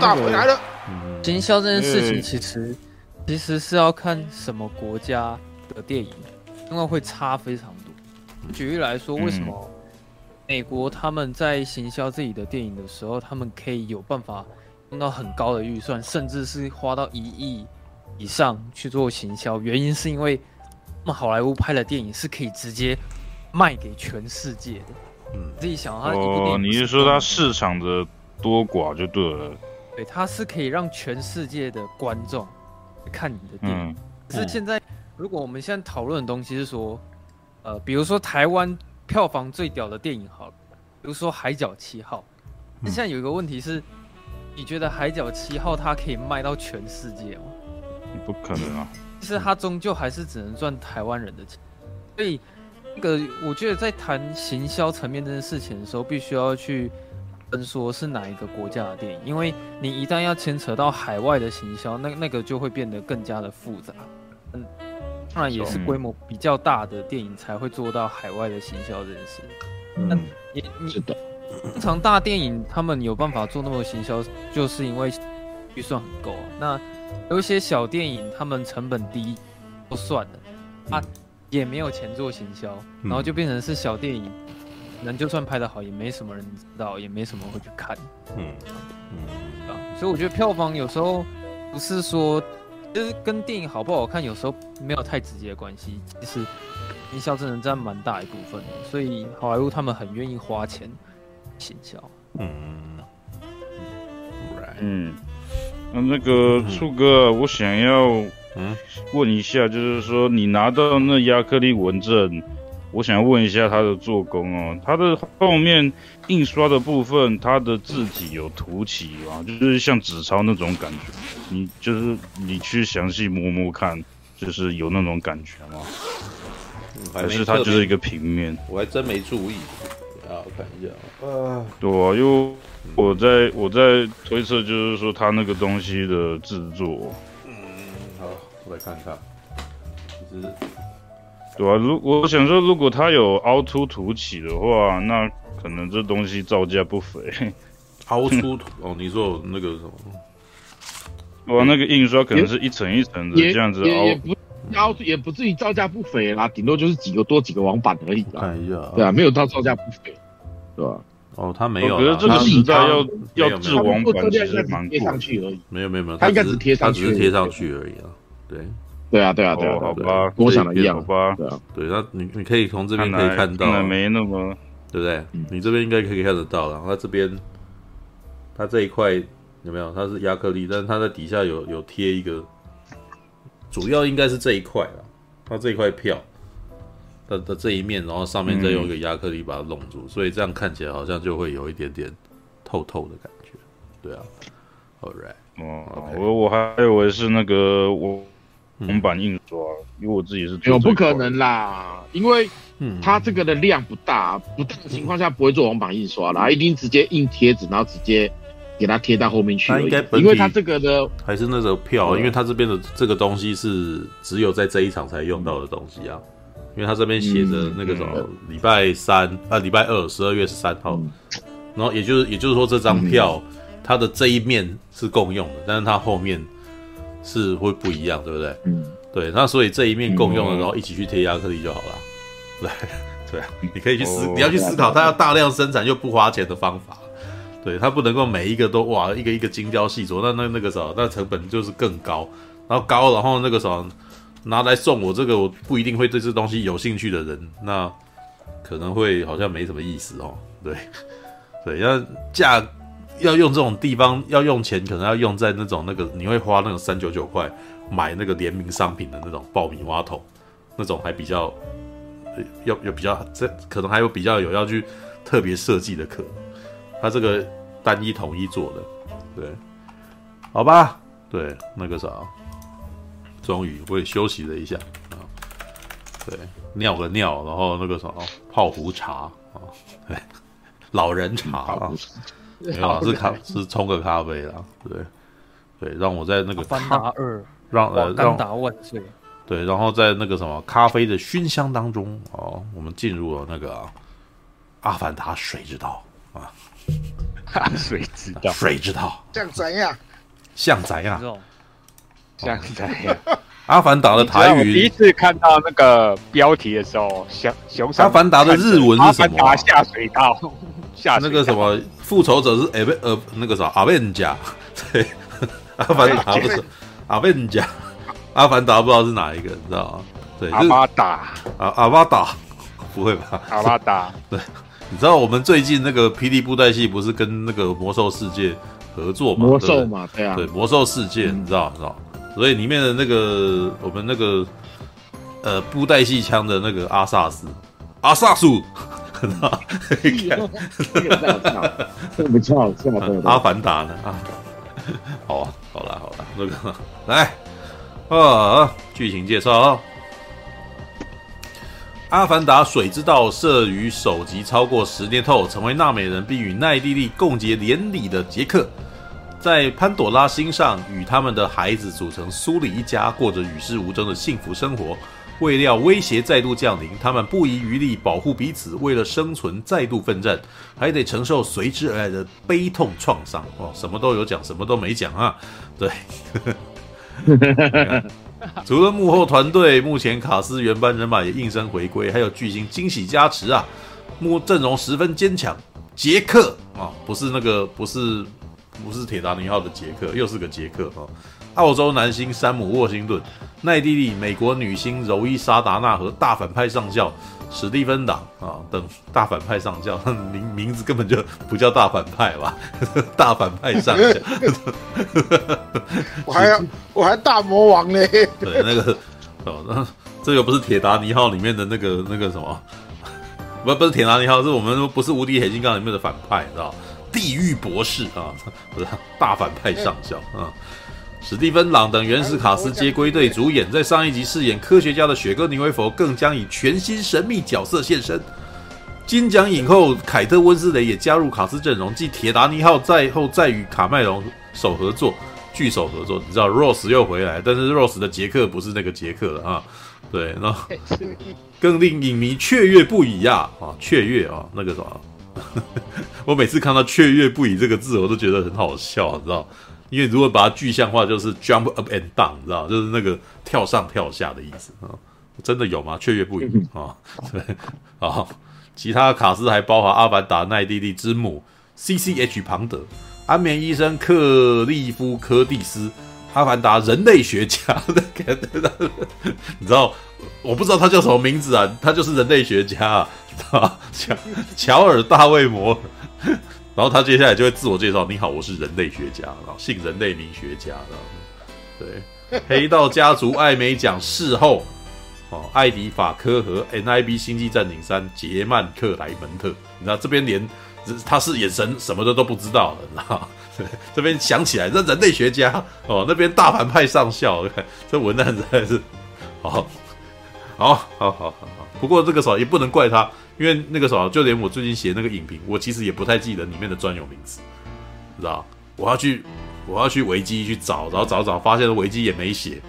大回来了。行销这件事情其实其实是要看什么国家的电影，因为会差非常多。举例来说，为什么美国他们在行销自己的电影的时候，他们可以有办法用到很高的预算，甚至是花到一亿以上去做行销？原因是因为那么好莱坞拍的电影是可以直接卖给全世界的。嗯，自己想他一部电影，哦，你是说他市场的多寡就对了。对，它是可以让全世界的观众看你的电影。嗯、可是现在，如果我们现在讨论的东西是说，呃，比如说台湾票房最屌的电影，好了，比如说《海角七号》。那现在有一个问题是，你觉得《海角七号》它可以卖到全世界吗？不可能啊！其实它终究还是只能赚台湾人的钱。所以，那个我觉得在谈行销层面这件事情的时候，必须要去。分说是哪一个国家的电影，因为你一旦要牵扯到海外的行销，那那个就会变得更加的复杂。嗯，当然也是规模比较大的电影才会做到海外的行销这件事。嗯，也是的。通常大电影他们有办法做那么多行销，就是因为预算很够。啊那有一些小电影，他们成本低，就算了，啊，也没有钱做行销，然后就变成是小电影。人就算拍得好，也没什么人知道，也没什么会去看。嗯嗯啊，所以我觉得票房有时候不是说，就是跟电影好不好看，有时候没有太直接的关系。其实营销真的占蛮大一部分的，所以好莱坞他们很愿意花钱行销。嗯嗯，那那个处哥，我想要嗯问一下，就是说你拿到那亚克力文正。我想要问一下它的做工哦，它的后面印刷的部分，它的字体有凸起吗？就是像纸钞那种感觉。你就是你去详细摸摸看，就是有那种感觉吗？还是它就是一个平面？我还真没注意，啊，我看一下啊。对啊，因为我在我在推测，就是说它那个东西的制作。嗯，好，我来看看。其实。对啊，如我想说，如果它有凹凸凸起的话，那可能这东西造价不菲。凹凸凸哦，你说那个什么？哇，那个印刷可能是一层一层的这样子凹，凹，也不至于造价不菲啦，顶多就是几个多几个网板而已啦。看一下，对啊，没有到造价不菲，对吧？哦，他没有，我觉得这个时代要要制网板其实蛮贴上去而已。没有没有没有，他应该只贴上去，它只是贴上去而已啊。对。对啊，对啊，对啊，好吧，跟我想的一样，好吧，对啊，对，那你你可以从这边可以看到，没那么，对不对？你这边应该可以看得到，然后它这边，它这一块有没有？它是亚克力，但是它在底下有有贴一个，主要应该是这一块啊，它这一块票它的这一面，然后上面再用一个亚克力把它弄住，所以这样看起来好像就会有一点点透透的感觉，对啊，All right，哦，我我还以为是那个我。铜版印刷，因为我自己是做。有不可能啦，因为它这个的量不大，不大的情况下不会做网版印刷啦，一定直接印贴纸，然后直接给它贴到后面去。应该，因为它这个的还是那个票，因为它这边的这个东西是只有在这一场才用到的东西啊，因为它这边写着那个什么礼拜三啊，礼拜二，十二月十三号，然后也就是也就是说这张票它的这一面是共用的，但是它后面。是会不一样，对不对？嗯，对，那所以这一面共用了，然后一起去贴亚克力就好了。对，对啊，你可以去思，你要去思考，它要大量生产又不花钱的方法。对，它不能够每一个都哇，一个一个精雕细琢，那那那个时候，那成本就是更高，然后高，然后那个时候拿来送我这个，我不一定会对这东西有兴趣的人，那可能会好像没什么意思哦。对，对，要价。要用这种地方，要用钱，可能要用在那种那个你会花那个三九九块买那个联名商品的那种爆米花桶，那种还比较，要有比较这可能还有比较有要去特别设计的壳，它这个单一统一做的，对，好吧，对，那个啥，终于我也休息了一下啊，对，尿个尿，然后那个啥泡壶茶啊，对，老人茶啊。没有，是咖是冲个咖啡啦，对，对，让我在那个翻达二，让呃让达万岁，对，然后在那个什么咖啡的熏香当中哦，我们进入了那个阿凡达水之道啊，水之道？水之道？像怎样？像怎样？像怎样？阿凡达的台语。第一次看到那个标题的时候，想熊。阿凡达的日文是什么？阿凡达下水道。下那个什么复仇者是阿贝呃那个啥阿贝加 对，阿凡达不是阿贝加，阿凡达不知道是哪一个，你知道吗？对，阿巴达啊阿巴达，不会吧？阿巴达 对。你知道我们最近那个霹雳布袋戏不是跟那个魔兽世界合作吗？魔兽嘛，对啊，对魔兽世界，你知道，知道，所以里面的那个我们那个呃布袋戏腔的那个阿萨斯，阿萨苏，阿凡达呢？啊，好啊，好了，好了，那个来啊，剧情介绍。阿凡达水之道摄于首集超过十年后，成为纳美人并与奈蒂莉共结连理的杰克，在潘朵拉星上与他们的孩子组成苏里一家，过着与世无争的幸福生活。未料威胁再度降临，他们不遗余力保护彼此，为了生存再度奋战，还得承受随之而来的悲痛创伤。哦，什么都有讲，什么都没讲啊？对。除了幕后团队，目前卡斯原班人马也应声回归，还有巨星惊喜加持啊！幕阵容十分坚强。杰克啊，不是那个，不是不是铁达尼号的杰克，又是个杰克啊！澳洲男星山姆沃辛顿，奈蒂莉，美国女星柔伊莎达纳和大反派上校。史蒂芬党啊，等大反派上校，名名字根本就不叫大反派吧？大反派上校，我还要我还大魔王呢。对，那个哦，那这个不是铁达尼号里面的那个那个什么？不，不是铁达尼号，是我们不是无敌铁金刚里面的反派，你知道？地狱博士啊，不是大反派上校啊。史蒂芬·朗等原始卡斯皆归队主演，在上一集饰演科学家的雪哥·尼维佛更将以全新神秘角色现身。金奖影后凯特·温斯雷也加入卡斯阵容，继《铁达尼号》在后再与卡麦隆首合作，聚首合作。你知道 Rose 又回来，但是 Rose 的杰克不是那个杰克了啊。对，那更令影迷雀跃不已呀！啊，雀跃啊，那个什么，我每次看到“雀跃不已”这个字，我都觉得很好笑，你知道。因为如果把它具象化，就是 jump up and down，你知道，就是那个跳上跳下的意思啊。真的有吗？雀跃不已啊。对啊，其他卡斯还包含阿凡达奈蒂蒂之母 C C H 庞德、安眠医生克利夫科蒂斯、阿凡达人类学家那个，你知道？我不知道他叫什么名字啊，他就是人类学家啊，乔乔尔大卫摩尔。然后他接下来就会自我介绍：“你好，我是人类学家，然后姓人类名学家。”然后对，黑道家族艾美奖事后，哦，艾迪法科和 NIB 星际战警三杰曼克莱门特，你知道这边连他是眼神什么的都不知道了，你知道？这边想起来，这人类学家哦，那边大反派上校，这文案实在是，好，好，好，好，好，好。不过这个时候也不能怪他。因为那个时候，就连我最近写那个影评，我其实也不太记得里面的专有名词，知道？我要去，我要去维基去找，然后找找，发现维基也没写，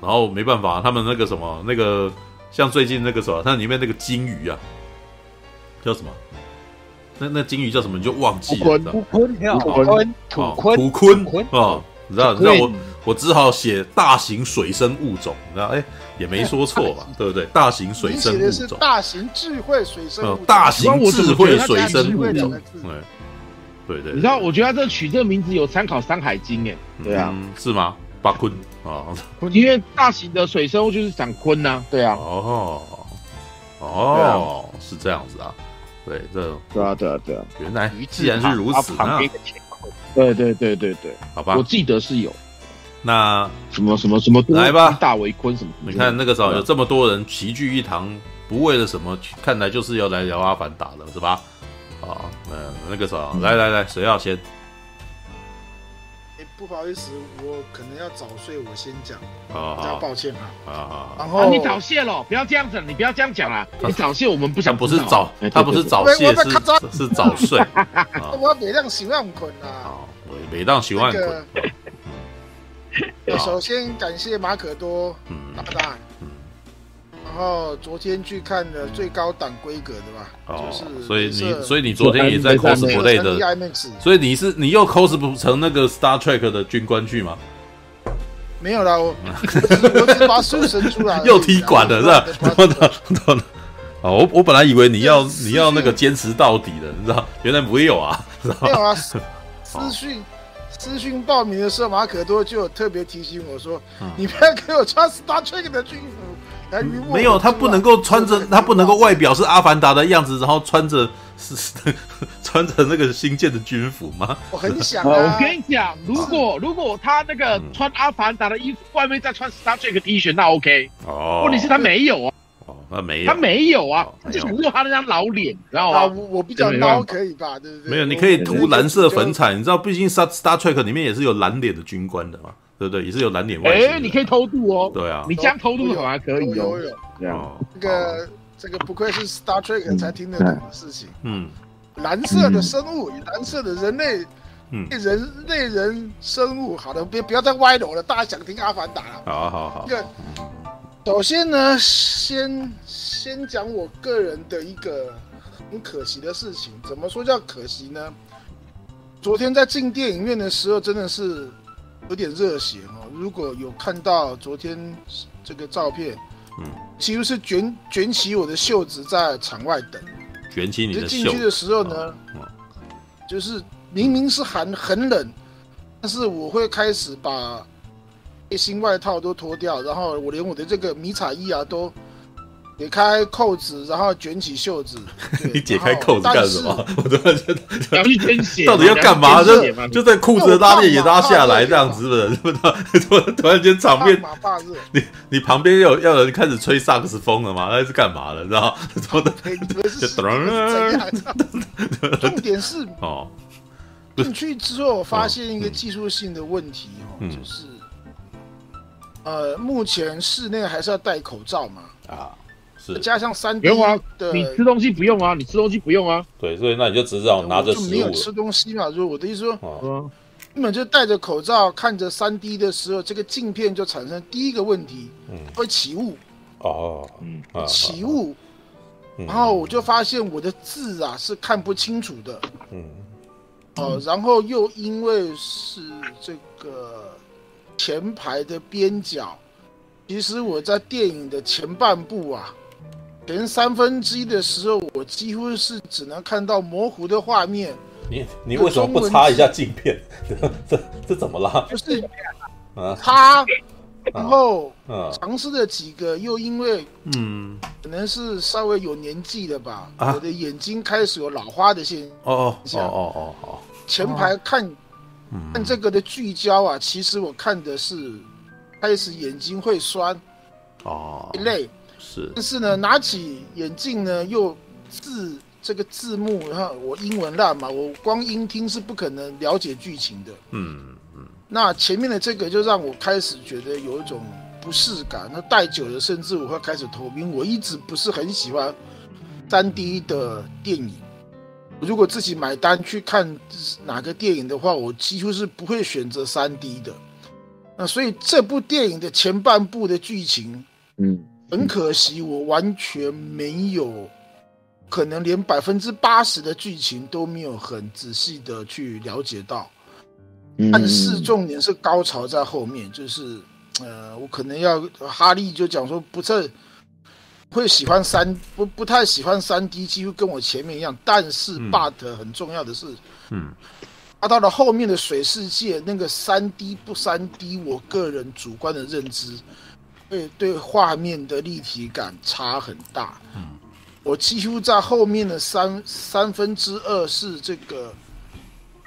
然后没办法，他们那个什么，那个像最近那个什么，它里面那个金鱼啊，叫什么？那那金鱼叫什么？你就忘记了？土坤，土坤，土坤，土坤啊！你知道？你知道我我只好写大型水生物种，你知道？哎。也没说错吧，对不对？大型水生物种，大型智慧水生物种，大型智慧水生物种，对对对。你知道，我觉得他这取这个名字有参考《山海经》诶，对啊，是吗？巴鲲啊，因为大型的水生物就是长鲲呐，对啊。哦哦，是这样子啊，对这，对啊对啊对啊，原来既然是如此啊，对对对对对，好吧，我记得是有。那什么什么什么来吧，大围坤什么？你看那个时候有这么多人齐聚一堂，不为了什么，看来就是要来聊阿凡达了，是吧？啊，嗯，那个时候来来来，谁要先？哎，不好意思，我可能要早睡，我先讲，比较抱歉啊。啊然后你早泄了，不要这样子，你不要这样讲啊！你早泄，我们不想不是早，他不是早泄，是是早睡。我要每当喜万捆啊！每当喜万捆。首先感谢马可多老大，然然后昨天去看的最高档规格的吧，哦，就是所以你所以你昨天也在 cosplay 的，所以你是你又 cos 不成那个 Star Trek 的军官去吗？没有啦，我 我只把手伸出来，又踢馆了是吧？懂了懂了。哦，我我本来以为你要你要那个坚持到底的，你知道？原来没有啊，没有啊。资讯私讯报名的时候，马可多就有特别提醒我说：“你不要给我穿 Star Trek 的军服。”没有，他不能够穿着，他不能够外表是阿凡达的样子，然后穿着是 穿着那个星舰的军服吗？我很想、啊，我跟你讲，如果如果他那个穿阿凡达的衣服，外面再穿 Star Trek 的 T 恤，那 OK。哦，问题是他没有啊。哦，那没有，他没有啊，就只有他那张老脸，知道吗？我比较孬，可以吧？对不对？没有，你可以涂蓝色粉彩，你知道，毕竟 Star Star Trek 里面也是有蓝脸的军官的嘛。对不对，也是有蓝脸外。哎，你可以偷渡哦。对啊，你这样偷渡的话还可以哦。这样，这个这个不愧是 Star Trek 才听得懂的事情。嗯，蓝色的生物，蓝色的人类，嗯，人类人生物。好的，别不要再歪楼了，大家想听阿凡达了。好好好。这个，首先呢，先先讲我个人的一个很可惜的事情。怎么说叫可惜呢？昨天在进电影院的时候，真的是。有点热血哦！如果有看到昨天这个照片，嗯，几乎是卷卷起我的袖子在场外等，卷起你的袖子。进去的时候呢，就是明明是寒很冷，但是我会开始把背心外套都脱掉，然后我连我的这个迷彩衣啊都。解开扣子，然后卷起袖子。你解开扣子干什么？我突然觉得，凉一天血，到底要干嘛？就就在裤子的拉链也拉下来，这样子的，不是。突 然突然间场面，你你旁边有要有人开始吹萨克斯风了吗？那是干嘛的？知道？说的是怎样？重点是哦，进去之后我发现一个技术性的问题哦，就是呃，目前室内还是要戴口罩嘛啊。是加上三 D 的，你吃东西不用啊，你吃东西不用啊。对，所以那你就只是让拿着食物。就没有吃东西嘛，就是我的意思说，嗯，根本就戴着口罩看着三 D 的时候，这个镜片就产生第一个问题，嗯，会起雾。哦，嗯，起雾，然后我就发现我的字啊是看不清楚的。嗯，哦，然后又因为是这个前排的边角，其实我在电影的前半部啊。前三分之一的时候，我几乎是只能看到模糊的画面。你你为什么不擦一下镜片？这这怎么了？就是 啊，擦，然后尝试了几个，又因为嗯，可能是稍微有年纪了吧，我的眼睛开始有老花的现象。哦哦哦哦哦。前排看看这个的聚焦啊，其实我看的是开始眼睛会酸哦，累。是，但是呢，拿起眼镜呢，又字这个字幕，然后我英文烂嘛，我光音听是不可能了解剧情的。嗯嗯。那前面的这个就让我开始觉得有一种不适感，那戴久了，甚至我会开始头晕。我一直不是很喜欢三 D 的电影，如果自己买单去看哪个电影的话，我几乎是不会选择三 D 的。那所以这部电影的前半部的剧情，嗯。很可惜，我完全没有，可能连百分之八十的剧情都没有很仔细的去了解到。但是重点是高潮在后面，就是呃，我可能要哈利就讲说不是会喜欢三不不太喜欢三 D，几乎跟我前面一样。但是 but 很重要的是，嗯，啊到了后面的水世界那个三 D 不三 D，我个人主观的认知。对对，画面的立体感差很大。嗯，我几乎在后面的三三分之二是这个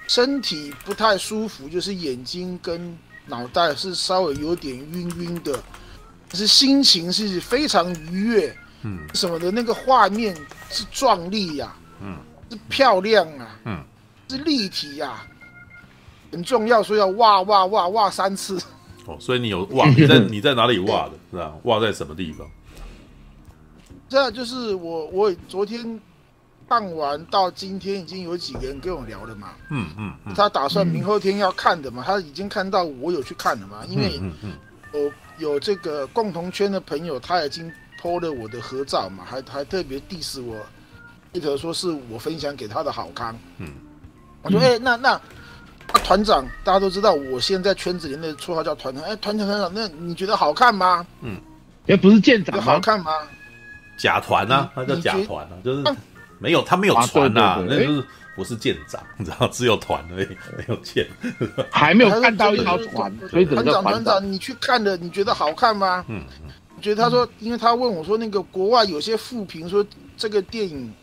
身体不太舒服，就是眼睛跟脑袋是稍微有点晕晕的，可是心情是非常愉悦。嗯，什么的那个画面是壮丽呀，嗯，是漂亮啊，嗯，是立体呀，很重要，所以要哇哇哇哇三次。哦，所以你有哇？你在你在哪里哇的？是吧？哇在什么地方？这就是我我昨天看完到今天，已经有几个人跟我聊了嘛。嗯嗯，他打算明后天要看的嘛，他已经看到我有去看了嘛。因为我有这个共同圈的朋友，他已经 po 了我的合照嘛，还还特别 diss 我，一头说是我分享给他的好康。嗯，我说哎、欸，那那团长，大家都知道，我现在圈子里面的绰号叫团长。哎，团长团长，那你觉得好看吗？嗯，也不是舰长，好看吗？假团啊，他叫假团啊，就是没有他没有船呐、啊，那就是。不是舰长，你知道，只有团而已，没有舰，还没有看到一条船。所以团长，团长，你去看了，你觉得好看吗？嗯，我觉得他说，因为他问我说，那个国外有些负评说这个电影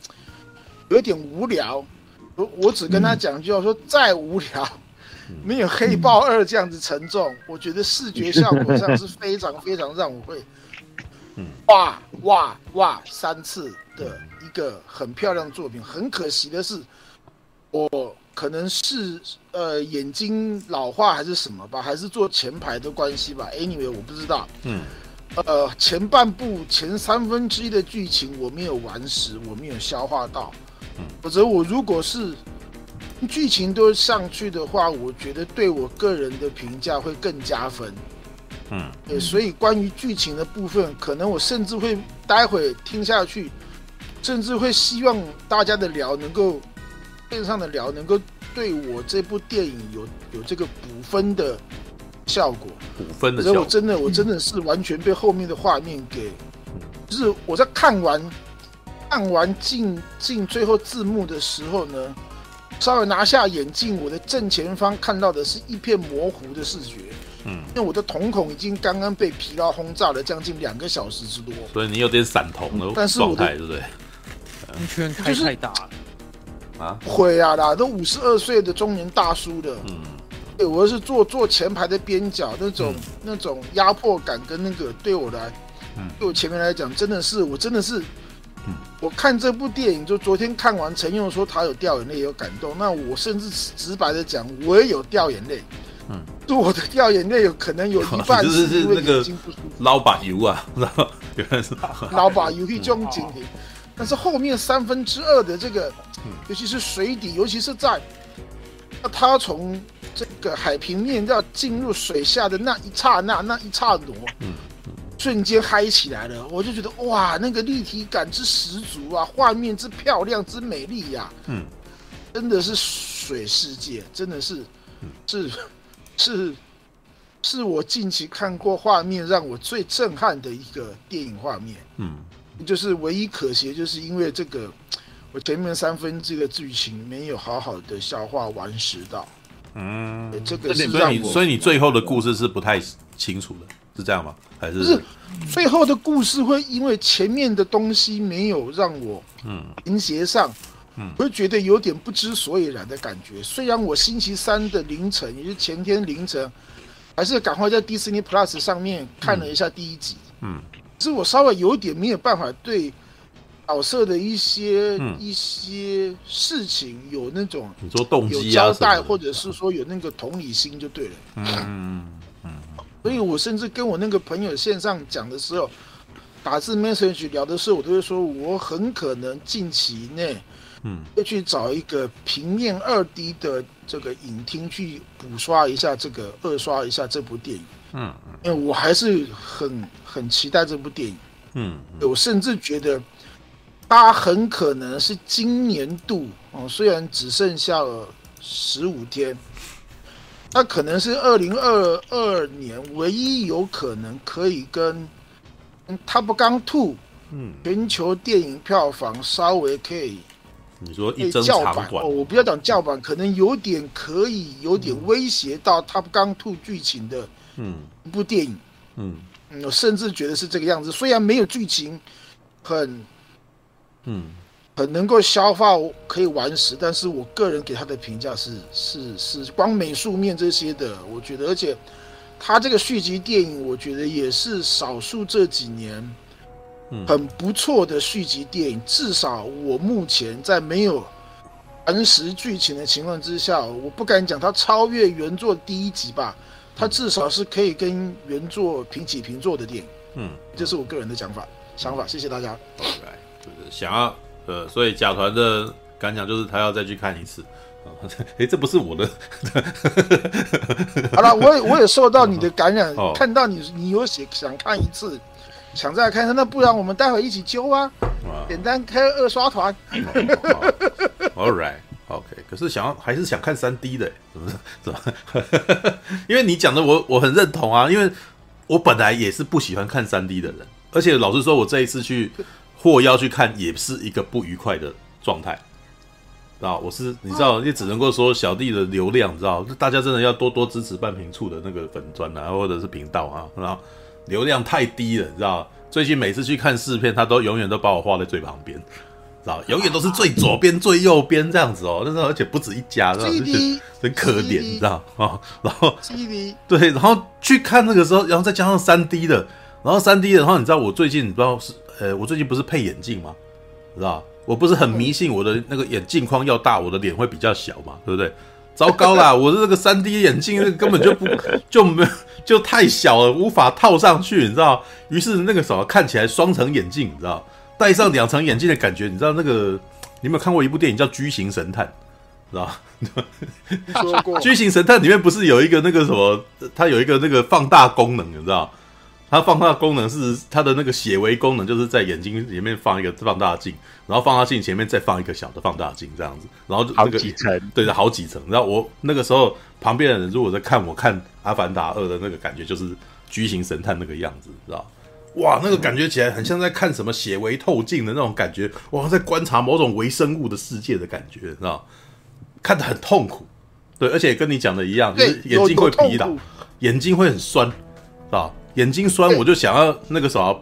有点无聊，我我只跟他讲一句话，说再无聊，没有黑豹二这样子沉重。我觉得视觉效果上是非常非常让我会，哇哇哇三次的一个很漂亮的作品。很可惜的是。我可能是呃眼睛老化还是什么吧，还是坐前排的关系吧。Anyway，我不知道。嗯。呃，前半部前三分之一的剧情我没有完食，我没有消化到。嗯。否则我如果是剧情都上去的话，我觉得对我个人的评价会更加分。嗯。对，所以关于剧情的部分，可能我甚至会待会听下去，甚至会希望大家的聊能够。线上的聊能够对我这部电影有有这个补分的效果，补分的效果。我真的我真的是完全被后面的画面给，就是我在看完看完进进最后字幕的时候呢，稍微拿下眼镜，我的正前方看到的是一片模糊的视觉，嗯，因为我的瞳孔已经刚刚被疲劳轰炸了将近两个小时之多，所以你有点散瞳的状态，对不对？光圈开太大了。啊，会啊啦，都五十二岁的中年大叔的，嗯，对，我是坐坐前排的边角，那种、嗯、那种压迫感跟那个对我来，嗯，对我前面来讲，真的是我真的是，嗯，我看这部电影就昨天看完，陈勇说他有掉眼泪，有感动，那我甚至直白的讲，我也有掉眼泪，嗯，就我的掉眼泪有可能有一半 是因为眼睛不舒服，老把油啊，然后原来是捞把油一种经历。但是后面三分之二的这个，尤其是水底，尤其是在，那他从这个海平面要进入水下的那一刹那，那一刹那，瞬间嗨起来了，我就觉得哇，那个立体感之十足啊，画面之漂亮之美丽呀，嗯，真的是水世界，真的是，是，是，是我近期看过画面让我最震撼的一个电影画面，嗯。就是唯一可惜，就是因为这个，我前面三分之一的剧情没有好好的消化完食到。嗯，这个是所以你所以你最后的故事是不太清楚的，是这样吗？还是？是最后的故事会因为前面的东西没有让我嗯连接上，嗯，会觉得有点不知所以然的感觉。虽然我星期三的凌晨，也就是前天凌晨，还是赶快在 Disney Plus 上面看了一下第一集，嗯。嗯是我稍微有点没有办法对角色的一些、嗯、一些事情有那种你说动机有交代，或者是说有那个同理心就对了。嗯嗯嗯。所以我甚至跟我那个朋友线上讲的时候，打字 message 聊的时候，我都会说，我很可能近期内，嗯，会去找一个平面二 D 的这个影厅去补刷一下这个二刷一下这部电影。嗯，因为我还是很很期待这部电影。嗯，我甚至觉得，它很可能是今年度哦，虽然只剩下了十五天，它可能是二零二二年唯一有可能可以跟《Top Gun 2》嗯全球电影票房稍微可以，你说一较版哦，我不要讲叫板，可能有点可以有点威胁到《Top Gun 2》剧情的。嗯，一部电影，嗯，我甚至觉得是这个样子。虽然没有剧情很，很，嗯，很能够消化，可以完食，但是我个人给他的评价是是是，光美术面这些的，我觉得，而且他这个续集电影，我觉得也是少数这几年，很不错的续集电影。至少我目前在没有完实剧情的情况之下，我不敢讲他超越原作第一集吧。它至少是可以跟原作平起平坐的电影，嗯，这是我个人的想法想法，谢谢大家。OK，就是想要呃，所以甲团的感想就是他要再去看一次。哎，这不是我的。好了，我也 我也受到你的感染，哦、看到你你有写想看一次，想再看一次，那不然我们待会一起揪啊，简单开二刷团。All right，OK，可是想要还是想看三 D 的，是不是？是吧？因为你讲的我我很认同啊，因为我本来也是不喜欢看三 D 的人，而且老实说，我这一次去或要去看，也是一个不愉快的状态。啊，我是你知道，也只能够说小弟的流量，你知道，大家真的要多多支持半瓶醋的那个粉砖啊，或者是频道啊，然后流量太低了，你知道，最近每次去看试片，他都永远都把我画在最旁边，知道，永远都是最左边、最右边这样子哦，但是而且不止一家，知道，很可怜，你知道啊，然后对，然后去看那个时候，然后再加上三 D 的，然后三 D 的，然后你知道我最近你不知道是，呃，我最近不是配眼镜吗？知道。我不是很迷信我的那个眼镜框要大，我的脸会比较小嘛，对不对？糟糕啦，我的这个三 D 眼镜根本就不就没就太小了，无法套上去，你知道？于是那个什么看起来双层眼镜，你知道？戴上两层眼镜的感觉，你知道那个你有没有看过一部电影叫《巨型神探》？知道？说过《巨型神探》里面不是有一个那个什么？它有一个那个放大功能，你知道？它放大功能是它的那个显微功能，就是在眼睛里面放一个放大镜，然后放大镜前面再放一个小的放大镜，这样子，然后那个好几层，对的，好几层。然后我那个时候旁边的人如果在看我看《阿凡达二》的那个感觉，就是巨型神探那个样子，知道？哇，那个感觉起来很像在看什么显微透镜的那种感觉，哇，在观察某种微生物的世界的感觉，知道？看得很痛苦，对，而且跟你讲的一样，就是眼睛会疲劳，眼睛会很酸，知道？眼睛酸，我就想要那个啥，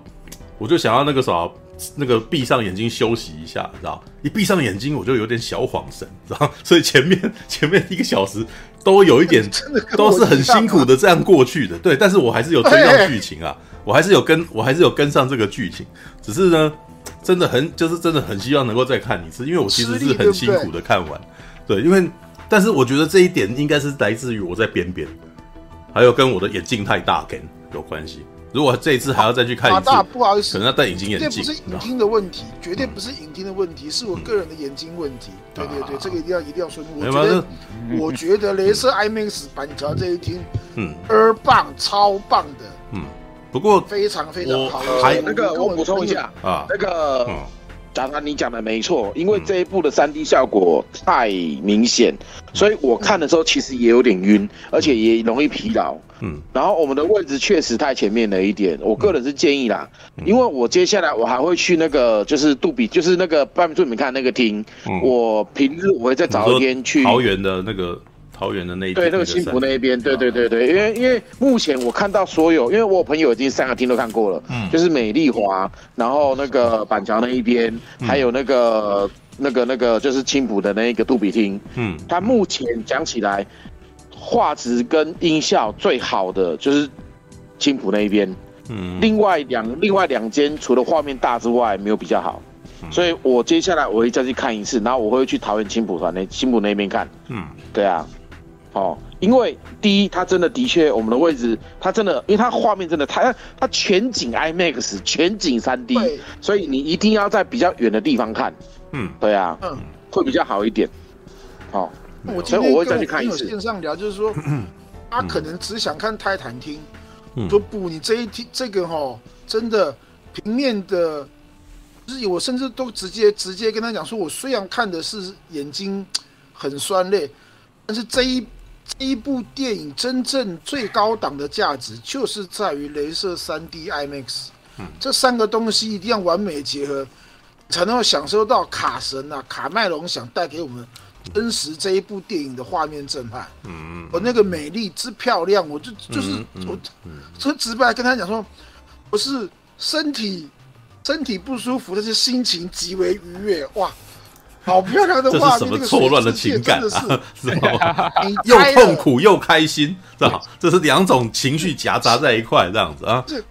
我就想要那个啥，那个闭上眼睛休息一下，知道？一闭上眼睛，我就有点小恍神，知道？所以前面前面一个小时都有一点，都是很辛苦的这样过去的，对。但是我还是有追到剧情啊，我还是有跟，我还是有跟上这个剧情，只是呢，真的很，就是真的很希望能够再看一次，因为我其实是很辛苦的看完，对，因为，但是我觉得这一点应该是来自于我在边边，还有跟我的眼镜太大跟。有关系。如果这一次还要再去看一次，大不好意思，可能要戴隐形眼镜。绝对不是影厅的问题，绝对不是影厅的问题，是我个人的眼睛问题。对对对，这个一定要一定要说明。我觉得，我觉得雷射 IMAX 板桥这一厅，嗯，二棒超棒的，嗯，不过非常非常好。还那个我补充一下啊，那个。当然，你讲的没错，因为这一部的三 D 效果太明显，所以我看的时候其实也有点晕，而且也容易疲劳。嗯，然后我们的位置确实太前面了一点，我个人是建议啦，因为我接下来我还会去那个就是杜比，就是那个半明你们看那个厅，我平日我会再找一天去桃园的那个。桃园的那一边，对那个新埔那一边，对对对对，因为因为目前我看到所有，因为我朋友已经三个厅都看过了，嗯，就是美丽华，然后那个板桥那一边，还有那个那个那个就是青浦的那一个杜比厅，嗯，它目前讲起来，画质跟音效最好的就是青浦那一边，嗯，另外两另外两间除了画面大之外没有比较好，所以我接下来我会再去看一次，然后我会去桃园青浦团那青浦那边看，嗯，对啊。哦，因为第一，它真的的确，我们的位置，它真的，因为它画面真的，太它全景 IMAX，全景 3D，所以你一定要在比较远的地方看。嗯，对啊，嗯，会比较好一点。好、所以我会再去看一次。线上聊就是说，他可能只想看泰坦厅，嗯、说不，你这一厅这个哈、哦，真的平面的，就是我甚至都直接直接跟他讲说，我虽然看的是眼睛很酸累，但是这一。这一部电影真正最高档的价值，就是在于镭射三 D IMAX，嗯，这三个东西一定要完美结合，才能够享受到卡神啊卡麦隆想带给我们真实这一部电影的画面震撼。嗯，我那个美丽之漂亮，我就就是我，说直白跟他讲说，我是身体身体不舒服，但是心情极为愉悦，哇！好漂亮的画面，这是什么错乱的情感啊？是吧？又痛苦又开心，是吧？这是两种情绪夹杂在一块，这样子啊？是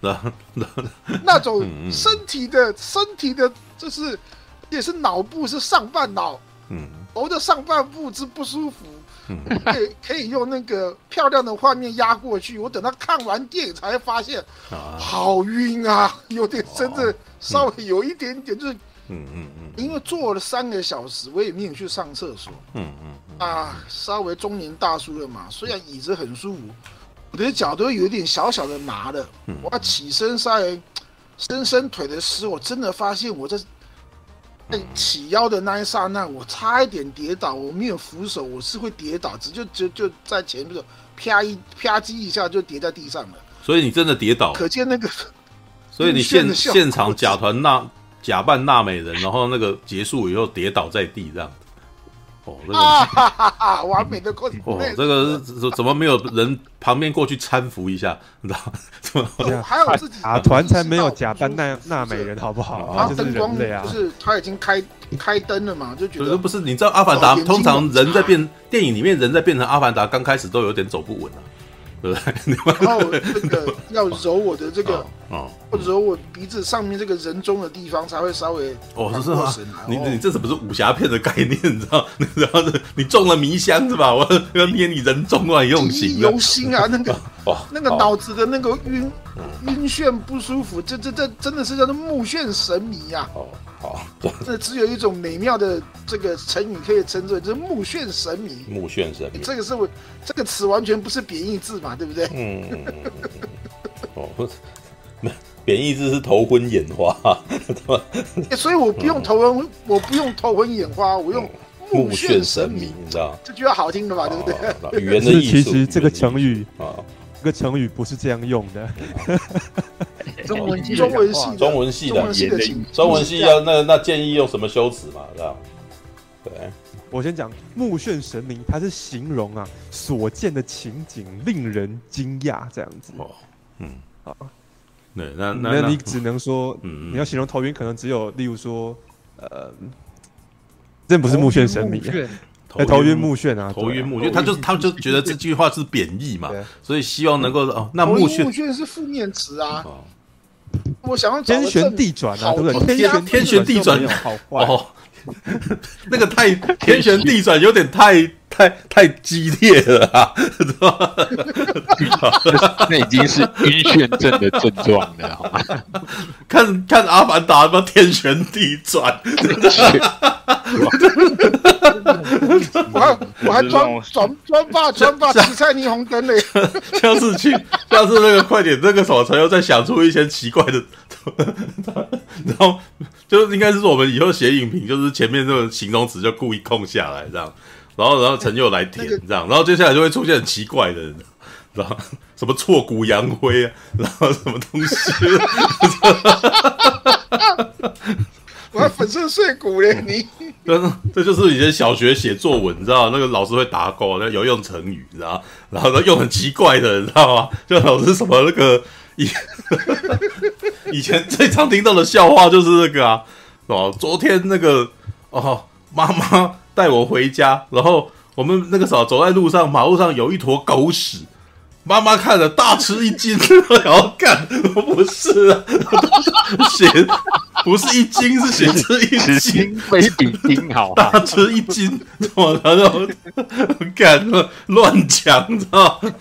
那种身体的身体的，就是也是脑部是上半脑，嗯，头的上半部之不舒服，可以可以用那个漂亮的画面压过去。我等他看完电影才发现，好晕啊，有点真的稍微有一点点就是。嗯嗯嗯，因为坐了三个小时，我也没有去上厕所。嗯嗯啊，稍微中年大叔了嘛，虽然椅子很舒服，我的脚都有点小小的麻了。我要起身稍微伸伸腿的时候，我真的发现我在在起腰的那一刹那，我差一点跌倒，我没有扶手，我是会跌倒，只就就就在前面啪一啪叽一下就跌在地上了。所以你真的跌倒，可见那个。所以你现 现场假团纳假扮纳美人，然后那个结束以后跌倒在地这样。哦，那个、啊、完美的过程。哦，这个怎怎么没有人旁边过去搀扶一下？你知道吗？怎么还有自己啊团才没有假扮纳纳美人，好不好？他灯光就是他已经开开灯了嘛，就觉得不是。你知道阿凡达通常人在变电影里面人在变成阿凡达，刚开始都有点走不稳啊。对不对？然后这个要揉我的这个，哦，或者揉我鼻子上面这个人中的地方，才会稍微哦，是吗？你你这怎么是武侠片的概念？你知道？然 后你中了迷香是吧？我要捏你人中啊，用心用心啊，那个 哦，那个脑子的那个晕晕眩不舒服，这这这真的是叫做目眩神迷呀！哦。好，这只有一种美妙的这个成语可以称之为，就是目眩神迷。目眩神迷，这个是我这个词完全不是贬义字嘛，对不对？嗯。哦，贬义字是头昏眼花，所以我不用头昏，我不用头昏眼花，我用目眩神迷，你知道？这句话好听的嘛？对不对？语言的艺术。其实这个成语啊。这个成语不是这样用的。中文系，中文系，中文系的，中文系要那那建议用什么修辞嘛？这样。对，我先讲目眩神迷，它是形容啊所见的情景令人惊讶这样子。哦，嗯，好，对，那那你只能说，嗯，你要形容头晕，可能只有例如说，呃，这不是目眩神迷。头晕目眩啊，头晕目眩，他就他就觉得这句话是贬义嘛，所以希望能够哦，那目眩目眩是负面词啊。我想要天旋地转啊，对不对？天天旋地转好坏。哦，那个太天旋地转有点太太太激烈了啊，那已经是晕眩症的症状了，好吗？看看阿凡达什么天旋地转。我还我还专专专霸专霸紫菜霓虹灯嘞！下次去，下次那个快点，那个什么才又再想出一些奇怪的，然后就应该是说我们以后写影评，就是前面这个形容词就故意空下来这样，然后然后陈又来填这样，然后接下来就会出现很奇怪的人，然后什么挫骨扬灰啊，然后什么东西。我要粉身碎骨嘞！你，这 这就是以前小学写作文，你知道那个老师会打勾，那有用成语，你知道然后呢，用很奇怪的，你知道吗？就老师什么那个以以前最常听到的笑话就是那个啊，哦，昨天那个哦，妈妈带我回家，然后我们那个时候走在路上，马路上有一坨狗屎。妈妈看了大吃一惊，然后干，不是啊，写不是一惊，是写吃一惊，非比惊好，大吃一惊，我然后干乱讲，知道吗？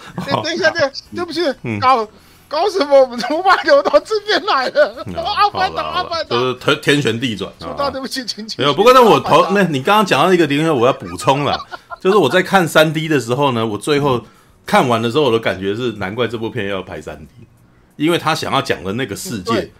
等一下，对，对不起，搞搞什么？我们怎么把流到这边来了？阿凡达，阿凡达，就是天天旋地转。说到对不起，请请。没有，不过那我头，那你刚刚讲到一个点，我要补充了，就是我在看三 D 的时候呢，我最后。看完的时候，我的感觉是，难怪这部片要拍三 D，因为他想要讲的那个世界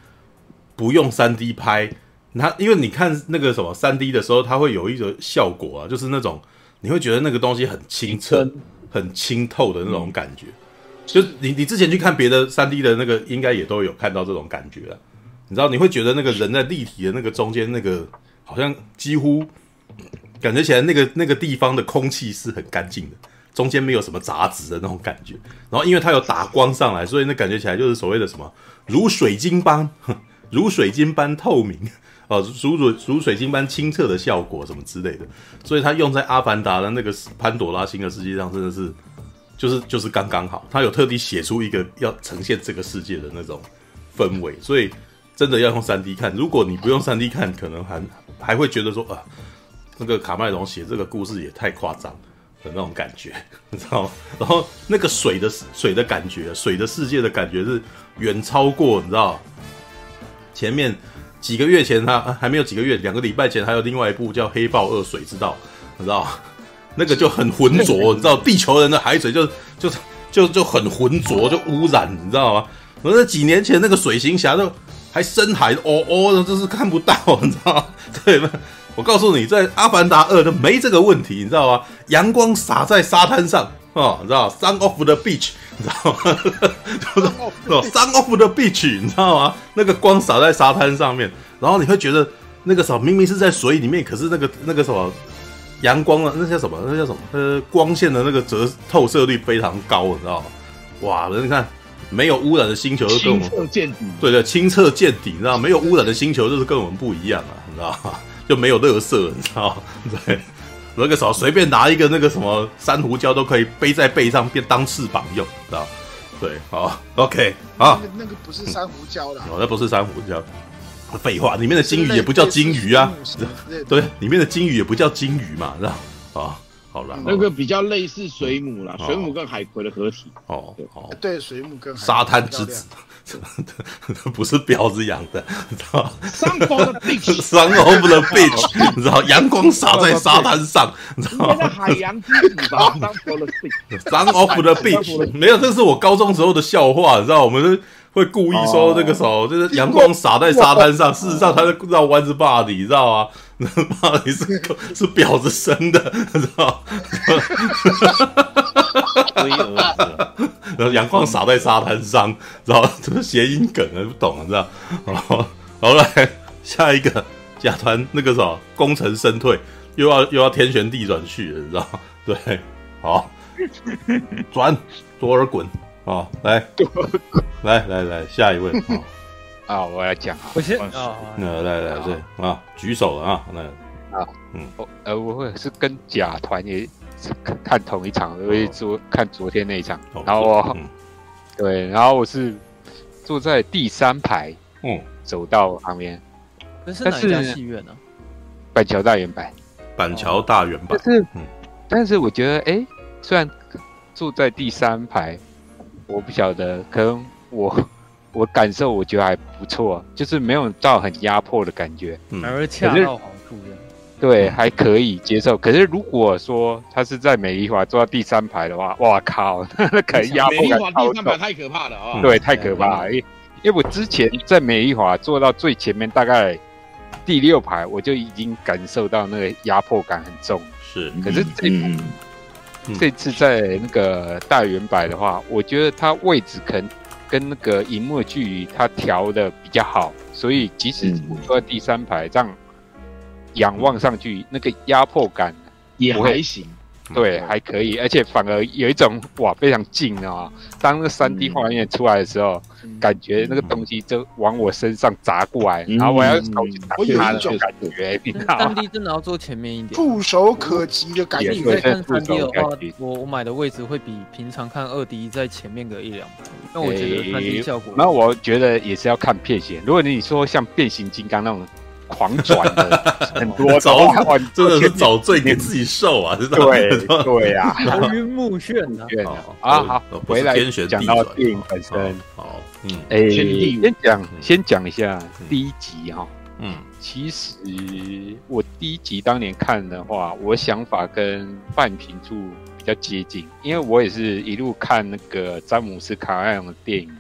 不用三 D 拍，他因为你看那个什么三 D 的时候，它会有一个效果啊，就是那种你会觉得那个东西很清澈、很清透的那种感觉。就你你之前去看别的三 D 的那个，应该也都有看到这种感觉了。你知道，你会觉得那个人在立体的那个中间，那个好像几乎感觉起来那个那个地方的空气是很干净的。中间没有什么杂质的那种感觉，然后因为它有打光上来，所以那感觉起来就是所谓的什么如水晶般，如水晶般透明哦，如如如水晶般清澈的效果什么之类的，所以它用在阿凡达的那个潘朵拉星的世界上，真的是就是就是刚刚好。他有特地写出一个要呈现这个世界的那种氛围，所以真的要用三 D 看。如果你不用三 D 看，可能还还会觉得说啊，那个卡麦隆写这个故事也太夸张。的那种感觉，你知道吗？然后那个水的水的感觉，水的世界的感觉是远超过你知道。前面几个月前，他还没有几个月，两个礼拜前还有另外一部叫《黑豹二水之道》，你知道那个就很浑浊，你知道地球人的海水就就就就很浑浊，就污染，你知道吗？然后那几年前那个水行侠都还深海哦哦的，就是看不到，你知道吗？对，我告诉你，在《阿凡达二》都没这个问题，你知道吗？阳光洒在沙滩上啊，你知道？Sun off the beach，你知道吗？就 是哦，Sun off the beach，你知道吗？那个光洒在沙滩上面，然后你会觉得那个什么，明明是在水里面，可是那个那个什么阳光啊，那叫什么？那叫什么？呃，光线的那个折透射率非常高，你知道吗？哇，你看。没有污染的星球就跟我们清澈见底，对对，清澈见底，你知道没有污染的星球就是跟我们不一样啊，你知道吗？就没有垃圾，你知道吗？对，那个时候随便拿一个那个什么珊瑚礁都可以背在背上，变当翅膀用，知道吗？对，好，OK，好，那个不是珊瑚礁的，哦，那不是珊瑚礁，废话，里面的金鱼也不叫金鱼啊，对，里面的金鱼也不叫金鱼嘛，知道？啊。好了，那个比较类似水母啦，水母跟海葵的合体。哦，好，对，水母跟沙滩之子，不是婊子养的，你知道？Sun of the beach，Sun of the beach，你知道？阳光洒在沙滩上，你知道？海洋之子吧，Sun of the beach，没有，这是我高中时候的笑话，你知道？我们会故意说这个时候就是阳光洒在沙滩上，事实上他是绕弯子坝里，你知道吗？妈，你是是婊子生的，知道然后阳光洒在沙滩上，知道这个谐音梗啊，不懂啊，知道？好，好来下一个甲团那个什么功成身退，又要又要天旋地转去了，你知道？对，好，转多尔衮啊，来，来来来，下一位。啊。啊，我来讲啊，我先啊，来来来，对啊，举手了啊，那。啊，嗯，呃，我会是跟甲团也看同一场，因为昨看昨天那一场，然后我，对，然后我是坐在第三排，嗯，走到旁边，那是哪家戏院呢？板桥大圆板，板桥大圆板，但是，但是我觉得，哎，虽然坐在第三排，我不晓得，可能我。我感受我觉得还不错，就是没有到很压迫的感觉，反而恰到好处的。对，还可以接受。可是如果说他是在美丽华坐到第三排的话，哇靠，那可能压迫感。美丽华第三排太可怕了啊！对，太可怕了。因因为我之前在美丽华坐到最前面，大概第六排，我就已经感受到那个压迫感很重。是，可是这这次在那个大圆摆的话，我觉得它位置可能。跟那个荧幕距离，它调的比较好，所以即使坐在第三排，这样仰望上去，那个压迫感也还行。对，还可以，而且反而有一种哇，非常近啊！当那个三 D 画面出来的时候，感觉那个东西就往我身上砸过来，然后我要手去打它的那种感觉。三 D 真的要坐前面一点，触手可及的感觉。你在看三 D 的话，我我买的位置会比平常看二 D 在前面个一两排，那我觉得三 D 效果。那我觉得也是要看片型，如果你说像变形金刚那种。狂转的 很多，找真的是找罪给自己受啊！对 对呀，头晕目眩啊！啊好，回来讲到电影本身，好，嗯，哎，先讲先讲一下第一集哈，嗯，其实我第一集当年看的话，我想法跟半瓶柱比较接近，因为我也是一路看那个詹姆斯卡艾隆的电影，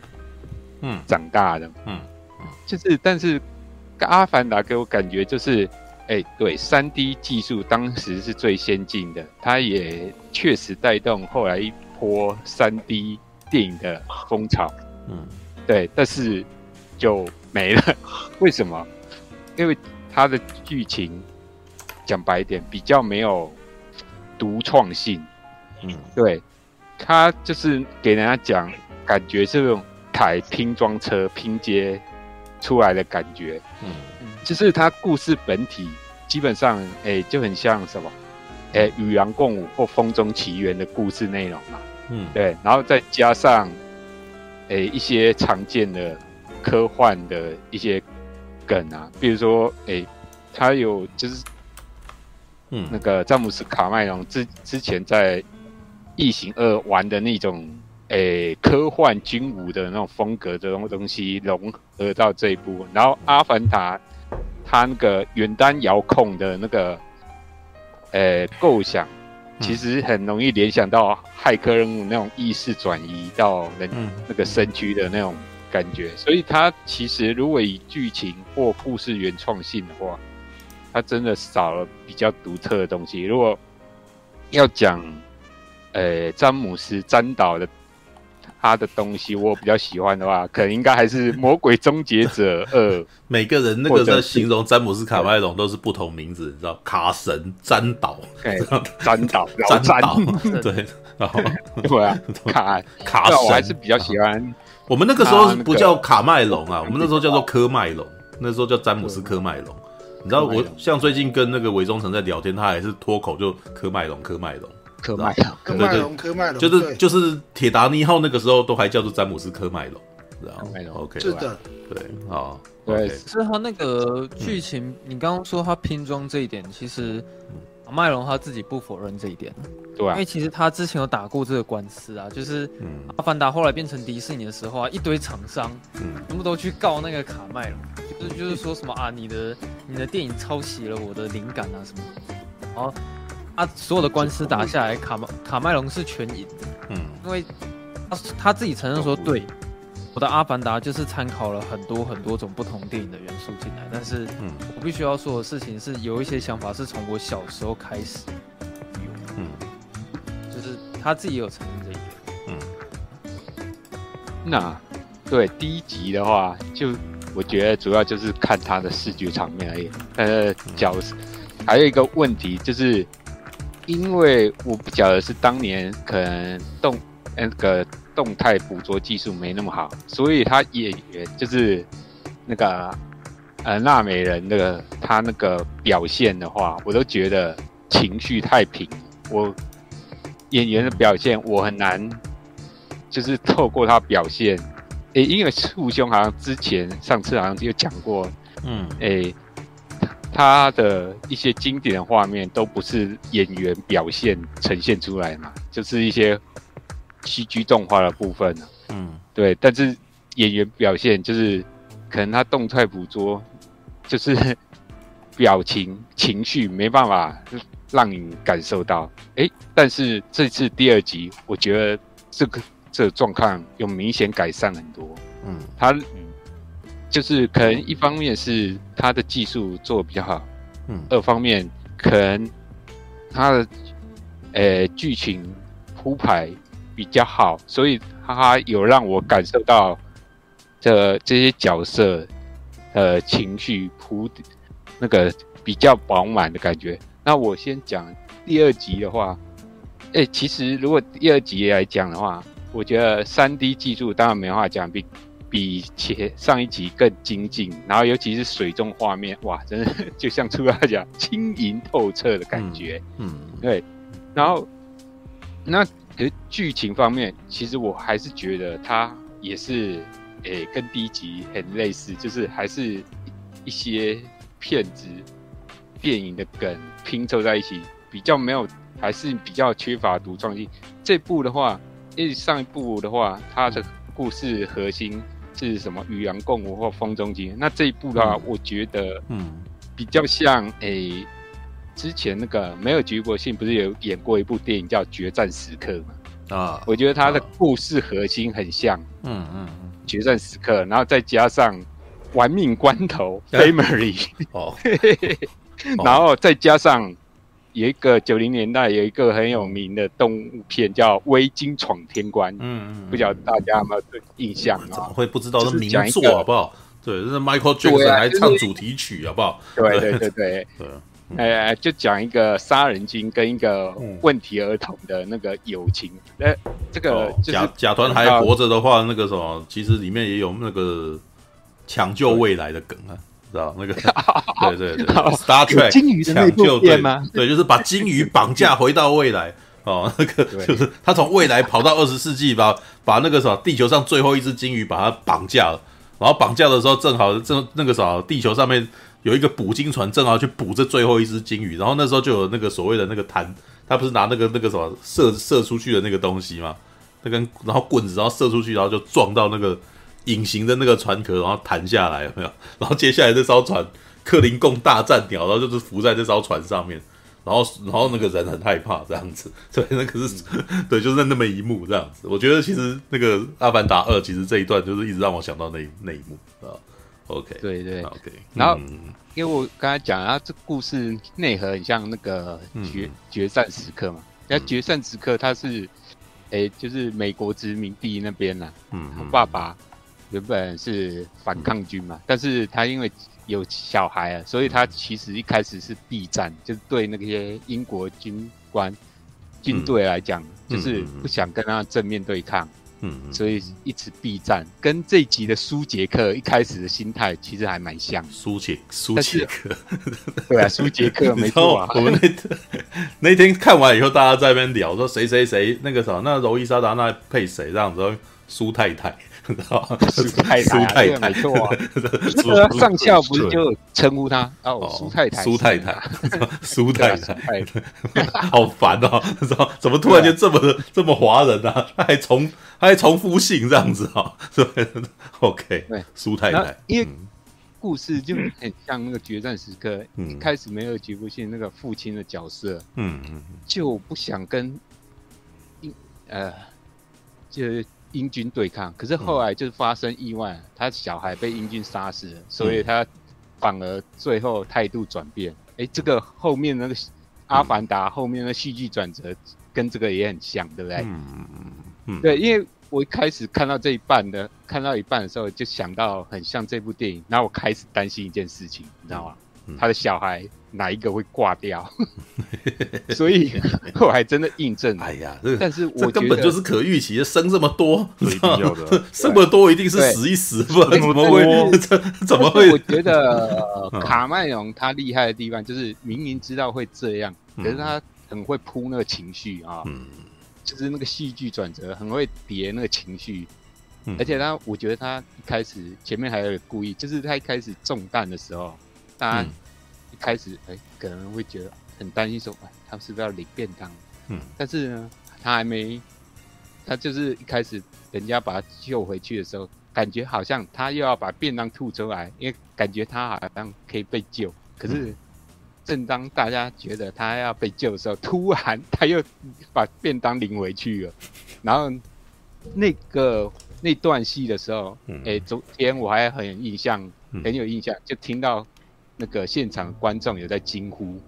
嗯，长大的，嗯，就是但是。阿凡达给我感觉就是，哎、欸，对，三 D 技术当时是最先进的，它也确实带动后来一波三 D 电影的风潮。嗯，对，但是就没了。为什么？因为它的剧情讲白一点，比较没有独创性。嗯，对，它就是给人家讲，感觉是那种台拼装车拼接。出来的感觉，嗯，就是它故事本体基本上，哎、欸，就很像什么，哎、欸，与狼共舞或风中奇缘的故事内容嘛，嗯，对，然后再加上，哎、欸，一些常见的科幻的一些梗啊，比如说，哎、欸，他有就是，嗯，那个詹姆斯卡麦隆之之前在异形二玩的那种。诶、欸，科幻军武的那种风格这种东西融合到这一部，然后《阿凡达》它那个远端遥控的那个诶构想，其实很容易联想到骇客任务那种意识转移到人那个身躯的那种感觉。所以它其实如果以剧情或故事原创性的话，它真的少了比较独特的东西。如果要讲，呃，詹姆斯詹导的。他的东西我比较喜欢的话，可能应该还是《魔鬼终结者二》。每个人那个在形容詹姆斯卡麦隆都是不同名字，你知道？卡神、詹导、詹导、詹导，对，然后 对啊，卡卡神，我还是比较喜欢。我们那个时候不叫卡麦隆啊，我们那时候叫做科麦隆，那时候叫詹姆斯科麦隆。你知道我像最近跟那个韦忠诚在聊天，他还是脱口就科麦隆，科麦隆。科麦隆，科麦隆，科麦隆，就是就是铁达尼号那个时候都还叫做詹姆斯科麦隆，知道吗？OK，是的，对，好，对，是他那个剧情，你刚刚说他拼装这一点，其实麦隆他自己不否认这一点，对，因为其实他之前有打过这个官司啊，就是阿凡达后来变成迪士尼的时候啊，一堆厂商，嗯，全部都去告那个卡麦隆，就是就是说什么啊，你的你的电影抄袭了我的灵感啊什么，然后。他所有的官司打下来，卡麦卡麦隆是全赢的。嗯，因为他他自己承认说，对，我的《阿凡达》就是参考了很多很多种不同电影的元素进来，但是，嗯，我必须要说的事情是，有一些想法是从我小时候开始有，嗯，就是他自己也有承认这一点。嗯，那对第一集的话，就我觉得主要就是看他的视觉场面而已。呃，角色还有一个问题就是。因为我不晓得是当年可能动那个动态捕捉技术没那么好，所以他演员就是那个呃纳美人那个他那个表现的话，我都觉得情绪太平。我演员的表现我很难，就是透过他表现，诶，因为簇兄好像之前上次好像就讲过，嗯，诶。他的一些经典的画面都不是演员表现呈现出来嘛，就是一些 CG 动画的部分。嗯，对。但是演员表现就是可能他动态捕捉，就是表情情绪没办法让你感受到。哎、欸，但是这次第二集，我觉得这个这个状况有明显改善很多。嗯，他。就是可能一方面是他的技术做得比较好，嗯，二方面可能他的呃剧情铺排比较好，所以他有让我感受到这这些角色呃情绪铺那个比较饱满的感觉。那我先讲第二集的话，哎，其实如果第二集来讲的话，我觉得三 D 技术当然没话讲，比。比前上一集更精进，然后尤其是水中画面，哇，真的 就像初哥讲，轻盈透彻的感觉。嗯，嗯对。然后，那可是剧情方面，其实我还是觉得它也是，诶、欸，跟第一集很类似，就是还是一些片子、电影的梗拼凑在一起，比较没有，还是比较缺乏独创性。这部的话，因为上一部的话，它的故事核心。是什么与阳共舞或风中情？那这一部的话，我觉得，嗯，比较像诶、欸，之前那个梅尔吉伯逊不是有演过一部电影叫《决战时刻》吗？啊，我觉得他的故事核心很像，嗯嗯嗯，决战时刻，然后再加上玩命关头 Family，哦，然后再加上。有一个九零年代有一个很有名的动物片叫《微鲸闯天关》，嗯嗯，不晓得大家有没有印象啊？怎么会不知道？是名作好不好？对，这是 Michael Jackson 还唱主题曲好不好？对对对对，哎，就讲一个杀人精跟一个问题儿童的那个友情。哎，这个假假团还活着的话，那个什么，其实里面也有那个抢救未来的梗啊。知道那个？对对对，Star Trek 金鱼的那部片吗？对，就是把鲸鱼绑架回到未来 哦。那个就是他从未来跑到二十世纪，把把那个什么地球上最后一只鲸鱼把它绑架了。然后绑架的时候，正好正那个啥，地球上面有一个捕鲸船，正好去捕这最后一只鲸鱼。然后那时候就有那个所谓的那个弹，他不是拿那个那个什么射射出去的那个东西吗？那根然后棍子，然后射出去，然后就撞到那个。隐形的那个船壳，然后弹下来，有没有？然后接下来这艘船克林贡大战鸟，然后就是浮在这艘船上面，然然后然后那个人很害怕这样子，对，那个是，对，就是那么一幕这样子。我觉得其实那个《阿凡达二》其实这一段就是一直让我想到那那一幕啊。OK，对对 OK。然后因为我刚才讲啊，这故事内核很像那个决决战时刻嘛，那决战时刻他是。哎，就是美国殖民地那边呐、啊，嗯，我爸爸原本是反抗军嘛，嗯、但是他因为有小孩啊，所以他其实一开始是避战，就是对那些英国军官、军队来讲，嗯、就是不想跟他正面对抗。嗯，所以一直避战，跟这一集的苏杰克一开始的心态其实还蛮像。苏杰苏杰克，对啊，苏杰克 没错啊。我们那 那天看完以后，大家在那边聊说谁谁谁那个什么，那柔伊莎达那配谁这样子？苏太太。苏太太，苏太太，没错啊。上校不是就称呼他哦，苏太太，苏太太，苏太太，好烦哦！怎么突然间这么这么华人呢？他还重他还重复姓这样子哈？对，OK，对，苏太太。因为故事就很像那个决战时刻，一开始没有吉布逊那个父亲的角色，嗯嗯，就不想跟呃，就。英军对抗，可是后来就是发生意外，嗯、他小孩被英军杀死了，所以他反而最后态度转变。哎、欸，这个后面那个《阿凡达》后面的戏剧转折跟这个也很像，对不对？嗯嗯嗯。对，因为我一开始看到这一半的，看到一半的时候就想到很像这部电影，然后我开始担心一件事情，你知道吗？嗯、他的小孩。哪一个会挂掉？所以 后来真的印证。哎呀，这、但是我根本就是可预期的，生这么多，生这么多一定是死一死，不然怎么会？怎么会？我觉得卡麦隆他厉害的地方就是明明知道会这样，可是他很会铺那个情绪啊，嗯、就是那个戏剧转折，很会叠那个情绪。嗯、而且他，我觉得他一开始前面还有故意，就是他一开始中弹的时候，大家、嗯。开始哎，可能会觉得很担心，说哎，他是不是要领便当？嗯，但是呢，他还没，他就是一开始人家把他救回去的时候，感觉好像他又要把便当吐出来，因为感觉他好像可以被救。可是，正当大家觉得他要被救的时候，突然他又把便当领回去了。然后那个那段戏的时候，哎、嗯，昨天我还很有印象，很有印象，就听到。那个现场观众有在惊呼，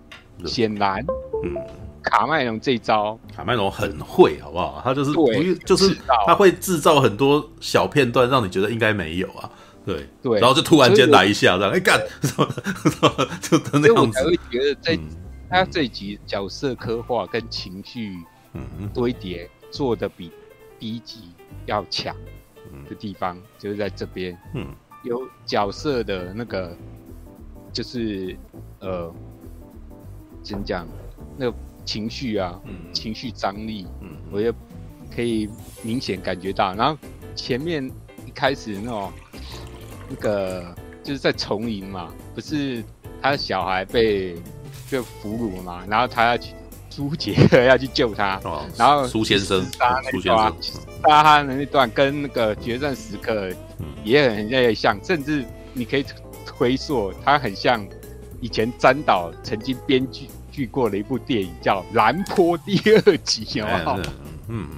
显然，嗯，卡麦隆这一招，卡麦隆很会，好不好？他就是不，就是他会制造很多小片段，让你觉得应该没有啊，对。对，然后就突然间来一下，这样，哎干，就就那样子。才会觉得在他这集角色刻画跟情绪堆叠做的比第一集要强的地方，就是在这边，嗯，有角色的那个。就是，呃，怎么讲？那个情绪啊，嗯、情绪张力，嗯、我也可以明显感觉到。然后前面一开始那种，那个就是在丛林嘛，不是他的小孩被就俘虏嘛，然后他要去苏杰克 要去救他，哦、然后苏先生杀那段，杀他的那段跟那个决战时刻也很很像，甚至你可以。回溯，他很像以前詹导曾经编剧剧过的一部电影，叫《蓝波》第二集，好不好？嗯，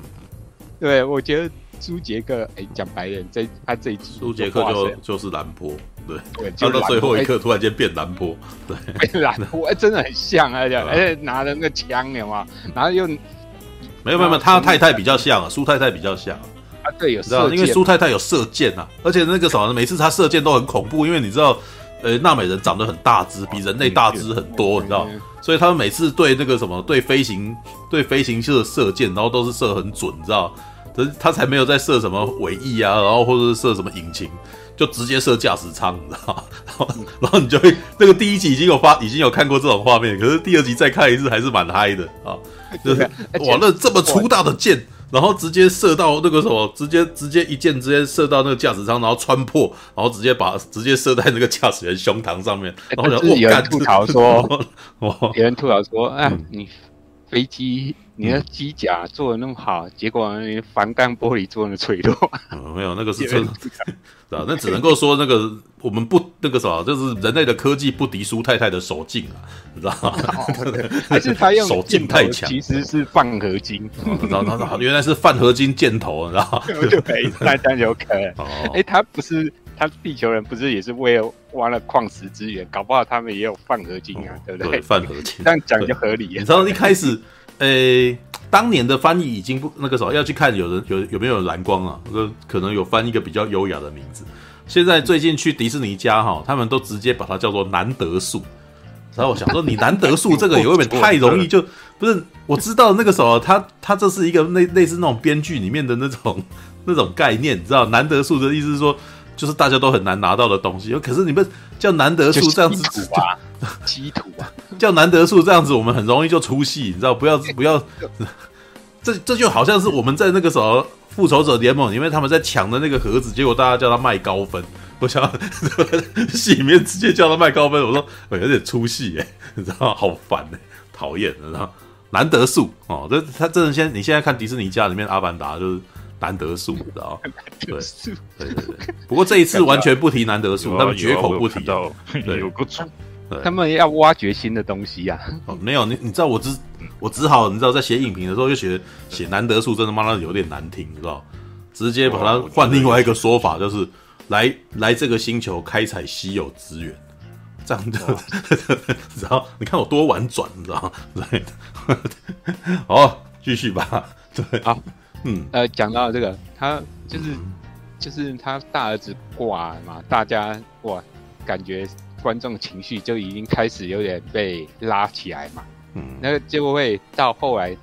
对，我觉得苏杰克，哎，讲白人，这他这一集，苏杰克就就是蓝波，对，对，他到最后一刻突然间变蓝波，对，变蓝波，哎，真的很像啊，这样，哎，拿着那个枪，有吗？然后又没有没有没有，他太太比较像啊，苏太太比较像。啊，对，有，知道，因为苏太太有射箭啊，而且那个什么，每次她射箭都很恐怖，因为你知道，呃，纳美人长得很大只，比人类大只很多，你知道，所以他们每次对那个什么，对飞行，对飞行器的射箭，然后都是射很准，你知道，可是他才没有在射什么尾翼啊，然后或者是射什么引擎，就直接射驾驶舱，你知道，然后 然后你就会那个第一集已经有发，已经有看过这种画面，可是第二集再看一次还是蛮嗨的 啊，就是哇，那这么粗大的箭。然后直接射到那个什么，直接直接一箭直接射到那个驾驶舱，然后穿破，然后直接把直接射在那个驾驶员胸膛上面。然后有人吐槽说，有人吐槽说，哎，你飞机，你的机甲做的那么好，结果你帆钢玻璃做的脆弱。没有，那个是 真的，啊，那只能够说那个我们不那个什么，就是人类的科技不敌苏太太的手劲啊，你知道吗？还是他用手劲太强，其实是泛合金。知道，知道，原来是泛合金箭头，你知道吗？对，那这样有可能。哎，他不是。他地球人不是也是为了挖了矿石资源，搞不好他们也有泛合金啊，嗯、对不对？对，泛合金，这样讲就合理。你知道一开始，呃、欸，当年的翻译已经不那个时候要去看有人有有没有蓝光啊，可能有翻一个比较优雅的名字。现在最近去迪士尼家哈，他们都直接把它叫做南德树。然后我想说，你南德树这个有点太容易 就，就不是我知道那个时候他他这是一个类类似那种编剧里面的那种那种概念，你知道南德树的意思是说。就是大家都很难拿到的东西，可是你们叫难得树这样子，啊，稀土啊，叫难得树这样子，我们很容易就出戏，你知道？不要 不要，这这就好像是我们在那个什么复仇者联盟里面，他们在抢的那个盒子，结果大家叫他卖高分，我想 戏里面直接叫他卖高分，我说我有点出戏哎，你知道好烦哎，讨厌，然后难得树哦，这他真的先，你现在看迪士尼家里面阿凡达就是。南德树，知道 对对对对。不过这一次完全不提南德树，他们绝口不提。对，有个错。他们要挖掘新的东西呀。哦，没有，你你知道，我只我只好，你知道，在写影评的时候，就写写南德树，真的妈的有点难听，你知道？直接把它换另外一个说法，就是来来这个星球开采稀有资源，这样的。然后你看我多婉转，你知道吗？对。好，继续吧。对，好。嗯，呃，讲到这个，他就是、嗯、就是他大儿子挂嘛，大家哇，感觉观众情绪就已经开始有点被拉起来嘛。嗯，那个就会到后来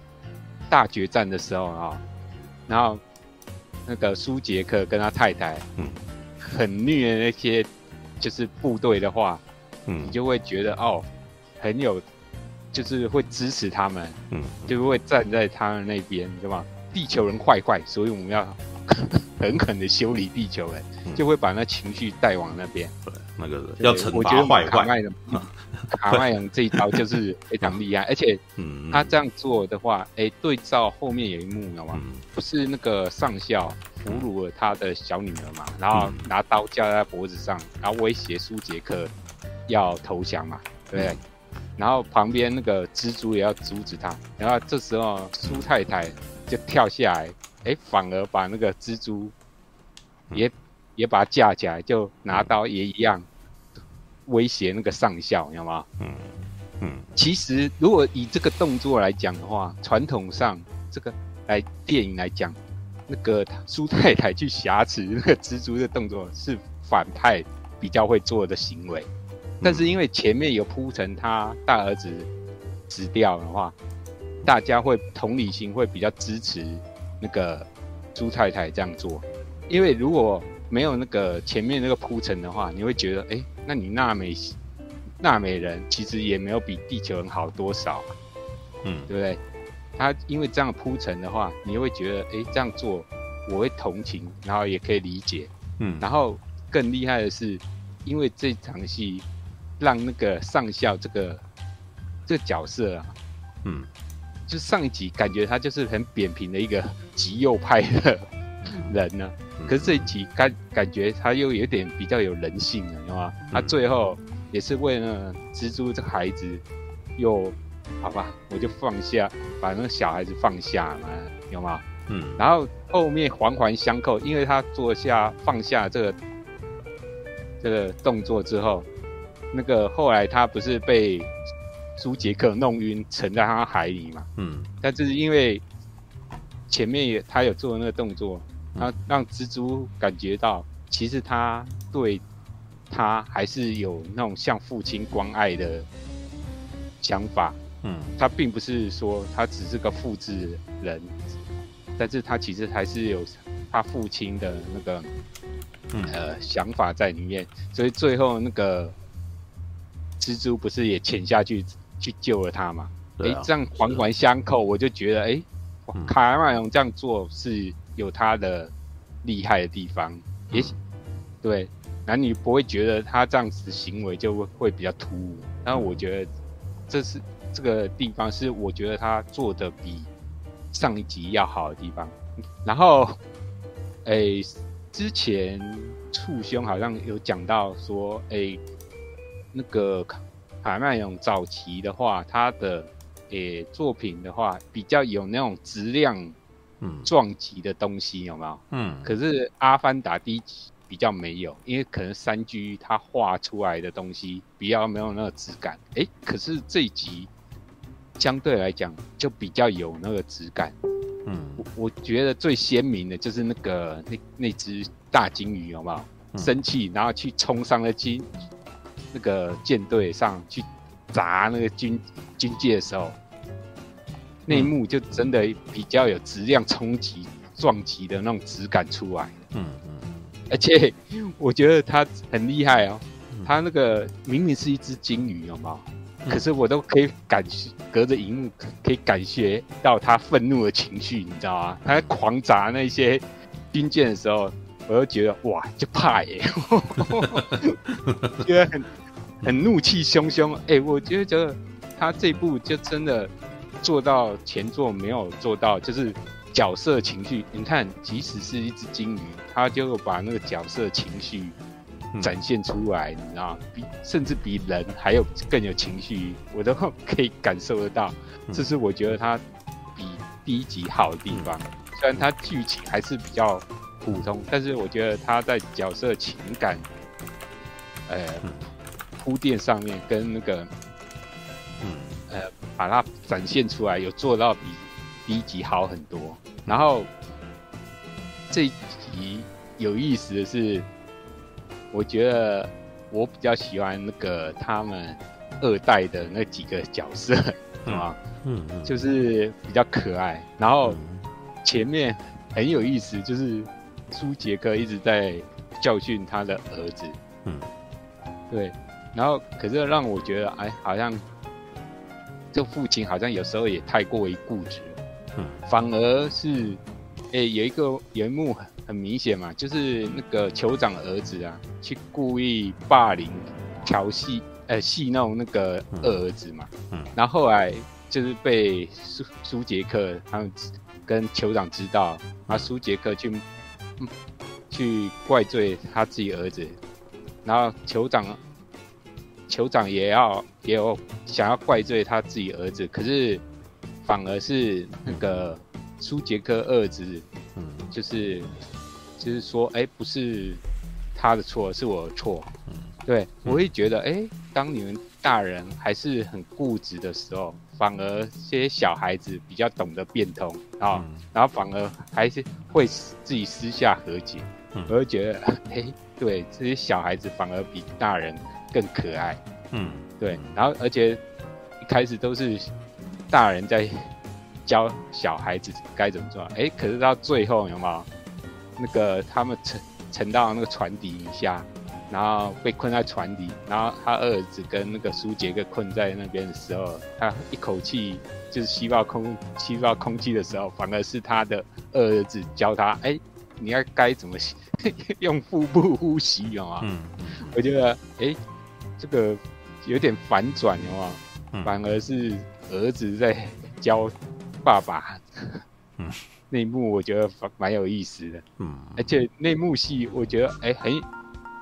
大决战的时候啊，然后那个苏杰克跟他太太，嗯，很虐那些就是部队的话，嗯，你就会觉得哦，很有，就是会支持他们，嗯，就会站在他们那边，对吧？地球人坏坏，所以我们要 狠狠的修理地球人，嗯、就会把那情绪带往那边。对，那个要惩罚坏坏。卡麦隆，卡麦隆这一招就是非常厉害，而且他这样做的话，哎、欸，对照后面有一幕，你知道吗？嗯、不是那个上校俘虏了他的小女儿嘛，然后拿刀架在他脖子上，然后威胁苏杰克要投降嘛，对不对？嗯、然后旁边那个蜘蛛也要阻止他，然后这时候苏太太。就跳下来，哎、欸，反而把那个蜘蛛也、嗯、也把它架起来，就拿刀也一样威胁那个上校，你知道吗？嗯嗯。其实如果以这个动作来讲的话，传统上这个来电影来讲，那个苏太太去挟持那个蜘蛛的动作是反派比较会做的行为，但是因为前面有铺成他大儿子死掉的话。大家会同理心会比较支持那个朱太太这样做，因为如果没有那个前面那个铺陈的话，你会觉得，哎，那你纳美纳美人其实也没有比地球人好多少，嗯，对不对？他因为这样铺陈的话，你会觉得，哎，这样做我会同情，然后也可以理解，嗯，然后更厉害的是，因为这场戏让那个上校这个这个角色啊，嗯。就上一集感觉他就是很扁平的一个极右派的人呢、啊，可是这一集感感觉他又有点比较有人性了，知道吗？他最后也是为了蜘蛛这个孩子，又好吧，我就放下，把那个小孩子放下嘛，有吗？嗯，然后后面环环相扣，因为他坐下放下这个这个动作之后，那个后来他不是被。苏杰克弄晕，沉在他海里嘛。嗯，但是因为前面也他有做那个动作，他让蜘蛛感觉到，其实他对他还是有那种像父亲关爱的想法。嗯，他并不是说他只是个复制人，但是他其实还是有他父亲的那个呃想法在里面。所以最后那个蜘蛛不是也潜下去？去救了他嘛？哎、啊欸，这样环环相扣，我就觉得，哎、卡麦隆这样做是有他的厉害的地方，也、嗯、对，男女不会觉得他这样子行为就会会比较突兀。然后我觉得这是这个地方是我觉得他做的比上一集要好的地方。然后，哎、欸，之前簇兄好像有讲到说，哎、欸，那个卡麦隆早期的话，他的诶、欸、作品的话，比较有那种质量嗯撞击的东西，有没有？嗯。可是《阿凡达》第一集比较没有，因为可能三 G 它画出来的东西比较没有那个质感。哎、欸，可是这一集相对来讲就比较有那个质感。嗯，我我觉得最鲜明的就是那个那那只大鲸鱼，有没有？嗯、生气，然后去冲上了军那个舰队上去砸那个军军舰的时候，那一幕就真的比较有质量冲击撞击的那种质感出来。嗯嗯，而且我觉得他很厉害哦，他那个明明是一只鲸鱼，有没有？可是我都可以感觉，隔着荧幕可以感觉到他愤怒的情绪，你知道吗？他在狂砸那些军舰的时候，我就觉得哇，就怕耶，觉得很很怒气汹汹。哎、欸，我觉得觉得他这部就真的做到前作没有做到，就是角色情绪。你看，即使是一只金鱼，他就把那个角色情绪。展现出来，你知道，比甚至比人还有更有情绪，我都 可以感受得到。这是我觉得他比第一集好的地方。虽然他剧情还是比较普通，但是我觉得他在角色情感，呃，铺垫上面跟那个，呃，把它展现出来，有做到比第一集好很多。然后这一集有意思的是。我觉得我比较喜欢那个他们二代的那几个角色，是吧？嗯嗯，就是比较可爱。然后前面很有意思，就是苏杰克一直在教训他的儿子。嗯，对。然后可是让我觉得，哎，好像这父亲好像有时候也太过于固执。嗯，反而是，哎，有一个有一幕。很明显嘛，就是那个酋长儿子啊，去故意霸凌、调戏、呃戏弄那个二儿子嘛。嗯。嗯，然后后来就是被苏苏杰克他们跟酋长知道，然后苏杰克去、嗯、去怪罪他自己儿子，然后酋长酋长也要也有想要怪罪他自己儿子，可是反而是那个苏杰克二子，嗯，就是。就是说，哎、欸，不是他的错，是我的错。嗯，对，我会觉得，哎、欸，当你们大人还是很固执的时候，反而这些小孩子比较懂得变通啊，嗯、然后反而还是会自己私下和解。嗯，我会觉得，哎、欸，对，这些小孩子反而比大人更可爱。嗯，对，然后而且一开始都是大人在教小孩子该怎么做，哎、欸，可是到最后有没有？那个他们沉沉到那个船底下，然后被困在船底，然后他二儿子跟那个苏杰克困在那边的时候，他一口气就是吸到空吸到空气的时候，反而是他的二儿子教他，哎，你要该怎么 用腹部呼吸，有吗？嗯，我觉得哎，这个有点反转，有吗？反而是儿子在 教爸爸。嗯。那一幕我觉得蛮有意思的，嗯，而且那幕戏我觉得哎、欸、很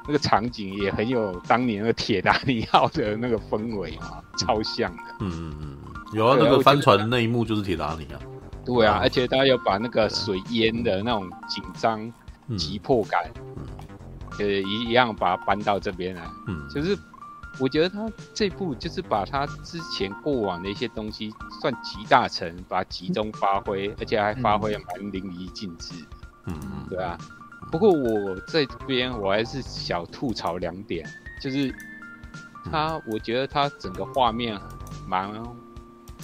那个场景也很有当年那个铁达尼号的那个氛围嘛，超像的，嗯嗯嗯，有啊，那个帆船的那一幕就是铁达尼啊，对啊，而且他有把那个水淹的那种紧张、急迫感，嗯，呃一一样把它搬到这边来，嗯，就是。我觉得他这部就是把他之前过往的一些东西算集大成，把它集中发挥，而且还发挥的蛮淋漓尽致。嗯嗯，对啊。不过我在这边我还是小吐槽两点，就是他，我觉得他整个画面蛮，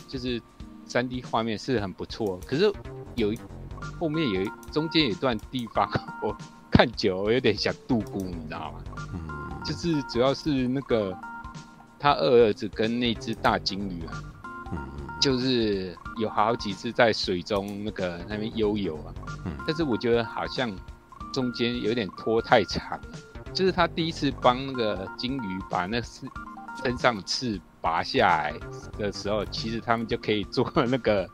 就是三 D 画面是很不错，可是有一后面有一中间有一段地方，我看久了我有点想度孤，你知道吗？嗯。就是主要是那个他二儿子跟那只大鲸鱼啊，嗯，就是有好几次在水中那个那边悠游啊，嗯，但是我觉得好像中间有点拖太长了。就是他第一次帮那个鲸鱼把那四身上的刺拔下来的时候，其实他们就可以做那个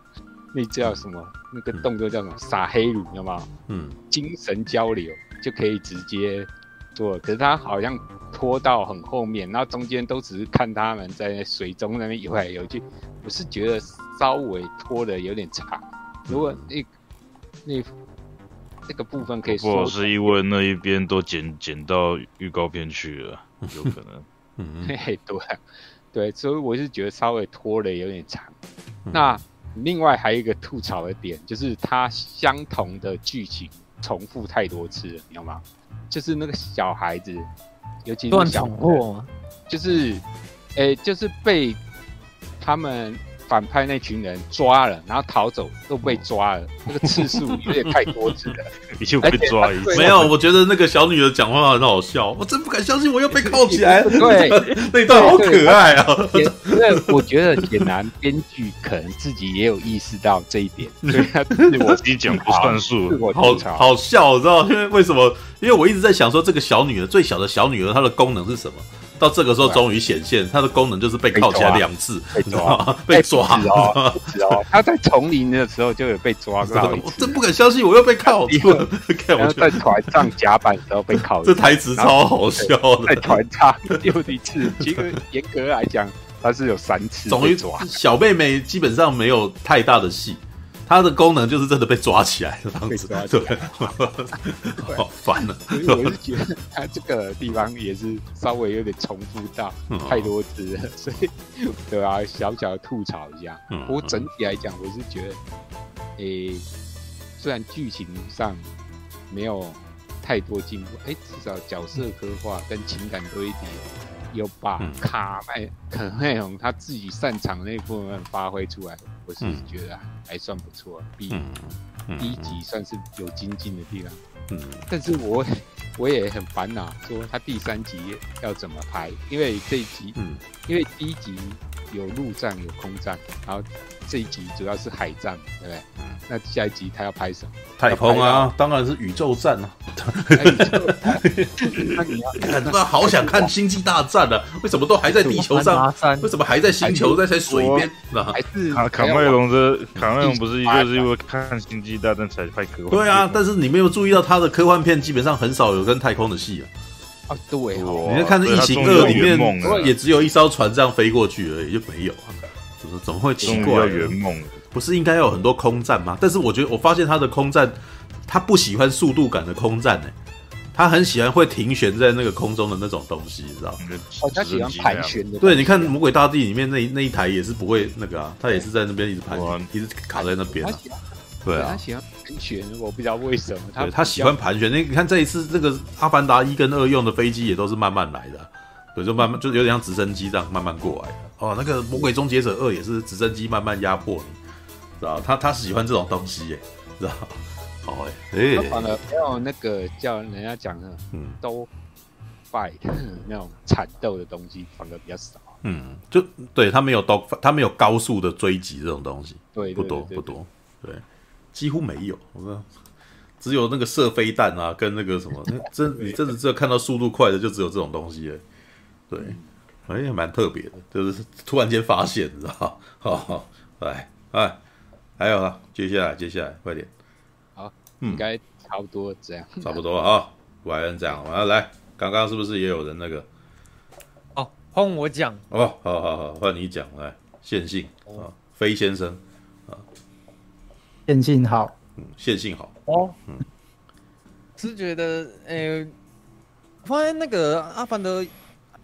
那叫什么？那个动作叫什么？撒黑乳，有没有？嗯，精神交流就可以直接做。可是他好像拖到很后面，然后中间都只是看他们在水中那边游来游去。我是觉得稍微拖的有点长。如果那那这个部分可以说，不是因为那一边都剪剪到预告片去了，有可能。嗯，对对，所以我是觉得稍微拖的有点长。那。另外还有一个吐槽的点，就是它相同的剧情重复太多次了，你知道吗？就是那个小孩子，尤其是小货，就是，诶、欸，就是被他们。反派那群人抓了，然后逃走都被抓了，那个次数有点太多次了。你就被抓一次？没有，我觉得那个小女儿讲话很好笑，我真不敢相信我又被铐起来了。对，那一段好可爱啊！因为我觉得简南编剧可能自己也有意识到这一点，所以他我自己讲不算数，好好笑，知道？因为为什么？因为我一直在想说，这个小女儿最小的小女儿，她的功能是什么？到这个时候终于显现，它的功能就是被铐起来两次，被抓，被抓他在丛林的时候就有被抓过，我真不敢相信我又被铐了。然后在船上甲板的时候被铐，这台词超好笑的。在船上又一次，其实严格来讲，他是有三次。终于抓小妹妹基本上没有太大的戏。它的功能就是真的被抓起来的样子，对，好烦以我是觉得它这个地方也是稍微有点重复到太多次了，所以对啊，小小的吐槽一下。不过整体来讲，我是觉得，诶，虽然剧情上没有太多进步，哎，至少角色刻画跟情感多一点，有把卡麦可内容他自己擅长的那部分发挥出来。我是觉得还算不错，比第一集算是有精进的地方。嗯，但是我我也很烦恼，说他第三集要怎么拍？因为这一集，嗯，因为第一集有陆战有空战，然后这一集主要是海战，对不对？嗯，那下一集他要拍什么？太空啊，当然是宇宙战啊。那你要看，那好想看星际大战啊！为什么都还在地球上？为什么还在星球在在水边？还是卡卡麦隆的卡麦隆不是就是因为看星际大战才拍科幻？对啊，但是你没有注意到他的科幻片基本上很少有跟太空的戏啊。啊，对哦，你看《异形二》里面也只有一艘船这样飞过去而已，就没有啊？怎么怎么会奇怪？圆梦不是应该要有很多空战吗？但是我觉得我发现他的空战。他不喜欢速度感的空战呢，他很喜欢会停悬在那个空中的那种东西，你知道吗？哦，他喜欢盘旋的。对，你看《魔鬼大地》里面那那一台也是不会那个啊，他也是在那边一直盘旋，一直卡在那边啊。对啊，他喜欢盘旋，我不知道为什么。他他喜欢盘旋。那你看这一次这个《阿凡达》一跟二用的飞机也都是慢慢来的，对，就慢慢就有点像直升机这样慢慢过来的。哦，那个《魔鬼终结者二》也是直升机慢慢压迫你，知道他他喜欢这种东西耶，知道。哦，哎、欸，他反而没有那个叫人家讲的，嗯，都 fight 那种缠斗的东西，反而比较少。嗯，就对他没有都，他没有高速的追击这种东西，对，不多不多，对，几乎没有。我说，只有那个射飞弹啊，跟那个什么，真你真的只有看到速度快的，就只有这种东西。对，反正也蛮特别的，就是突然间发现，你知道吗？好好，来，哎，还有啊，接下来，接下来，快点。好应该差不多这样，差不多啊，果然这样。完了，来，刚刚是不是也有人那个？哦，换我讲。哦，好好好，换你讲。来，线性啊，飞先生啊，线性好，嗯，线性好。哦，嗯，是觉得，诶，发现那个《阿凡达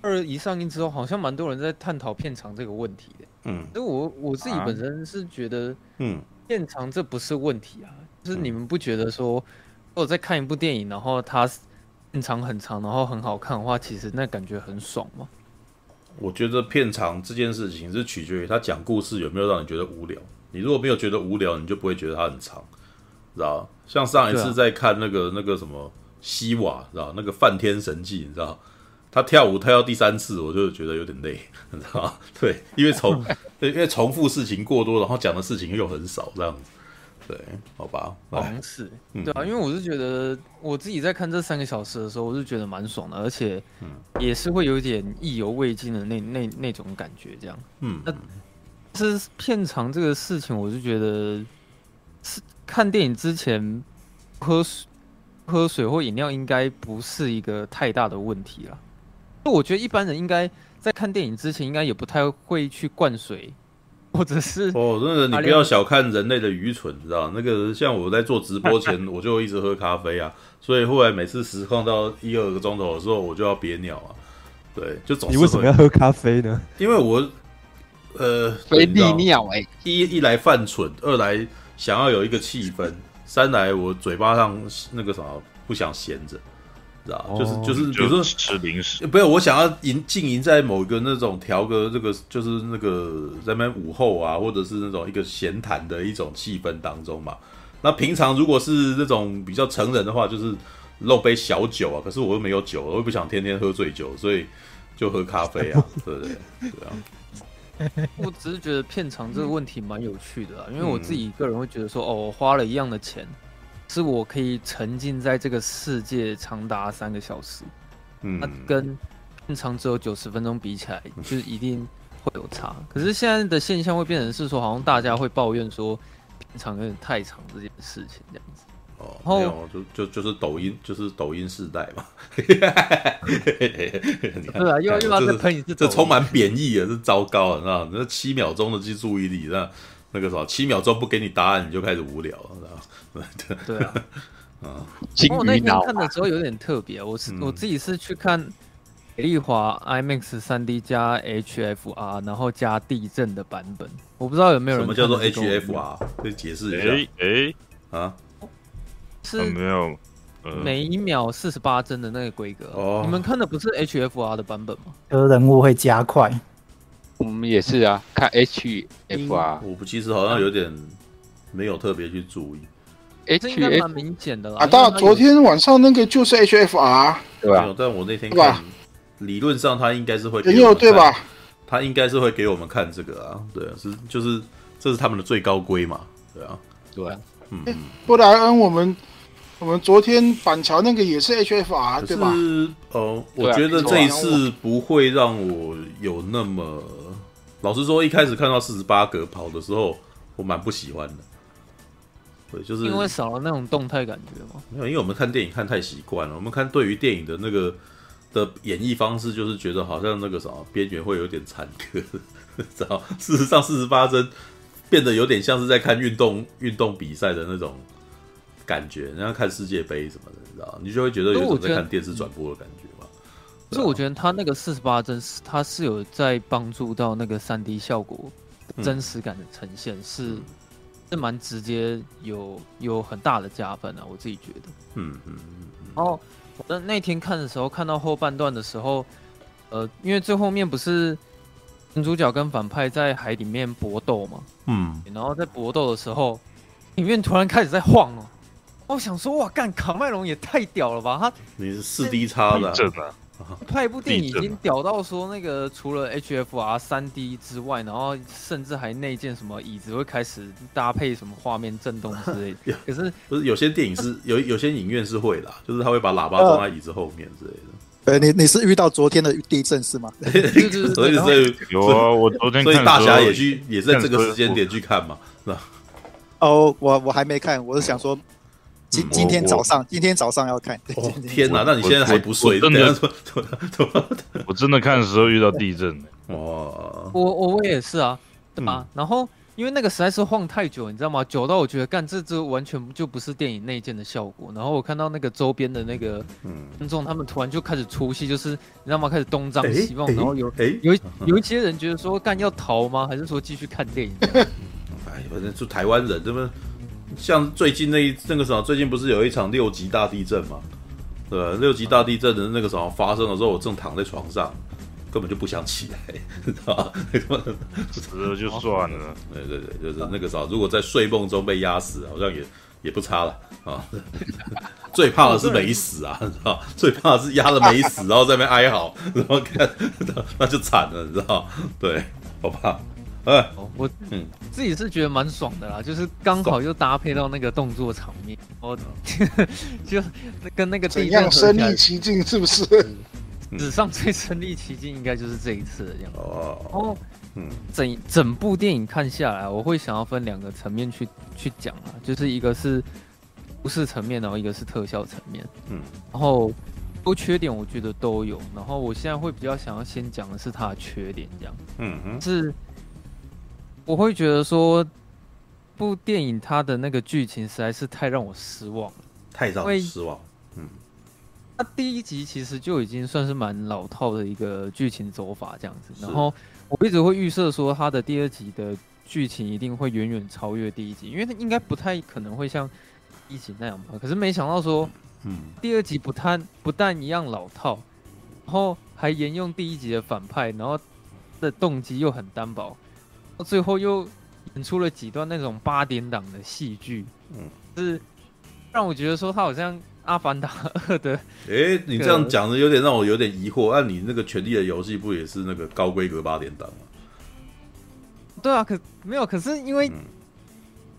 二》一上映之后，好像蛮多人在探讨片长这个问题的。嗯，所以我我自己本身是觉得，嗯，片长这不是问题啊。就是你们不觉得说，如果在看一部电影，然后它片长很长，然后很好看的话，其实那感觉很爽吗？我觉得片长这件事情是取决于他讲故事有没有让你觉得无聊。你如果没有觉得无聊，你就不会觉得它很长，知道？像上一次在看那个、啊、那个什么西瓦，知道？那个梵天神迹，你知道？他跳舞跳到第三次，我就觉得有点累，你知道吗？对，因为重，因为重复事情过多，然后讲的事情又很少，这样子。对，好吧，好像是，对啊，因为我是觉得我自己在看这三个小时的时候，我是觉得蛮爽的，而且也是会有点意犹未尽的那那那种感觉，这样。嗯，那是片长这个事情，我是觉得是看电影之前喝水喝水或饮料应该不是一个太大的问题了。那我觉得一般人应该在看电影之前，应该也不太会去灌水。或者是哦，真的，你不要小看人类的愚蠢，知道？那个像我在做直播前，我就一直喝咖啡啊，所以后来每次实况到一二个钟头的时候，我就要憋尿啊。对，就总是。你为什么要喝咖啡呢？因为我呃，会利尿哎，一一来犯蠢，二来想要有一个气氛，三来我嘴巴上那个什么不想闲着。就是就是，比如说吃零食，不是我想要营经营在某一个那种调个这个，就是那个在那边午后啊，或者是那种一个闲谈的一种气氛当中嘛。那平常如果是那种比较成人的话，就是弄杯小酒啊。可是我又没有酒，我又不想天天喝醉酒，所以就喝咖啡啊，对不对？对啊。我只是觉得片场这个问题蛮有趣的啊，因为我自己个人会觉得说，哦，我花了一样的钱。是我可以沉浸在这个世界长达三个小时，嗯，那跟平常只有九十分钟比起来，就是一定会有差。可是现在的现象会变成是说，好像大家会抱怨说平常有点太长这件事情这样子。哦，没有，就就就是抖音，就是抖音世代嘛。对啊，又要又要再喷一次，这充满贬义啊，是糟糕啊，知道吗？那七秒钟的记注意力，那那个什么，七秒钟不给你答案，你就开始无聊了，知道吗？对。啊，啊，我那天看的时候有点特别，我是我自己是去看美丽华 IMAX 三 D 加 HFR，然后加地震的版本，我不知道有没有人什么叫做 HFR，可以解释一下？哎，啊，是没有，每一秒四十八帧的那个规格。哦，你们看的不是 HFR 的版本吗？就是人物会加快，我们也是啊，看 HFR，我不其实好像有点没有特别去注意。哎，这应该蛮明显的啦。啊，到昨天晚上那个就是 HFR，对吧？但我那天看，理论上他应该是会没有对吧？他应该是会给我们看这个啊，对啊，是就是这是他们的最高规嘛，对啊，对，嗯。布莱恩，我们我们昨天板桥那个也是 HFR，对吧？哦，我觉得这一次不会让我有那么，老实说，一开始看到四十八格跑的时候，我蛮不喜欢的。对，就是因为少了那种动态感觉嘛。没有，因为我们看电影看太习惯了。我们看对于电影的那个的演绎方式，就是觉得好像那个什么边缘会有点残缺，知道？事实上，四十八帧变得有点像是在看运动运动比赛的那种感觉，然后看世界杯什么的，你知道？你就会觉得有种在看电视转播的感觉嘛。所以我觉得他那个四十八帧是它是有在帮助到那个三 D 效果真实感的呈现，嗯、是。是蛮直接有，有有很大的加分啊，我自己觉得。嗯嗯嗯。然后我在那天看的时候，看到后半段的时候，呃，因为最后面不是男主角跟反派在海里面搏斗嘛，嗯，然后在搏斗的时候，里面突然开始在晃了，我想说，哇，干卡麦隆也太屌了吧，他你是四 D 叉的。拍一部电影已经屌到说那个除了 HFR 三 D 之外，然后甚至还内建什么椅子会开始搭配什么画面震动之类的。可是不是有些电影是 有有些影院是会的，就是他会把喇叭装在椅子后面之类的。呃，你你是遇到昨天的地震是吗？所以所以有啊，我昨天所以大侠也去也是在这个时间点去看嘛，是吧？哦，我我还没看，我是想说。今今天早上，今天早上要看。天哪，那你现在还不睡？真的？我真的看的时候遇到地震。哇！我我我也是啊，对吧？然后因为那个实在是晃太久，你知道吗？久到我觉得干这这完全就不是电影内建的效果。然后我看到那个周边的那个观众，他们突然就开始出戏，就是你知道吗？开始东张西望，然后有有有一些人觉得说干要逃吗？还是说继续看电影？哎，反正就台湾人，对不对？像最近那一那个什么，最近不是有一场六级大地震嘛？对吧？六级大地震的那个什么发生的时候，我正躺在床上，根本就不想起来，知道吧？死了就算了。对对对，就是那个啥，如果在睡梦中被压死，好像也也不差了啊。最怕的是没死啊，你知道？最怕的是压了没死，然后在那边哀嚎，然后看，那就惨了，你知道？对，好吧。呃，我嗯。自己是觉得蛮爽的啦，就是刚好又搭配到那个动作场面，我就跟那个怎样 身临其境，是不是？史上最身临其境应该就是这一次的样。子。哦，嗯，整整部电影看下来，我会想要分两个层面去去讲啊，就是一个是故事层面，然后一个是特效层面。嗯，然后多缺点我觉得都有，然后我现在会比较想要先讲的是它的缺点，这样。嗯哼，是。我会觉得说，部电影它的那个剧情实在是太让我失望了，太让我失望。嗯，它第一集其实就已经算是蛮老套的一个剧情走法这样子，然后我一直会预设说，它的第二集的剧情一定会远远超越第一集，因为它应该不太可能会像一集那样吧。可是没想到说，嗯，第二集不但不但一样老套，然后还沿用第一集的反派，然后的动机又很单薄。最后又演出了几段那种八点档的戏剧，嗯，是让我觉得说他好像《阿凡达二》的。哎，你这样讲的有点让我有点疑惑。按你那个《权力的游戏》不也是那个高规格八点档吗？对啊，可没有，可是因为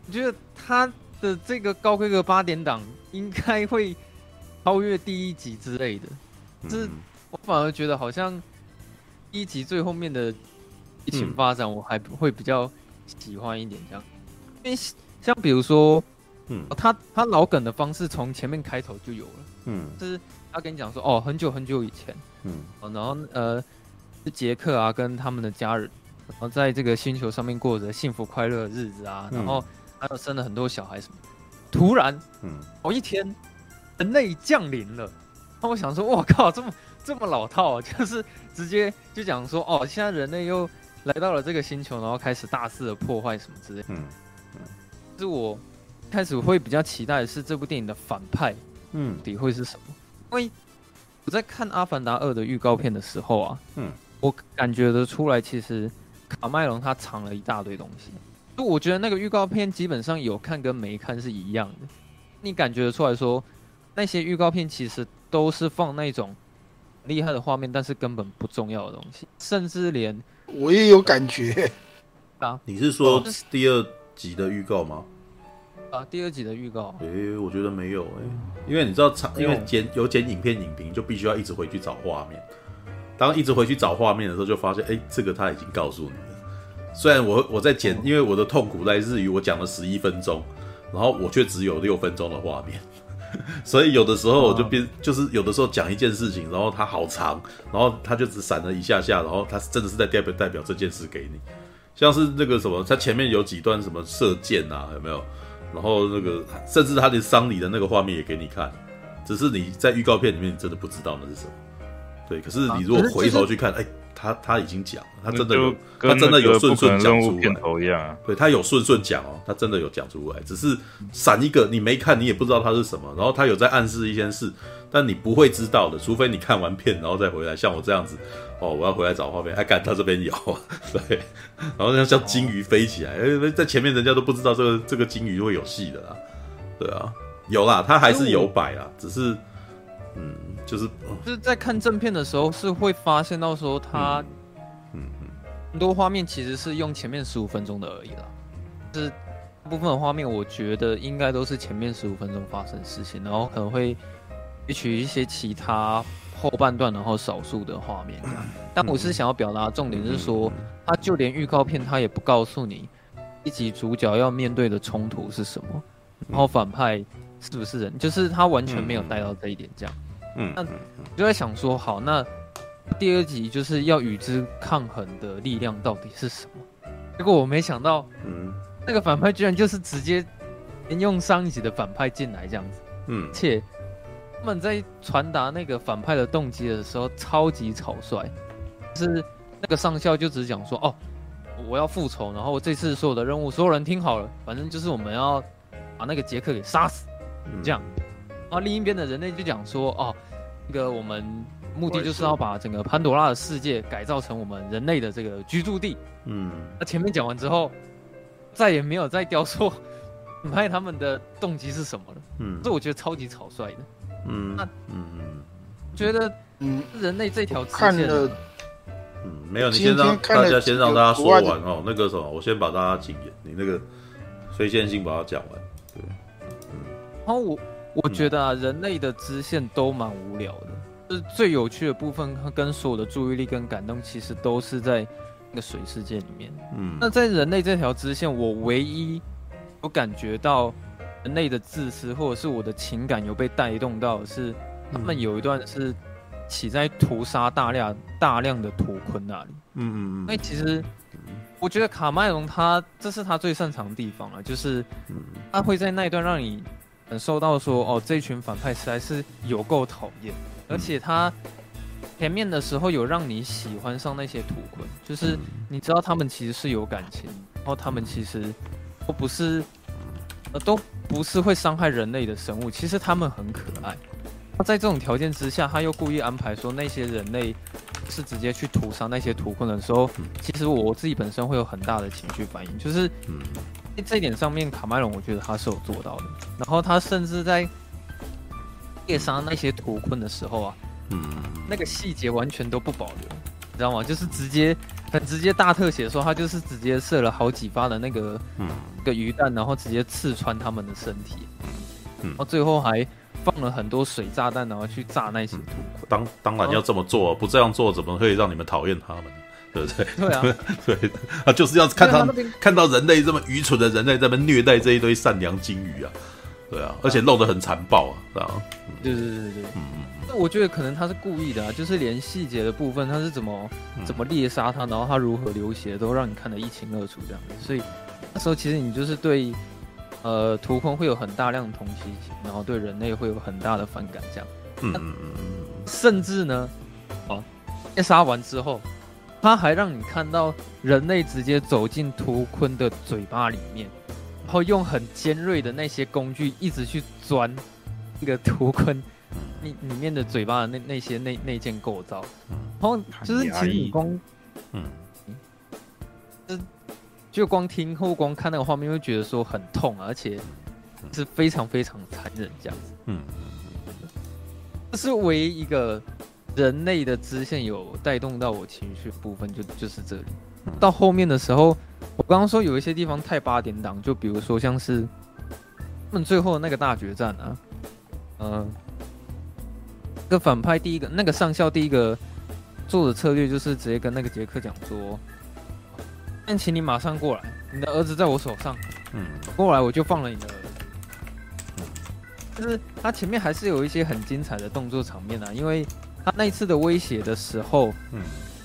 我觉得他的这个高规格八点档应该会超越第一集之类的，就是我反而觉得好像一集最后面的。剧情发展我还会比较喜欢一点这样，因为像比如说，嗯，他他老梗的方式从前面开头就有了，嗯，就是他跟你讲说，哦，很久很久以前，嗯，然后呃，是杰克啊跟他们的家人，然后在这个星球上面过着幸福快乐的日子啊，然后还有生了很多小孩什么，突然，嗯，某一天，人类降临了，那我想说，我靠，这么这么老套啊，就是直接就讲说，哦，现在人类又。来到了这个星球，然后开始大肆的破坏什么之类的。嗯嗯，是我开始会比较期待的是这部电影的反派，嗯，底会是什么？因为我在看《阿凡达二》的预告片的时候啊，嗯，我感觉得出来，其实卡麦隆他藏了一大堆东西。就我觉得那个预告片基本上有看跟没看是一样的，你感觉得出来说那些预告片其实都是放那种厉害的画面，但是根本不重要的东西，甚至连。我也有感觉，啊，你是说第二集的预告吗？啊，第二集的预告，诶、欸，我觉得没有诶、欸，因为你知道，因为剪有剪影片影评，就必须要一直回去找画面。当一直回去找画面的时候，就发现，哎、欸，这个他已经告诉你了。虽然我我在剪，因为我的痛苦在日语我讲了十一分钟，然后我却只有六分钟的画面。所以有的时候我就变，就是有的时候讲一件事情，然后它好长，然后它就只闪了一下下，然后它真的是在代表代表这件事给你，像是那个什么，它前面有几段什么射箭啊，有没有？然后那个甚至他连丧礼的那个画面也给你看，只是你在预告片里面你真的不知道那是什么。对，可是你如果回头去看，哎。他他已经讲了，他真的有，他真的有顺顺讲出来。对，他有顺顺讲哦，他真的有讲出来，只是闪一个你没看，你也不知道他是什么。然后他有在暗示一件事，但你不会知道的，除非你看完片然后再回来。像我这样子，哦，我要回来找画面，还敢他这边有，对，然后像像金鱼飞起来，哎，在前面人家都不知道这个这个金鱼会有戏的啦，对啊，有啦，他还是有摆啦，只是，嗯。就是就是在看正片的时候，是会发现到说他，嗯嗯，很多画面其实是用前面十五分钟的而已啦。就是部分的画面，我觉得应该都是前面十五分钟发生事情，然后可能会取一些其他后半段，然后少数的画面。但我是想要表达重点是说，他就连预告片他也不告诉你一集主角要面对的冲突是什么，然后反派是不是人，就是他完全没有带到这一点这样。嗯，那就在想说，好，那第二集就是要与之抗衡的力量到底是什么？结果我没想到，嗯，那个反派居然就是直接沿用上一集的反派进来这样子，嗯，且他们在传达那个反派的动机的时候超级草率，就是那个上校就只讲说，哦，我要复仇，然后这次所有的任务，所有人听好了，反正就是我们要把那个杰克给杀死，这样。然后另一边的人类就讲说：“哦，那个我们目的就是要把整个潘多拉的世界改造成我们人类的这个居住地。”嗯，那前面讲完之后，再也没有再雕塑反派他们的动机是什么了。嗯，这我觉得超级草率的。嗯，那嗯，觉得嗯人类这条支线，看了，没有，你先让大家先让大家说完哦。那个什么，我先把大家请言，你那个推荐性把它讲完。对，嗯。然后我我觉得啊，嗯、人类的支线都蛮无聊的，就是最有趣的部分，跟所有的注意力跟感动，其实都是在那个水世界里面。嗯。那在人类这条支线，我唯一有感觉到人类的自私，或者是我的情感有被带动到，是他们有一段是。起在屠杀大量大量的图坤那里，嗯嗯嗯，那其实我觉得卡麦隆他这是他最擅长的地方啊，就是他会在那一段让你感受到说，哦，这群反派实在是有够讨厌，而且他前面的时候有让你喜欢上那些土坤，就是你知道他们其实是有感情，然后他们其实都不是呃都不是会伤害人类的生物，其实他们很可爱。那在这种条件之下，他又故意安排说那些人类是直接去屠杀那些土坤的时候，其实我自己本身会有很大的情绪反应，就是在这一点上面，卡麦隆我觉得他是有做到的。然后他甚至在猎杀那些图坤的时候啊，嗯那个细节完全都不保留，你知道吗？就是直接很直接大特写说他就是直接射了好几发的那个嗯个鱼弹，然后直接刺穿他们的身体，然后最后还。放了很多水炸弹，然后去炸那些图坤。当当然要这么做，不这样做怎么会让你们讨厌他们？对不对？对啊，对啊，就是要看他看到人类这么愚蠢的人类在那边虐待这一堆善良金鱼啊，对啊，而且弄得很残暴啊，对啊。对对对对对，嗯嗯。那我觉得可能他是故意的啊，就是连细节的部分，他是怎么怎么猎杀他，然后他如何流血，都让你看得一清二楚这样子。所以那时候其实你就是对。呃，图空会有很大量的同情心，然后对人类会有很大的反感，这样。嗯嗯嗯嗯。甚至呢，哦，猎杀完之后，他还让你看到人类直接走进图坤的嘴巴里面，然后用很尖锐的那些工具一直去钻那个图坤里里面的嘴巴的那那些内内件构造。然后就是其实你光，嗯。就光听或光看那个画面，会觉得说很痛，而且是非常非常残忍这样子。嗯，这是唯一一个人类的支线有带动到我情绪部分，就就是这里。到后面的时候，我刚刚说有一些地方太八点档，就比如说像是他们最后的那个大决战啊，嗯、个反派第一个那个上校第一个做的策略就是直接跟那个杰克讲说。但请你马上过来，你的儿子在我手上。嗯，过来我就放了你的儿子。嗯，就是他前面还是有一些很精彩的动作场面啊，因为他那一次的威胁的时候，嗯，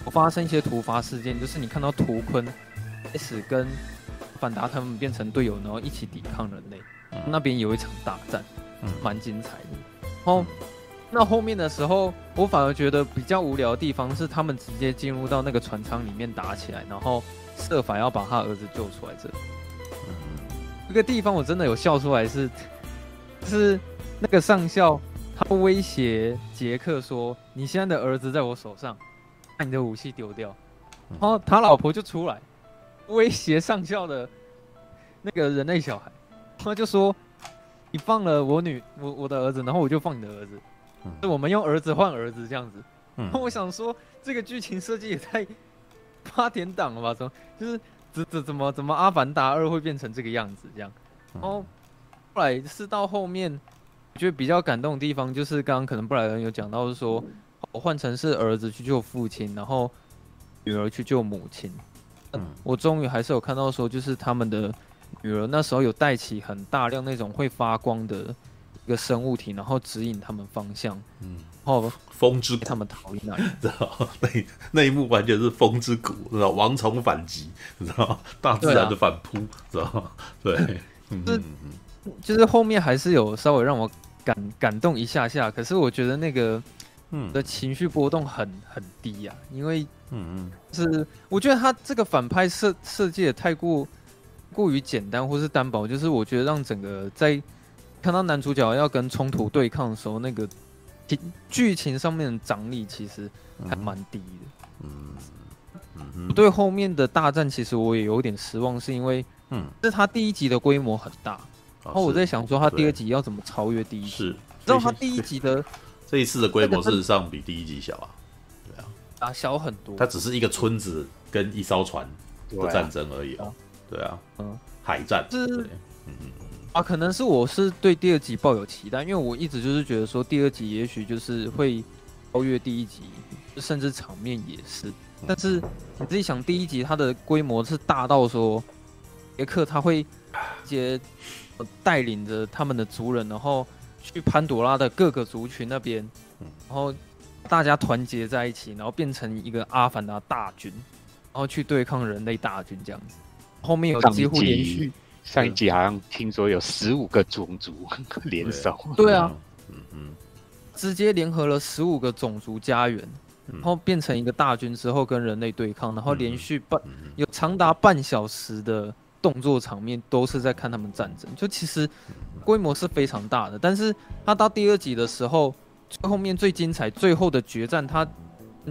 我发生一些突发事件，就是你看到图坤开始跟反达他们变成队友，然后一起抵抗人类，嗯，那边有一场大战，嗯，蛮精彩的。然后那后面的时候，我反而觉得比较无聊的地方是他们直接进入到那个船舱里面打起来，然后。设法要把他儿子救出来，这这个地方我真的有笑出来是，是是那个上校他威胁杰克说：“你现在的儿子在我手上，把你的武器丢掉。”然后他老婆就出来威胁上校的那个人类小孩，他就说：“你放了我女我我的儿子，然后我就放你的儿子，是我们用儿子换儿子这样子。”然后我想说，这个剧情设计也太……八点档了吧？怎么就是怎怎怎么怎么阿凡达二会变成这个样子这样？然后后来是到后面，我觉得比较感动的地方就是刚刚可能布莱恩有讲到是说，我换成是儿子去救父亲，然后女儿去救母亲。嗯，我终于还是有看到说，就是他们的女儿那时候有带起很大量那种会发光的一个生物体，然后指引他们方向。嗯。哦，风之他们逃离 那里，知道那那一幕完全是风之谷，知道蝗虫反击，知道大自然的反扑，知道对，就是就是后面还是有稍微让我感感动一下下，可是我觉得那个嗯。的情绪波动很很低呀、啊，因为嗯嗯，是我觉得他这个反派设设计的太过过于简单或是单薄，就是我觉得让整个在看到男主角要跟冲突对抗的时候那个。剧情上面的张力其实还蛮低的，嗯，嗯，嗯，对后面的大战其实我也有点失望，是因为，嗯，是他第一集的规模很大，然后我在想说他第二集要怎么超越第一集，是，知道他第一集的 这一次的规模事实上比第一集小啊，对啊，啊，小很多。它只是一个村子跟一艘船的战争而已啊。对啊，嗯，海战是，嗯嗯啊，可能是我是对第二集抱有期待，因为我一直就是觉得说第二集也许就是会超越第一集，甚至场面也是。但是你自己想，第一集它的规模是大到说，杰克他会直接带领着他们的族人，然后去潘朵拉的各个族群那边，然后大家团结在一起，然后变成一个阿凡达大军，然后去对抗人类大军这样子。后面有几乎连续。上一集好像听说有十五个种族 联手，对啊，嗯嗯，直接联合了十五个种族家园，然后变成一个大军之后跟人类对抗，然后连续半有长达半小时的动作场面都是在看他们战争，就其实规模是非常大的。但是他到第二集的时候，最后面最精彩最后的决战，他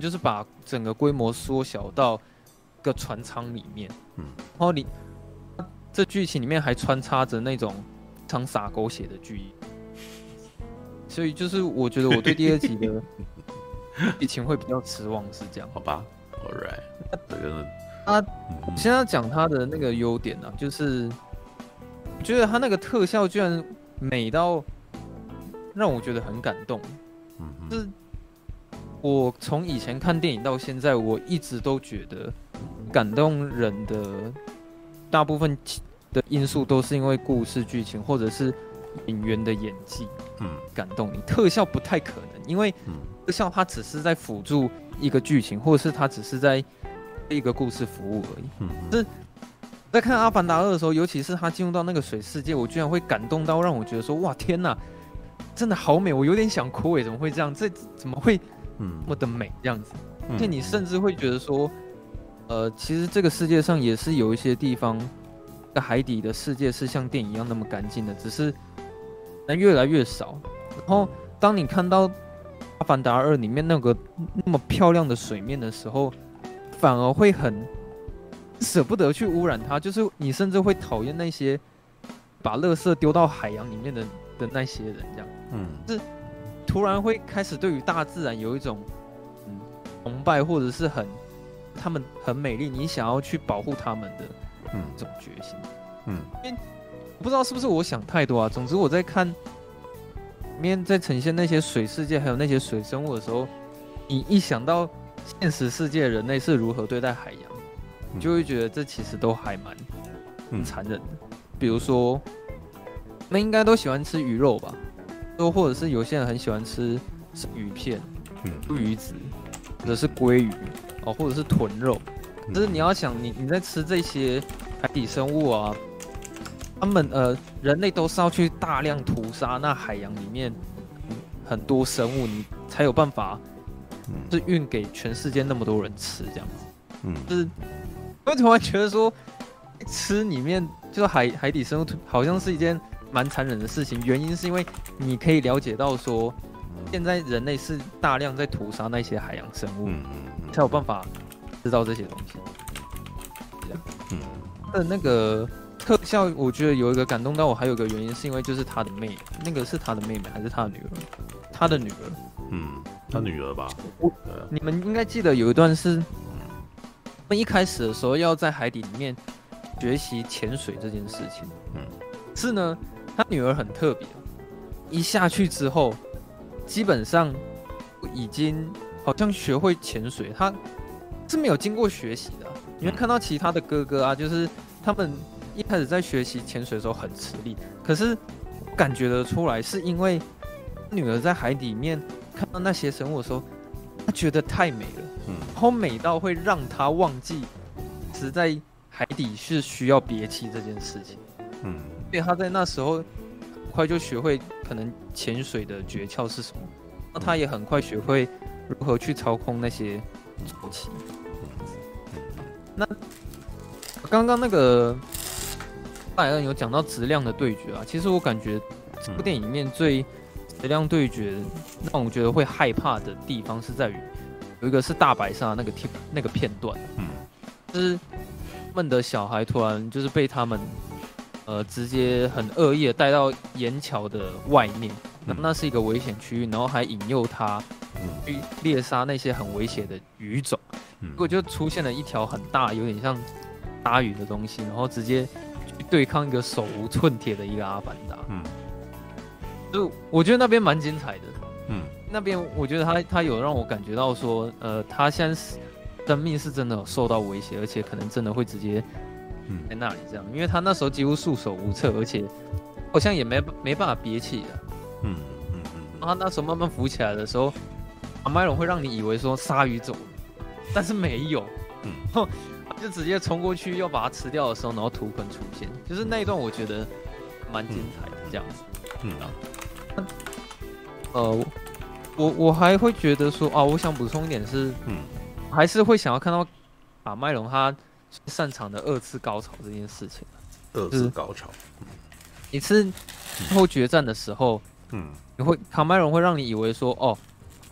就是把整个规模缩小到一个船舱里面，嗯，然后你。这剧情里面还穿插着那种常洒狗血的剧，所以就是我觉得我对第二集的 剧情会比较失望，是这样？好吧，All right，这个啊，现在讲他的那个优点呢、啊，就是觉得他那个特效居然美到让我觉得很感动。嗯，是我从以前看电影到现在，我一直都觉得感动人的。大部分的因素都是因为故事剧情，或者是演员的演技，嗯，感动你。特效不太可能，因为特效它只是在辅助一个剧情，或者是它只是在一个故事服务而已。嗯，是在看《阿凡达二》的时候，尤其是他进入到那个水世界，我居然会感动到让我觉得说：哇，天哪，真的好美！我有点想哭诶，怎么会这样？这怎么会那么的美？这样子，而且你甚至会觉得说。呃，其实这个世界上也是有一些地方，在海底的世界是像电影一样那么干净的，只是人越来越少。然后，当你看到《阿凡达二》里面那个那么漂亮的水面的时候，反而会很舍不得去污染它。就是你甚至会讨厌那些把垃圾丢到海洋里面的的那些人，这样，嗯，是突然会开始对于大自然有一种嗯崇拜，或者是很。他们很美丽，你想要去保护他们的，嗯，这种决心，嗯，因为不知道是不是我想太多啊。总之我在看里面在呈现那些水世界还有那些水生物的时候，你一想到现实世界人类是如何对待海洋，你就会觉得这其实都还蛮残忍的。比如说，那应该都喜欢吃鱼肉吧？都或者是有些人很喜欢吃鱼片、嗯，鱼子，或者是鲑鱼。哦，或者是豚肉，就是你要想你你在吃这些海底生物啊，他们呃人类都是要去大量屠杀那海洋里面很多生物，你才有办法，是运给全世界那么多人吃这样子，嗯，就是 我突然觉得说吃里面就是海海底生物好像是一件蛮残忍的事情，原因是因为你可以了解到说现在人类是大量在屠杀那些海洋生物。嗯才有办法知道这些东西。这样，嗯，的那个特效，我觉得有一个感动到我，还有一个原因是因为就是他的妹，那个是他的妹妹还是他的女儿？他的女儿，嗯，他女儿吧。我，你们应该记得有一段是，他们一开始的时候要在海底里面学习潜水这件事情。嗯，是呢，他女儿很特别，一下去之后，基本上已经。好像学会潜水，他是没有经过学习的。你会看到其他的哥哥啊，就是他们一开始在学习潜水的时候很吃力，可是感觉得出来，是因为女儿在海底面看到那些生物的时候，他觉得太美了，嗯，然后美到会让他忘记，实在海底是需要憋气这件事情，嗯，所以他在那时候很快就学会可能潜水的诀窍是什么，那他也很快学会。如何去操控那些武器？那刚刚那个拜恩有讲到质量的对决啊，其实我感觉这部电影里面最质量对决让我觉得会害怕的地方是在于有一个是大白鲨那个片那个片段，嗯，就是他们的小孩突然就是被他们呃直接很恶意的带到岩桥的外面，那那是一个危险区域，然后还引诱他去猎杀那些很危险的鱼种，结果就出现了一条很大，有点像鲨鱼的东西，然后直接去对抗一个手无寸铁的一个阿凡达。嗯，就我觉得那边蛮精彩的。嗯，那边我觉得他他有让我感觉到说，呃，他现在是生命是真的有受到威胁，而且可能真的会直接在那里这样，因为他那时候几乎束手无策，而且好像也没没办法憋气的。嗯嗯嗯，然后他那时候慢慢浮起来的时候，阿麦隆会让你以为说鲨鱼走了，但是没有，嗯，就直接冲过去要把它吃掉的时候，然后图腾出现，就是那一段我觉得蛮精彩的这样子，嗯啊，呃，我我还会觉得说啊，我想补充一点是，嗯，还是会想要看到卡麦隆他擅长的二次高潮这件事情，二次高潮，一次最后决战的时候。嗯，你会卡麦隆会让你以为说，哦，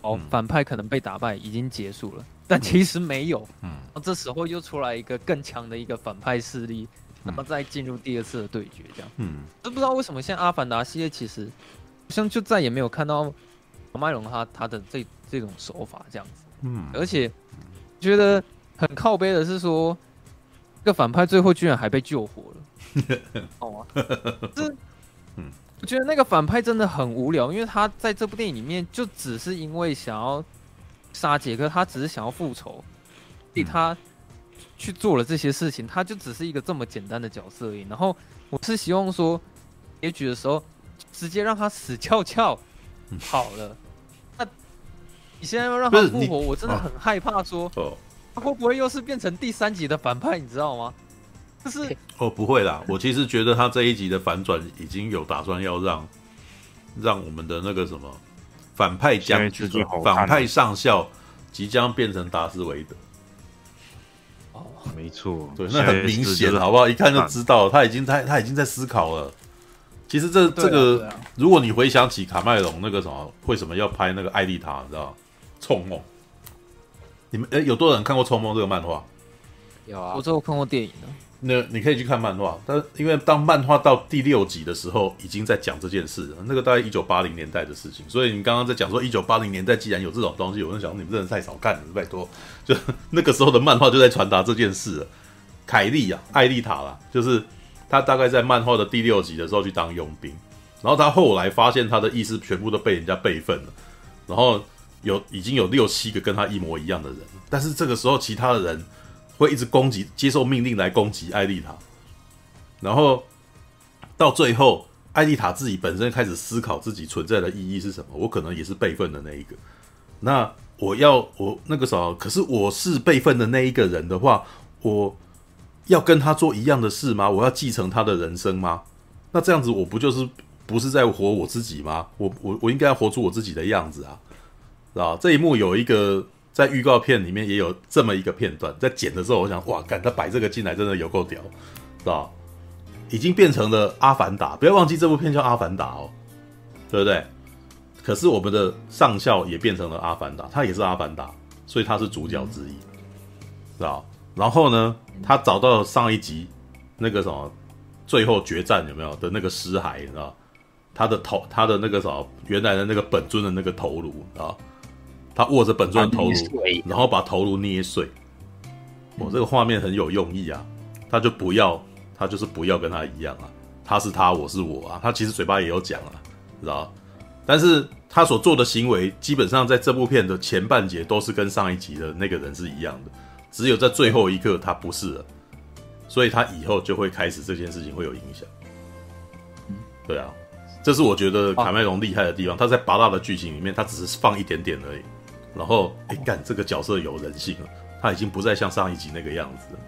哦，反派可能被打败，已经结束了，但其实没有。嗯，这时候又出来一个更强的一个反派势力，然后再进入第二次的对决，这样。嗯，都不知道为什么现在阿凡达系列其实好像就再也没有看到麦隆他他的这这种手法这样子。嗯，而且觉得很靠背的是说，这个反派最后居然还被救活了。哦，这。我觉得那个反派真的很无聊，因为他在这部电影里面就只是因为想要杀杰克，他只是想要复仇，所以他去做了这些事情，他就只是一个这么简单的角色而已。然后我是希望说结局的时候直接让他死翘翘好了。那你现在要让他复活，我真的很害怕说他会不会又是变成第三集的反派，你知道吗？就是 哦，不会啦。我其实觉得他这一集的反转已经有打算要让让我们的那个什么反派将军、反派上校即将变成达斯维德。哦，没错，对，那很明显，好不好？一看就知道他已经他他已经在思考了。其实这这个，如果你回想起卡麦隆那个什么，为什么要拍那个艾丽塔，你知道吗？銃梦，你们哎，有多少人看过《冲梦》这个漫画？有啊，我只有看过电影呢。那你可以去看漫画，但因为当漫画到第六集的时候，已经在讲这件事了。那个大概一九八零年代的事情，所以你刚刚在讲说一九八零年代既然有这种东西，我就想你们真的太少看了，拜托。就 那个时候的漫画就在传达这件事了。凯莉啊，艾丽塔啦，就是他大概在漫画的第六集的时候去当佣兵，然后他后来发现他的意识全部都被人家备份了，然后有已经有六七个跟他一模一样的人，但是这个时候其他的人。会一直攻击，接受命令来攻击艾丽塔，然后到最后，艾丽塔自己本身开始思考自己存在的意义是什么。我可能也是备份的那一个。那我要我那个时候，可是我是备份的那一个人的话，我要跟他做一样的事吗？我要继承他的人生吗？那这样子我不就是不是在活我自己吗？我我我应该要活出我自己的样子啊，是吧？这一幕有一个。在预告片里面也有这么一个片段，在剪的时候，我想，哇，干他摆这个进来真的有够屌，是吧？已经变成了阿凡达，不要忘记这部片叫阿凡达哦，对不对？可是我们的上校也变成了阿凡达，他也是阿凡达，所以他是主角之一，是吧？然后呢，他找到了上一集那个什么最后决战有没有的那个尸骸，知道？他的头，他的那个什么原来的那个本尊的那个头颅啊。他握着本尊的头颅，然后把头颅捏碎。我、哦、这个画面很有用意啊！他就不要，他就是不要跟他一样啊！他是他，我是我啊！他其实嘴巴也有讲啊，知道？但是他所做的行为，基本上在这部片的前半节都是跟上一集的那个人是一样的，只有在最后一刻他不是了，所以他以后就会开始这件事情会有影响。对啊，这是我觉得卡麦隆厉害的地方。他在拔大的剧情里面，他只是放一点点而已。然后，哎，干这个角色有人性了，他已经不再像上一集那个样子了。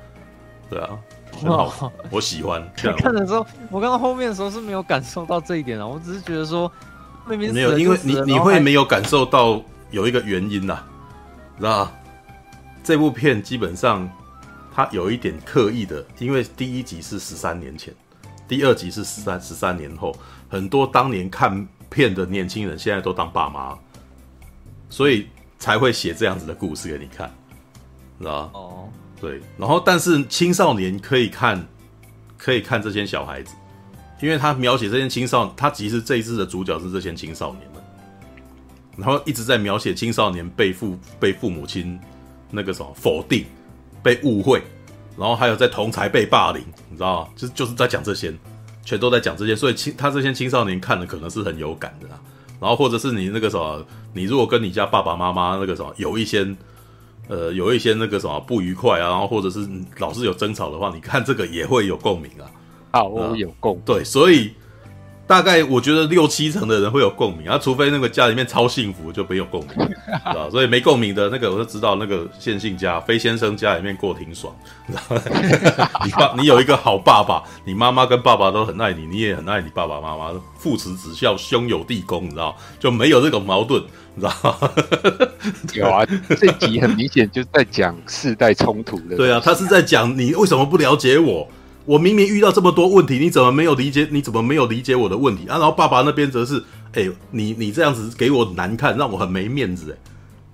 对啊，很好，我喜欢。看的时候，我看到后面的时候是没有感受到这一点啊，我只是觉得说，明明没有，因为你你会没有感受到有一个原因呐、啊，知道这部片基本上它有一点刻意的，因为第一集是十三年前，第二集是十三十三年后，很多当年看片的年轻人现在都当爸妈，所以。才会写这样子的故事给你看，知道？哦，对，然后但是青少年可以看，可以看这些小孩子，因为他描写这些青少年，他其实这一次的主角是这些青少年们，然后一直在描写青少年被父被父母亲那个什么否定、被误会，然后还有在同才被霸凌，你知道吗？就就是在讲这些，全都在讲这些，所以青他这些青少年看的可能是很有感的啊。然后或者是你那个什么，你如果跟你家爸爸妈妈那个什么有一些呃有一些那个什么不愉快啊，然后或者是老是有争吵的话，你看这个也会有共鸣啊。好，我有共、嗯、对，所以大概我觉得六七成的人会有共鸣啊，除非那个家里面超幸福就没有共鸣，知道？所以没共鸣的那个，我就知道那个线性家飞先生家里面过挺爽，知道？你爸，你有一个好爸爸，你妈妈跟爸爸都很爱你，你也很爱你爸爸妈妈，父慈子孝，兄友弟恭，你知道？就没有这种矛盾，你知道？有啊，这集很明显就在讲世代冲突的。对啊，他是在讲你为什么不了解我。我明明遇到这么多问题，你怎么没有理解？你怎么没有理解我的问题啊？然后爸爸那边则是，哎、你你这样子给我难看，让我很没面子，哎，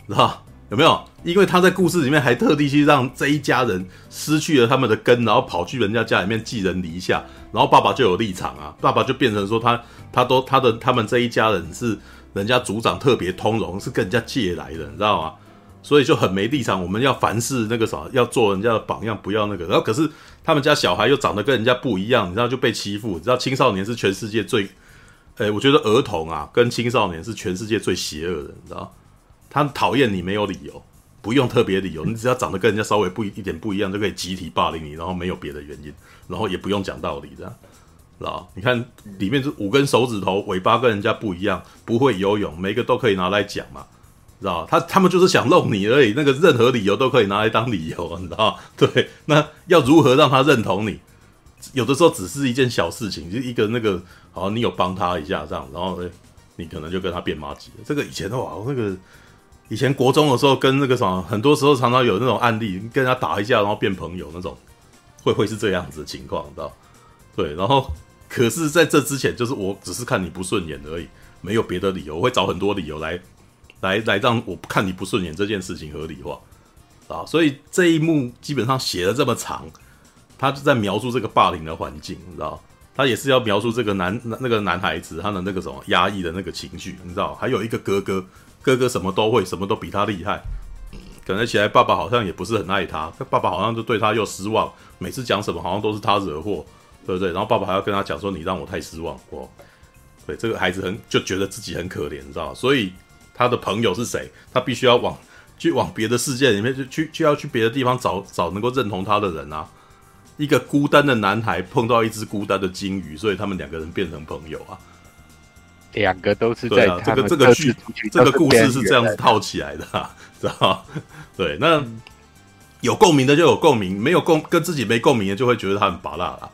知道有没有？因为他在故事里面还特地去让这一家人失去了他们的根，然后跑去人家家里面寄人篱下，然后爸爸就有立场啊，爸爸就变成说他他都他的他们这一家人是人家族长特别通融，是跟人家借来的，你知道吗？所以就很没立场。我们要凡事那个啥，要做人家的榜样，不要那个。然后可是。他们家小孩又长得跟人家不一样，你知道就被欺负。你知道青少年是全世界最，诶，我觉得儿童啊跟青少年是全世界最邪恶的，你知道？他讨厌你没有理由，不用特别理由，你只要长得跟人家稍微不一一点不一样，就可以集体霸凌你，然后没有别的原因，然后也不用讲道理，这样，知道？你看里面是五根手指头，尾巴跟人家不一样，不会游泳，每个都可以拿来讲嘛。知道他他们就是想弄你而已，那个任何理由都可以拿来当理由，你知道？对，那要如何让他认同你？有的时候只是一件小事情，就一个那个，好像你有帮他一下这样，然后呢，你可能就跟他变麻吉。这个以前的话，那个以前国中的时候，跟那个什么，很多时候常常有那种案例，跟人家打一架，然后变朋友那种，会会是这样子的情况，知道？对，然后可是在这之前，就是我只是看你不顺眼而已，没有别的理由，我会找很多理由来。来来，让我看你不顺眼这件事情合理化啊！所以这一幕基本上写了这么长，他就在描述这个霸凌的环境，你知道？他也是要描述这个男那个男孩子他的那个什么压抑的那个情绪，你知道？还有一个哥哥，哥哥什么都会，什么都比他厉害，感觉起来爸爸好像也不是很爱他，爸爸好像就对他又失望，每次讲什么好像都是他惹祸，对不对？然后爸爸还要跟他讲说你让我太失望，哦！对，这个孩子很就觉得自己很可怜，你知道？所以。他的朋友是谁？他必须要往去往别的世界里面去，去就要去别的地方找找能够认同他的人啊！一个孤单的男孩碰到一只孤单的鲸鱼，所以他们两个人变成朋友啊。两个都是在这个这个剧这个故事是这样子套起来的，啊，知道？对，那有共鸣的就有共鸣，没有共跟自己没共鸣的就会觉得他很拔辣啦，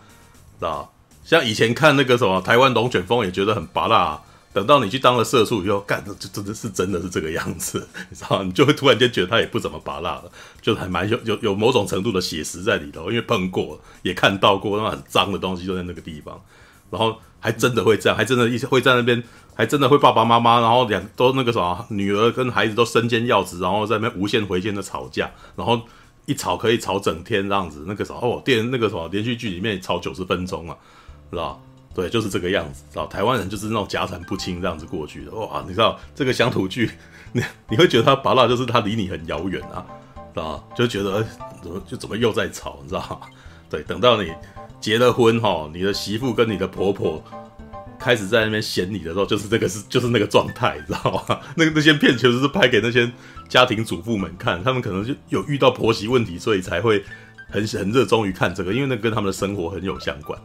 知道？像以前看那个什么台湾龙卷风也觉得很拔辣啊。等到你去当了社畜以后，干的就真的是真的是这个样子，你知道吗？你就会突然间觉得他也不怎么拔辣了，就还蛮有有有某种程度的写实在里头，因为碰过也看到过，那很脏的东西就在那个地方，然后还真的会这样，还真的一会在那边，还真的会爸爸妈妈，然后两都那个什么女儿跟孩子都身兼要职，然后在那边无限回旋的吵架，然后一吵可以吵整天这样子，那个什么哦电那个什么连续剧里面吵九十分钟啊，是吧？对，就是这个样子，知道台湾人就是那种家产不清这样子过去的哇！你知道这个乡土剧，你你会觉得他芭乐就是他离你很遥远啊，知道就觉得怎么就怎么又在吵，你知道吗？对，等到你结了婚哈，你的媳妇跟你的婆婆开始在那边嫌你的时候，就是这个是就是那个状态，知道吗？那个那些片其实是拍给那些家庭主妇们看，他们可能就有遇到婆媳问题，所以才会很很热衷于看这个，因为那跟他们的生活很有相关，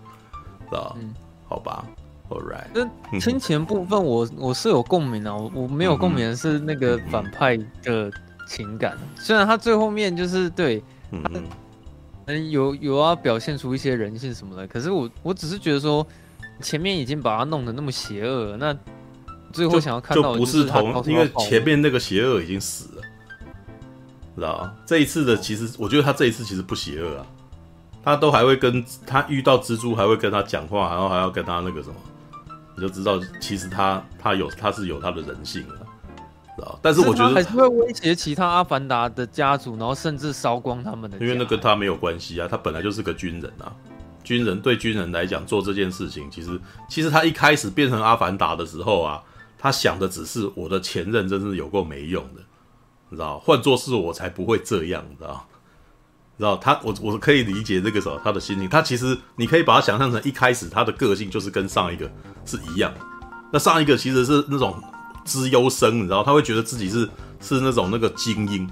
知道？嗯好吧，All right。那 亲情部分我，我我是有共鸣啊，我我没有共鸣的是那个反派的情感。嗯、虽然他最后面就是对，嗯有有要表现出一些人性什么的，可是我我只是觉得说，前面已经把他弄得那么邪恶，那最后想要看到的就，就不是同，因为前面那个邪恶已经死了，知道？这一次的其实，我觉得他这一次其实不邪恶啊。他都还会跟他遇到蜘蛛，还会跟他讲话，然后还要跟他那个什么，你就知道其实他他有他是有他的人性的，知道？但是我觉得还是会威胁其他阿凡达的家族，然后甚至烧光他们的。因为那跟他没有关系啊，他本来就是个军人啊，军军人对军人来讲做这件事情，其实其实他一开始变成阿凡达的时候啊，他想的只是我的前任真是有够没用的，你知道？换做是我才不会这样，你知道？知道他我我可以理解这个时候他的心情，他其实你可以把他想象成一开始他的个性就是跟上一个是一样，那上一个其实是那种资优生，你知道？他会觉得自己是是那种那个精英。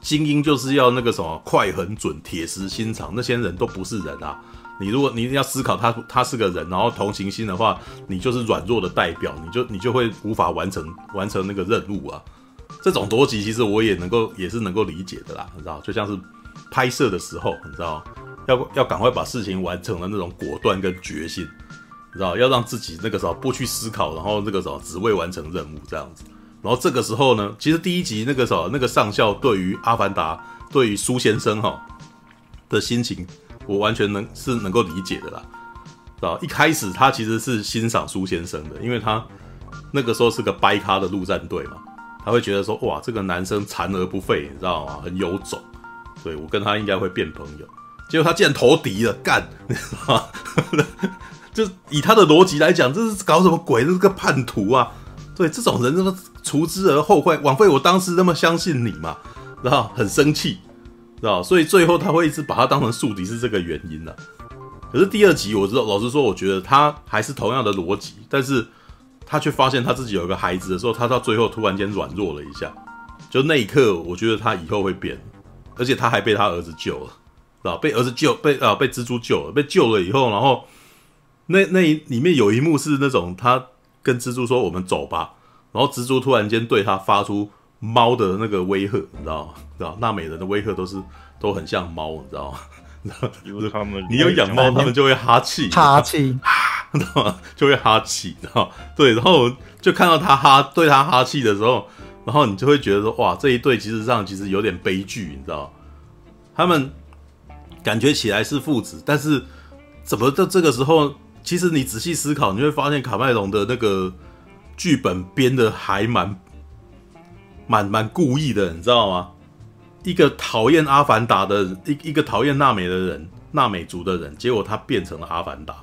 精英就是要那个什么快、狠、准、铁石心肠，那些人都不是人啊！你如果你要思考他他是个人，然后同情心的话，你就是软弱的代表，你就你就会无法完成完成那个任务啊！这种逻辑其实我也能够也是能够理解的啦，你知道？就像是拍摄的时候，你知道要要赶快把事情完成的那种果断跟决心，你知道？要让自己那个时候不去思考，然后那个时候只为完成任务这样子。然后这个时候呢，其实第一集那个时候，那个上校对于阿凡达，对于苏先生哈的心情，我完全能是能够理解的啦。啊，一开始他其实是欣赏苏先生的，因为他那个时候是个掰咖的陆战队嘛，他会觉得说，哇，这个男生残而不废，你知道吗？很有种，对，我跟他应该会变朋友。结果他竟然投敌了，干，你知道吗？就以他的逻辑来讲，这是搞什么鬼？这是个叛徒啊！对，这种人，这么除之而后快，枉费我当时那么相信你嘛，然后很生气，知道？所以最后他会一直把他当成宿敌，是这个原因呢、啊。可是第二集，我知道，老实说，我觉得他还是同样的逻辑，但是他却发现他自己有一个孩子的时候，他到最后突然间软弱了一下，就那一刻，我觉得他以后会变，而且他还被他儿子救了，知道？被儿子救，被啊被蜘蛛救了，被救了以后，然后那那里面有一幕是那种他。跟蜘蛛说：“我们走吧。”然后蜘蛛突然间对他发出猫的那个威吓，你知道吗？知道纳美人的威吓都是都很像猫，你知道吗？因为他们你有养猫，他们就会哈气，哈气，你知道吗？就会哈气，知道？对，然后就看到他哈对他哈气的时候，然后你就会觉得说：“哇，这一对其实上其实有点悲剧，你知道？他们感觉起来是父子，但是怎么到这个时候？”其实你仔细思考，你会发现卡麦隆的那个剧本编的还蛮蛮蛮故意的，你知道吗？一个讨厌阿凡达的，一一个讨厌纳美的人，纳美族的人，结果他变成了阿凡达。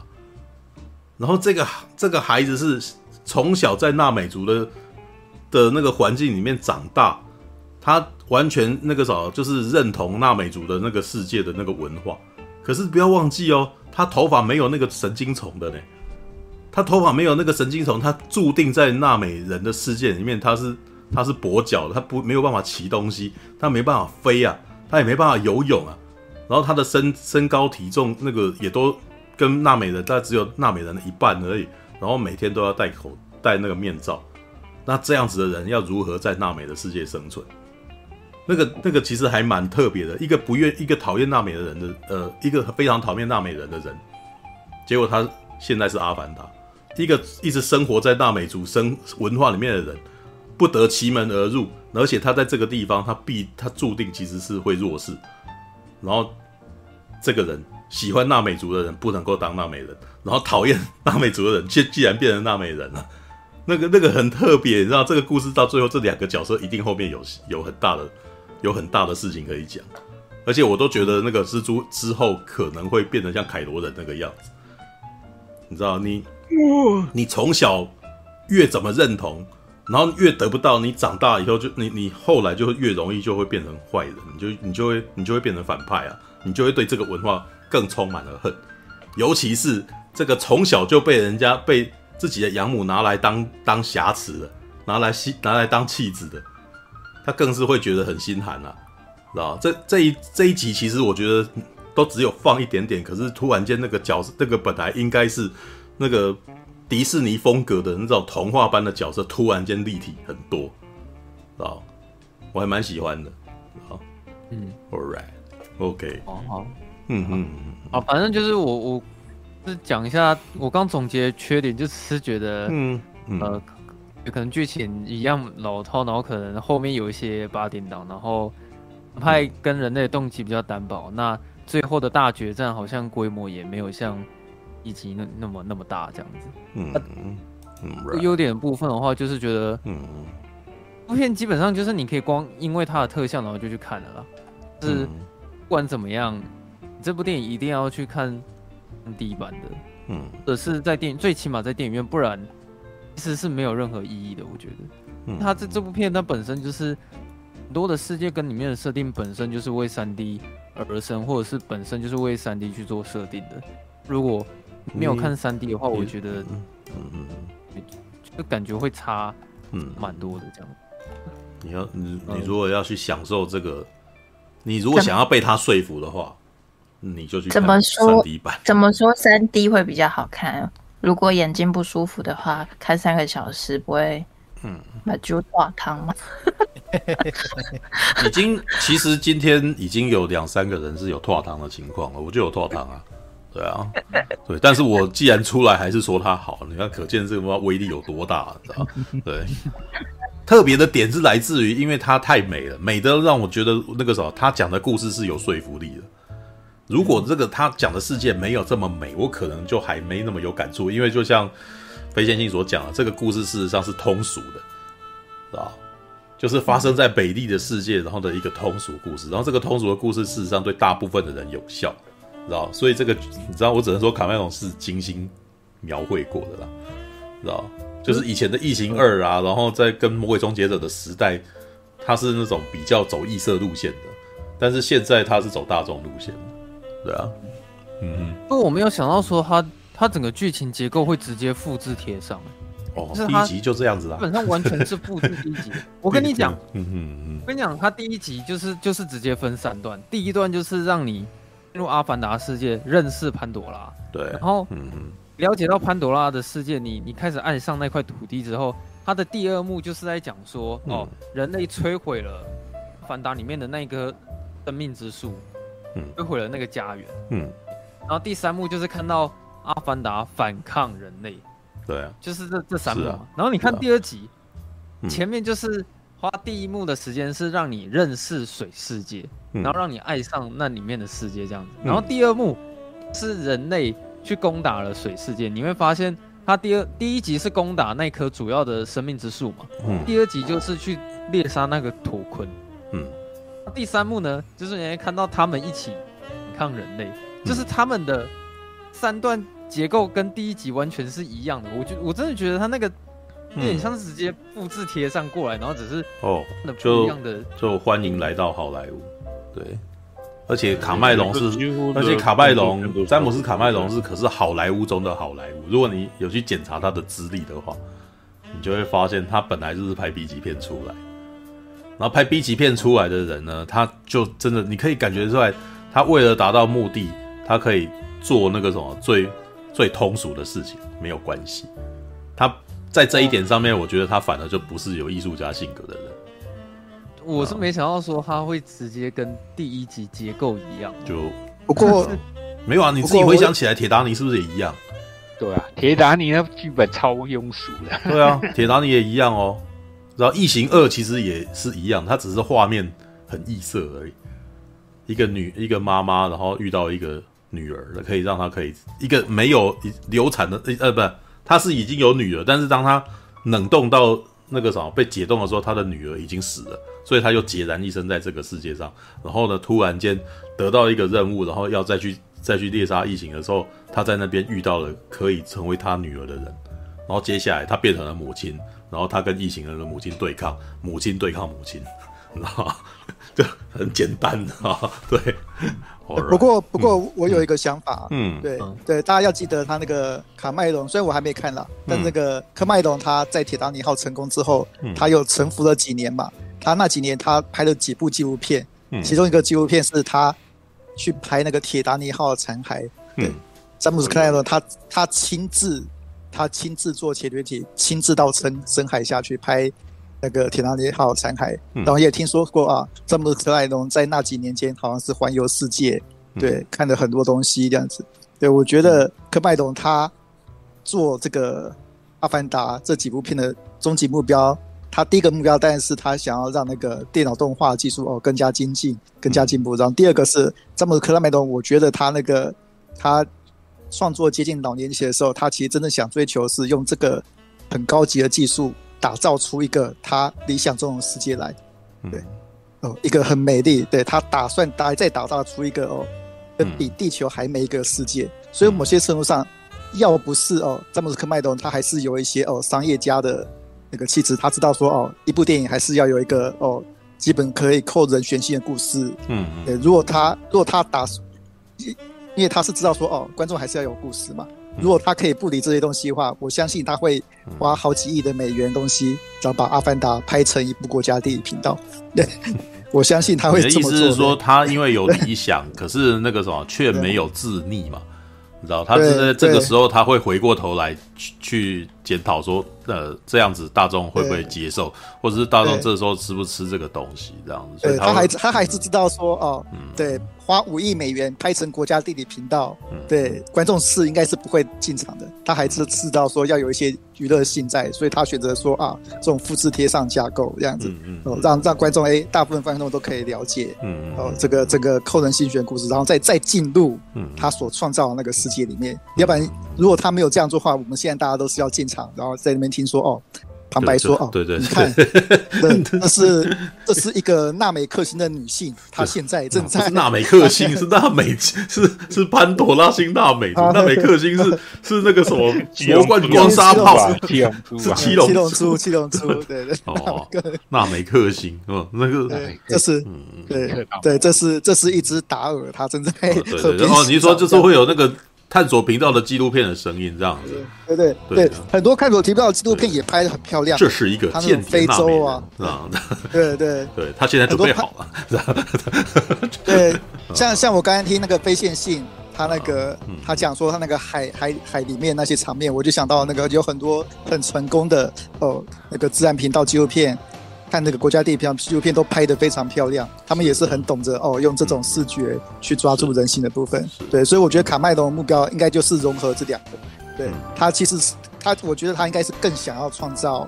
然后这个这个孩子是从小在纳美族的的那个环境里面长大，他完全那个啥，就是认同纳美族的那个世界的那个文化。可是不要忘记哦。他头发没有那个神经丛的呢，他头发没有那个神经丛，他注定在纳美人的世界里面，他是他是跛脚的，他不没有办法骑东西，他没办法飞啊，他也没办法游泳啊，然后他的身身高体重那个也都跟纳美人，他只有纳美人的一半而已，然后每天都要戴口戴那个面罩，那这样子的人要如何在纳美的世界生存？那个那个其实还蛮特别的，一个不愿一个讨厌纳美的人的，呃，一个非常讨厌纳美人的人，结果他现在是阿凡达，一个一直生活在纳美族生文化里面的人，不得其门而入，而且他在这个地方，他必他注定其实是会弱势，然后这个人喜欢纳美族的人不能够当纳美人，然后讨厌纳美族的人，既既然变成纳美人了，那个那个很特别，你知道这个故事到最后这两个角色一定后面有有很大的。有很大的事情可以讲，而且我都觉得那个蜘蛛之后可能会变得像凯罗人那个样子，你知道，你你从小越怎么认同，然后越得不到，你长大以后就你你后来就会越容易就会变成坏人，你就你就会你就会变成反派啊，你就会对这个文化更充满了恨，尤其是这个从小就被人家被自己的养母拿来当当瑕疵的，拿来吸拿来当弃子的。他更是会觉得很心寒啊，知道这这一这一集其实我觉得都只有放一点点，可是突然间那个角色，那个本来应该是那个迪士尼风格的那种童话般的角色，突然间立体很多，知道我还蛮喜欢的，好，嗯，All right，OK，好。好，嗯嗯。啊，反正就是我我是讲一下，我刚总结缺点，就只是觉得，嗯嗯。呃可能剧情一样老套，然后可能后面有一些八点档，然后派跟人类的动机比较单薄。那最后的大决战好像规模也没有像一集那那么那么大这样子。嗯嗯，优点部分的话，就是觉得，嗯，部片基本上就是你可以光因为它的特效，然后就去看了啦。是不管怎么样，这部电影一定要去看 3D 版的，嗯，或者是在电影，最起码在电影院，不然其实是没有任何意义的。我觉得，嗯，它这这部片它本身就是很多的世界跟里面的设定本身就是为 3D 而生，或者是本身就是为 3D 去做设定的。如果没有看 3D 的话，我觉得，嗯嗯，就感觉会差，嗯，蛮多的这样。你要你你如果要去享受这个，你如果想要被他说服的话，你就去看 3D 版。怎么说？怎么说 3D 会比较好看？如果眼睛不舒服的话，看三个小时不会，嗯，那就化汤吗？已经，其实今天已经有两三个人是有脱汤的情况了，我就有脱汤啊，对啊，对，但是我既然出来还是说他好，你看可见这个威力有多大，你知道？对。特别的点是来自于，因为它太美了，美的让我觉得那个什么，他讲的故事是有说服力的。如果这个他讲的世界没有这么美，我可能就还没那么有感触。因为就像飞先信所讲的，这个故事事实上是通俗的，啊？就是发生在北地的世界，然后的一个通俗故事。然后这个通俗的故事事实上对大部分的人有效，知道？所以这个你知道，我只能说卡麦隆是精心描绘过的啦，知道？就是以前的《异形二》啊，然后在跟《魔鬼终结者》的时代，他是那种比较走异色路线的，但是现在他是走大众路线，对啊，嗯，不过我没有想到说他他整个剧情结构会直接复制贴上，哦，第一集就这样子啊，基本上完全是复制第一集。我跟你讲，嗯嗯嗯，我跟你讲，他第一集就是就是直接分三段，第一段就是让你进入阿凡达世界，认识潘朵拉，对，然后嗯嗯。了解到潘朵拉的世界，你你开始爱上那块土地之后，它的第二幕就是在讲说，嗯、哦，人类摧毁了阿凡达里面的那个生命之树，嗯，摧毁了那个家园，嗯，然后第三幕就是看到阿凡达反抗人类，对啊，就是这这三幕嘛。啊、然后你看第二集，啊、前面就是花第一幕的时间是让你认识水世界，嗯、然后让你爱上那里面的世界这样子，然后第二幕是人类。去攻打了水世界，你会发现他第二第一集是攻打那棵主要的生命之树嘛，嗯，第二集就是去猎杀那个土鲲，嗯，第三幕呢，就是你会看到他们一起抵抗人类，就是他们的三段结构跟第一集完全是一样的，我就我真的觉得他那个有点像是直接复制贴上过来，然后只是哦，不一样的就，就欢迎来到好莱坞，对。而且卡麦隆是，而且卡麦隆，詹姆斯卡麦隆是可是好莱坞中的好莱坞。如果你有去检查他的资历的话，你就会发现他本来就是拍 B 级片出来，然后拍 B 级片出来的人呢，他就真的你可以感觉出来，他为了达到目的，他可以做那个什么最最通俗的事情，没有关系。他在这一点上面，我觉得他反而就不是有艺术家性格的人。我是没想到说他会直接跟第一集结构一样，就不过没有啊，你自己回想起来，铁达尼是不是也一样？对啊，铁达尼那剧本超庸俗的。对啊，铁达尼也一样哦。然后异形二其实也是一样，它只是画面很异色而已。一个女一个妈妈，然后遇到一个女儿，可以让她可以一个没有流产的呃不，她是已经有女儿，但是当她冷冻到。那个什么被解冻的时候，她的女儿已经死了，所以她就孑然一身在这个世界上。然后呢，突然间得到一个任务，然后要再去再去猎杀异形的时候，她在那边遇到了可以成为她女儿的人。然后接下来她变成了母亲，然后他跟异形人的母亲对抗，母亲对抗母亲，然后 就很简单啊，对。不过，不过我有一个想法，嗯，对对，大家要记得他那个卡麦隆，虽然我还没看了，但那个科麦隆他在铁达尼号成功之后，他又沉浮了几年嘛，他那几年他拍了几部纪录片，其中一个纪录片是他去拍那个铁达尼号残骸，对，詹姆斯克莱隆他他亲自他亲自坐潜水艇，亲自到深深海下去拍。那个铁达尼号残骸，然后也听说过啊，詹姆斯克莱隆在那几年间好像是环游世界，对，嗯、看了很多东西这样子。对，我觉得科麦隆他做这个《阿凡达》这几部片的终极目标，他第一个目标当然是他想要让那个电脑动画技术哦更加精进、更加进步。然后第二个是詹姆斯克莱隆，我觉得他那个他创作接近老年期的时候，他其实真的想追求是用这个很高级的技术。打造出一个他理想中的世界来，对，哦，一个很美丽，对，他打算打再打造出一个哦，比地球还美一个世界。所以某些程度上，要不是哦，詹姆斯·科麦隆他还是有一些哦商业家的那个气质，他知道说哦，一部电影还是要有一个哦基本可以扣人悬心的故事。嗯嗯。对，如果他如果他打，因为他是知道说哦，观众还是要有故事嘛。如果他可以不理这些东西的话，我相信他会花好几亿的美元东西，然后把《阿凡达》拍成一部国家电影频道。对，我相信他会这么做。你的意思是说，他因为有理想，可是那个什么却没有自逆嘛？你知道，他是在这个时候他会回过头来去去检讨说，呃，这样子大众会不会接受，或者是大众这时候吃不吃这个东西这样子？对，他还他还是知道说，哦，嗯，对。花五亿美元拍成国家地理频道，嗯、对观众是应该是不会进场的。他还是知道说要有一些娱乐性在，所以他选择说啊，这种复制贴上架构这样子，哦，让让观众哎，大部分观众都可以了解，嗯哦，这个这个扣人心弦故事，然后再再进入他所创造的那个世界里面。嗯、要不然，如果他没有这样做的话，我们现在大家都是要进场，然后在那边听说哦。旁白说：“哦，对对，你看，那是 这是一个纳美克星的女性，她现在正在 纳美克星是纳美是是潘朵拉星纳美，纳美克星是是那个什么魔冠光沙炮，是七龙七龙珠七龙珠，对对哦，纳美克星哦，那个这是对对，这是这是一只达尔，他正在对对，然后你说就是会有那个。”探索频道的纪录片的声音这样子，对对对，很多探索频道的纪录片也拍的很漂亮。这是一个间谍非洲啊，啊，对对 对，他现在准备好了。对，像像我刚才听那个非线性，他那个他讲说他那个海海海里面那些场面，我就想到那个有很多很成功的哦，那个自然频道纪录片。看那个国家地理片纪录片都拍得非常漂亮，他们也是很懂得哦，用这种视觉去抓住人性的部分。对，所以我觉得卡麦隆的目标应该就是融合这两个。对，他其实是他，我觉得他应该是更想要创造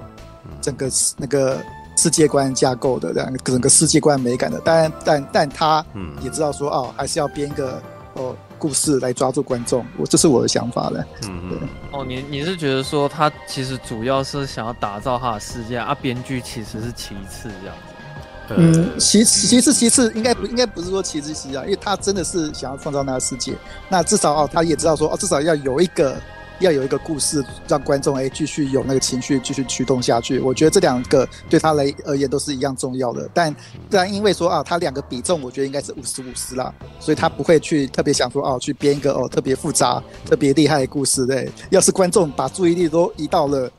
整个那个世界观架构的这样整个世界观美感的，但但但他也知道说哦，还是要编一个哦。故事来抓住观众，我这是我的想法了。嗯对。哦，你你是觉得说他其实主要是想要打造他的世界啊，编剧其实是其次这样子。嗯，其其次其次应该不应该不是说其次其次啊，因为他真的是想要创造那个世界，那至少哦，他也知道说哦，至少要有一个。要有一个故事，让观众哎继续有那个情绪继续驱动下去。我觉得这两个对他来而言都是一样重要的。但但因为说啊，他两个比重，我觉得应该是五十五十啦，所以他不会去特别想说哦，去编一个哦特别复杂、特别厉害的故事。对，要是观众把注意力都移到了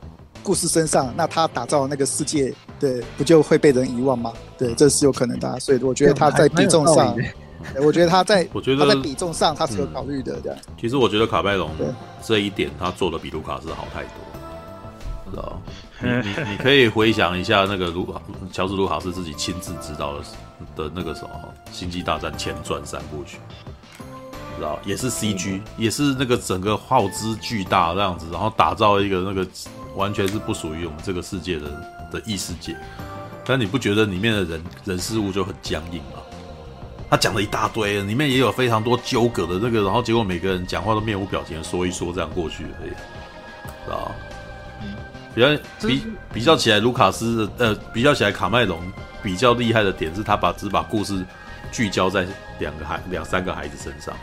故事身上，那他打造的那个世界，对，不就会被人遗忘吗？对，这是有可能的。所以我觉得他在比重上。我觉得他在，我觉得他在比重上他是有考虑的，这样。其实我觉得卡拜隆这一点他做的比卢卡斯好太多，知道？你 你你可以回想一下那个卢卡乔治卢卡斯自己亲自指导的的那个什么《星际大战前传》三部曲，知道？也是 CG，也是那个整个耗资巨大这样子，然后打造一个那个完全是不属于我们这个世界的的异世界，但你不觉得里面的人人事物就很僵硬吗？他讲了一大堆，里面也有非常多纠葛的那个，然后结果每个人讲话都面无表情的说一说，这样过去而已，知道比较比比较起来，卢卡斯的呃，比较起来，卡麦隆比较厉害的点是他把只把故事聚焦在两个孩两三个孩子身上，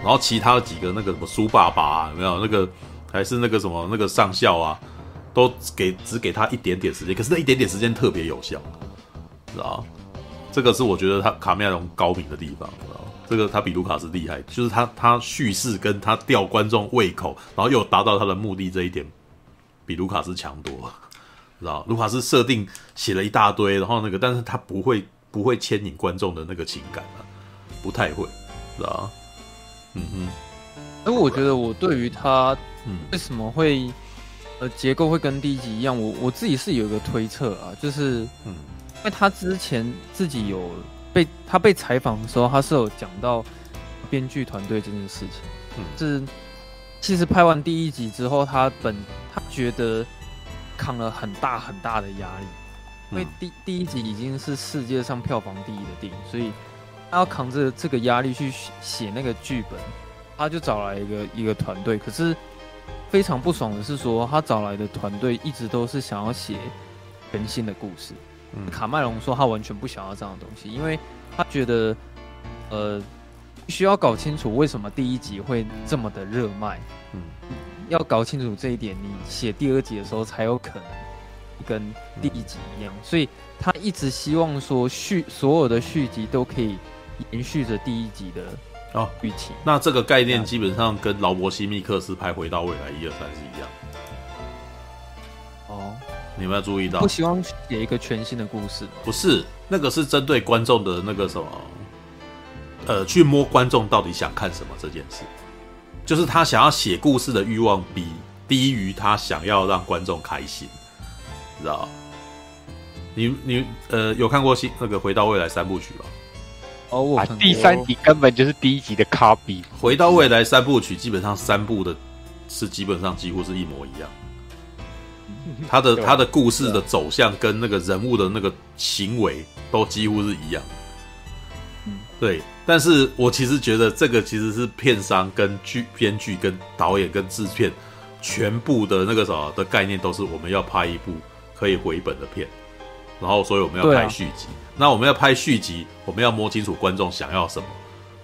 然后其他几个那个什么苏爸爸啊，没有那个还是那个什么那个上校啊，都给只给他一点点时间，可是那一点点时间特别有效，知道这个是我觉得他卡梅隆高明的地方，知道这个他比卢卡斯厉害，就是他他叙事跟他吊观众胃口，然后又达到他的目的这一点，比卢卡斯强多，知道卢卡斯设定写了一大堆，然后那个，但是他不会不会牵引观众的那个情感啊，不太会，知道嗯哼。哎我觉得我对于他，为什么会呃结构会跟第一集一样，我我自己是有一个推测啊，就是嗯。因为他之前自己有被他被采访的时候，他是有讲到编剧团队这件事情。嗯，是其实拍完第一集之后，他本他觉得扛了很大很大的压力，因为第第一集已经是世界上票房第一的电影，所以他要扛着这个压力去写那个剧本，他就找来一个一个团队。可是非常不爽的是说，他找来的团队一直都是想要写全新的故事。卡麦隆说他完全不想要这样的东西，因为他觉得，呃，需要搞清楚为什么第一集会这么的热卖。嗯，要搞清楚这一点，你写第二集的时候才有可能跟第一集一样。所以他一直希望说续所有的续集都可以延续着第一集的哦剧情。那这个概念基本上跟劳勃·希密克斯拍《回到未来》一二三是一样。哦，你们要注意到，不希望写一个全新的故事。不是，那个是针对观众的那个什么，呃，去摸观众到底想看什么这件事，就是他想要写故事的欲望比低于他想要让观众开心，知道？你你呃有看过新那个《回到未来》三部曲吗？哦，我第三集根本就是第一集的 copy，《回到未来》三部曲基本上三部的是基本上几乎是一模一样。他的他的故事的走向跟那个人物的那个行为都几乎是一样，对。但是我其实觉得这个其实是片商跟剧编剧跟导演跟制片全部的那个什么的概念都是我们要拍一部可以回本的片，然后所以我们要拍续集。那我们要拍续集，我们要摸清楚观众想要什么。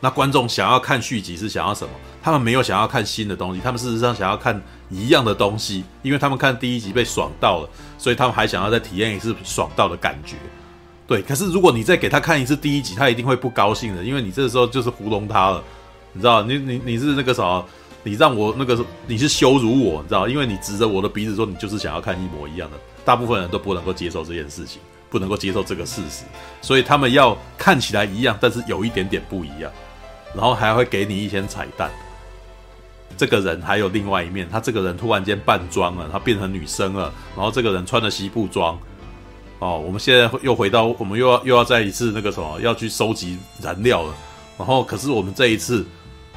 那观众想要看续集是想要什么？他们没有想要看新的东西，他们事实上想要看一样的东西，因为他们看第一集被爽到了，所以他们还想要再体验一次爽到的感觉。对，可是如果你再给他看一次第一集，他一定会不高兴的，因为你这时候就是糊弄他了，你知道？你你你是那个啥？你让我那个你是羞辱我，你知道？因为你指着我的鼻子说你就是想要看一模一样的，大部分人都不能够接受这件事情，不能够接受这个事实，所以他们要看起来一样，但是有一点点不一样。然后还会给你一些彩蛋，这个人还有另外一面，他这个人突然间扮装了，他变成女生了，然后这个人穿的西部装，哦，我们现在又回到，我们又要又要再一次那个什么，要去收集燃料了，然后可是我们这一次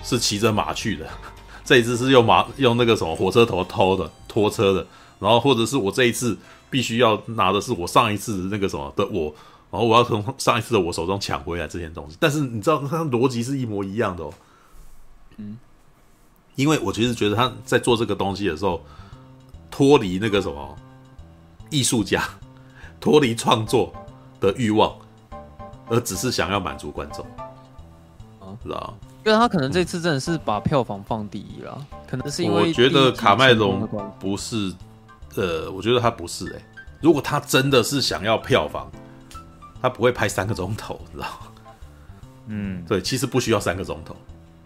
是骑着马去的，这一次是用马用那个什么火车头偷的拖车的，然后或者是我这一次必须要拿的是我上一次那个什么的我。然后我要从上一次的我手中抢回来这件东西，但是你知道，它逻辑是一模一样的哦。嗯，因为我其实觉得他在做这个东西的时候，脱离那个什么艺术家，脱离创作的欲望，而只是想要满足观众。啊，是吧？因为他可能这次真的是把票房放第一了，可能是因为我觉得卡麦隆不是，呃，我觉得他不是哎。如果他真的是想要票房。他不会拍三个钟头，知道吗？嗯，对，其实不需要三个钟头，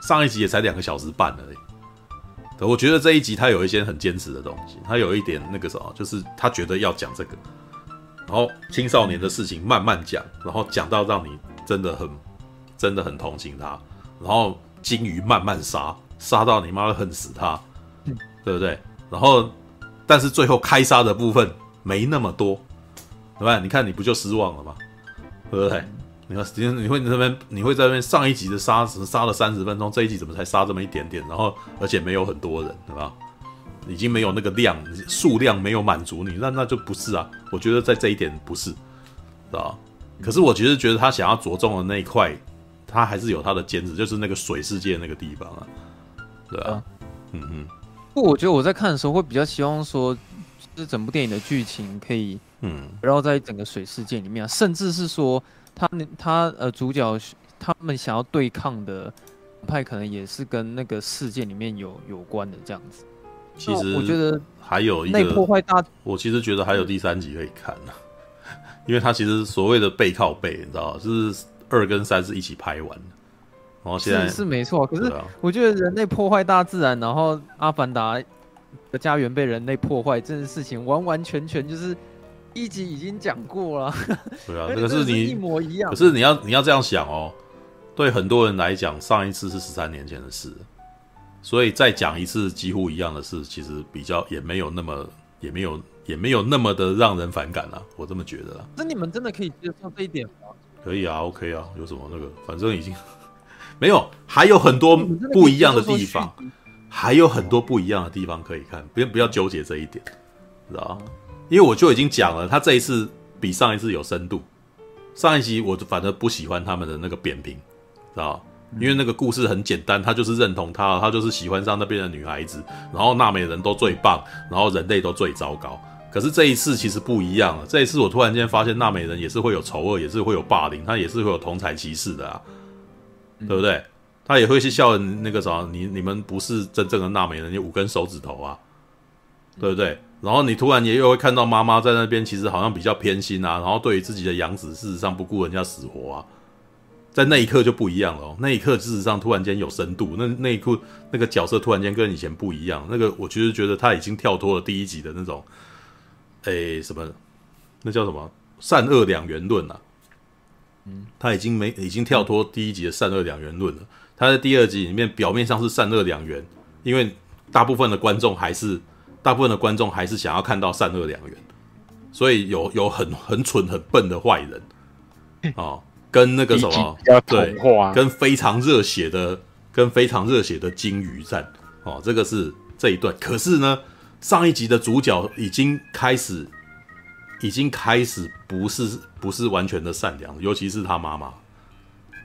上一集也才两个小时半而已。对，我觉得这一集他有一些很坚持的东西，他有一点那个什么，就是他觉得要讲这个，然后青少年的事情慢慢讲，然后讲到让你真的很真的很同情他，然后金鱼慢慢杀，杀到你妈的恨死他，对不对？然后但是最后开杀的部分没那么多，对吧？你看你不就失望了吗？对不对？你看，今天你会你那边你会在那边上一集的杀死杀了三十分钟，这一集怎么才杀这么一点点？然后而且没有很多人，对吧？已经没有那个量数量没有满足你，那那就不是啊。我觉得在这一点不是，知道？可是我其实觉得他想要着重的那一块，他还是有他的坚持，就是那个水世界那个地方啊，对啊，嗯嗯。不，我觉得我在看的时候会比较希望说，这整部电影的剧情可以。嗯，然后在整个水世界里面，甚至是说他他呃主角他们想要对抗的派，可能也是跟那个事件里面有有关的这样子。其实我觉得还有一个内破坏大，我其实觉得还有第三集可以看呢，因为他其实所谓的背靠背，你知道就是二跟三是一起拍完的，然后现在是，是没错。可是我觉得人类破坏大自然，然后阿凡达的家园被人类破坏这件事情，完完全全就是。一集已经讲过了，对啊，可是你一模一样。可是你要你要这样想哦，对很多人来讲，上一次是十三年前的事，所以再讲一次几乎一样的事，其实比较也没有那么也没有也没有那么的让人反感了，我这么觉得啦。那你们真的可以接受这一点吗？可以啊，OK 啊，有什么那个，反正已经 没有，还有很多不一样的地方，还有很多不一样的地方可以看，不要不要纠结这一点，知道吗？因为我就已经讲了，他这一次比上一次有深度。上一集我反正不喜欢他们的那个扁平，知道？因为那个故事很简单，他就是认同他，他就是喜欢上那边的女孩子，然后纳美人都最棒，然后人类都最糟糕。可是这一次其实不一样了，这一次我突然间发现纳美人也是会有丑恶，也是会有霸凌，他也是会有同侪歧视的啊，对不对？他也会去笑那个啥，你你们不是真正的娜美人，你五根手指头啊，对不对？然后你突然也又会看到妈妈在那边，其实好像比较偏心啊，然后对于自己的养子，事实上不顾人家死活啊，在那一刻就不一样了哦。那一刻事实上突然间有深度，那那一刻那个角色突然间跟以前不一样。那个我其实觉得他已经跳脱了第一集的那种，诶什么，那叫什么善恶两元论啊？嗯，他已经没已经跳脱第一集的善恶两元论了。他在第二集里面表面上是善恶两元，因为大部分的观众还是。大部分的观众还是想要看到善恶两元，所以有有很很蠢很笨的坏人，哦，跟那个什么对，跟非常热血的跟非常热血的金鱼战，哦，这个是这一段。可是呢，上一集的主角已经开始，已经开始不是不是完全的善良，尤其是他妈妈，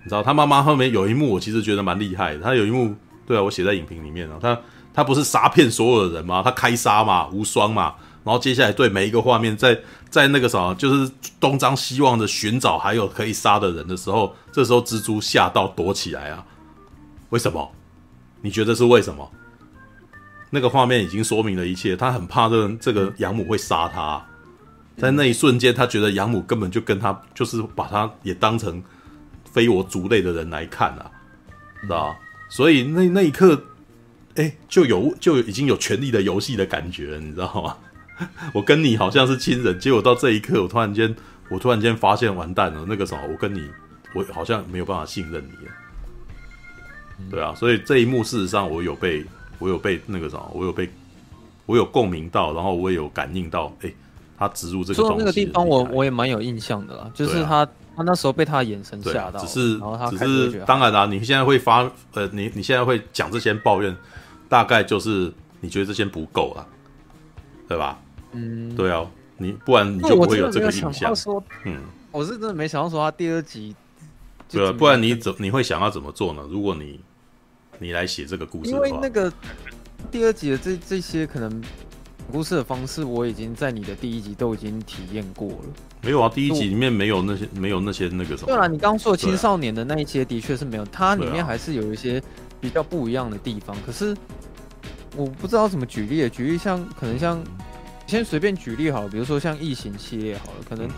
你知道他妈妈后面有一幕，我其实觉得蛮厉害的。他有一幕，对啊，我写在影评里面了，他。他不是杀骗所有的人吗？他开杀嘛，无双嘛。然后接下来对每一个画面，在在那个什么，就是东张西望的寻找还有可以杀的人的时候，这时候蜘蛛吓到躲起来啊。为什么？你觉得是为什么？那个画面已经说明了一切。他很怕这这个养母会杀他，在那一瞬间，他觉得养母根本就跟他就是把他也当成非我族类的人来看啊，知道？所以那那一刻。哎，就有就已经有权力的游戏的感觉了，你知道吗？我跟你好像是亲人，结果到这一刻，我突然间，我突然间发现完蛋了，那个什么，我跟你，我好像没有办法信任你了。对啊，所以这一幕事实上我有被，我有被那个什么，我有被，我有共鸣到，然后我也有感应到，哎，他植入这个东西。说那个地方我，我我也蛮有印象的啦，就是他。他那时候被他的眼神吓到，只是，然后他只是当然啦。你现在会发，呃，你你现在会讲这些抱怨，大概就是你觉得这些不够了，对吧？嗯，对啊，你不然你就不会有这个印象。嗯，我是真的没想到说他第二集，对啊，不然你怎你会想要怎么做呢？如果你你来写这个故事的话，因为那个第二集的这这些可能。故事的方式我已经在你的第一集都已经体验过了。没有啊，第一集里面没有那些没有那些那个什么。对啊，你刚刚说的青少年的那一些的确是没有，它里面还是有一些比较不一样的地方。可是我不知道怎么举例，举例像可能像先随便举例好了，比如说像异形系列好了，可能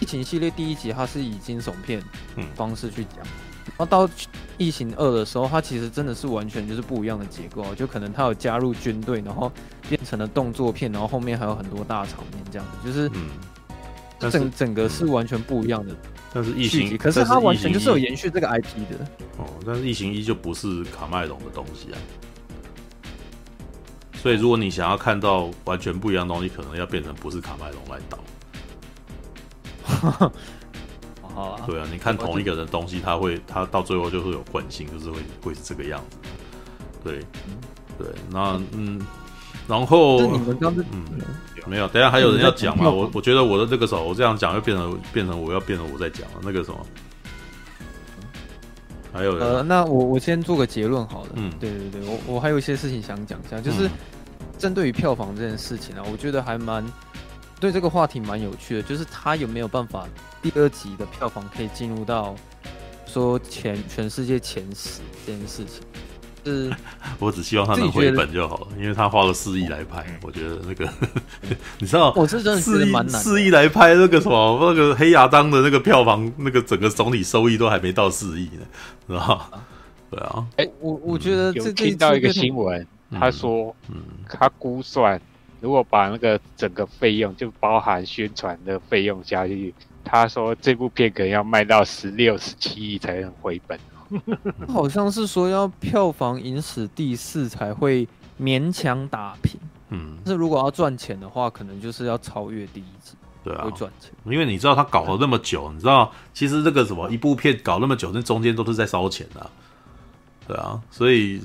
异形系列第一集它是以惊悚片方式去讲。然后到异形二的时候，它其实真的是完全就是不一样的结构，就可能它有加入军队，然后变成了动作片，然后后面还有很多大场面，这样子就是，嗯，整整个是完全不一样的。但是异形，可是它完全就是有延续这个 IP 的。哦，但是异形一就不是卡麦隆的东西啊。所以如果你想要看到完全不一样的东西，可能要变成不是卡麦隆来导。对啊，你看同一个的东西，他会他到最后就会有惯性，就是会会是这个样子。对，对，那嗯，然后嗯，没有，等下还有人要讲嘛？我我觉得我的这个时候，我这样讲又变成变成我要变成我在讲了，那个什么？还有人呃，那我我先做个结论好了。嗯，对对对，我我还有一些事情想讲一下，就是针对于票房这件事情啊，我觉得还蛮。对这个话题蛮有趣的，就是他有没有办法第二集的票房可以进入到说前全世界前十这件事情？是，我只希望他能回本就好了，因为他花了四亿来拍，我觉得那个 你知道，我是真的觉得蛮难，四亿来拍那个什么那个黑亚当的那个票房，那个整个总体收益都还没到四亿呢，是吧？对啊，哎，我我觉得有听到一个新闻，他说，嗯，他估算。如果把那个整个费用，就包含宣传的费用加进去，他说这部片可能要卖到十六、十七亿才能回本。好像是说要票房影史第四才会勉强打平。嗯，但是如果要赚钱的话，可能就是要超越第一集。对啊，会赚钱。因为你知道他搞了那么久，你知道其实这个什么一部片搞那么久，那中间都是在烧钱的。对啊，所以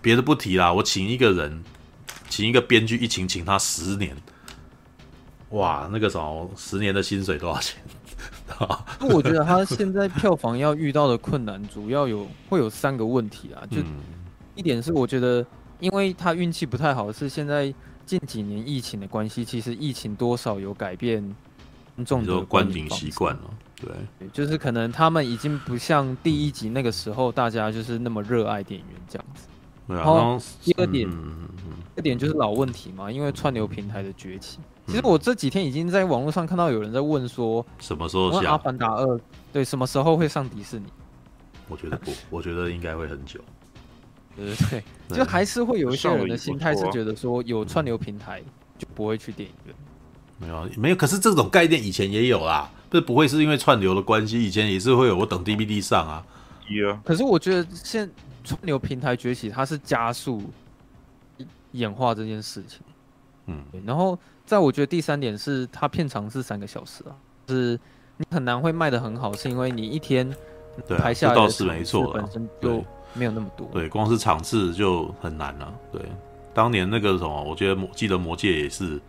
别的不提啦，我请一个人。请一个编剧一请请他十年，哇，那个什么十年的薪水多少钱？不，我觉得他现在票房要遇到的困难，主要有会有三个问题啊。就一点是，我觉得因为他运气不太好，是现在近几年疫情的关系，其实疫情多少有改变观众的观影习惯了。对，就是可能他们已经不像第一集那个时候，大家就是那么热爱电影院这样子。对啊。然后第二点，第二点就是老问题嘛，因为串流平台的崛起。其实我这几天已经在网络上看到有人在问说，什么时候下《阿凡达二》？对，什么时候会上迪士尼？我觉得不，我觉得应该会很久。对对对，就还是会有一些人的心态是觉得说，有串流平台就不会去电影院。没有，没有。可是这种概念以前也有啦，不是不会是因为串流的关系，以前也是会有。我等 DVD 上啊。有。可是我觉得现串流平台崛起，它是加速演化这件事情。嗯。然后，在我觉得第三点是，它片长是三个小时啊，是你很难会卖得很好，是因为你一天拍下来的倒是没错，本身就没有那么多。对，光是场次就很难了。对，当年那个什么，我觉得魔记得魔戒也是。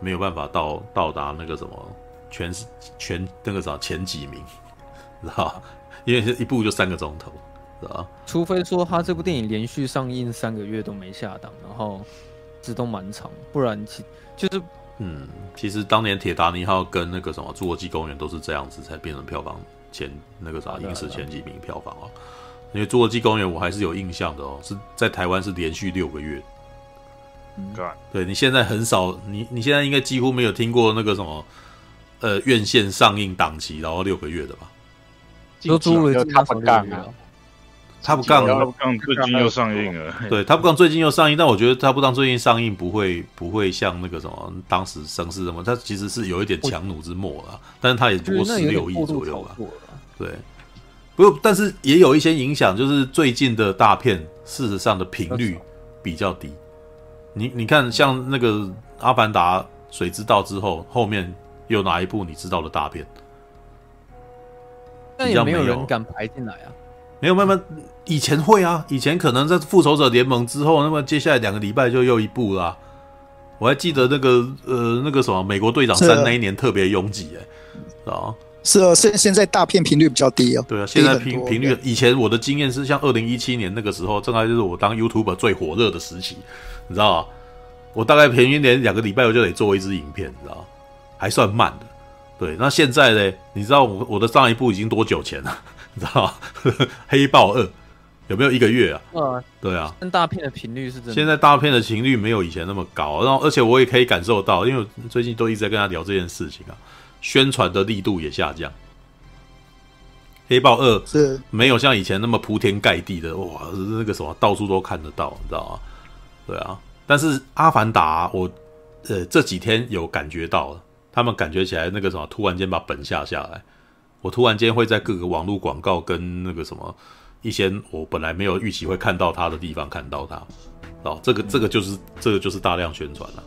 没有办法到到达那个什么全全那个啥前几名，知道因为一部就三个钟头，知道除非说他这部电影连续上映三个月都没下档，然后字都蛮长，不然其就是嗯，其实当年《铁达尼号》跟那个什么《侏罗纪公园》都是这样子才变成票房前那个啥影史前几名票房啊。因为《侏罗纪公园》我还是有印象的哦，是在台湾是连续六个月。对，你现在很少，你你现在应该几乎没有听过那个什么，呃，院线上映档期然后六个月的吧？都租了他不干啊，他不干，他不干最近又上映了。对，他不干最近又上映，但我觉得他不干最近上映不会不会像那个什么当时声势什么，他其实是有一点强弩之末了，但是他也不过十六亿左右吧。对，不过但是也有一些影响，就是最近的大片事实上的频率比较低。你你看，像那个《阿凡达》谁知道之后，后面有哪一部你知道的大片？但也没有人敢排进来啊。没有，慢慢以前会啊，以前可能在《复仇者联盟》之后，那么接下来两个礼拜就又一部啦、啊。我还记得那个呃，那个什么《美国队长三》那一年特别拥挤，哎，啊，是啊，现现在大片频率比较低哦。对啊，现在频频率，以前我的经验是，像二零一七年那个时候，正好就是我当 YouTuber 最火热的时期。你知道吗，我大概平均连两个礼拜我就得做一支影片，你知道还算慢的。对，那现在呢？你知道我我的上一部已经多久前了？你知道《黑豹二》有没有一个月啊？嗯，对啊。大片的频率是真的。现在大片的频率没有以前那么高，然后而且我也可以感受到，因为我最近都一直在跟他聊这件事情啊，宣传的力度也下降。《黑豹二》是没有像以前那么铺天盖地的哇，那个什么到处都看得到，你知道吗？对啊，但是《阿凡达》我，呃，这几天有感觉到了，他们感觉起来那个什么，突然间把本下下来，我突然间会在各个网络广告跟那个什么一些我本来没有预期会看到它的地方看到它，哦，这个这个就是这个就是大量宣传了，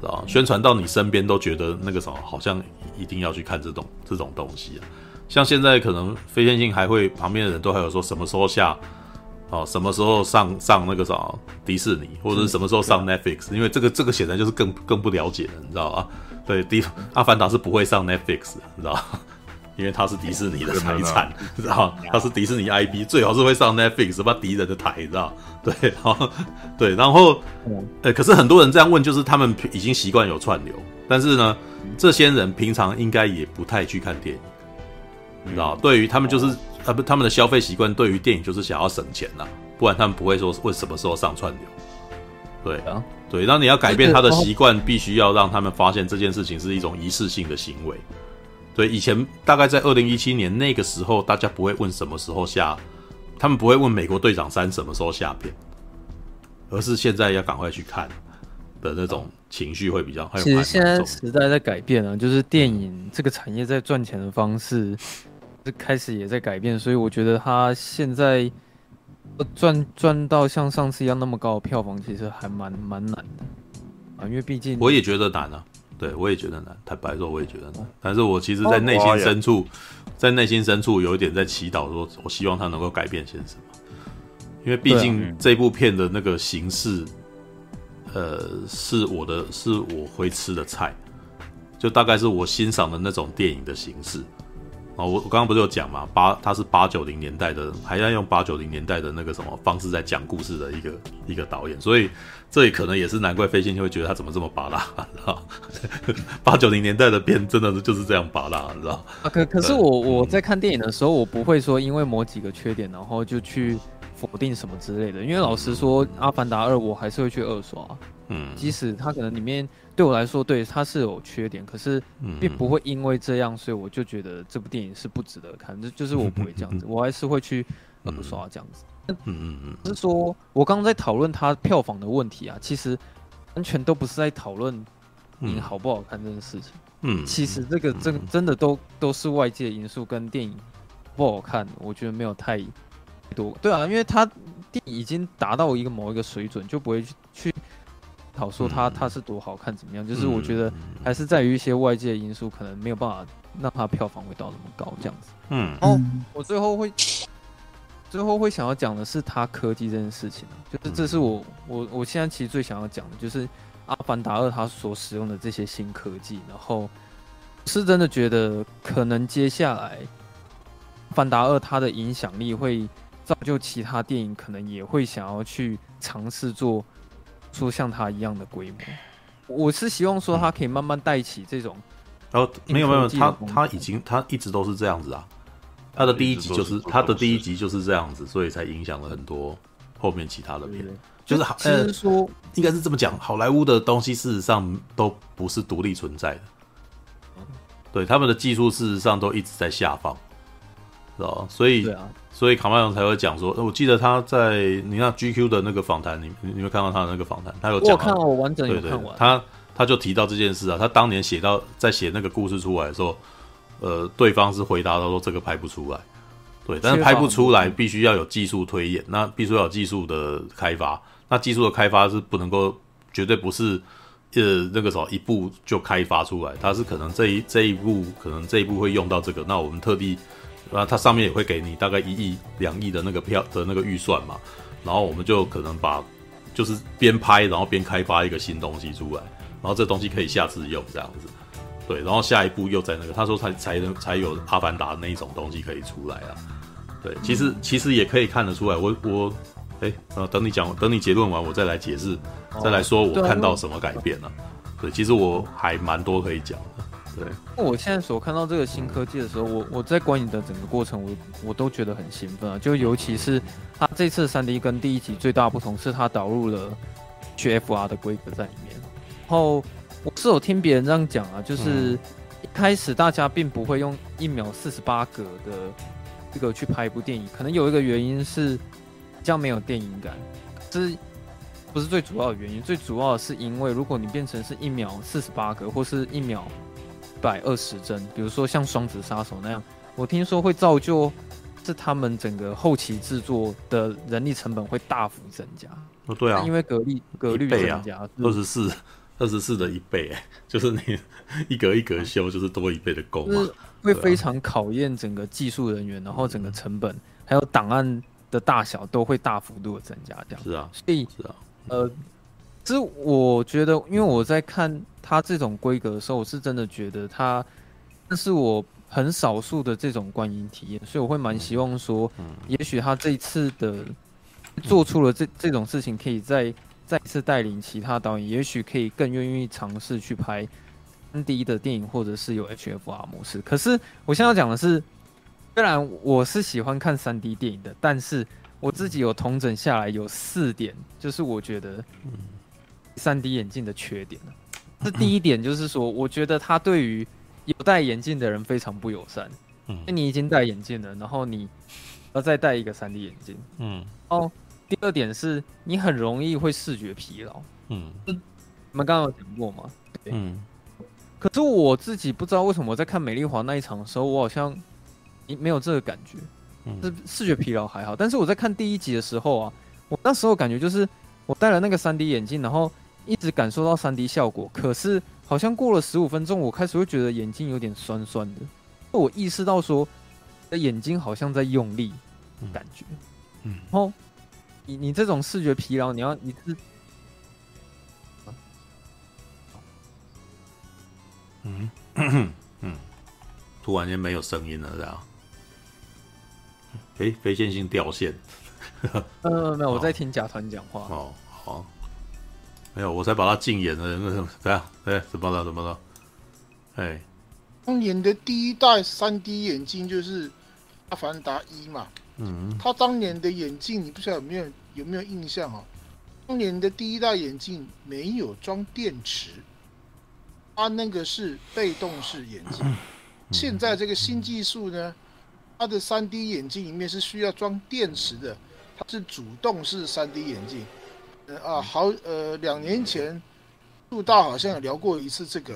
知道宣传到你身边都觉得那个什么好像一定要去看这种这种东西啊，像现在可能非线性还会旁边的人都还有说什么时候下。哦，什么时候上上那个啥迪士尼，或者是什么时候上 Netflix？因为这个这个显然就是更更不了解了，你知道吧？对，迪阿凡达是不会上 Netflix 的，你知道因为它是迪士尼的财产，你知道它是迪士尼 IP，最好是会上 Netflix，把敌人的台，你知道 对，然后对，然后，呃，可是很多人这样问，就是他们已经习惯有串流，但是呢，这些人平常应该也不太去看电影，你知道，对于他们就是。他不，他们的消费习惯对于电影就是想要省钱呐、啊，不然他们不会说问什么时候上串流。对啊，对，那你要改变他的习惯，必须要让他们发现这件事情是一种仪式性的行为。对，以前大概在二零一七年那个时候，大家不会问什么时候下，他们不会问《美国队长三》什么时候下片，而是现在要赶快去看的那种情绪会比较。其实现在时代在改变啊，就是电影这个产业在赚钱的方式。开始也在改变，所以我觉得他现在赚赚到像上次一样那么高的票房，其实还蛮蛮难的啊。因为毕竟我也觉得难啊，对我也觉得难。坦白说，我也觉得难。但是我其实，在内心深处，在内心深处有一点在祈祷，说我希望他能够改变些什么。因为毕竟这部片的那个形式，呃，是我的，是我会吃的菜，就大概是我欣赏的那种电影的形式。我我刚刚不是有讲嘛，八他是八九零年代的，还要用八九零年代的那个什么方式在讲故事的一个一个导演，所以这也可能也是难怪飞仙会觉得他怎么这么拔辣，知道？八九零年代的片真的是就是这样拔拉，你知道？啊，可可是我我在看电影的时候，我不会说因为某几个缺点，然后就去否定什么之类的，因为老实说，《阿凡达二》我还是会去二刷，嗯，即使它可能里面。对我来说，对它是有缺点，可是并不会因为这样，所以我就觉得这部电影是不值得看。这就是我不会这样子，我还是会去二刷这样子。嗯嗯嗯，是说我刚刚在讨论它票房的问题啊，其实完全都不是在讨论你好不好看这件事情。嗯，其实这个真真的都都是外界因素跟电影不好看，我觉得没有太多。对啊，因为它电影已经达到一个某一个水准，就不会去去。好说他他是多好看怎么样？就是我觉得还是在于一些外界的因素，可能没有办法让他票房会到那么高这样子。嗯，然后我最后会最后会想要讲的是他科技这件事情，就是这是我我我现在其实最想要讲的，就是《阿凡达二》他所使用的这些新科技，然后是真的觉得可能接下来《阿凡达二》它的影响力会造就其他电影可能也会想要去尝试做。出像它一样的规模，我是希望说它可以慢慢带起这种。然后，没有没有，他他已经他一直都是这样子啊。他的第一集就是他的第一集就是这样子，所以才影响了很多后面其他的片。就是好，其实说应该是这么讲，好莱坞的东西事实上都不是独立存在的。对，他们的技术事实上都一直在下放，知道所以。所以卡麦隆才会讲说，我记得他在你看 GQ 的那个访谈，你你有没有看到他的那个访谈？他有讲，我看我完整有看完。他他就提到这件事啊，他当年写到在写那个故事出来的时候，呃，对方是回答他说这个拍不出来，对，但是拍不出来必须要有技术推演，那必须要有技术的开发，那技术的开发是不能够绝对不是呃那个时候一步就开发出来，它是可能这一这一步可能这一步会用到这个，那我们特地。那它上面也会给你大概一亿两亿的那个票的那个预算嘛，然后我们就可能把就是边拍然后边开发一个新东西出来，然后这东西可以下次用这样子，对，然后下一步又在那个他说才才能才有阿凡达那一种东西可以出来啊，对，其实其实也可以看得出来，我我哎呃等你讲等你结论完我再来解释，再来说我看到什么改变了，对，其实我还蛮多可以讲的。对，我现在所看到这个新科技的时候，我我在观影的整个过程，我我都觉得很兴奋啊！就尤其是它这次三 D 跟第一集最大不同是它导入了 HFR 的规格在里面。然后我是有听别人这样讲啊，就是一开始大家并不会用一秒四十八格的这个去拍一部电影，可能有一个原因是比较没有电影感，这不是最主要的原因，最主要的是因为如果你变成是一秒四十八格或是一秒。百二十帧，比如说像双子杀手那样，我听说会造就是他们整个后期制作的人力成本会大幅增加。哦，对啊，因为格力格率增加，二十四二十四的一倍，就是你一格一格修，就是多一倍的工，就是会非常考验整个技术人员，然后整个成本还有档案的大小都会大幅度的增加，这样是啊，所以是啊，呃。其实我觉得，因为我在看它这种规格的时候，我是真的觉得它，这是我很少数的这种观影体验，所以我会蛮希望说，也许他这一次的做出了这这种事情，可以再再次带领其他导演，也许可以更愿意尝试去拍三 D 的电影，或者是有 HFR 模式。可是我现在要讲的是，虽然我是喜欢看三 D 电影的，但是我自己有统整下来有四点，就是我觉得。三 D 眼镜的缺点呢？这第一点就是说，我觉得它对于有戴眼镜的人非常不友善。嗯，那你已经戴眼镜了，然后你要再戴一个三 D 眼镜。嗯。哦，第二点是你很容易会视觉疲劳。嗯。我们刚刚有讲过吗？对。嗯。可是我自己不知道为什么我在看美丽华那一场的时候，我好像没有这个感觉。嗯。是视觉疲劳还好，但是我在看第一集的时候啊，我那时候感觉就是我戴了那个三 D 眼镜，然后。一直感受到 3D 效果，可是好像过了十五分钟，我开始会觉得眼睛有点酸酸的。我意识到说，眼睛好像在用力，感觉。嗯。然后，你你这种视觉疲劳，你要一次。嗯嗯嗯。突然间没有声音了，这样。哎，非线性掉线。呃，没有，我在听甲团讲话。哦，好，没有，我才把它禁言了。那什么，怎样？哎，怎么了？怎么了？哎，当年的第一代三 D 眼镜就是阿凡达一嘛。嗯。他当年的眼镜，你不知道有没有有没有印象啊？当年的第一代眼镜没有装电池，它那个是被动式眼镜。现在这个新技术呢？它的 3D 眼镜里面是需要装电池的，它是主动式 3D 眼镜。呃啊，好，呃，两年前陆大好像有聊过一次这个，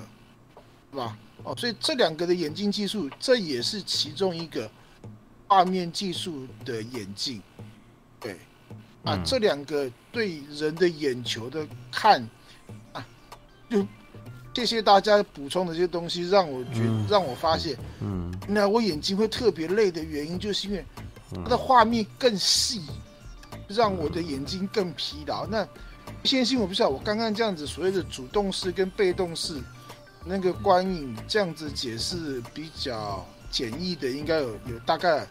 是吧？哦，所以这两个的眼镜技术，这也是其中一个画面技术的眼镜。对，啊，这两个对人的眼球的看，啊，就。谢谢大家补充的这些东西，让我觉、嗯、让我发现，嗯，那我眼睛会特别累的原因，就是因为它的画面更细，让我的眼睛更疲劳。那先性我不知道，我刚刚这样子所谓的主动式跟被动式那个观影这样子解释比较简易的，应该有有大概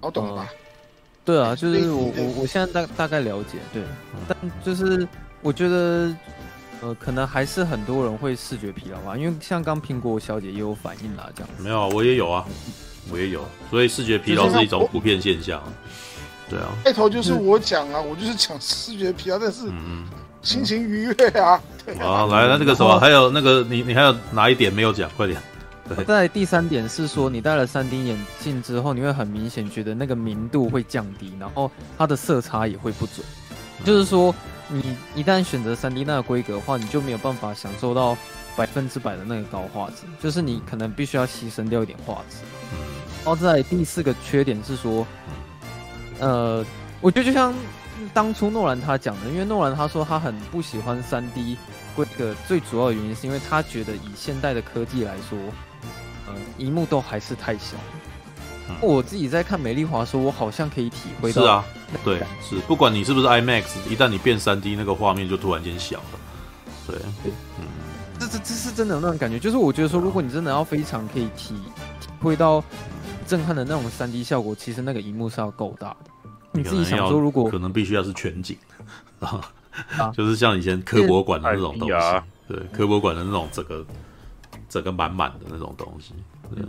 好懂了吧？对啊，就是我我我现在大大概了解，对，但就是我觉得。呃，可能还是很多人会视觉疲劳吧，因为像刚苹果小姐也有反应啦，这样。没有啊，我也有啊，我也有，所以视觉疲劳是一种普遍现象。对啊。开头就是我讲啊，我就是讲视觉疲劳，但是心情愉悦啊。啊，来，那这个什么，还有那个你你还有哪一点没有讲？快点。对。在第三点是说，你戴了 3D 眼镜之后，你会很明显觉得那个明度会降低，然后它的色差也会不准，就是说。你一旦选择三 D 那个规格的话，你就没有办法享受到百分之百的那个高画质，就是你可能必须要牺牲掉一点画质。然后在第四个缺点是说，呃，我觉得就像当初诺兰他讲的，因为诺兰他说他很不喜欢三 D 规格，最主要的原因是因为他觉得以现代的科技来说，呃，萤幕都还是太小。我自己在看美丽华说，我好像可以体会到。是啊，对，是，不管你是不是 IMAX，一旦你变三 D，那个画面就突然间小了。对，嗯，这这这是真的有那种感觉，就是我觉得说，如果你真的要非常可以体体会到震撼的那种三 D 效果，其实那个荧幕是要够大的。你自己想说，如果可能必须要是全景。啊，就是像以前科博馆的那种东西，对，科博馆的那种整个整个满满的那种东西，对。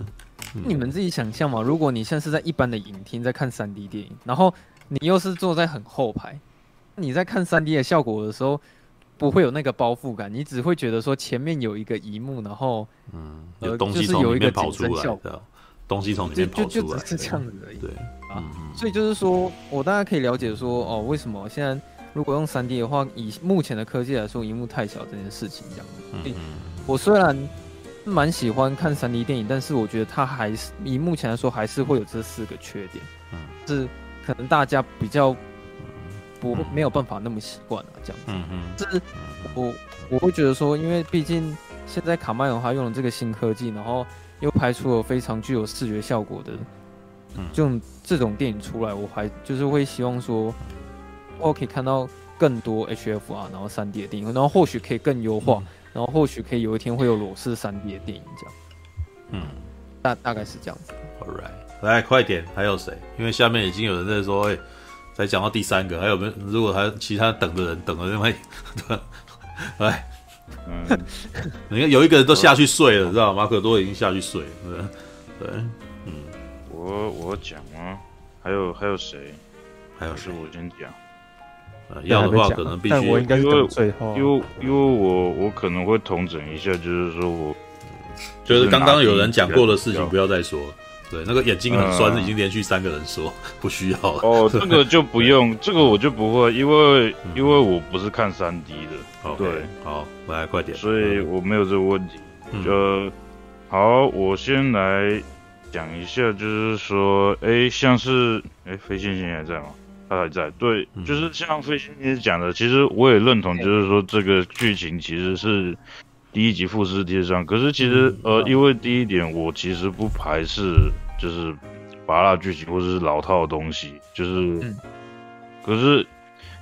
你们自己想象嘛，如果你现在是在一般的影厅在看 3D 电影，然后你又是坐在很后排，你在看 3D 的效果的时候，不会有那个包覆感，你只会觉得说前面有一个荧幕，然后嗯，有东西从里面跑出来的，东西从里面跑出来，就就只是这样子而已。对啊，所以就是说我大家可以了解说哦，为什么现在如果用 3D 的话，以目前的科技来说，荧幕太小这件事情这样。嗯，我虽然。蛮喜欢看三 D 电影，但是我觉得它还是以目前来说还是会有这四个缺点，嗯，是可能大家比较不没有办法那么习惯了这样子，嗯嗯，是我我会觉得说，因为毕竟现在卡麦隆他用了这个新科技，然后又拍出了非常具有视觉效果的，嗯，这种这种电影出来，我还就是会希望说，我可以看到更多 HFR，然后三 D 的电影，然后或许可以更优化。嗯然后或许可以有一天会有裸视 3D 的电影这样，嗯，大大概是这样子。All right，来快点，还有谁？因为下面已经有人在说，哎，才讲到第三个，还有没有？如果还其他等的人等了，因为，来，嗯，你看有一个人都下去睡了，知道吗？马可多已经下去睡了，对，对，嗯，我我讲啊，还有还有谁？还有是我先讲。要的话可能必须，因为因为因为我我可能会统整一下，就是说我就是刚刚有人讲过的事情，不要再说。对，那个眼睛很酸，已经连续三个人说不需要了。哦，这个就不用，这个我就不会，因为因为我不是看三 D 的。对，好，来快点，所以我没有这个问题。就好，我先来讲一下，就是说，哎，像是哎，飞线性还在吗？他还在，对，就是像飞行员讲的，其实我也认同，就是说这个剧情其实是第一集复制贴上，可是其实呃，因为第一点，我其实不排斥就是拔辣剧情或者是老套的东西，就是，可是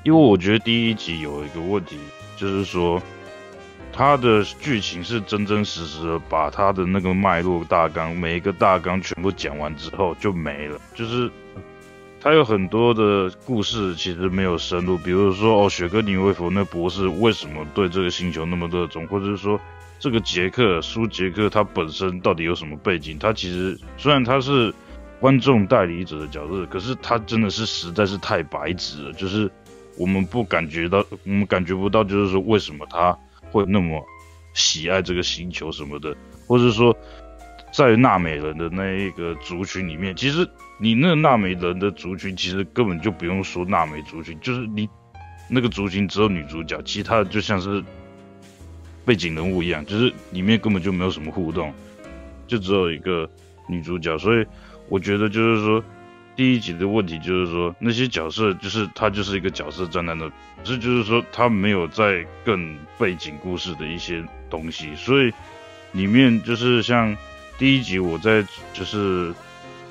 因为我觉得第一集有一个问题，就是说他的剧情是真真实实的把他的那个脉络大纲，每一个大纲全部讲完之后就没了。就是他有很多的故事其实没有深入，比如说哦，雪歌妮薇弗那博士为什么对这个星球那么热衷，或者是说这个杰克苏杰克他本身到底有什么背景？他其实虽然他是观众代理者的角色，可是他真的是实在是太白纸了，就是我们不感觉到，我们感觉不到，就是说为什么他。会那么喜爱这个星球什么的，或者说在纳美人的那一个族群里面，其实你那个纳美人的族群其实根本就不用说纳美族群，就是你那个族群只有女主角，其他的就像是背景人物一样，就是里面根本就没有什么互动，就只有一个女主角，所以我觉得就是说。第一集的问题就是说，那些角色就是他就是一个角色站在那，这就是说他没有在更背景故事的一些东西，所以里面就是像第一集我在就是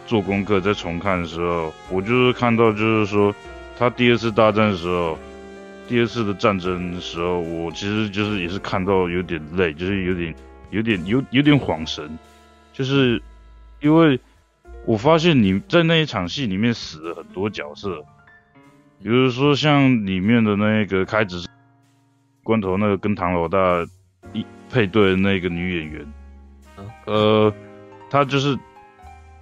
做功课在重看的时候，我就是看到就是说他第二次大战的时候，第二次的战争的时候，我其实就是也是看到有点累，就是有点有点有有点恍神，就是因为。我发现你在那一场戏里面死了很多角色，比如说像里面的那个开子关头那个跟唐老大一配对的那个女演员，呃，她就是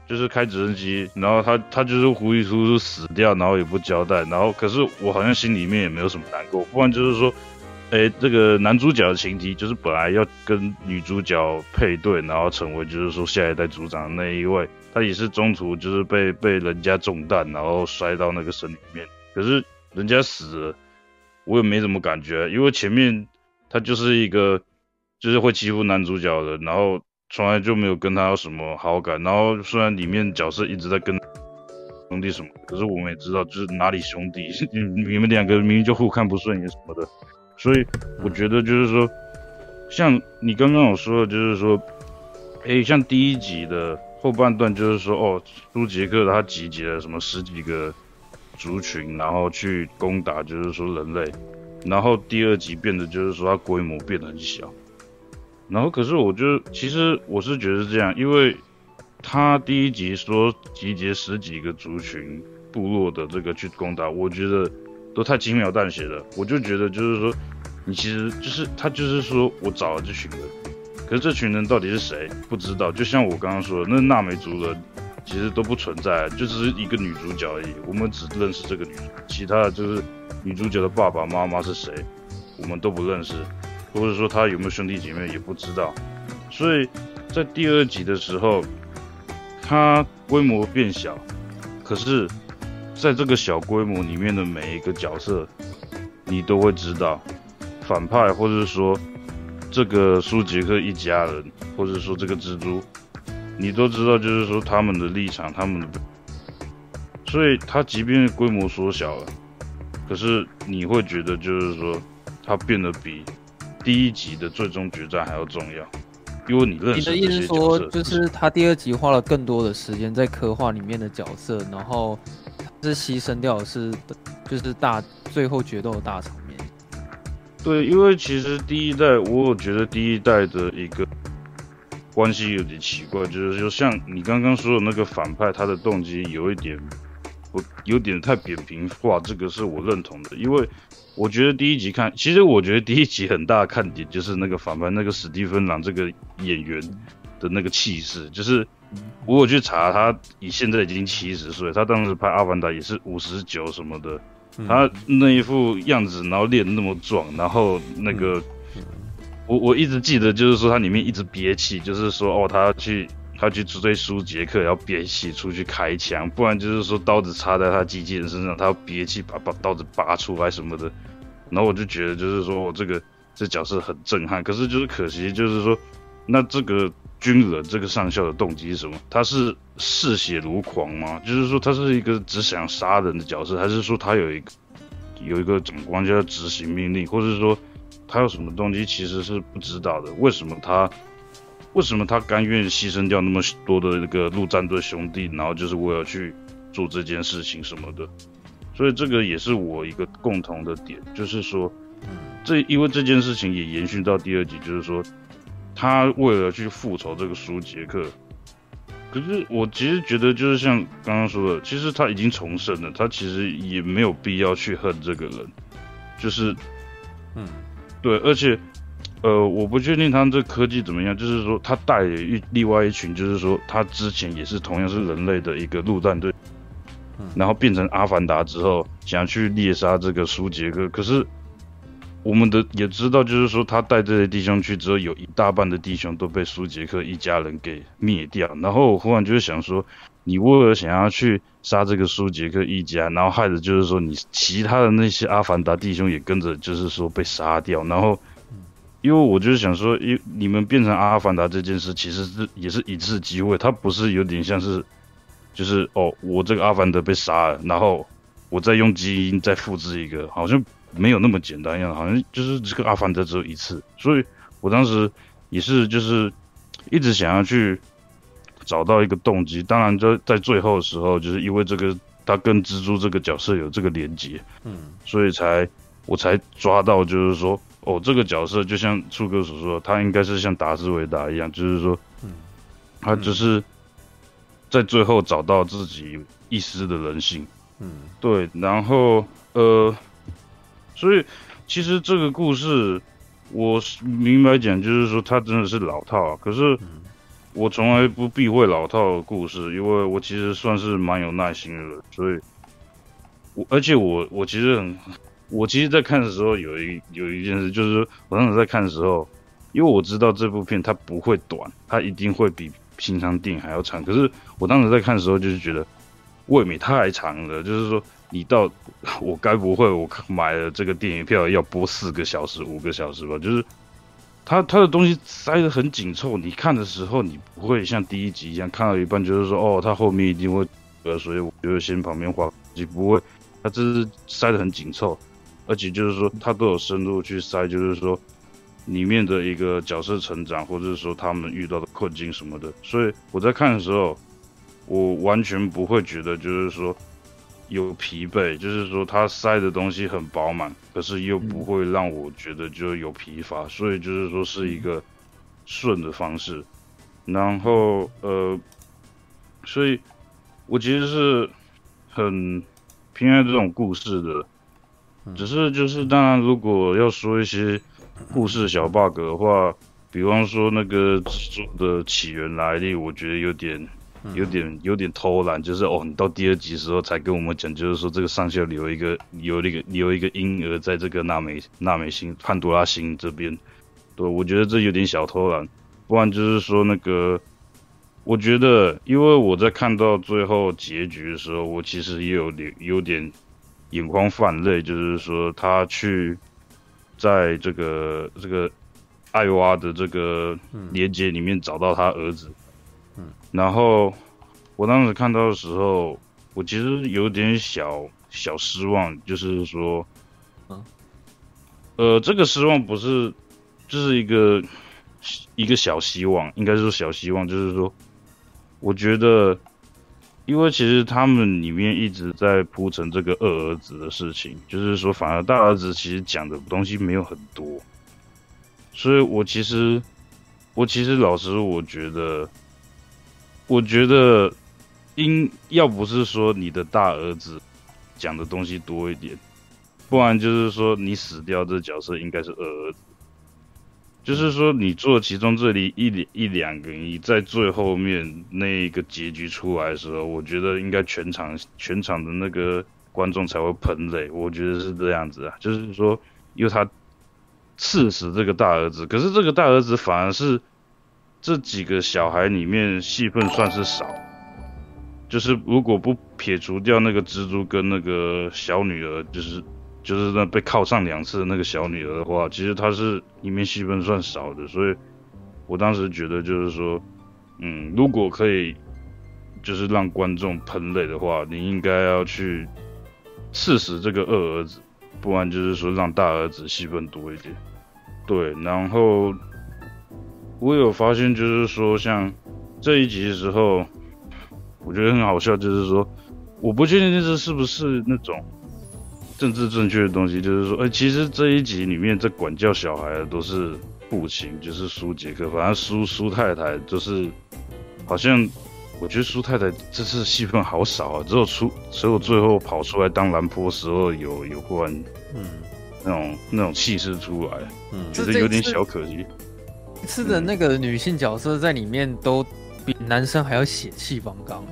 就是开直升机，然后他他就是糊里糊涂死掉，然后也不交代，然后可是我好像心里面也没有什么难过，不然就是说，哎，这个男主角的情敌就是本来要跟女主角配对，然后成为就是说下一代组长的那一位。他也是中途就是被被人家中弹，然后摔到那个森林里面。可是人家死了，我也没什么感觉，因为前面他就是一个就是会欺负男主角的，然后从来就没有跟他有什么好感。然后虽然里面角色一直在跟兄弟什么，可是我们也知道就是哪里兄弟，你们两个明明就互看不顺眼什么的。所以我觉得就是说，像你刚刚有说的，就是说，诶，像第一集的。后半段就是说，哦，苏杰克他集结了什么十几个族群，然后去攻打，就是说人类。然后第二集变得就是说，它规模变得很小。然后可是我就其实我是觉得是这样，因为他第一集说集结十几个族群部落的这个去攻打，我觉得都太轻描淡写了。我就觉得就是说，你其实就是他就是说我找了这群人。可是这群人到底是谁？不知道。就像我刚刚说的，那纳美族人其实都不存在，就只是一个女主角而已。我们只认识这个女，其他的就是女主角的爸爸妈妈是谁，我们都不认识，或者说他有没有兄弟姐妹也不知道。所以在第二集的时候，他规模变小，可是在这个小规模里面的每一个角色，你都会知道反派，或者说。这个苏杰克一家人，或者说这个蜘蛛，你都知道，就是说他们的立场，他们的，所以他即便规模缩小了，可是你会觉得，就是说他变得比第一集的最终决战还要重要，因为你认。你的意思说，就是他第二集花了更多的时间在刻画里面的角色，然后是牺牲掉的是，就是大最后决斗的大场面。对，因为其实第一代，我觉得第一代的一个关系有点奇怪，就是就像你刚刚说的那个反派，他的动机有一点，我有点太扁平化，这个是我认同的。因为我觉得第一集看，其实我觉得第一集很大的看点就是那个反派那个史蒂芬朗这个演员的那个气势，就是我有去查，他以现在已经七十岁，他当时拍《阿凡达》也是五十九什么的。他那一副样子，然后练那么壮，然后那个，我我一直记得，就是说他里面一直憋气，就是说哦，他要去他去追苏杰克，要憋气出去开枪，不然就是说刀子插在他机器人身上，他要憋气把把刀子拔出来什么的。然后我就觉得，就是说我这个这角色很震撼，可是就是可惜，就是说那这个。军人这个上校的动机是什么？他是嗜血如狂吗？就是说他是一个只想杀人的角色，还是说他有一个有一个长官就要执行命令，或者是说他有什么动机？其实是不知道的。为什么他为什么他甘愿牺牲掉那么多的那个陆战队兄弟，然后就是为了去做这件事情什么的？所以这个也是我一个共同的点，就是说这因为这件事情也延续到第二集，就是说他为了去复仇这个舒杰克，可是我其实觉得就是像刚刚说的，其实他已经重生了，他其实也没有必要去恨这个人，就是，嗯，对，而且。呃，我不确定他这科技怎么样，就是说他带了一另外一群，就是说他之前也是同样是人类的一个陆战队，然后变成阿凡达之后，想要去猎杀这个舒杰克。可是我们的也知道，就是说他带这些弟兄去之后，有一大半的弟兄都被舒杰克一家人给灭掉。然后我忽然就是想说，你为了想要去杀这个舒杰克一家，然后害的就是说你其他的那些阿凡达弟兄也跟着就是说被杀掉，然后。因为我就是想说，因你们变成阿凡达这件事，其实是也是一次机会，它不是有点像是，就是哦，我这个阿凡达被杀了，然后我再用基因再复制一个，好像没有那么简单一样，好像就是这个阿凡达只有一次，所以我当时也是就是一直想要去找到一个动机，当然就在最后的时候，就是因为这个他跟蜘蛛这个角色有这个连接，嗯，所以才我才抓到，就是说。哦，这个角色就像初哥所说，他应该是像达斯维达一样，就是说，嗯，他只是在最后找到自己一丝的人性，嗯，对，然后呃，所以其实这个故事，我明白讲，就是说他真的是老套啊，可是我从来不避讳老套的故事，因为我其实算是蛮有耐心的人，所以我而且我我其实很。我其实，在看的时候，有一有一件事，就是我当时在看的时候，因为我知道这部片它不会短，它一定会比平常电影还要长。可是我当时在看的时候，就是觉得未免太长了。就是说，你到我该不会我买了这个电影票要播四个小时、五个小时吧？就是它它的东西塞得很紧凑，你看的时候，你不会像第一集一样看到一半就是说，哦，它后面一定会呃，所以我就先旁边滑，就不会，它这是塞得很紧凑。而且就是说，他都有深入去塞，就是说里面的一个角色成长，或者是说他们遇到的困境什么的。所以我在看的时候，我完全不会觉得就是说有疲惫，就是说他塞的东西很饱满，可是又不会让我觉得就有疲乏。所以就是说是一个顺的方式。然后呃，所以我其实是很偏爱这种故事的。只是就是，当然，如果要说一些故事小 bug 的话，比方说那个蜘蛛的起源来历，我觉得有点、有点、有点偷懒。就是哦，你到第二集的时候才跟我们讲，就是说这个上校留一个、有那个、留一个婴儿在这个纳美、纳美星、潘多拉星这边。对，我觉得这有点小偷懒。不然就是说那个，我觉得，因为我在看到最后结局的时候，我其实也有点、有点。眼眶泛泪，就是说他去在这个这个艾娃的这个连接里面找到他儿子，嗯，然后我当时看到的时候，我其实有点小小失望，就是说，嗯，呃，这个失望不是，就是一个一个小希望，应该是说小希望，就是说，我觉得。因为其实他们里面一直在铺陈这个二儿子的事情，就是说反而大儿子其实讲的东西没有很多，所以我其实，我其实老实，我觉得，我觉得，应要不是说你的大儿子讲的东西多一点，不然就是说你死掉这角色应该是二儿子。就是说，你做其中这里一一两个，你在最后面那个结局出来的时候，我觉得应该全场全场的那个观众才会喷泪。我觉得是这样子啊，就是说，因为他刺死这个大儿子，可是这个大儿子反而是这几个小孩里面戏份算是少，就是如果不撇除掉那个蜘蛛跟那个小女儿，就是。就是那被铐上两次的那个小女儿的话，其实她是里面戏份算少的，所以我当时觉得就是说，嗯，如果可以，就是让观众喷泪的话，你应该要去刺死这个二儿子，不然就是说让大儿子戏份多一点。对，然后我有发现就是说，像这一集的时候，我觉得很好笑，就是说，我不确定这是不是那种。政治正确的东西，就是说，哎、欸，其实这一集里面在管教小孩的都是父亲，就是苏杰克，反正苏苏太太就是好像，我觉得苏太太这次戏份好少啊，只有出只有最后跑出来当兰坡时候有有关，嗯，那种那种气势出来，嗯，觉得有点小可惜。这次的那个女性角色在里面都比男生还要血气方刚，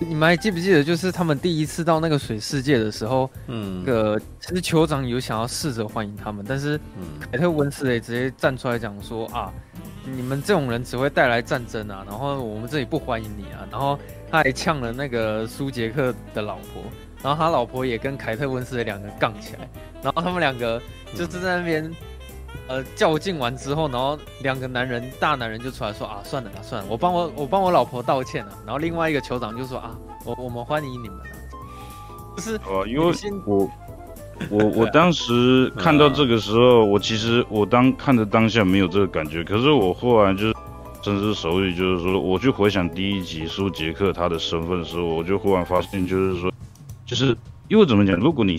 你们还记不记得，就是他们第一次到那个水世界的时候，嗯，那个其实酋长有想要试着欢迎他们，但是凯特温斯雷直接站出来讲说啊，你们这种人只会带来战争啊，然后我们这里不欢迎你啊，然后他还呛了那个苏杰克的老婆，然后他老婆也跟凯特温斯雷两个杠起来，然后他们两个就是在那边。呃，较劲完之后，然后两个男人，大男人就出来说啊，算了啦，算了，我帮我我帮我老婆道歉了。然后另外一个酋长就说啊，我我们欢迎你们。就是哦，因为我我我 当时看到这个时候，我其实我当看的当下没有这个感觉，可是我后来就是深思熟虑，就是说我去回想第一集苏杰克他的身份的时候，我就忽然发现，就是说，就是因为怎么讲，如果你。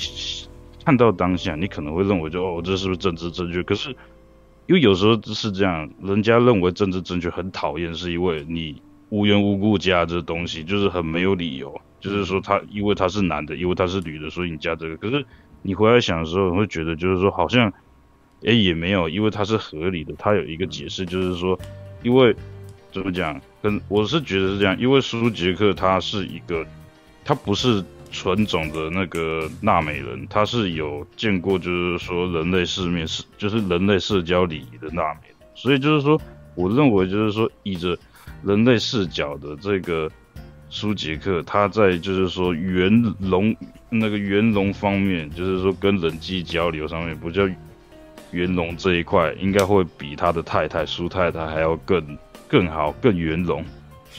看到当下，你可能会认为就哦，这是不是政治正确？可是，因为有时候是这样，人家认为政治正确很讨厌，是因为你无缘无故加这东西，就是很没有理由。就是说他因为他是男的，因为他是女的，所以你加这个。可是你回来想的时候，你会觉得就是说好像，哎也没有，因为它是合理的。他有一个解释，就是说，因为怎么讲？跟我是觉得是这样，因为苏杰克他是一个，他不是。纯种的那个纳美人，他是有见过，就是说人类世面是，就是人类社交礼仪的纳美人，所以就是说，我认为就是说，以着人类视角的这个苏杰克，他在就是说圆融那个圆融方面，就是说跟人际交流上面，不叫圆融这一块，应该会比他的太太苏太太还要更更好，更圆融。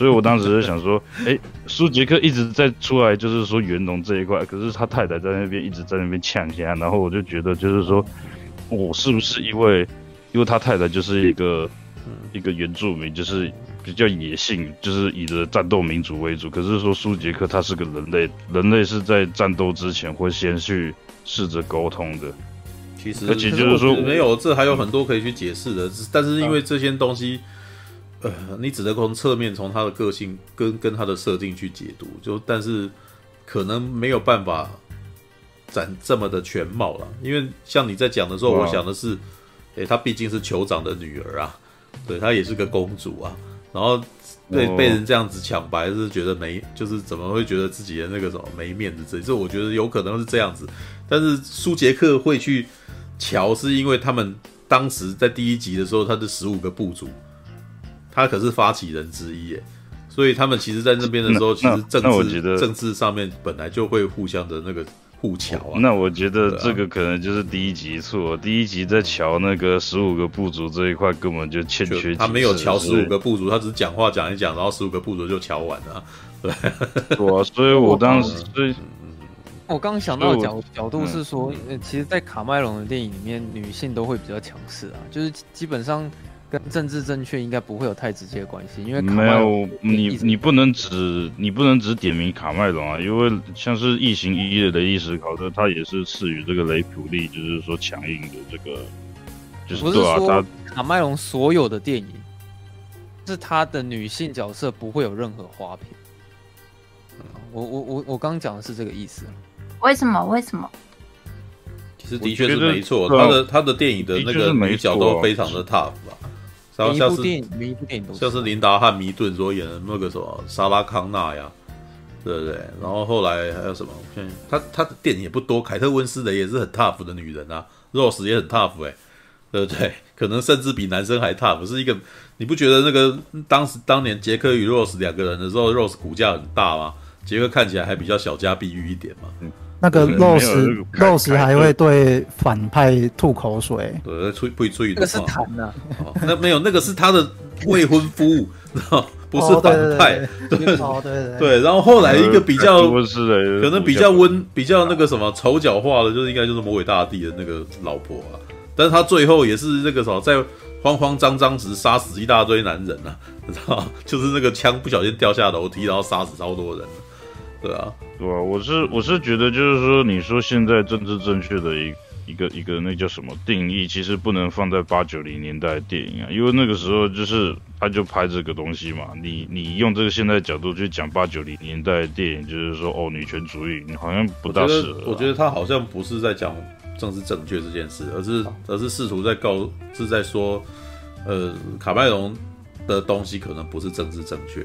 所以我当时就想说，哎、欸，苏杰克一直在出来，就是说圆融这一块，可是他太太在那边一直在那边呛然后我就觉得就是说，我是不是因为，因为他太太就是一个一个原住民，就是比较野性，就是以着战斗民族为主，可是说舒杰克他是个人类，人类是在战斗之前会先去试着沟通的。其实，而且就是说没有，这还有很多可以去解释的，但是因为这些东西。呃，你只能从侧面从他的个性跟跟他的设定去解读，就但是可能没有办法展这么的全貌了。因为像你在讲的时候，我想的是，诶，她毕竟是酋长的女儿啊，对，她也是个公主啊，然后被被人这样子抢白，是觉得没，就是怎么会觉得自己的那个什么没面子？这，这我觉得有可能是这样子。但是苏杰克会去瞧，是因为他们当时在第一集的时候，他的十五个部族。他可是发起人之一耶，所以他们其实，在那边的时候，其实政治政治上面本来就会互相的那个互桥啊。那我觉得这个可能就是第一集错，第一集在桥那个十五个部族这一块根本就欠缺。他没有桥十五个部族，他只是讲话讲一讲，然后十五个部族就桥完了。对，所以我当时，所以我刚刚想到的角角度是说，其实，在卡麦隆的电影里面，女性都会比较强势啊，就是基本上。跟政治正确应该不会有太直接的关系，因为没有你，你不能只你不能只点名卡麦隆啊，因为像是异形一的雷伊史考特，他也是赐予这个雷普利，就是说强硬的这个，就是不是说卡麦隆所有的电影，是他的女性角色不会有任何花瓶。我我我我刚讲的是这个意思。为什么？为什么？其实的确是没错，他的他的电影的那个女角都非常的 tough 吧。然后像是像是琳达汉密顿所演的那个什么莎拉康纳呀，对不对？然后后来还有什么？他他的电影也不多，凯特温斯的也是很 tough 的女人啊，Rose 也很 tough 哎、欸，对不对？可能甚至比男生还 tough，是一个你不觉得那个当时当年杰克与 Rose 两个人的时候，Rose 骨架很大吗？杰克看起来还比较小家碧玉一点嘛。嗯那个 Rose Rose 还会对反派吐口水，对，吹不吹？那是谈的，那没有，那个是他的未婚夫，知道不是反派，对对对对。然后后来一个比较，可能比较温，比较那个什么丑角化的，就是应该就是魔鬼大帝的那个老婆啊。但是他最后也是那个什么，在慌慌张张时杀死一大堆男人啊，你知道 就是那个枪不小心掉下楼梯，然后杀死超多人。对啊，对啊，我是我是觉得就是说，你说现在政治正确的一一个一个那叫什么定义，其实不能放在八九零年代的电影啊，因为那个时候就是他就拍这个东西嘛，你你用这个现在角度去讲八九零年代的电影，就是说哦女权主义，你好像不大适合啊。我觉得他好像不是在讲政治正确这件事，而是而是试图在告是在说，呃，卡麦隆的东西可能不是政治正确，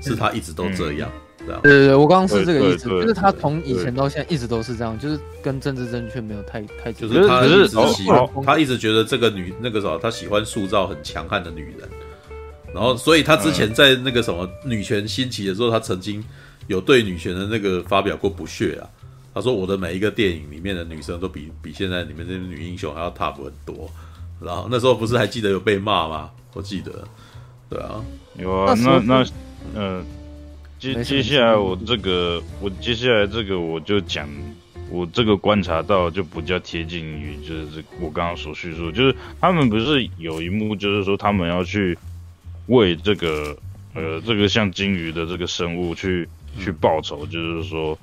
是他一直都这样。嗯对对对，我刚刚是这个意思，就是他从以前到现在一直都是这样，就是跟政治正确没有太太，就是他一直喜欢，他一直觉得这个女那个什么，他喜欢塑造很强悍的女人，然后所以他之前在那个什么女权兴起的时候，他曾经有对女权的那个发表过不屑啊，他说我的每一个电影里面的女生都比比现在你们这些女英雄还要 top 很多，然后那时候不是还记得有被骂吗？我记得，对啊，有啊，那那嗯。接接下来我这个，我接下来这个我就讲，我这个观察到就比较贴近于就是这我刚刚所叙述，就是他们不是有一幕，就是说他们要去为这个呃这个像鲸鱼的这个生物去去报仇，就是说。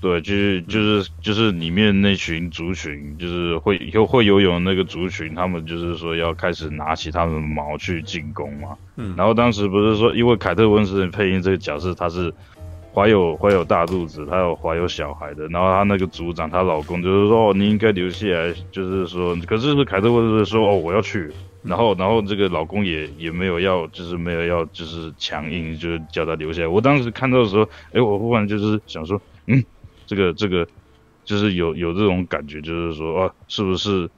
对，就是就是就是里面那群族群，就是会以后会游泳那个族群，他们就是说要开始拿起他们的矛去进攻嘛。嗯，然后当时不是说，因为凯特温斯配音这个角色，她是怀有怀有大肚子，她有怀有小孩的。然后她那个族长，她老公就是说，哦，你应该留下来，就是说，可是凯特温斯说，哦，我要去。然后然后这个老公也也没有要，就是没有要，就是强硬，就是叫他留下来。我当时看到的时候，哎，我忽然就是想说，嗯。这个这个就是有有这种感觉，就是说啊，是不是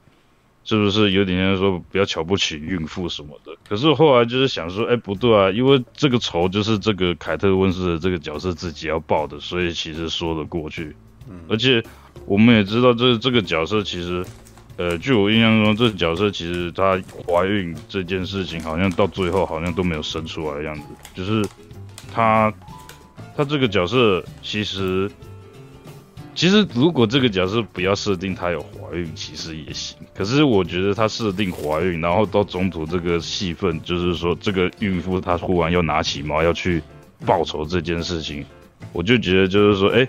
是不是有点像说不要瞧不起孕妇什么的？可是后来就是想说，哎，不对啊，因为这个仇就是这个凯特温斯的这个角色自己要报的，所以其实说得过去。嗯，而且我们也知道，这这个角色其实，呃，据我印象中，这个角色其实她怀孕这件事情，好像到最后好像都没有生出来的样子，就是她她这个角色其实。其实，如果这个角色不要设定她有怀孕，其实也行。可是我觉得她设定怀孕，然后到中途这个戏份，就是说这个孕妇她忽然要拿起矛要去报仇这件事情，我就觉得就是说，哎，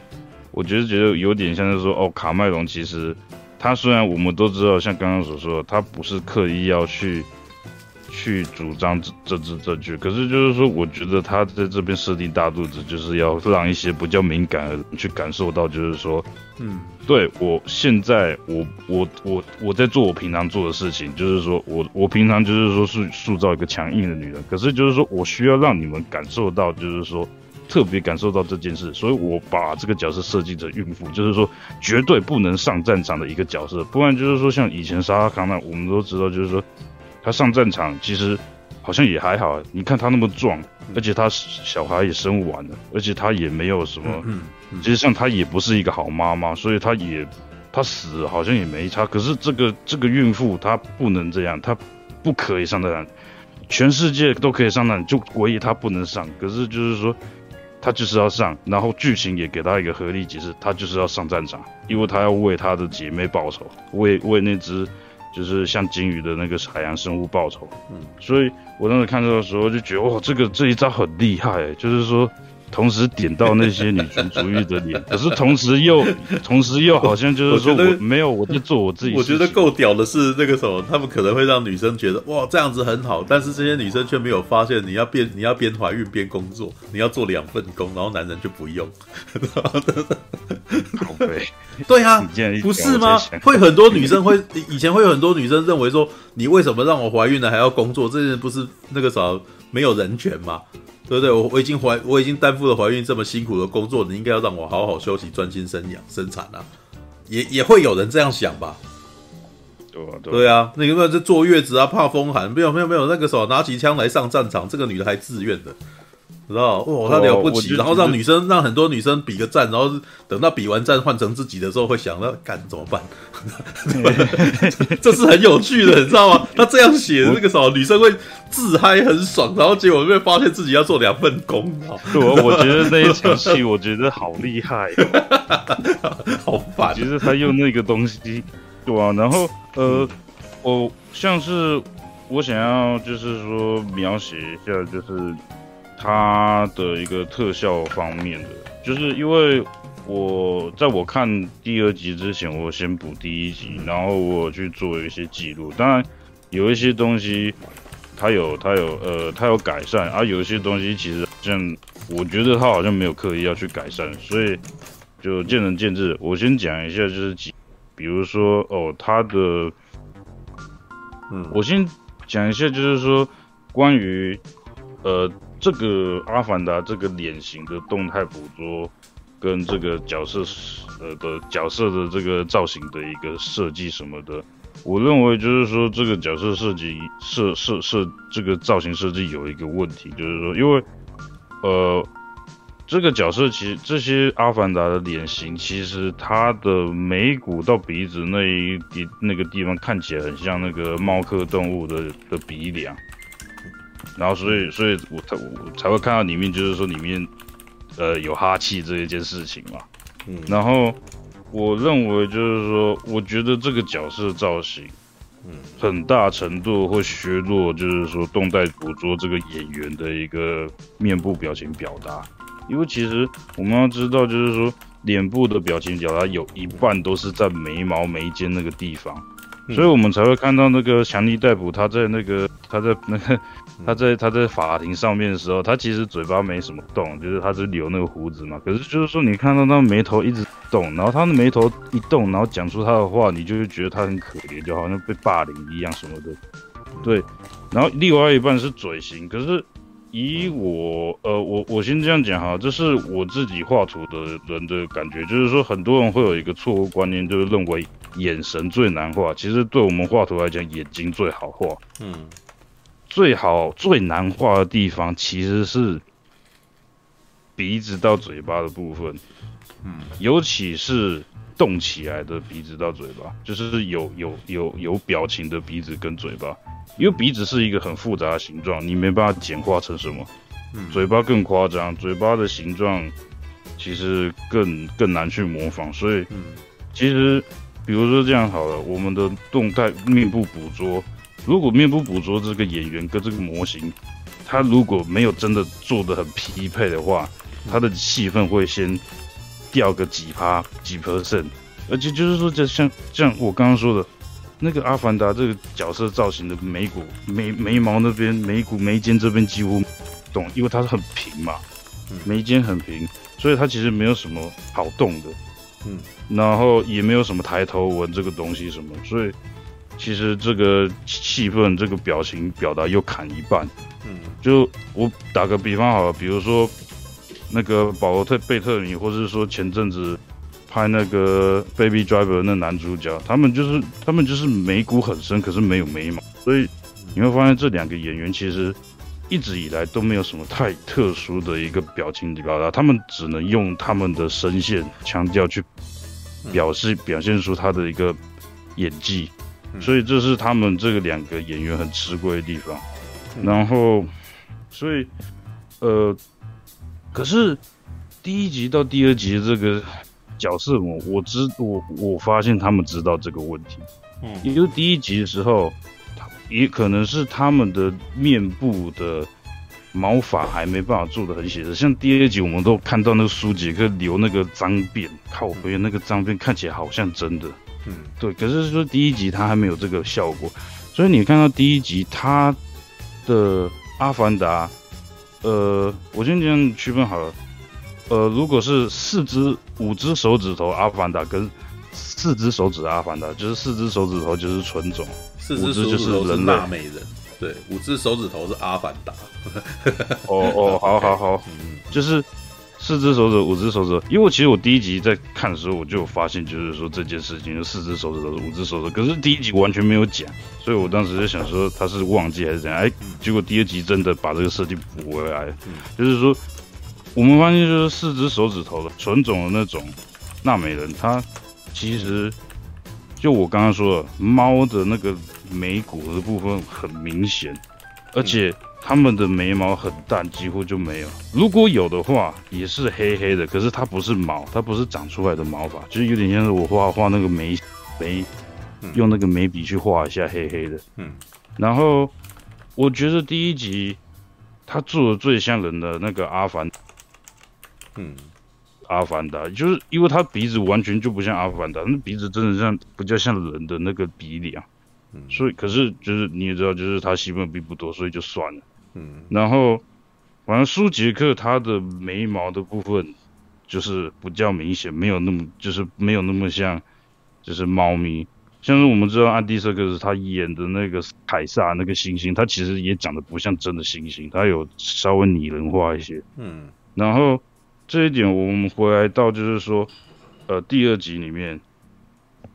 我觉得觉得有点像是说，哦，卡麦隆其实他虽然我们都知道，像刚刚所说，他不是刻意要去。去主张这这这句，可是就是说，我觉得他在这边设定大肚子，就是要让一些比较敏感的人去感受到，就是说，嗯，对我现在我我我我在做我平常做的事情，就是说我我平常就是说是塑造一个强硬的女人，可是就是说我需要让你们感受到，就是说特别感受到这件事，所以我把这个角色设计成孕妇，就是说绝对不能上战场的一个角色，不然就是说像以前沙拉康纳，我们都知道，就是说。他上战场其实好像也还好，你看他那么壮，而且他小孩也生完了，而且他也没有什么，嗯，其实像他也不是一个好妈妈，所以他也他死好像也没差。可是这个这个孕妇她不能这样，她不可以上战场，全世界都可以上战场，就唯一她不能上。可是就是说，她就是要上，然后剧情也给她一个合理解释，她就是要上战场，因为她要为她的姐妹报仇，为为那只。就是像鲸鱼的那个海洋生物报仇，嗯，所以我当时看到的时候就觉得，哇，这个这一招很厉害，就是说。同时点到那些女权主义的脸，可是同时又 同时又好像就是说我，我没有我在做我自己。我觉得够屌的是那个什么，他们可能会让女生觉得哇这样子很好，但是这些女生却没有发现你要边你要边怀孕边工作，你要做两份工，然后男人就不用。对啊，不是吗？会很多女生会以前会有很多女生认为说，你为什么让我怀孕了还要工作？这些不是那个啥没有人权吗？对不对？我我已经怀我已经担负了怀孕这么辛苦的工作，你应该要让我好好休息，专心生养生产啊！也也会有人这样想吧？对啊，对啊，那有没有在坐月子啊？怕风寒？没有没有没有，那个时候拿起枪来上战场，这个女的还自愿的。知道哦，他了不起，然后让女生让很多女生比个赞，然后等到比完赞换成自己的时候，会想到干怎么办？这是很有趣的，你知道吗？他这样写的那个时候，女生会自嗨很爽，然后结果会发现自己要做两份工。对，我觉得那一场戏，我觉得好厉害，好烦。其实他用那个东西，对啊，然后呃，我像是我想要就是说描写一下，就是。它的一个特效方面的，就是因为我在我看第二集之前，我先补第一集，然后我去做一些记录。当然有一些东西，它有它有呃它有改善，而、啊、有一些东西其实像我觉得它好像没有刻意要去改善，所以就见仁见智。我先讲一下，就是几，比如说哦，它的，嗯，我先讲一下，就是说关于呃。这个阿凡达这个脸型的动态捕捉，跟这个角色呃的角色的这个造型的一个设计什么的，我认为就是说这个角色设计设设设这个造型设计有一个问题，就是说因为呃这个角色其实这些阿凡达的脸型，其实它的眉骨到鼻子那一地那个地方看起来很像那个猫科动物的的鼻梁。然后，所以，所以我才我才会看到里面，就是说里面，呃，有哈气这一件事情嘛。嗯。然后，我认为就是说，我觉得这个角色造型，嗯，很大程度会削弱，就是说动态捕捉这个演员的一个面部表情表达。因为其实我们要知道，就是说脸部的表情表达有一半都是在眉毛眉间那个地方，所以我们才会看到那个强尼逮捕他在那个他在那个。他在他在法庭上面的时候，他其实嘴巴没什么动，就是他是留那个胡子嘛。可是就是说，你看到他眉头一直动，然后他的眉头一动，然后讲出他的话，你就会觉得他很可怜，就好像被霸凌一样什么的。对，然后另外一半是嘴型，可是以我呃我我先这样讲哈，这是我自己画图的人的感觉，就是说很多人会有一个错误观念，就是认为眼神最难画，其实对我们画图来讲，眼睛最好画。嗯。最好最难画的地方其实是鼻子到嘴巴的部分，嗯，尤其是动起来的鼻子到嘴巴，就是有有有有表情的鼻子跟嘴巴，因为鼻子是一个很复杂的形状，你没办法简化成什么，嗯，嘴巴更夸张，嘴巴的形状其实更更难去模仿，所以，嗯，其实比如说这样好了，我们的动态面部捕捉。如果面部捕捉这个演员跟这个模型，他如果没有真的做的很匹配的话，他的戏份会先掉个几趴几 percent，而且就是说，就像像我刚刚说的，那个阿凡达这个角色造型的眉骨眉眉毛那边眉骨眉间这边几乎动，因为它是很平嘛，眉间很平，所以它其实没有什么好动的，嗯，然后也没有什么抬头纹这个东西什么，所以。其实这个气氛，这个表情表达又砍一半。嗯，就我打个比方好了，比如说那个保罗特贝特尼，或者是说前阵子拍那个 Baby Driver 那男主角，他们就是他们就是眉骨很深，可是没有眉毛，所以你会发现这两个演员其实一直以来都没有什么太特殊的一个表情表达，他们只能用他们的声线腔调去表示表现出他的一个演技。所以这是他们这个两个演员很吃亏的地方，然后，所以，呃，可是第一集到第二集这个角色我我知我我发现他们知道这个问题，嗯，也就是第一集的时候，也可能是他们的面部的毛发还没办法做的很写实，像第二集我们都看到那个苏杰克留那个脏辫，靠背那个脏辫看起来好像真的。嗯，对，可是说第一集它还没有这个效果，所以你看到第一集它的阿凡达，呃，我先这样区分好了，呃，如果是四只、五只手指头阿凡达跟四只手指阿凡达，就是四只手指头就是纯种，四只手指头就是人类纳美人，对，五只手指头是阿凡达。哦 哦，好好 好，嗯，就是。四只手指，五只手指，因为其实我第一集在看的时候，我就有发现，就是说这件事情，就四只手指头，五只手指，可是第一集完全没有讲，所以我当时就想说他是忘记还是怎样，哎，结果第二集真的把这个设计补回来，就是说我们发现就是四只手指头的纯种的那种纳美人，他其实就我刚刚说的，猫的那个眉骨的部分很明显，而且。他们的眉毛很淡，几乎就没有。如果有的话，也是黑黑的。可是它不是毛，它不是长出来的毛发，就是有点像是我画画那个眉眉，用那个眉笔去画一下黑黑的。嗯。然后我觉得第一集他做的最像人的那个阿凡，嗯，阿凡达，就是因为他鼻子完全就不像阿凡达，那鼻子真的像比较像人的那个鼻梁，嗯，所以可是就是你也知道，就是他戏份并不多，所以就算了，嗯，然后反正舒杰克他的眉毛的部分就是比较明显，没有那么就是没有那么像就是猫咪，像是我们知道安迪·瑟克斯他演的那个凯撒那个猩猩，他其实也长得不像真的猩猩，他有稍微拟人化一些，嗯，然后。这一点我们回来到就是说，呃，第二集里面，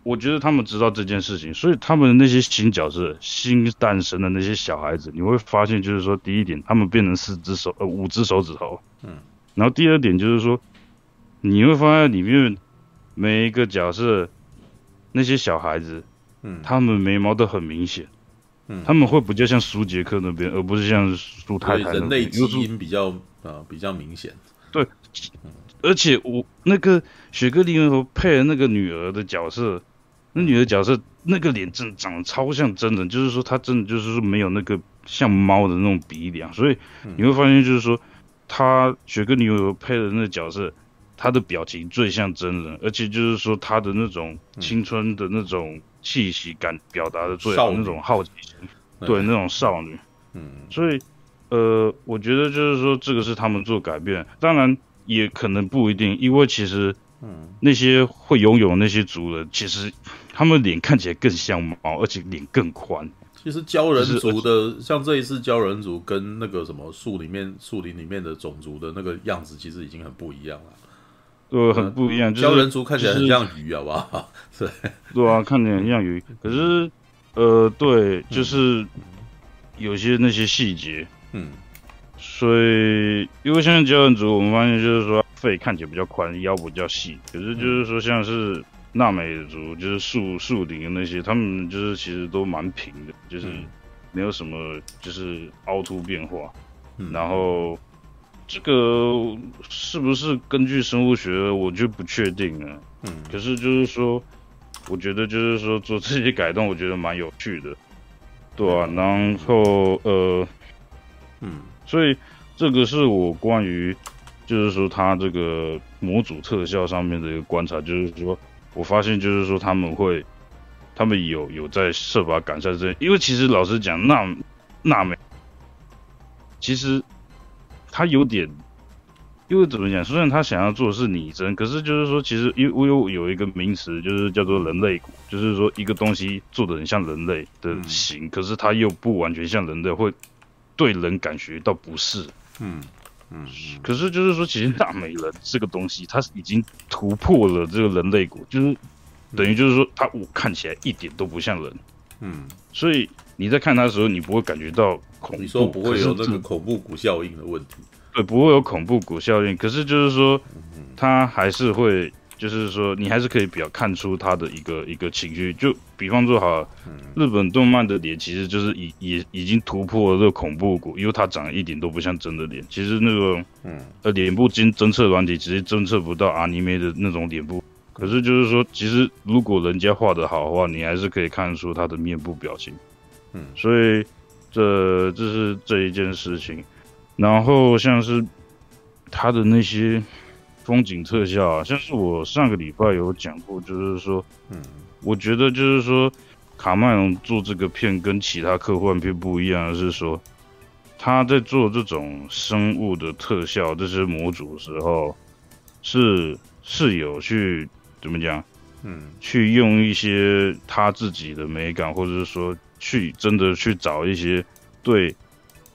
我觉得他们知道这件事情，所以他们的那些新角色、新诞生的那些小孩子，你会发现就是说，第一点，他们变成四只手呃五只手指头，嗯，然后第二点就是说，你会发现里面每一个角色那些小孩子，嗯，他们眉毛都很明显，嗯，他们会比较像舒杰克那边，而不是像舒太太人类基因比较呃比较明显。对，而且我那个雪歌莉薇配的那个女儿的角色，那女儿角色那个脸真的长得超像真人，就是说她真的就是说没有那个像猫的那种鼻梁，所以你会发现就是说，她雪歌莉薇配的那个角色，她的表情最像真人，而且就是说她的那种青春的那种气息感表达的最好，那种好奇心，对，那种少女，嗯，所以。呃，我觉得就是说，这个是他们做改变，当然也可能不一定，因为其实，嗯，那些会游泳那些族人，其实他们脸看起来更像猫，而且脸更宽。其实鲛人族的，像这一次鲛人族跟那个什么树里面树林里面的种族的那个样子，其实已经很不一样了。对，很不一样。鲛人族看起来很像鱼，好不好？对，对啊，看起来很像鱼。可是，呃，对，就是有些那些细节。嗯，所以因为像鉸人族，我们发现就是说肺看起来比较宽，腰比较细。可是就是说像是纳美族，就是树树林那些，他们就是其实都蛮平的，就是没有什么就是凹凸变化。嗯、然后这个是不是根据生物学，我就不确定了。嗯，可是就是说，我觉得就是说做这些改动，我觉得蛮有趣的。对啊，然后呃。嗯，所以这个是我关于，就是说他这个模组特效上面的一个观察，就是说我发现就是说他们会，他们有有在设法改善这，因为其实老实讲，纳纳美，其实他有点，因为怎么讲，虽然他想要做的是拟真，可是就是说，其实因为我有有一个名词，就是叫做人类骨，就是说一个东西做的很像人类的形，嗯、可是它又不完全像人类会。对人感觉到不适，嗯嗯，可是就是说，其实大美人这个东西，它已经突破了这个人类骨，就是等于就是说，它我看起来一点都不像人，嗯，所以你在看它的时候，你不会感觉到恐怖，你说不会有这个恐怖谷效应的问题，对，不会有恐怖谷效应，可是就是说，它还是会。就是说，你还是可以比较看出他的一个一个情绪。就比方说，哈，日本动漫的脸其实就是已已已经突破了这个恐怖谷，因为它长得一点都不像真的脸。其实那个，嗯，呃，脸部经侦测软体其实侦测不到阿尼梅的那种脸部。可是就是说，其实如果人家画的好的话，你还是可以看出他的面部表情。嗯，所以这这是这一件事情。然后像是他的那些。风景特效啊，像是我上个礼拜有讲过，就是说，嗯，我觉得就是说，卡麦隆做这个片跟其他科幻片不一样的是说，他在做这种生物的特效这些模组的时候，是是有去怎么讲，嗯，去用一些他自己的美感，或者是说去真的去找一些对，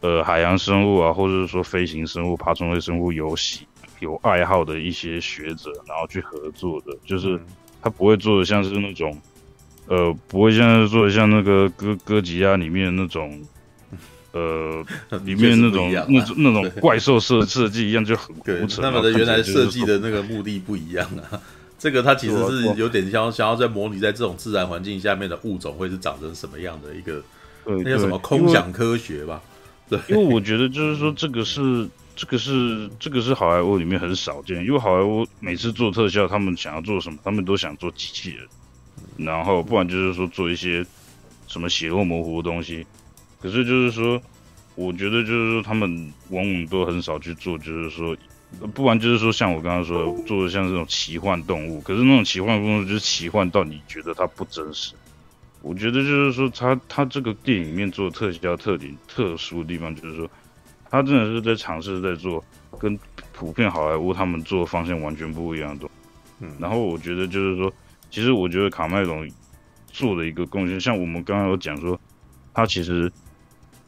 呃，海洋生物啊，或者是说飞行生物、爬虫类生物有喜。有爱好的一些学者，然后去合作的，就是他不会做的像是那种，呃，不会像是做的像那个哥哥吉亚里面那种，呃，里面那种那种那种怪兽设设计一样就很古他们的原来设计的那个目的不一样啊。这个他其实是有点像想要在模拟在这种自然环境下面的物种会是长成什么样的一个，那叫什么空想科学吧？对，因为我觉得就是说这个是。这个是这个是好莱坞里面很少见，因为好莱坞每次做特效，他们想要做什么？他们都想做机器人，然后不然就是说做一些什么血肉模糊的东西。可是就是说，我觉得就是说他们往往都很少去做，就是说不然就是说像我刚刚说做的像这种奇幻动物，可是那种奇幻动物就是奇幻到你觉得它不真实。我觉得就是说他他这个电影里面做的特效特点特殊的地方，就是说他真的是在尝试在做跟普遍好莱坞他们做的方向完全不一样的东西。嗯，然后我觉得就是说，其实我觉得卡麦隆做的一个贡献，像我们刚刚有讲说，他其实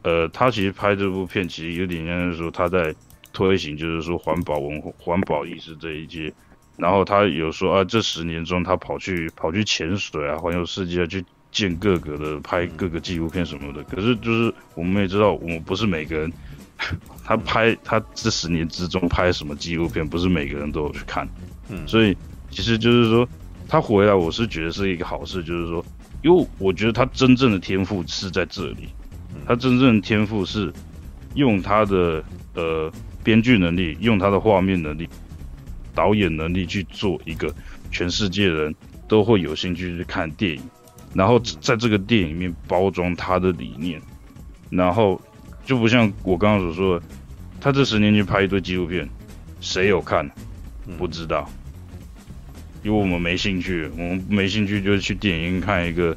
呃他其实拍这部片其实有点像是说他在。推行就是说环保文化、环保意识这一些，然后他有说啊，这十年中他跑去跑去潜水啊，环游世界去见各个的拍各个纪录片什么的。可是就是我们也知道，我们不是每个人，他拍他这十年之中拍什么纪录片，不是每个人都有去看。嗯，所以其实就是说他回来，我是觉得是一个好事，就是说，因为我觉得他真正的天赋是在这里，他真正的天赋是用他的呃。编剧能力，用他的画面能力、导演能力去做一个全世界人都会有兴趣去看电影，然后在这个电影里面包装他的理念，然后就不像我刚刚所说的，他这十年去拍一堆纪录片，谁有看？不知道，因为我们没兴趣，我们没兴趣就去电影院看一个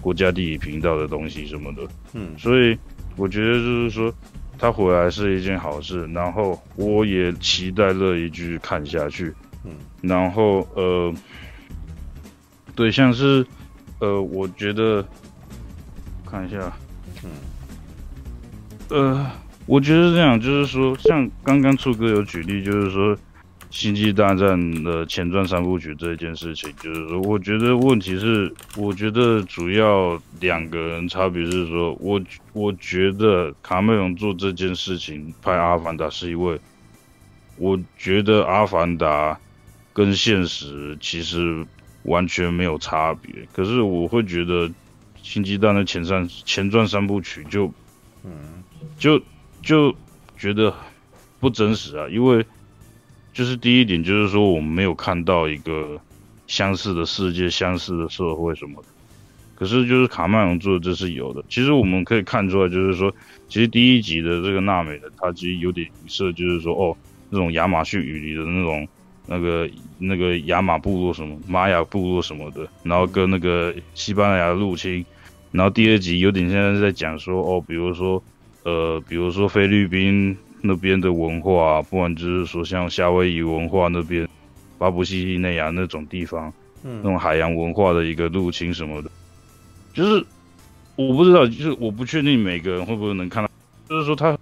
国家地理频道的东西什么的，嗯，所以我觉得就是说。他回来是一件好事，然后我也期待乐意继续看下去。嗯，然后呃，对，像是呃，我觉得看一下，嗯，呃，我觉得这样就是说，像刚刚触哥有举例，就是说。星际大战的前传三部曲这件事情，就是说，我觉得问题是，我觉得主要两个人差别是说，我我觉得卡梅隆做这件事情拍《阿凡达》是因为，我觉得《阿凡达》跟现实其实完全没有差别，可是我会觉得星际大战的前三前传三部曲就，嗯，就就觉得不真实啊，因为。就是第一点，就是说我们没有看到一个相似的世界、相似的社会什么的。可是就是卡麦隆做的，这是有的。其实我们可以看出来，就是说，其实第一集的这个纳美的，它其实有点影射，就是说，哦，那种亚马逊雨林的那种那个那个亚马部落什么、玛雅部落什么的，然后跟那个西班牙入侵。然后第二集有点像是在讲说，哦，比如说，呃，比如说菲律宾。那边的文化，不管就是说像夏威夷文化那边，巴布西西内亚那种地方，嗯，那种海洋文化的一个入侵什么的，就是我不知道，就是我不确定每个人会不会能看到，就是说它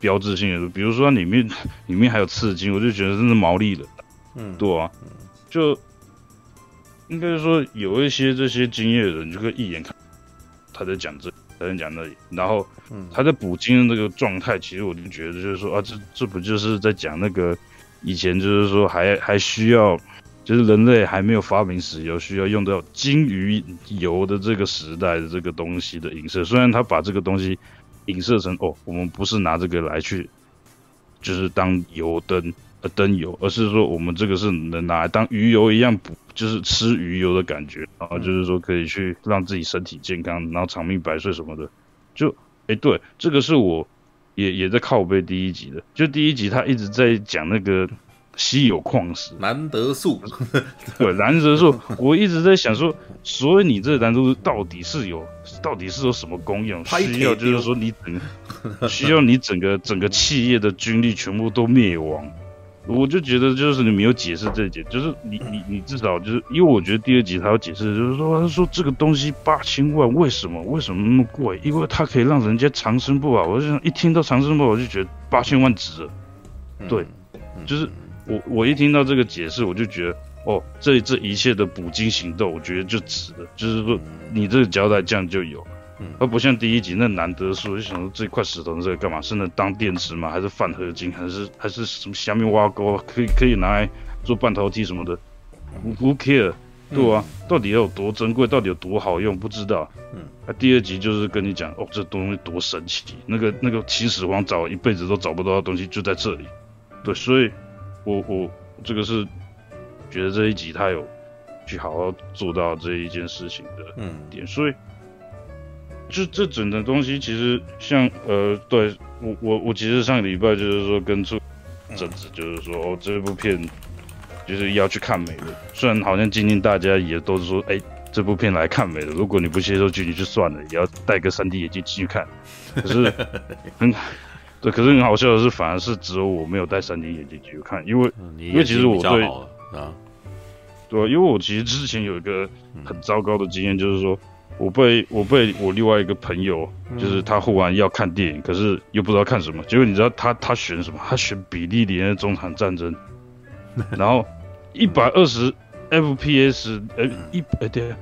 标志性的，比如说它里面 里面还有刺青，我就觉得真是毛利人，嗯，对啊，就应该说有一些这些经验的人，就可以一眼看他在讲这。在讲那里，然后他在捕鲸的那个状态，其实我就觉得就是说啊，这这不就是在讲那个以前就是说还还需要，就是人类还没有发明石油，需要用到鲸鱼油的这个时代的这个东西的影射。虽然他把这个东西影射成哦，我们不是拿这个来去，就是当油灯呃灯油，而是说我们这个是能拿来当鱼油一样补。就是吃鱼油的感觉，然后就是说可以去让自己身体健康，然后长命百岁什么的。就，哎、欸，对，这个是我也也在靠背第一集的。就第一集他一直在讲那个稀有矿石，兰德树。对，兰德树，我一直在想说，所以你这兰德树到底是有，到底是有什么功用？需要就是说你整，需要你整个整个企业的军力全部都灭亡。我就觉得就是你没有解释这一点，就是你你你至少就是因为我觉得第二集他要解释，就是说他说这个东西八千万为什么为什么那么贵？因为它可以让人家长生不老。我就想一听到长生不老，我就觉得八千万值了。对，就是我我一听到这个解释，我就觉得哦，这这一切的捕鲸行动，我觉得就值了。就是说你这个交代这样就有。而不像第一集那难得说，就想说这块石头是干嘛？是能当电池吗？还是泛合金？还是还是什么下面挖沟？可以可以拿来做半导体什么的？Who care？对啊，到底要有多珍贵？到底有多好用？不知道。嗯，那第二集就是跟你讲哦，这东西多神奇，那个那个秦始皇找一辈子都找不到的东西就在这里。对，所以我我这个是觉得这一集他有去好好做到这一件事情的嗯点，所以。就这整的东西，其实像呃，对我我我其实上个礼拜就是说跟出整子，就是说哦，这部片就是要去看美的。虽然好像今天大家也都是说，哎、欸，这部片来看美的。如果你不接受剧情就算了，也要戴个 3D 眼镜进去看。可是 很对，可是很好笑的是，反而是只有我没有戴 3D 眼镜进去看，因为、嗯、因为其实我对啊，对，因为我其实之前有一个很糟糕的经验，就是说。我被我被我另外一个朋友，就是他忽然要看电影，嗯、可是又不知道看什么。结果你知道他他选什么？他选比利连的中场战争，然后一百二十 FPS，呃一呃对，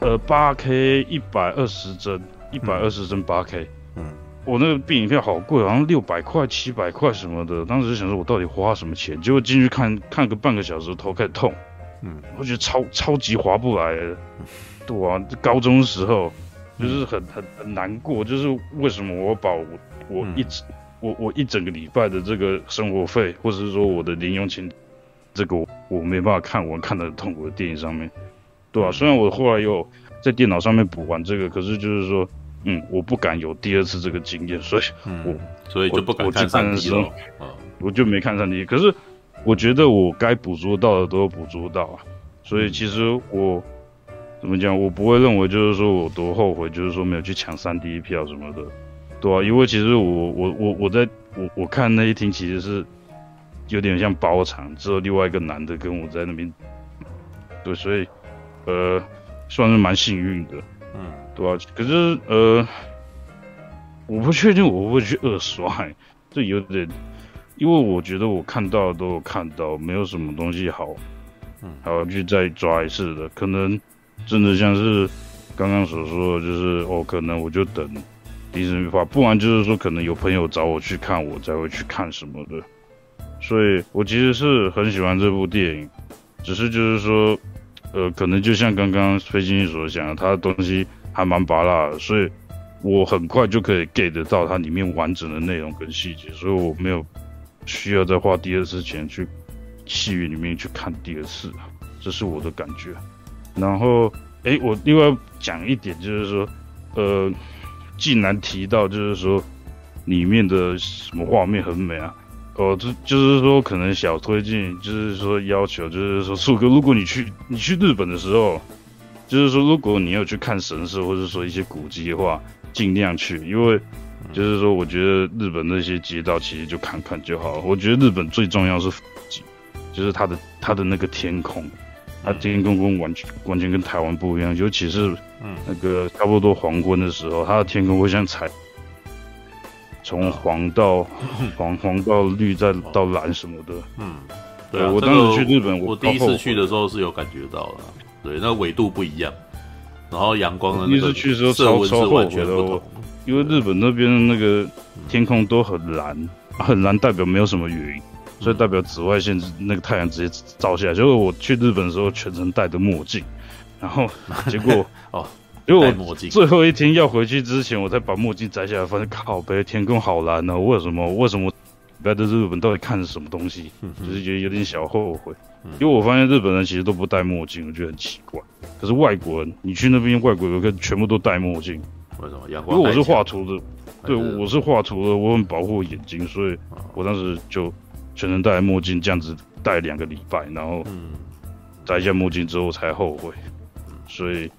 呃八 K 一百二十帧，一百二十帧八 K。嗯，我那个电影票好贵，好像六百块七百块什么的。当时就想说，我到底花什么钱？结果进去看看个半个小时，头开始痛。嗯，我觉得超超级划不来的。对啊，高中时候就是很很很难过，就是为什么我把我我一直、嗯、我我一整个礼拜的这个生活费，或者是说我的零用钱，这个我，我没办法看我看的很痛苦的电影上面，对啊，虽然我后来有在电脑上面补完这个，可是就是说，嗯，我不敢有第二次这个经验，所以我，嗯、所以就不敢看三 D 了，我就没看三 D，。可是我觉得我该捕捉到的都有捕捉到啊，所以其实我。怎么讲？我不会认为就是说我多后悔，就是说没有去抢三 D 票什么的，对啊，因为其实我我我我在我我看那一厅其实是有点像包场，只有另外一个男的跟我在那边，对，所以呃算是蛮幸运的，嗯，对啊，可是呃我不确定我会不会去二刷，这有点，因为我觉得我看到的都有看到，没有什么东西好，嗯，还要去再抓一次的，可能。真的像是刚刚所说的，就是哦，可能我就等迪士尼发，不然就是说可能有朋友找我去看，我才会去看什么的。所以我其实是很喜欢这部电影，只是就是说，呃，可能就像刚刚飞行所讲的，它的东西还蛮拔辣的，所以我很快就可以 get 得到它里面完整的内容跟细节，所以我没有需要再花第二次钱去戏院里面去看第二次，这是我的感觉。然后，哎、欸，我另外讲一点，就是说，呃，既然提到就是说，里面的什么画面很美啊，哦，就就是说，可能小推荐，就是说要求，就是说，树哥，如果你去你去日本的时候，就是说，如果你要去看神社或者说一些古迹的话，尽量去，因为就是说，我觉得日本那些街道其实就看看就好。我觉得日本最重要是就是它的它的那个天空。它天空跟完全完全跟台湾不一样，尤其是那个差不多黄昏的时候，它的天空会像彩，从黄到黄，黄到绿，再到蓝什么的。嗯，对，我当时去日本，我第一次去的时候是有感觉到的。对，那纬度不一样，然后阳光的那个色温是完全不同。因为日本那边的那个天空都很蓝，很蓝代表没有什么云。所以代表紫外线那个太阳直接照下来。结果我去日本的时候全程戴着墨镜，然后 结果哦，因为我最后一天要回去之前，我才把墨镜摘下来，发现靠北天空好蓝呢、啊。为什么？为什么？来的日本到底看的什么东西？就是觉得有点小后悔。因为我发现日本人其实都不戴墨镜，我觉得很奇怪。可是外国人，你去那边外国游客全部都戴墨镜，为什么？因为我是画图的，对，我是画图的，我很保护眼睛，所以我当时就。全程戴墨镜，这样子戴两个礼拜，然后摘下墨镜之后才后悔。所以，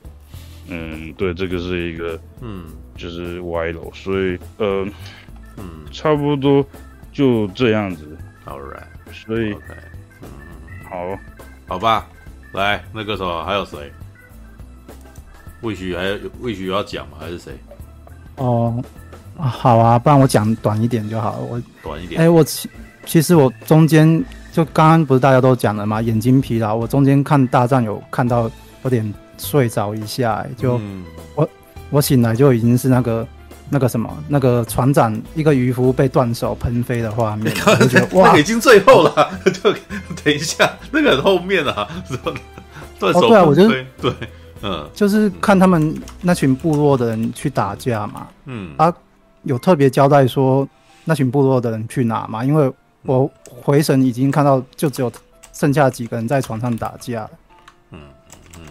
嗯，对，这个是一个，嗯，就是歪楼。所以，呃，嗯，差不多就这样子。All right。所以，嗯，好，好吧，来，那个时候还有谁？魏许还有魏许要讲吗？还是谁？哦，好啊，不然我讲短一点就好了。我短一点。哎，我。其实我中间就刚刚不是大家都讲了嘛，眼睛疲劳。我中间看大战有看到有点睡着一下，就、嗯、我我醒来就已经是那个那个什么那个船长一个渔夫被断手喷飞的画面，我觉得哇，那个、已经最后了，就等一下那个很后面啊，断手、哦、对啊，我觉得对，嗯，就是看他们那群部落的人去打架嘛，嗯，啊，有特别交代说那群部落的人去哪嘛，因为。我回神已经看到，就只有剩下几个人在床上打架了。嗯嗯，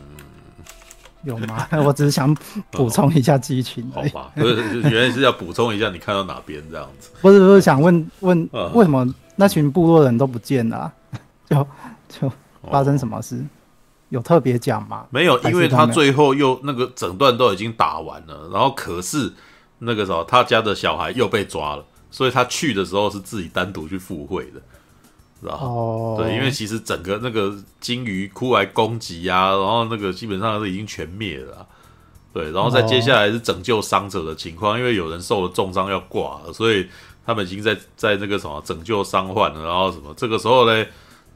有吗？我只是想补充一下剧情。好吧，不是，原来是要补充一下，你看到哪边这样子？不是不是，想问问为什么那群部落人都不见了，就就发生什么事？有特别讲吗？没有，因为他最后又那个整段都已经打完了，然后可是那个时候他家的小孩又被抓了，所以他去的时候是自己单独去赴会的，知道哦，对，因为其实整个那个鲸鱼出来攻击啊，然后那个基本上是已经全灭了，对，然后再接下来是拯救伤者的情况，因为有人受了重伤要挂了，所以他们已经在在那个什么拯救伤患了，然后什么这个时候呢？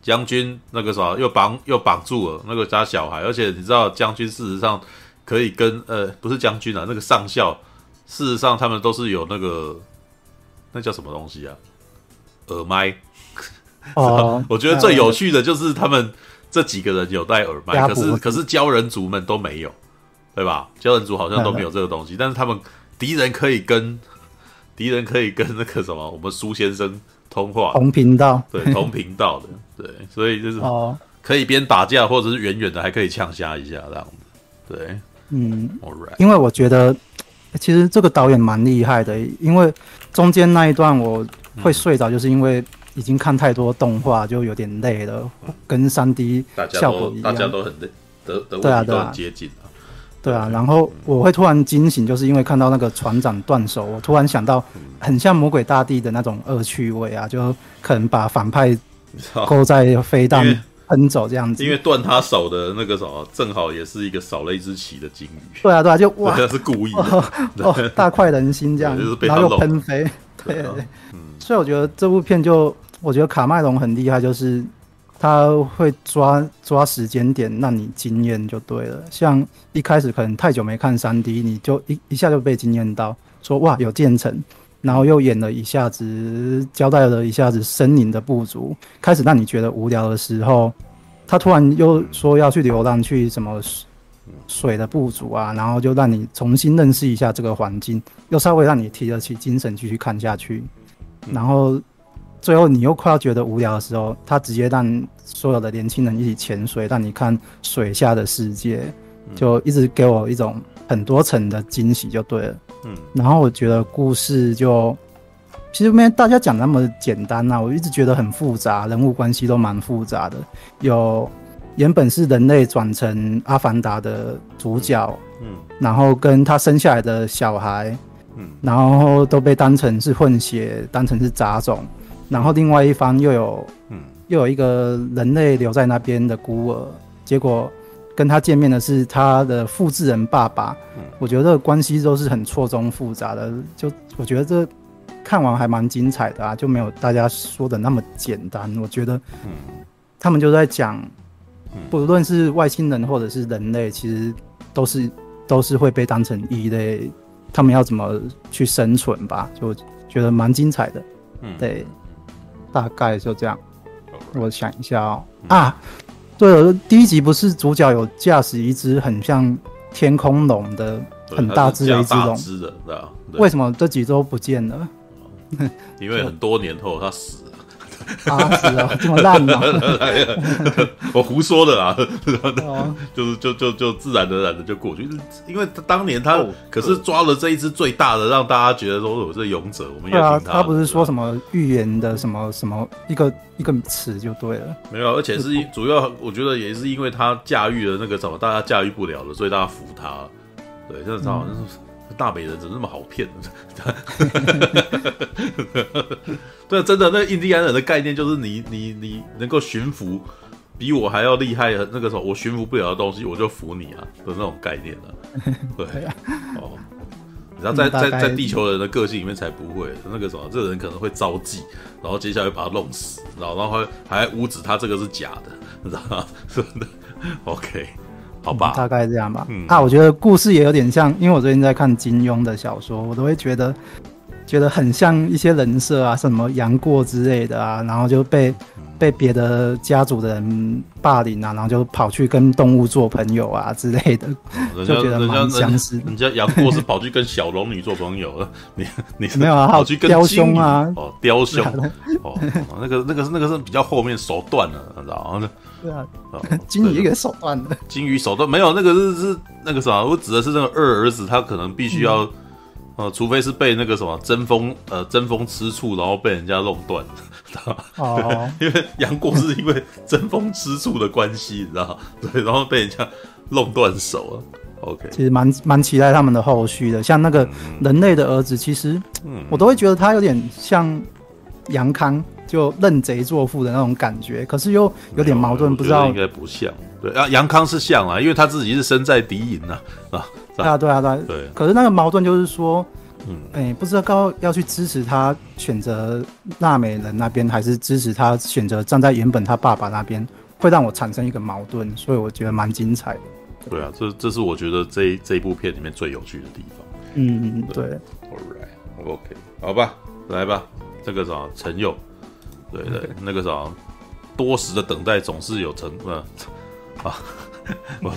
将军那个啥又绑又绑住了那个家小孩，而且你知道将军事实上可以跟呃不是将军啊，那个上校事实上他们都是有那个那叫什么东西啊？耳麦。哦，我觉得最有趣的就是他们这几个人有戴耳麦，可是可是鲛人族们都没有，对吧？鲛人族好像都没有这个东西，但是他们敌人可以跟敌人可以跟那个什么我们苏先生。通话同频道，对 同频道的，对，所以就是哦，可以边打架或者是远远的还可以呛瞎一下这样子，对，嗯，Alright. 因为我觉得其实这个导演蛮厉害的，因为中间那一段我会睡着，就是因为已经看太多动画，就有点累了，嗯、跟三 D 效果一样，大家都很累，得得对啊，都很接近。对啊，然后我会突然惊醒，就是因为看到那个船长断手，我突然想到，很像魔鬼大帝的那种恶趣味啊，就可能把反派 勾在飞弹喷走这样子。因为断他手的那个什么，正好也是一个少了一只鳍的鲸鱼。对啊，对啊，就哇，是故意的哦，哦，大快人心这样，就是、然后又喷飞。对，对，对，嗯，所以我觉得这部片就，我觉得卡麦隆很厉害，就是。他会抓抓时间点让你惊艳就对了，像一开始可能太久没看三 D，你就一一下就被惊艳到，说哇有渐层，然后又演了一下子，交代了一下子森林的部族，开始让你觉得无聊的时候，他突然又说要去流浪去什么水的部族啊，然后就让你重新认识一下这个环境，又稍微让你提得起精神继续看下去，然后。最后你又快要觉得无聊的时候，他直接让所有的年轻人一起潜水，让你看水下的世界，就一直给我一种很多层的惊喜，就对了。嗯，然后我觉得故事就其实没大家讲那么简单呐，我一直觉得很复杂，人物关系都蛮复杂的。有原本是人类转成阿凡达的主角，嗯，然后跟他生下来的小孩，嗯，然后都被当成是混血，当成是杂种。然后另外一方又有，嗯，又有一个人类留在那边的孤儿，结果跟他见面的是他的复制人爸爸。嗯，我觉得这个关系都是很错综复杂的，就我觉得这看完还蛮精彩的啊，就没有大家说的那么简单。我觉得，嗯，他们就在讲，不论是外星人或者是人类，其实都是都是会被当成异类，他们要怎么去生存吧？就觉得蛮精彩的，嗯，对。大概就这样，我想一下哦。啊，对了，第一集不是主角有驾驶一只很像天空龙的很大只的一只龙？为什么这几周不见了？因为很多年后他死。啊，是啊，这么烂吗？我胡说的啦，就是就就就自然而然的就过去，因为他当年他可是抓了这一只最大的，让大家觉得说我是勇者，我们也听他。他不是说什么预言的什么什么一个一个词就对了。没有，而且是主要，我觉得也是因为他驾驭了那个什么大家驾驭不了的，所以大家服他。对，就是他好像是。大美人怎么那么好骗？对，真的，那印第安人的概念就是你你你能够驯服比我还要厉害的那个时候，我驯服不了的东西，我就服你啊的那种概念 了。对，哦，然后在在在地球人的个性里面才不会那个什么，这个人可能会招妓，然后接下来把他弄死，然后然后还污指他这个是假的，你知道吗？真的，OK。好吧，大概这样吧。嗯啊，我觉得故事也有点像，因为我最近在看金庸的小说，我都会觉得觉得很像一些人设啊，什么杨过之类的啊，然后就被、嗯、被别的家族的人霸凌啊，然后就跑去跟动物做朋友啊之类的，嗯、就觉得蛮相似。人家杨过是跑去跟小龙女做朋友了，你你没有啊？跑去跟雕兄啊？哦，雕兄 哦，那个那个是那个是比较后面手段了，你知道吗？对啊，金鱼一个手段的，金鱼手段没有那个是是那个啥，我指的是那个二儿子，他可能必须要呃，除非是被那个什么争锋呃争锋吃醋，然后被人家弄断？哦，因为杨过是因为争锋吃醋的关系，你知道吗？对，然后被人家弄断手了。OK，其实蛮蛮期待他们的后续的，像那个人类的儿子，其实我都会觉得他有点像杨康，就认贼作父的那种感觉，可是又有点矛盾，不知道应该不像。对啊，杨康是像啊，因为他自己是身在敌营啊，啊。对啊，对啊，对啊。对。可是那个矛盾就是说，嗯，哎、欸，不知道高要去支持他选择纳美人那边，还是支持他选择站在原本他爸爸那边，会让我产生一个矛盾，所以我觉得蛮精彩的。对啊，这这是我觉得这一这一部片里面最有趣的地方。嗯，对。对 All right，OK，好吧，来吧，这个啥陈佑，对对.那个啥，多时的等待总是有成，呃，啊。我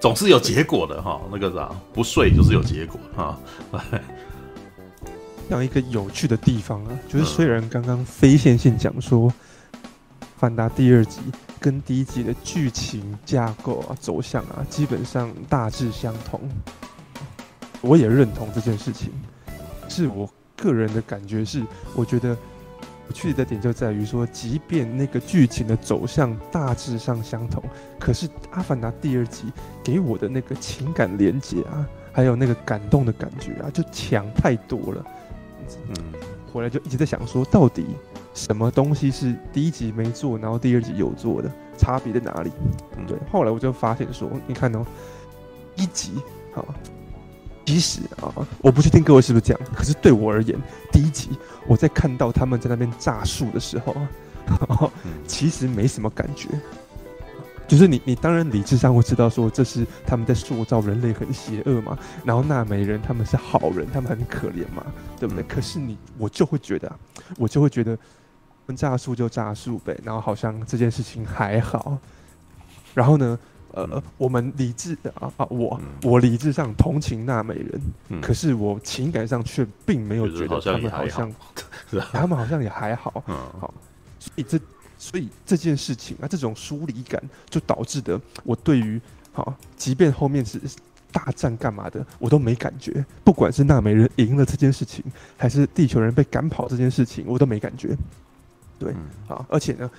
总是有结果的哈，那个啥，不睡就是有结果哈。这样一个有趣的地方啊，就是虽然刚刚非线性讲说，《范达》第二集跟第一集的剧情架构啊、走向啊，基本上大致相同，我也认同这件事情。是我个人的感觉是，我觉得。有趣的点就在于说，即便那个剧情的走向大致上相同，可是《阿凡达》第二集给我的那个情感连接啊，还有那个感动的感觉啊，就强太多了。嗯，回来就一直在想说，到底什么东西是第一集没做，然后第二集有做的，差别在哪里？嗯，对。后来我就发现说，你看哦，一集啊。其实啊，我不确定各位是不是这样，可是对我而言，第一集我在看到他们在那边炸树的时候，其实没什么感觉。就是你，你当然理智上会知道说这是他们在塑造人类很邪恶嘛，然后纳美人他们是好人，他们很可怜嘛，对不对？可是你，我就会觉得，我就会觉得，炸树就炸树呗，然后好像这件事情还好，然后呢？呃，我们理智的啊啊，我我理智上同情纳美人，嗯、可是我情感上却并没有觉得他们好。像，他们好像也还好，嗯，好，所以这所以这件事情啊，这种疏离感就导致的，我对于好，即便后面是大战干嘛的，我都没感觉，不管是纳美人赢了这件事情，还是地球人被赶跑这件事情，我都没感觉，对，好，而且呢。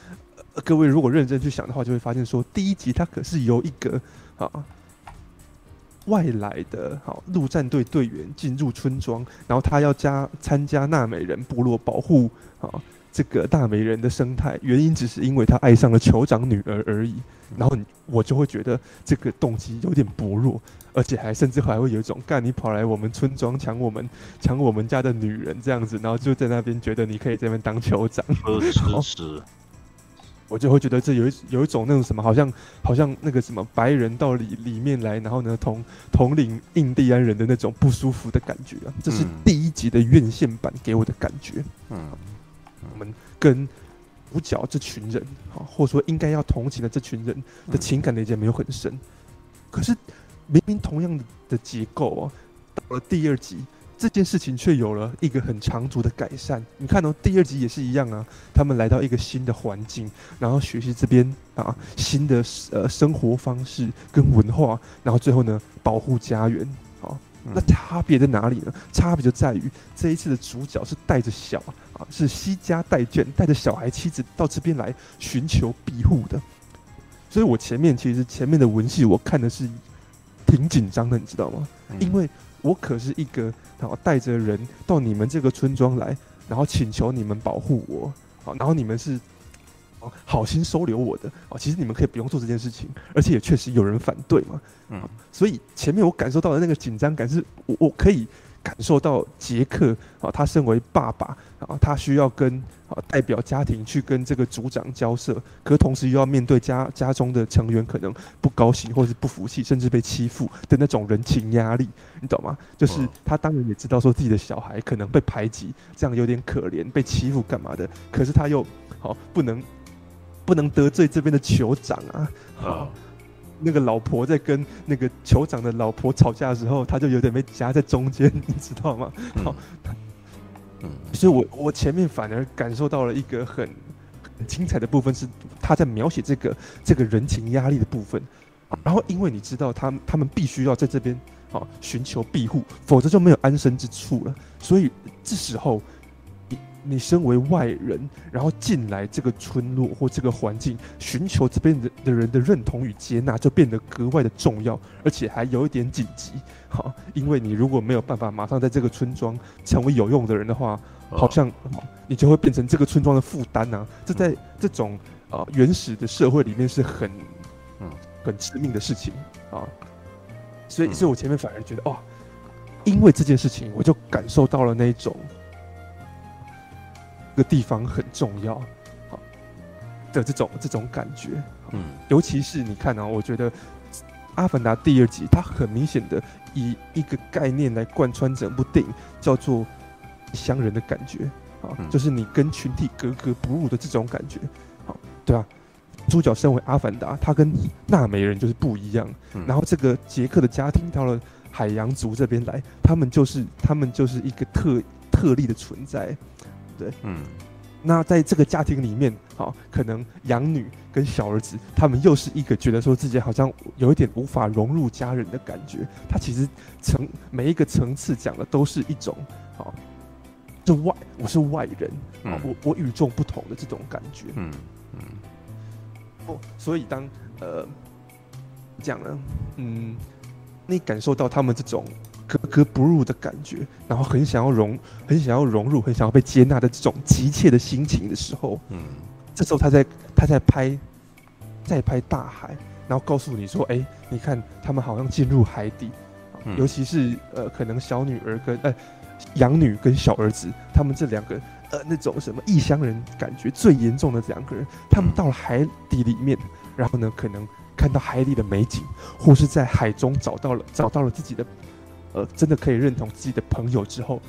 各位如果认真去想的话，就会发现说，第一集它可是由一个啊外来的好陆战队队员进入村庄，然后他要加参加纳美人部落保护啊这个纳美人的生态，原因只是因为他爱上了酋长女儿而已。然后我就会觉得这个动机有点薄弱，而且还甚至还会有一种干你跑来我们村庄抢我们抢我们家的女人这样子，然后就在那边觉得你可以在那边当酋长，是。我就会觉得这有一有一种那种什么，好像好像那个什么白人到里里面来，然后呢统统领印第安人的那种不舒服的感觉啊，这是第一集的院线版给我的感觉。嗯，我们跟五角这群人，啊，或者说应该要同情的这群人的情感连接没有很深，可是明明同样的结构啊，到了第二集。这件事情却有了一个很长足的改善。你看哦，第二集也是一样啊，他们来到一个新的环境，然后学习这边啊新的呃生活方式跟文化，然后最后呢保护家园。好，那差别在哪里呢？差别就在于这一次的主角是带着小啊，是携家带眷，带着小孩妻子到这边来寻求庇护的。所以我前面其实前面的文戏我看的是挺紧张的，你知道吗？因为我可是一个。然后带着人到你们这个村庄来，然后请求你们保护我，好，然后你们是好心收留我的，哦，其实你们可以不用做这件事情，而且也确实有人反对嘛，嗯，所以前面我感受到的那个紧张感是，我我可以。感受到杰克啊，他身为爸爸啊，他需要跟啊代表家庭去跟这个组长交涉，可同时又要面对家家中的成员可能不高兴或是不服气，甚至被欺负的那种人情压力，你懂吗？就是他当然也知道说自己的小孩可能被排挤，这样有点可怜，被欺负干嘛的，可是他又好不能不能得罪这边的酋长啊，好。那个老婆在跟那个酋长的老婆吵架的时候，他就有点被夹在中间，你知道吗？好，嗯，所以我我前面反而感受到了一个很很精彩的部分，是他在描写这个这个人情压力的部分。然后因为你知道他们他们必须要在这边啊，寻求庇护，否则就没有安身之处了。所以这时候，你你身为外人，然后进来这个村落或这个环境，寻求这边的的人的认同与接纳，就变得格外的重要，而且还有一点紧急。好，因为你如果没有办法马上在这个村庄成为有用的人的话，好像你就会变成这个村庄的负担呐。这在这种啊原始的社会里面是很嗯很致命的事情啊。所以，所以我前面反而觉得，哦，因为这件事情，我就感受到了那一种，这个地方很重要，好，的这种这种感觉，嗯，尤其是你看啊，我觉得《阿凡达》第二集，它很明显的以一个概念来贯穿整部电影，叫做异乡人的感觉，啊，就是你跟群体格格不入的这种感觉，好，对啊。主角身为阿凡达，他跟纳美人就是不一样。嗯、然后这个杰克的家庭到了海洋族这边来，他们就是他们就是一个特特例的存在，对，嗯。那在这个家庭里面，好，可能养女跟小儿子，他们又是一个觉得说自己好像有一点无法融入家人的感觉。他其实层每一个层次讲的都是一种，好，是外，我是外人，嗯、我我与众不同的这种感觉，嗯嗯。所以当呃讲了，嗯，你感受到他们这种格格不入的感觉，然后很想要融，很想要融入，很想要被接纳的这种急切的心情的时候，嗯，这时候他在他在拍，在拍大海，然后告诉你说，哎，你看他们好像进入海底，嗯、尤其是呃可能小女儿跟呃养女跟小儿子，他们这两个。呃，那种什么异乡人感觉最严重的两个人，他们到了海底里面，然后呢，可能看到海里的美景，或是在海中找到了找到了自己的，呃，真的可以认同自己的朋友之后，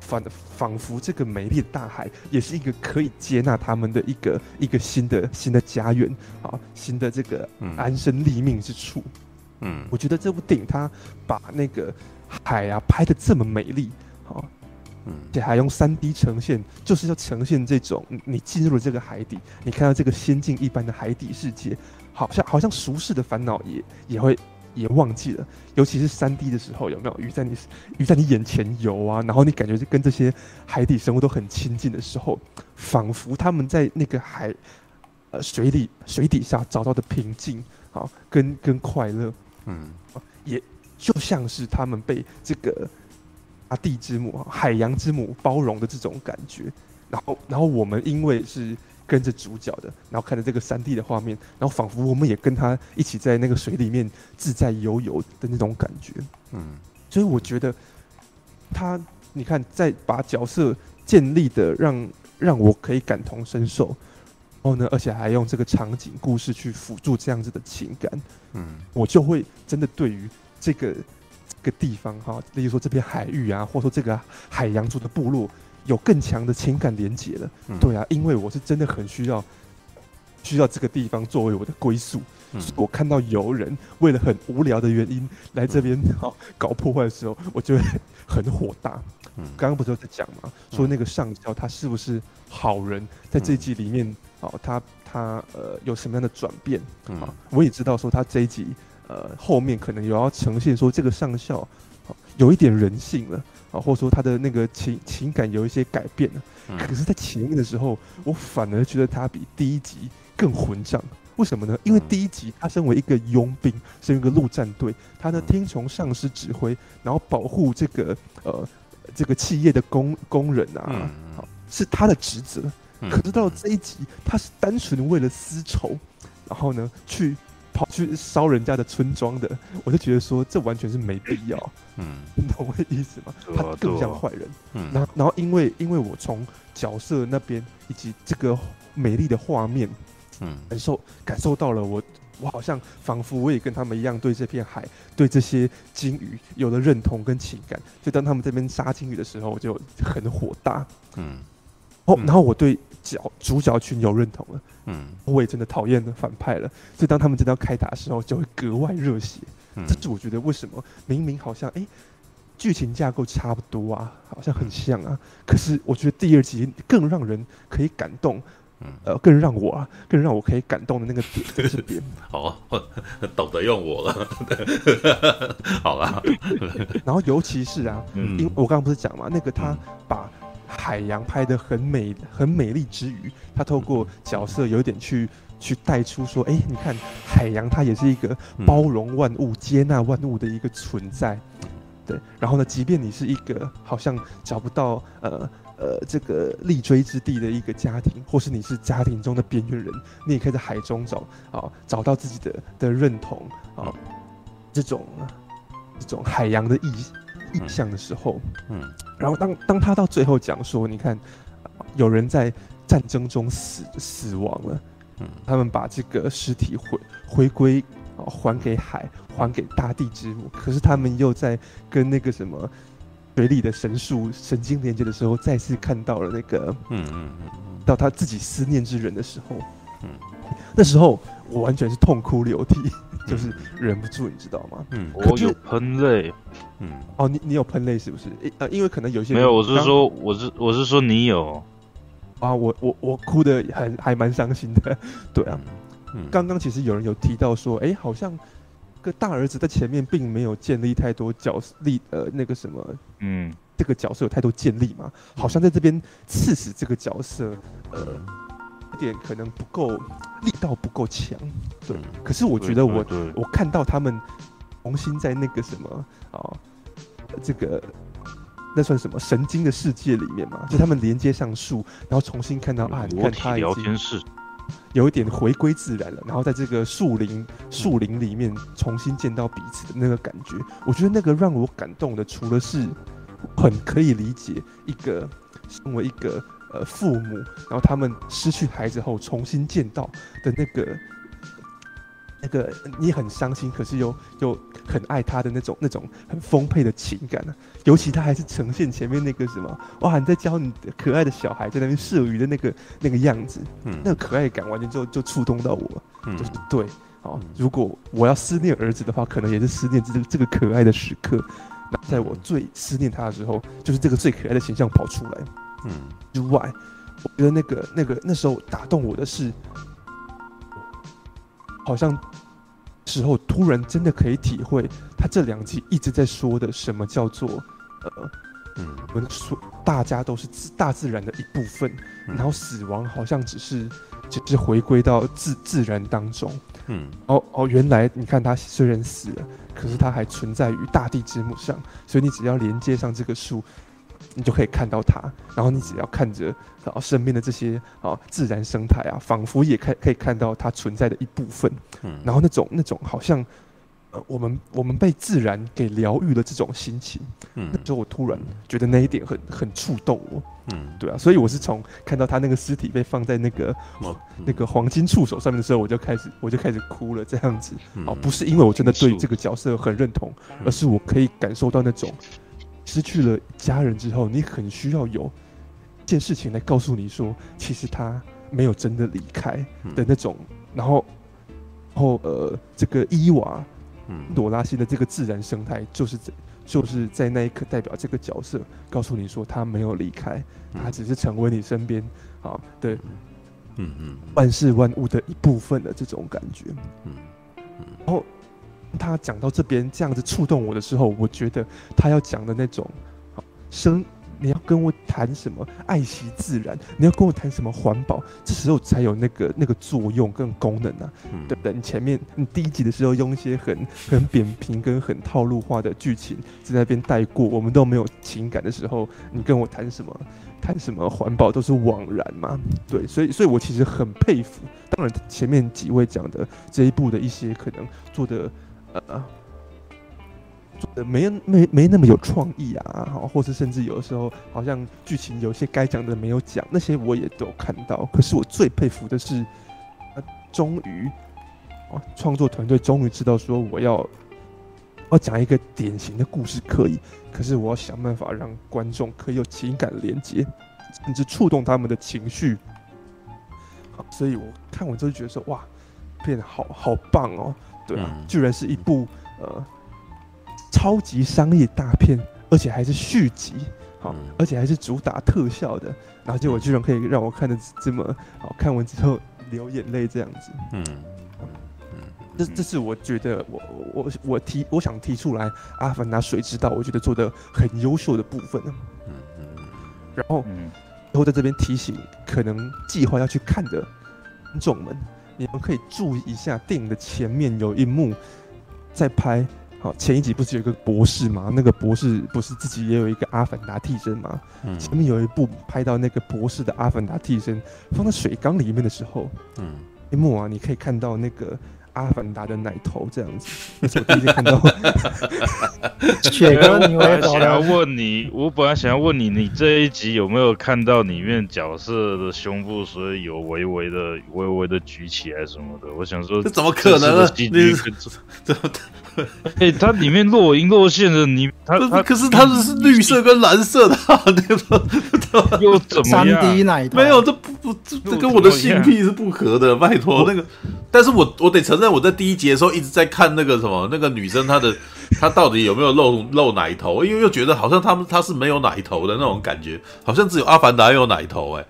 反仿佛这个美丽的大海也是一个可以接纳他们的一个一个新的新的家园啊，新的这个安身立命之处。嗯，我觉得这部电影它把那个海啊拍的这么美丽，啊。而且还用三 D 呈现，就是要呈现这种你进入了这个海底，你看到这个仙境一般的海底世界，好像好像俗世的烦恼也也会也忘记了。尤其是三 D 的时候，有没有鱼在你鱼在你眼前游啊？然后你感觉就跟这些海底生物都很亲近的时候，仿佛他们在那个海呃水里水底下找到的平静啊，跟跟快乐，嗯，也就像是他们被这个。大地之母、海洋之母包容的这种感觉，然后，然后我们因为是跟着主角的，然后看着这个三 D 的画面，然后仿佛我们也跟他一起在那个水里面自在游游的那种感觉，嗯，所以我觉得他，你看，在把角色建立的让让我可以感同身受，然后呢，而且还用这个场景故事去辅助这样子的情感，嗯，我就会真的对于这个。个地方哈，例如说这片海域啊，或者说这个海洋族的部落，有更强的情感连接了。嗯、对啊，因为我是真的很需要，需要这个地方作为我的归宿。嗯、我看到游人为了很无聊的原因来这边哈、嗯、搞破坏的时候，我就会很火大。刚刚、嗯、不是在讲吗？说那个上校他是不是好人？在这一集里面，哦，他他呃有什么样的转变？啊，我也知道说他这一集。呃，后面可能有要呈现说这个上校，有一点人性了啊，或者说他的那个情情感有一些改变了。嗯、可是，在前面的时候，我反而觉得他比第一集更混账。为什么呢？因为第一集他身为一个佣兵，身为一个陆战队，他呢听从上司指挥，然后保护这个呃这个企业的工工人啊，嗯、是他的职责。可是到了这一集，他是单纯为了私仇，然后呢去。跑去烧人家的村庄的，我就觉得说这完全是没必要。嗯，你懂我的意思吗？他更像坏人。嗯，然后然后因为因为我从角色那边以及这个美丽的画面，嗯，感受感受到了我我好像仿佛我也跟他们一样对这片海对这些鲸鱼有了认同跟情感。所以当他们这边杀鲸鱼的时候，我就很火大。嗯。哦，然后我对角主角群有认同了，嗯，我也真的讨厌反派了，所以当他们真的要开打的时候，就会格外热血。嗯，这是我觉得为什么明明好像哎，剧情架构差不多啊，好像很像啊，可是我觉得第二集更让人可以感动，嗯。呃，更让我啊，更让我可以感动的那个点在这边。好，懂得用我了。好了啦，然后尤其是啊，嗯、因为我刚刚不是讲嘛，那个他把海洋拍得很美、很美丽之余，他透过角色有一点去去带出说，哎，你看海洋它也是一个包容万物、嗯、接纳万物的一个存在。对，然后呢，即便你是一个好像找不到呃。呃，这个立锥之地的一个家庭，或是你是家庭中的边缘人，你也可以在海中找啊，找到自己的的认同啊，这种这种海洋的意意象的时候，嗯，然后当当他到最后讲说，你看，有人在战争中死死亡了，嗯，他们把这个尸体回回归啊，还给海，还给大地之母，可是他们又在跟那个什么。水里的神树神经连接的时候，再次看到了那个，嗯嗯嗯，到他自己思念之人的时候，嗯，那时候我完全是痛哭流涕，嗯、就是忍不住，你知道吗？嗯，我有喷泪，嗯，哦，你你有喷泪是不是？呃，因为可能有些没有，我是说，我是我是说你有，啊，我我我哭的很还蛮伤心的，对啊，嗯，刚刚其实有人有提到说，哎，好像。个大儿子在前面并没有建立太多角力呃那个什么嗯这个角色有太多建立嘛，好像在这边刺死这个角色呃有点可能不够力道不够强。对，可是我觉得我我看到他们重新在那个什么啊这个那算什么神经的世界里面嘛，就他们连接上树，然后重新看到啊你看他已经。有一点回归自然了，然后在这个树林树林里面重新见到彼此的那个感觉，我觉得那个让我感动的，除了是很可以理解一个身为一个呃父母，然后他们失去孩子后重新见到的那个。那个你很伤心，可是又又很爱他的那种那种很丰沛的情感呢、啊。尤其他还是呈现前面那个什么，哇，你在教你的可爱的小孩在那边射鱼的那个那个样子，嗯，那个可爱感完全就就触动到我，嗯，就是对，好，如果我要思念儿子的话，可能也是思念这个这个可爱的时刻。那在我最思念他的时候，就是这个最可爱的形象跑出来，嗯，之外，我觉得那个那个那时候打动我的是。好像时候突然真的可以体会他这两集一直在说的什么叫做呃嗯，我们说大家都是自大自然的一部分，然后死亡好像只是只是回归到自自然当中，嗯，哦哦，原来你看他虽然死了，可是他还存在于大地之母上，所以你只要连接上这个树。你就可以看到它，然后你只要看着，然后身边的这些啊自然生态啊，仿佛也看可以看到它存在的一部分。嗯，然后那种那种好像，呃，我们我们被自然给疗愈了这种心情，嗯，那时候我突然觉得那一点很很触动我。嗯，对啊，所以我是从看到他那个尸体被放在那个那个黄金触手上面的时候，我就开始我就开始哭了，这样子。哦，不是因为我真的对这个角色很认同，而是我可以感受到那种。失去了家人之后，你很需要有一件事情来告诉你说，其实他没有真的离开的那种。嗯、然后，然后呃，这个伊娃，嗯，朵拉西的这个自然生态，就是在就是在那一刻代表这个角色，告诉你说他没有离开，他只是成为你身边。啊的，嗯。嗯，万事万物的一部分的这种感觉，嗯，然后。他讲到这边这样子触动我的时候，我觉得他要讲的那种，生你要跟我谈什么爱惜自然，你要跟我谈什么环保，这时候才有那个那个作用跟功能啊，嗯、对不对？你前面你第一集的时候用一些很很扁平跟很套路化的剧情在那边带过，我们都没有情感的时候，你跟我谈什么谈什么环保都是枉然嘛，对，所以所以我其实很佩服，当然前面几位讲的这一部的一些可能做的。呃，做的没没没那么有创意啊，好，或是甚至有的时候好像剧情有些该讲的没有讲，那些我也都看到。可是我最佩服的是，呃，终于，哦，创作团队终于知道说我要，要讲一个典型的故事可以，可是我要想办法让观众可以有情感连接，甚至触动他们的情绪。好，所以我看完之后觉得说，哇，变得好好棒哦。对啊，居然是一部呃超级商业大片，而且还是续集，好，而且还是主打特效的，然后结果居然可以让我看得这么好，看完之后流眼泪这样子。嗯嗯。嗯，这这是我觉得我我我提我想提出来，《阿凡达：谁知道》我觉得做的很优秀的部分。嗯嗯，然后嗯，然后在这边提醒可能计划要去看的观众们，你们可以注意一下电影的前面有一幕在拍。好，前一集不是有一个博士吗？那个博士不是自己也有一个阿凡达替身吗？嗯，前面有一部拍到那个博士的阿凡达替身放在水缸里面的时候，嗯，一幕啊，你可以看到那个阿凡达的奶头这样子。那是我第一次看到。雪哥，你我想要问你，我本来想要问你，你这一集有没有看到里面角色的胸部，所以有微微的、微微的举起来什么的？我想说，这怎么可能呢？你怎么。哎、欸，它里面若隐若现的你，它它可是它是绿色跟蓝色的，对吧？又怎么样？三 D 奶头？没有，这不不这这跟我的性癖是不合的，拜托那个。但是我我得承认，我在第一节的时候一直在看那个什么那个女生她的她到底有没有露露奶头，因为又觉得好像他们她是没有奶头的那种感觉，好像只有阿凡达有奶头哎、欸。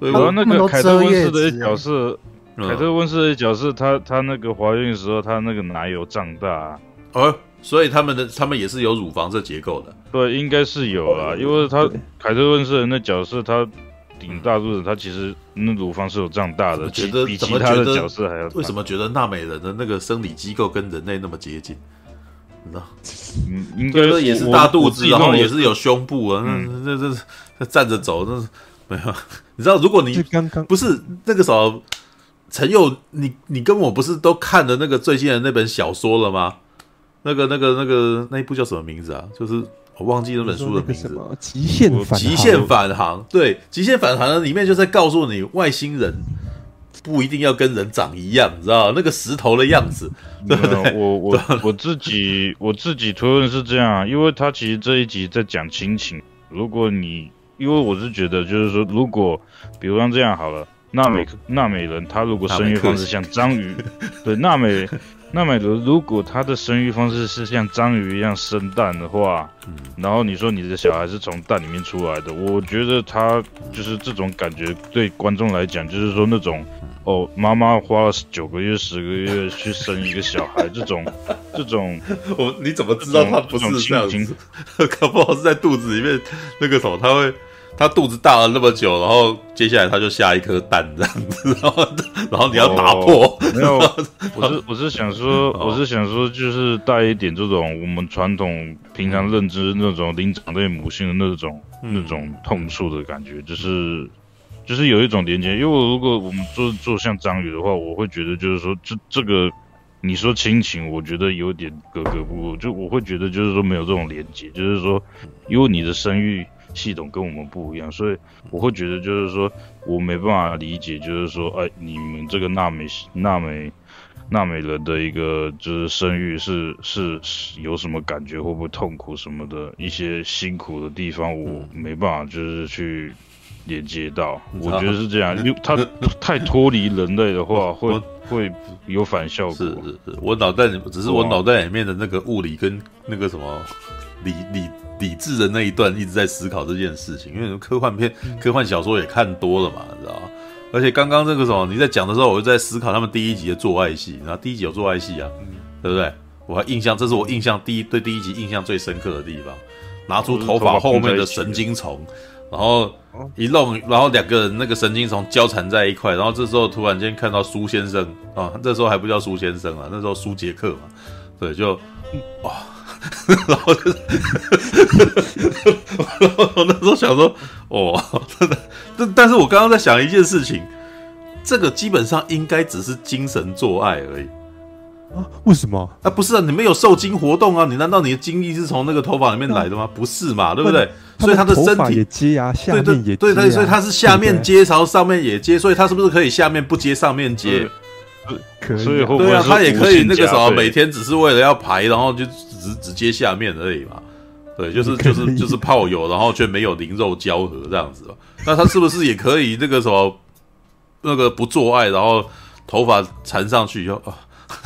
对我？那个凯特温斯的角色。凯特温斯的角色，她她那个怀孕的时候，她那个奶有胀大，啊，哦，所以他们的他们也是有乳房这结构的，对，应该是有啊，因为她凯特温丝的那角色，他顶大肚子，他其实那乳房是有胀大的，觉得比其他的角色还要。为什么觉得娜美人的那个生理机构跟人类那么接近？你知道？嗯，应该也是大肚子，然后也是有胸部啊，嗯、那这这站着走，那是没有。你知道，如果你刚刚不是那个时候。陈佑，你你跟我不是都看了那个最新的那本小说了吗？那个、那个、那个那一部叫什么名字啊？就是我忘记那本书的名字。极限返极限返航。对，极限返航的里面就在告诉你，外星人不一定要跟人长一样，你知道那个石头的样子。对不对，我我我自己我自己推论是这样，因为他其实这一集在讲亲情。如果你因为我是觉得，就是说，如果比如像这样好了。娜美娜美人，她如果生育方式像章鱼，对娜美纳美人，如果他的生育方式是像章鱼一样生蛋的话，嗯，然后你说你的小孩是从蛋里面出来的，我觉得他就是这种感觉，对观众来讲，就是说那种哦，妈妈花了九个月、十个月去生一个小孩，这种 这种，我你怎么知道他不是这样子？搞不好是在肚子里面那个什么，他会。他肚子大了那么久，然后接下来他就下一颗蛋这样子，然后然后你要打破。哦、没有，我是我是想说，我是想说，就是带一点这种我们传统平常认知那种灵长类母性的那种、嗯、那种痛处的感觉，就是就是有一种连接。因为如果我们做做像章鱼的话，我会觉得就是说这这个你说亲情，我觉得有点格格不入，就我会觉得就是说没有这种连接，就是说因为你的生育。系统跟我们不一样，所以我会觉得就是说，我没办法理解，就是说，哎，你们这个纳美纳美纳美人的一个就是生育是是 是有什么感觉，会不会痛苦什么的一些辛苦的地方，我没办法就是去连接到。我觉得是这样，因为 它太脱离人类的话，会会有反效果。是是是，我脑袋里只是我脑袋里面的那个物理跟那个什么理理。理智的那一段一直在思考这件事情，因为科幻片、科幻小说也看多了嘛，你知道吗？而且刚刚这个什么你在讲的时候，我就在思考他们第一集的做爱戏，然后第一集有做爱戏啊，对不对？我还印象，这是我印象第一对第一集印象最深刻的地方，拿出头发后面的神经虫，然后一弄，然后两个人那个神经虫交缠在一块，然后这时候突然间看到苏先生啊，这时候还不叫苏先生啊，那时候苏杰克嘛，对，就哇。然后就是，然后我那时候想说，哦，真的，但但是我刚刚在想一件事情，这个基本上应该只是精神做爱而已啊？为什么？啊，不是啊，你没有受精活动啊？你难道你的精力是从那个头发里面来的吗？不是嘛，对不对？所以他的身体也接啊，下面也接啊，对对，所以他是下面接，然后上面也接，所以他是不是可以下面不接，上面接？可以，对啊，他也可以那个什么每天只是为了要排，然后就只直接下面而已嘛。对，就是就是就是炮友，然后却没有灵肉交合这样子。那他是不是也可以那个什么那个不做爱，然后头发缠上去以后啊，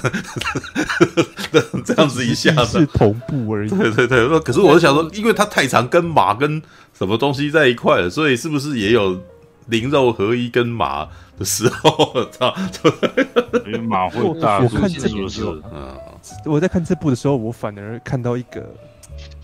这样子一下子是同步而已。对对对，那可是我是想说，因为它太长，跟马跟什么东西在一块了，所以是不是也有灵肉合一跟马的时候？操，马会大。我看这部的时候，嗯，我在看这部的时候，我反而看到一个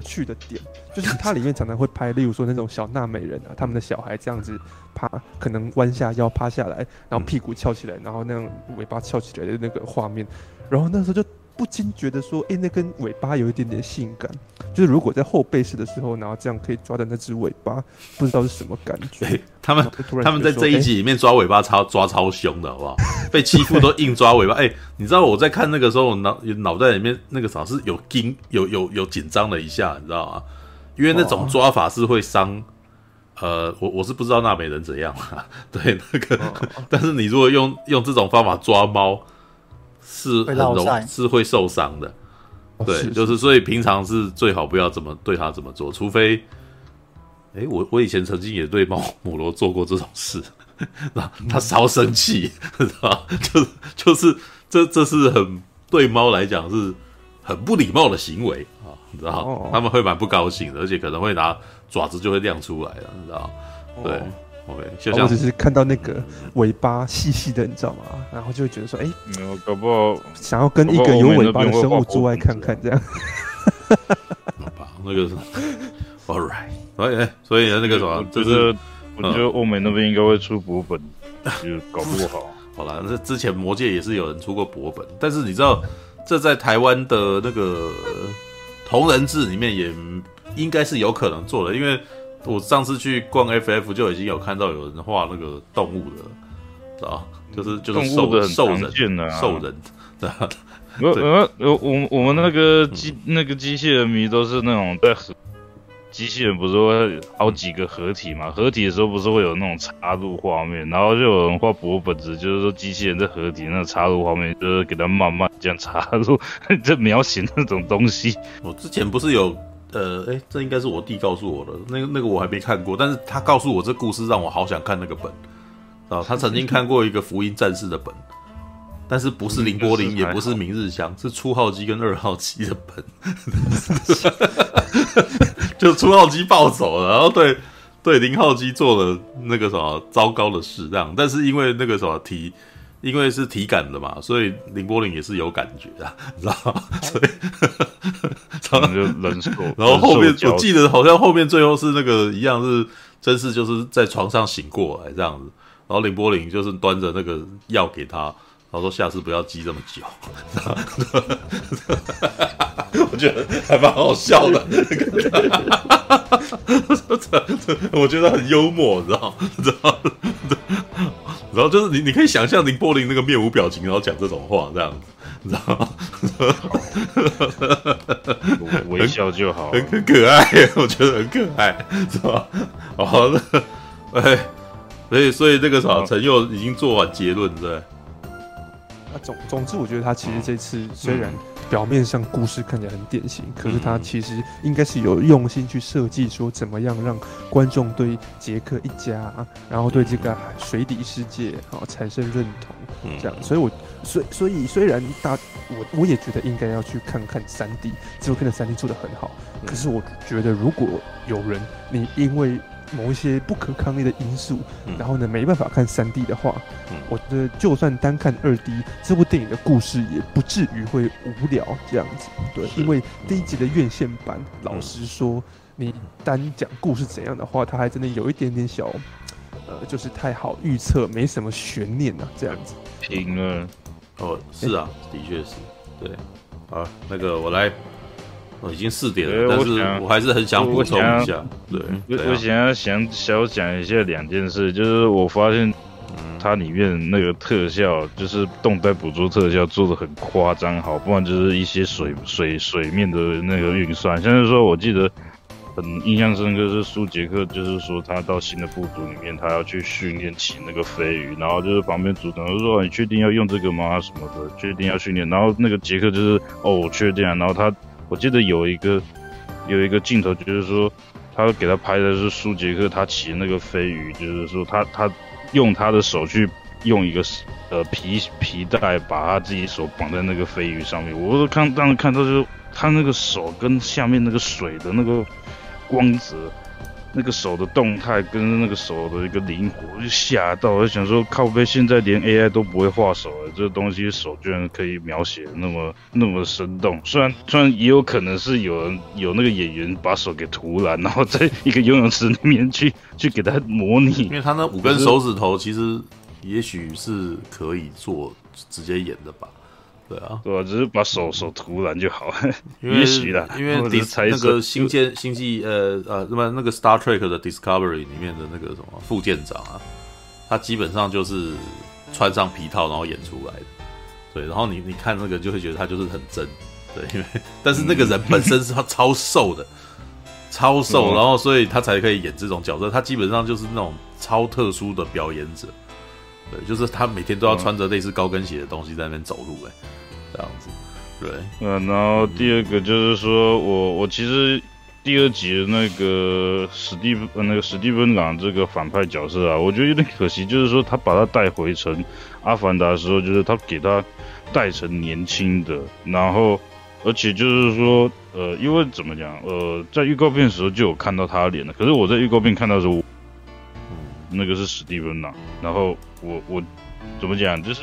去的点，就是它里面常常会拍，例如说那种小娜美人啊，他们的小孩这样子趴，可能弯下腰趴下来，然后屁股翘起来，然后那样尾巴翘起来的那个画面，然后那时候就。不禁觉得说，哎、欸，那根尾巴有一点点性感，就是如果在后背式的时候，然后这样可以抓的那只尾巴，不知道是什么感觉。欸、他们他们在这一集里面抓尾巴超抓超凶的，好不好？被欺负都硬抓尾巴。哎、欸，你知道我在看那个时候，我脑脑袋里面那个啥是有惊有有有紧张了一下，你知道吗？因为那种抓法是会伤。呃，我我是不知道纳美人怎样啊。对，那个，但是你如果用用这种方法抓猫。是很容是会受伤的，对，是是就是所以平常是最好不要怎么对它怎么做，除非，哎、欸，我我以前曾经也对猫母罗做过这种事，那它超生气，知道 就是就是这这是很对猫来讲是很不礼貌的行为啊，你知道，他们会蛮不高兴的，而且可能会拿爪子就会亮出来了，你知道，对。哦 OK，就像我只是看到那个尾巴细细的，你知道吗？然后就会觉得说，哎、欸，搞不好想要跟一个有尾巴的生物做爱看看，这样。好吧，那个是 All right，哎，所以那个什么，就是我觉得欧美那边应该会出博本，就搞不好。好了，那之前魔界也是有人出过博本，但是你知道，这在台湾的那个同人志里面也应该是有可能做的，因为。我上次去逛 FF 就已经有看到有人画那个动物的，啊就是就是兽的兽人，兽人，对吧？呃呃，我我们那个机那个机器人迷都是那种在合，机器人不是会好几个合体嘛？合体的时候不是会有那种插入画面，然后就有人画博本子，就是说机器人在合体那个插入画面，就是给它慢慢这样插入，这描写那种东西。我之前不是有。呃，哎，这应该是我弟告诉我的，那个那个我还没看过，但是他告诉我这故事让我好想看那个本，啊，他曾经看过一个福音战士的本，但是不是林波林，也不是明日香，是初号机跟二号机的本，就初号机暴走了，然后对对零号机做了那个什么糟糕的事，这样，但是因为那个什么提。因为是体感的嘛，所以林柏林也是有感觉的，知道吗？所以，他们就忍受。然后后面我记得好像后面最后是那个一样是真是就是在床上醒过来这样子，然后林柏林就是端着那个药给他，然后说下次不要积这么久。我觉得还蛮好笑的，我觉得很幽默，你知道吗？知道吗？然后就是你，你可以想象綾波丽那个面无表情，然后讲这种话这样子，你知道吗？微笑就好，很很可爱，我觉得很可爱，是吧？哦，那，哎，所以所以这个啥，陈佑已经做完结论，对。啊，总总之，我觉得他其实这次虽然表面上故事看起来很典型，嗯、可是他其实应该是有用心去设计，说怎么样让观众对杰克一家，然后对这个水底世界啊、哦、产生认同，这样。所以我，我所所以虽然大我我也觉得应该要去看看三 D，这部片的三 D 做的很好，可是我觉得如果有人你因为某一些不可抗力的因素，嗯、然后呢，没办法看三 D 的话，嗯、我觉得就算单看二 D，这部电影的故事也不至于会无聊这样子。对，因为第一集的院线版，嗯、老实说，你单讲故事怎样的话，它还真的有一点点小，呃，就是太好预测，没什么悬念啊，这样子。平了，哦，是啊，欸、的确是，对。好，那个我来。已经四点了，但是我还是很想补充一下。对，我我想要想小讲一下两件事，就是我发现，它里面那个特效，就是动态捕捉特效做的很夸张，好，不然就是一些水水水面的那个运算。像是说，我记得很印象深刻是苏杰克，就是说他到新的部族里面，他要去训练起那个飞鱼，然后就是旁边组长就说：“你确定要用这个吗？什么的，确定要训练。”然后那个杰克就是：“哦，我确定啊。”然后他。我记得有一个有一个镜头，就是说他给他拍的是舒杰克他骑那个飞鱼，就是说他他用他的手去用一个呃皮皮带把他自己手绑在那个飞鱼上面。我都看当时看到就他那个手跟下面那个水的那个光泽。那个手的动态跟那个手的一个灵活，就吓到，我就想说，靠背现在连 AI 都不会画手了，这个东西手居然可以描写那么那么生动。虽然虽然也有可能是有人有那个演员把手给涂蓝，然后在一个游泳池里面去 去给他模拟，因为他那五根手指头其实也许是可以做直接演的吧。对啊，对啊，只是把手手涂蓝就好了。也许啦，因为那个星舰星际呃呃，那么那个 Star Trek 的 Discovery 里面的那个什么副舰长啊，他基本上就是穿上皮套然后演出来的。对，然后你你看那个就会觉得他就是很真。对，因为 但是那个人本身是他超瘦的，超瘦，然后所以他才可以演这种角色。他基本上就是那种超特殊的表演者。对，就是他每天都要穿着类似高跟鞋的东西在那边走路，哎。这样子，对，嗯，然后第二个就是说我我其实第二集的那个史蒂呃那个史蒂芬朗这个反派角色啊，我觉得有点可惜，就是说他把他带回成阿凡达的时候，就是他给他带成年轻的，然后而且就是说呃，因为怎么讲呃，在预告片的时候就有看到他的脸了，可是我在预告片看到的时候，那个是史蒂芬朗，然后我我怎么讲就是。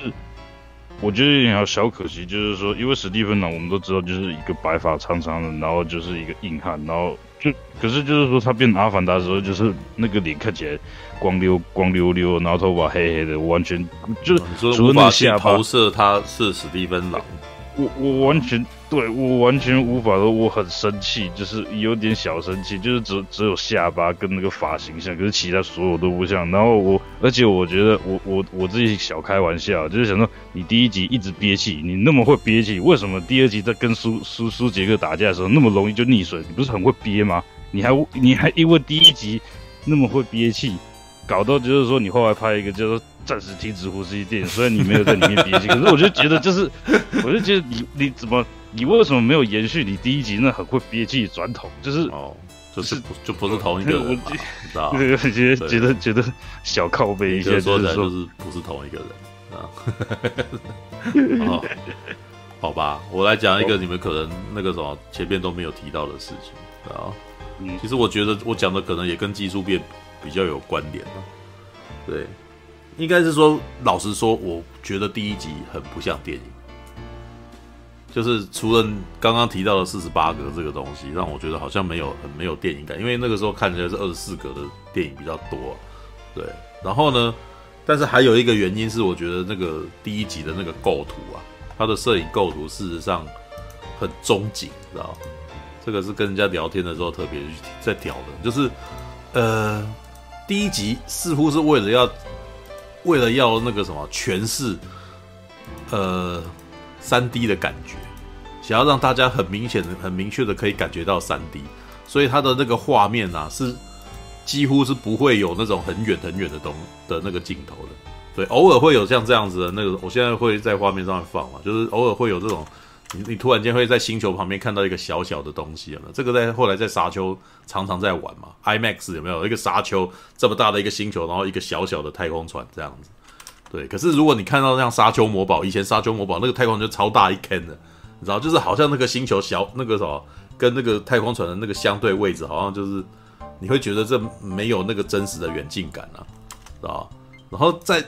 我觉得有点小可惜，就是说，因为史蒂芬呢，我们都知道，就是一个白发苍苍的，然后就是一个硬汉，然后就可是就是说，他变阿凡达的时候，就是那个脸看起来光溜 光溜溜，然后头发黑黑的，完全就是除了那个下巴，投射他是史蒂芬朗。我我完全对我完全无法说，我很生气，就是有点小生气，就是只只有下巴跟那个发型像，可是其他所有都不像。然后我，而且我觉得我我我自己小开玩笑，就是想说，你第一集一直憋气，你那么会憋气，为什么第二集在跟苏苏苏杰克打架的时候那么容易就溺水？你不是很会憋吗？你还你还因为第一集那么会憋气，搞到就是说你后来拍一个叫做。暂时停止呼吸电影，虽然你没有在里面憋气，可是我就觉得就是，我就觉得你你怎么，你为什么没有延续你第一集那很会憋气转头？就是哦，就是不就不是同一个人，我知道？觉得觉得觉得小靠背一些，说起来就是不是同一个人啊。好吧，我来讲一个你们可能那个什么前面都没有提到的事情啊。其实我觉得我讲的可能也跟技术变比较有关联，对。应该是说，老实说，我觉得第一集很不像电影，就是除了刚刚提到的四十八格这个东西，让我觉得好像没有很没有电影感。因为那个时候看起来是二十四格的电影比较多，对。然后呢，但是还有一个原因是，我觉得那个第一集的那个构图啊，它的摄影构图事实上很中景，知道？这个是跟人家聊天的时候特别在聊的，就是呃，第一集似乎是为了要。为了要那个什么诠释，呃，三 D 的感觉，想要让大家很明显的、很明确的可以感觉到三 D，所以它的那个画面啊，是几乎是不会有那种很远很远的东的那个镜头的。对，偶尔会有像这样子的那个，我现在会在画面上放嘛，就是偶尔会有这种。你你突然间会在星球旁边看到一个小小的东西，有没有？这个在后来在沙丘常常在玩嘛？IMAX 有没有一个沙丘这么大的一个星球，然后一个小小的太空船这样子？对。可是如果你看到像沙丘魔堡，以前沙丘魔堡那个太空船就超大一坑的，你知道，就是好像那个星球小那个什么，跟那个太空船的那个相对位置，好像就是你会觉得这没有那个真实的远近感啊，知道？然后在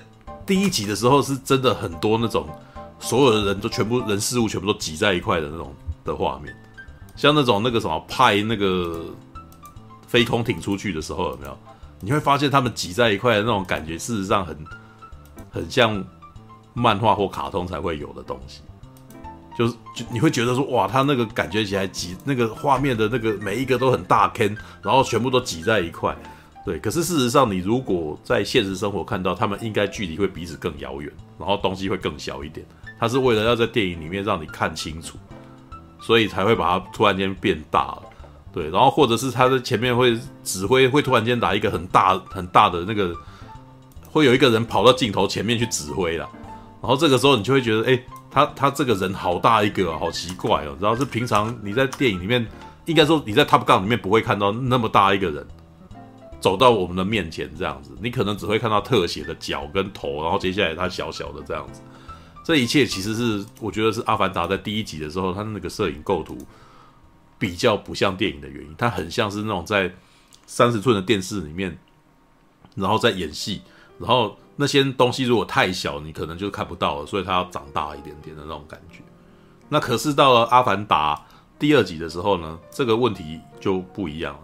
第一集的时候是真的很多那种。所有的人都全部人事物全部都挤在一块的那种的画面，像那种那个什么派那个飞空艇出去的时候有没有？你会发现他们挤在一块的那种感觉，事实上很很像漫画或卡通才会有的东西，就是就你会觉得说哇，他那个感觉起来挤那个画面的那个每一个都很大坑，然后全部都挤在一块，对。可是事实上，你如果在现实生活看到，他们应该距离会彼此更遥远，然后东西会更小一点。他是为了要在电影里面让你看清楚，所以才会把它突然间变大了，对，然后或者是他在前面会指挥，会突然间打一个很大很大的那个，会有一个人跑到镜头前面去指挥了，然后这个时候你就会觉得，哎，他他这个人好大一个，好奇怪哦，然后是平常你在电影里面，应该说你在 Top Gun 里面不会看到那么大一个人，走到我们的面前这样子，你可能只会看到特写的脚跟头，然后接下来他小小的这样子。这一切其实是我觉得是《阿凡达》在第一集的时候，他那个摄影构图比较不像电影的原因，它很像是那种在三十寸的电视里面，然后在演戏，然后那些东西如果太小，你可能就看不到了，所以它要长大一点点的那种感觉。那可是到了《阿凡达》第二集的时候呢，这个问题就不一样了。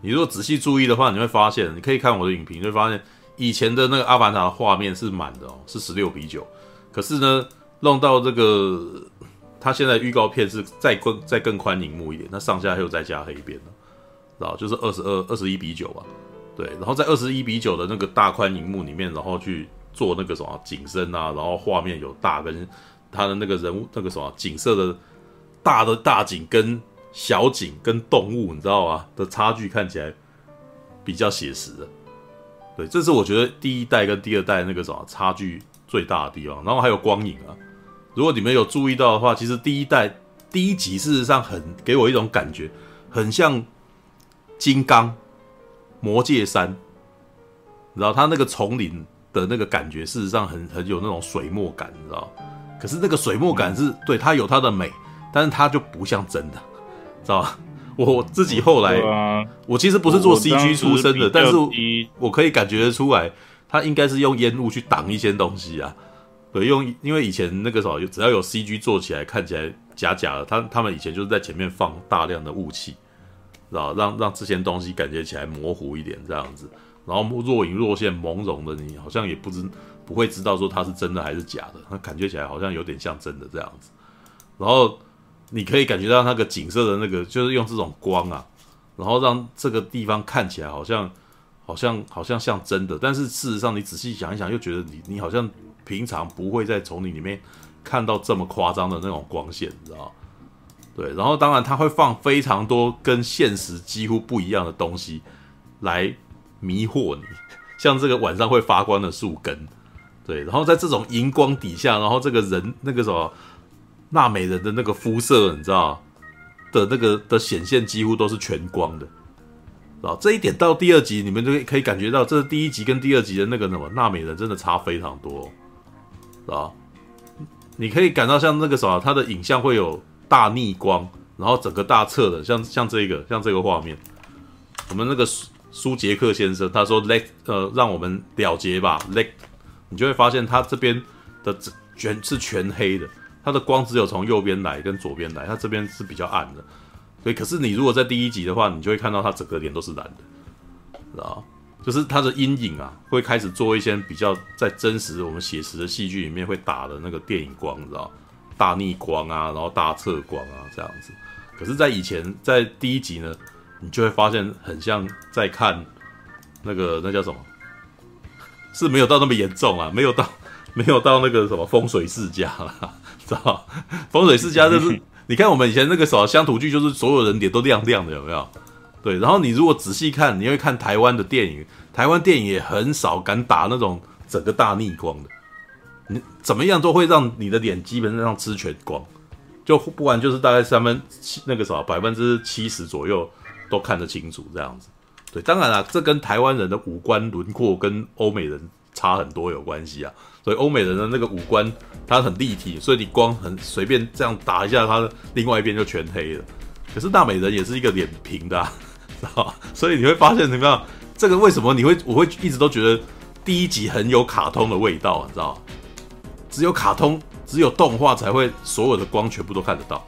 你如果仔细注意的话，你会发现，你可以看我的影评，你会发现以前的那个《阿凡达》的画面是满的哦，是十六比九。可是呢，弄到这个，它现在预告片是再更再更宽荧幕一点，那上下又再加黑边了，然后就是二十二二十一比九啊，对，然后在二十一比九的那个大宽荧幕里面，然后去做那个什么景深啊，然后画面有大跟它的那个人物那个什么景色的大的大景跟小景跟动物，你知道吗？的差距看起来比较写实的，对，这是我觉得第一代跟第二代那个什么差距。最大的地方，然后还有光影啊。如果你们有注意到的话，其实第一代第一集事实上很给我一种感觉，很像金刚魔界山，然后它那个丛林的那个感觉，事实上很很有那种水墨感，你知道？可是那个水墨感是、嗯、对它有它的美，但是它就不像真的，知道吧？我自己后来，啊、我其实不是做 CG 出身的，但是我可以感觉得出来。它应该是用烟雾去挡一些东西啊，对，用因为以前那个时候只要有 CG 做起来看起来假假的，他他们以前就是在前面放大量的雾气，知道让让这些东西感觉起来模糊一点这样子，然后若隐若现朦胧的，你好像也不知不会知道说它是真的还是假的，它感觉起来好像有点像真的这样子，然后你可以感觉到那个景色的那个就是用这种光啊，然后让这个地方看起来好像。好像好像像真的，但是事实上你仔细想一想，又觉得你你好像平常不会在丛林里面看到这么夸张的那种光线，你知道？对，然后当然它会放非常多跟现实几乎不一样的东西来迷惑你，像这个晚上会发光的树根，对，然后在这种荧光底下，然后这个人那个什么纳美人的那个肤色，你知道的那个的显现几乎都是全光的。啊，这一点到第二集你们就可以感觉到，这是第一集跟第二集的那个什么纳美人真的差非常多，啊？你可以感到像那个什么，它的影像会有大逆光，然后整个大侧的，像像这个像这个画面，我们那个苏苏杰克先生他说 “let” 呃，让我们了结吧，“let”，你就会发现他这边的全是全黑的，它的光只有从右边来跟左边来，它这边是比较暗的。所以，可是你如果在第一集的话，你就会看到他整个脸都是蓝的，知道？就是他的阴影啊，会开始做一些比较在真实我们写实的戏剧里面会打的那个电影光，知道？大逆光啊，然后大侧光啊这样子。可是，在以前在第一集呢，你就会发现很像在看那个那叫什么？是没有到那么严重啊，没有到没有到那个什么风水世家啦，知道？风水世家就是。你看我们以前那个什么乡土剧，就是所有人脸都亮亮的，有没有？对，然后你如果仔细看，你会看台湾的电影，台湾电影也很少敢打那种整个大逆光的，你怎么样都会让你的脸基本上吃全光，就不管就是大概三分七那个什么百分之七十左右都看得清楚这样子。对，当然了，这跟台湾人的五官轮廓跟欧美人差很多有关系啊。所以欧美人的那个五官，它很立体，所以你光很随便这样打一下，它的另外一边就全黑了。可是大美人也是一个脸平的，啊，知道？所以你会发现怎么样？这个为什么你会我会一直都觉得第一集很有卡通的味道，你知道？只有卡通，只有动画才会所有的光全部都看得到。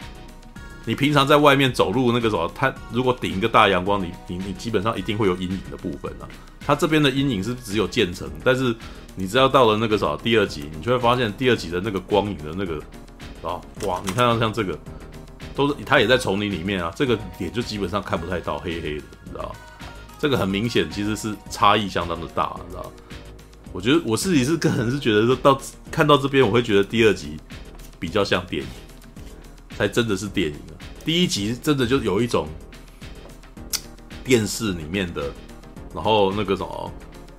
你平常在外面走路那个什么，它如果顶一个大阳光，你你你基本上一定会有阴影的部分啊。它这边的阴影是只有渐层，但是。你只要到了那个啥第二集，你就会发现第二集的那个光影的那个啊，哇！你看到像这个，都是它也在丛林里面啊，这个点就基本上看不太到，黑黑的，你知道？这个很明显其实是差异相当的大，你知道？我觉得我自己是个人是觉得说到看到这边，我会觉得第二集比较像电影，才真的是电影啊。第一集真的就有一种电视里面的，然后那个什么。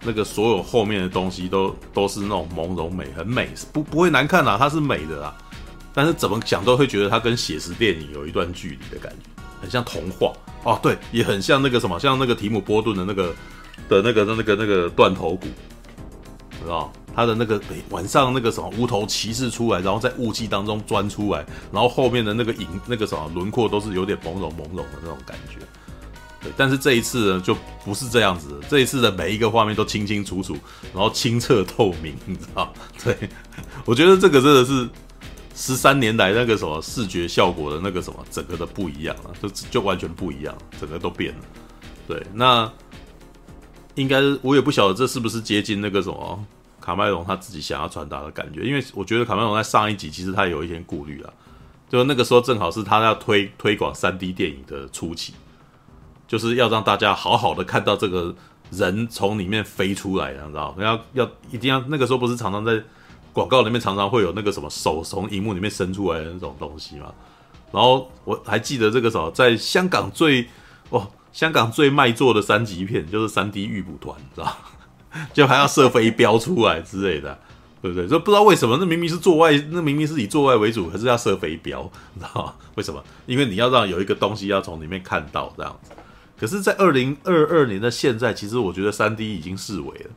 那个所有后面的东西都都是那种朦胧美，很美，不不会难看啦，它是美的啦。但是怎么讲都会觉得它跟写实电影有一段距离的感觉，很像童话哦，对，也很像那个什么，像那个提姆波顿的那个的那个那个那个断头谷，知道他的那个晚上那个什么无头骑士出来，然后在雾气当中钻出来，然后后面的那个影那个什么轮廓都是有点朦胧朦胧的那种感觉。对，但是这一次呢，就不是这样子。这一次的每一个画面都清清楚楚，然后清澈透明，你知道？对，我觉得这个真的是十三年来那个什么视觉效果的那个什么整个的不一样了，就就完全不一样，整个都变了。对，那应该我也不晓得这是不是接近那个什么卡麦隆他自己想要传达的感觉，因为我觉得卡麦隆在上一集其实他有一些顾虑啊，就那个时候正好是他要推推广三 D 电影的初期。就是要让大家好好的看到这个人从里面飞出来，你知道？要要一定要那个时候不是常常在广告里面常常会有那个什么手从荧幕里面伸出来的那种东西嘛？然后我还记得这个时候在香港最哦，香港最卖座的三级片就是三 D 预捕团，你知道？就还要射飞镖出来之类的，对不对？就不知道为什么，那明明是做外，那明明是以做外为主，可是要射飞镖，你知道为什么？因为你要让有一个东西要从里面看到这样子。可是，在二零二二年的现在，其实我觉得三 D 已经式微了。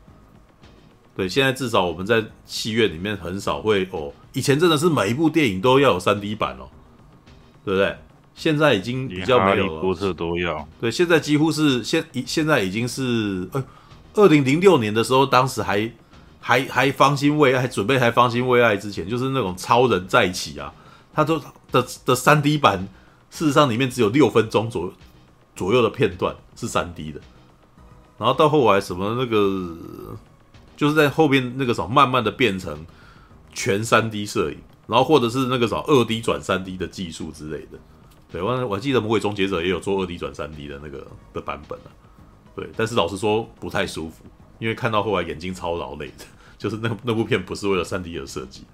对，现在至少我们在戏院里面很少会哦，以前真的是每一部电影都要有三 D 版哦，对不对？现在已经比较没有了。哈利波特都要。对，现在几乎是现现在已经是呃，二零零六年的时候，当时还还还方兴未艾，准备还方兴未艾之前，就是那种超人再起啊，他都的的三 D 版，事实上里面只有六分钟左右。左右的片段是三 D 的，然后到后来什么那个，就是在后边那个什么，慢慢的变成全三 D 摄影，然后或者是那个什么二 D 转三 D 的技术之类的。对，我我记得《魔鬼终结者》也有做二 D 转三 D 的那个的版本啊。对，但是老实说不太舒服，因为看到后来眼睛超劳累的，就是那那部片不是为了三 D 而设计。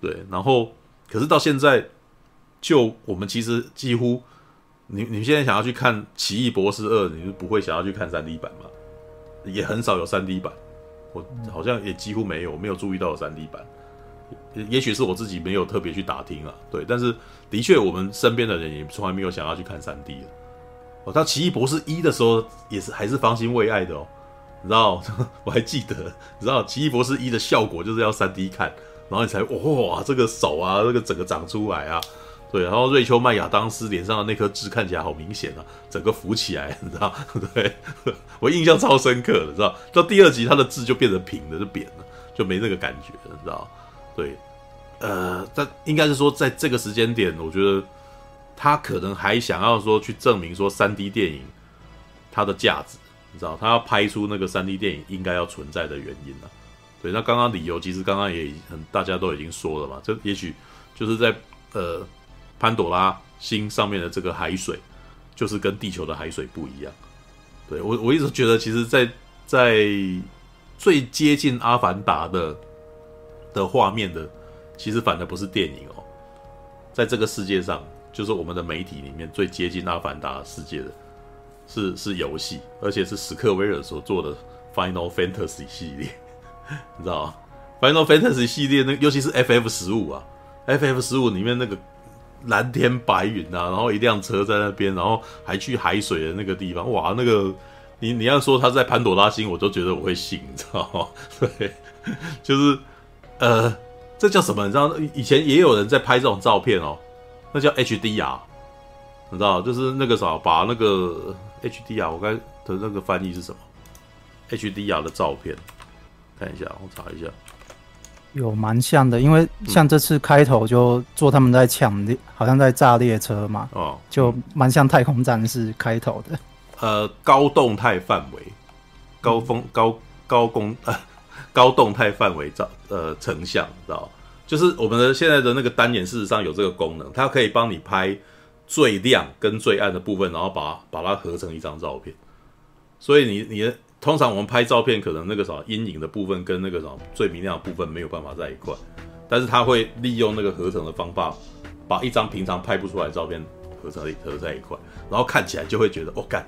对，然后可是到现在，就我们其实几乎。你你现在想要去看《奇异博士二》，你就不会想要去看三 D 版嘛？也很少有三 D 版，我好像也几乎没有，没有注意到有三 D 版。也许是我自己没有特别去打听啊，对。但是的确，我们身边的人也从来没有想要去看三 D 的。哦，到《奇异博士一》的时候也是还是方兴未艾的哦，你知道？我还记得，你知道《奇异博士一》的效果就是要三 D 看，然后你才哇，这个手啊，这个整个长出来啊。对，然后瑞秋麦亚当斯脸上的那颗痣看起来好明显啊，整个浮起来，你知道？对，我印象超深刻的，你知道？到第二集他的痣就变成平的，就扁了，就没那个感觉了，你知道？对，呃，但应该是说在这个时间点，我觉得他可能还想要说去证明说三 D 电影它的价值，你知道？他要拍出那个三 D 电影应该要存在的原因了。对，那刚刚理由其实刚刚也很大家都已经说了嘛，这也许就是在呃。潘朵拉星上面的这个海水，就是跟地球的海水不一样。对，我，我一直觉得，其实在，在在最接近阿凡达的的画面的，其实反而不是电影哦，在这个世界上，就是我们的媒体里面最接近阿凡达世界的，是是游戏，而且是史克威尔所做的 Final Fantasy 系列，你知道吗？Final Fantasy 系列那尤其是 FF 十五啊，FF 十五里面那个。蓝天白云啊，然后一辆车在那边，然后还去海水的那个地方，哇，那个你你要说他在潘朵拉星，我都觉得我会信，你知道吗？对，就是呃，这叫什么？你知道，以前也有人在拍这种照片哦，那叫 HDR，你知道，就是那个啥，把那个 HDR，我该的那个翻译是什么？HDR 的照片，看一下，我查一下。有蛮像的，因为像这次开头就做他们在抢列，好像在炸列车嘛，哦，就蛮像太空战士开头的。呃，高动态范围，高峰高高工呃 高动态范围照呃成像，知道？就是我们的现在的那个单眼，事实上有这个功能，它可以帮你拍最亮跟最暗的部分，然后把把它合成一张照片。所以你你。通常我们拍照片，可能那个什么阴影的部分跟那个什么最明亮的部分没有办法在一块，但是它会利用那个合成的方法，把一张平常拍不出来照片合成合在一块，然后看起来就会觉得哦，干，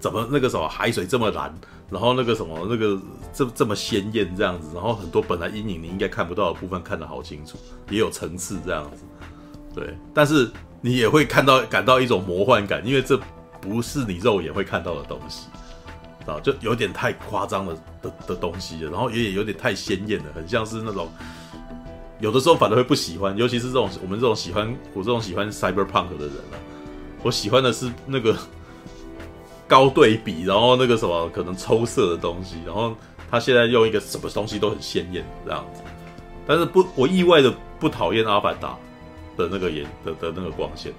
怎么那个什么海水这么蓝，然后那个什么那个这这么鲜艳这样子，然后很多本来阴影你应该看不到的部分看得好清楚，也有层次这样子，对，但是你也会看到感到一种魔幻感，因为这不是你肉眼会看到的东西。啊，就有点太夸张的的的东西了，然后也有点太鲜艳了，很像是那种有的时候反而会不喜欢，尤其是这种我们这种喜欢我这种喜欢 cyberpunk 的人啊，我喜欢的是那个高对比，然后那个什么可能抽色的东西，然后他现在用一个什么东西都很鲜艳这样子，但是不，我意外的不讨厌阿凡达的那个颜的的那个光线。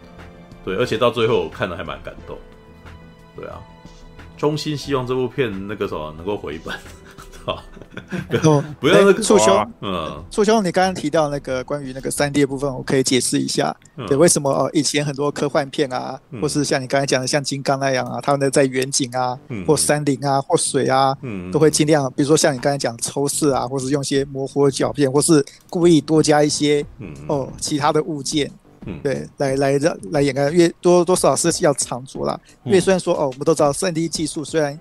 对，而且到最后我看的还蛮感动，对啊，衷心希望这部片那个什么能够回本，好，不要那个促兄，嗯，促兄，你刚刚提到那个关于那个三 D 的部分，我可以解释一下，嗯、对，为什么哦以前很多科幻片啊，嗯、或是像你刚才讲的像金刚那样啊，他们在远景啊，嗯、或山林啊，或水啊，嗯、都会尽量，比如说像你刚才讲抽视啊，或是用一些模糊的角片，或是故意多加一些，嗯、哦其他的物件。嗯，对，来来让来掩盖，因为多多少少是要藏拙啦。因为虽然说哦，我们都知道三 D 技术虽然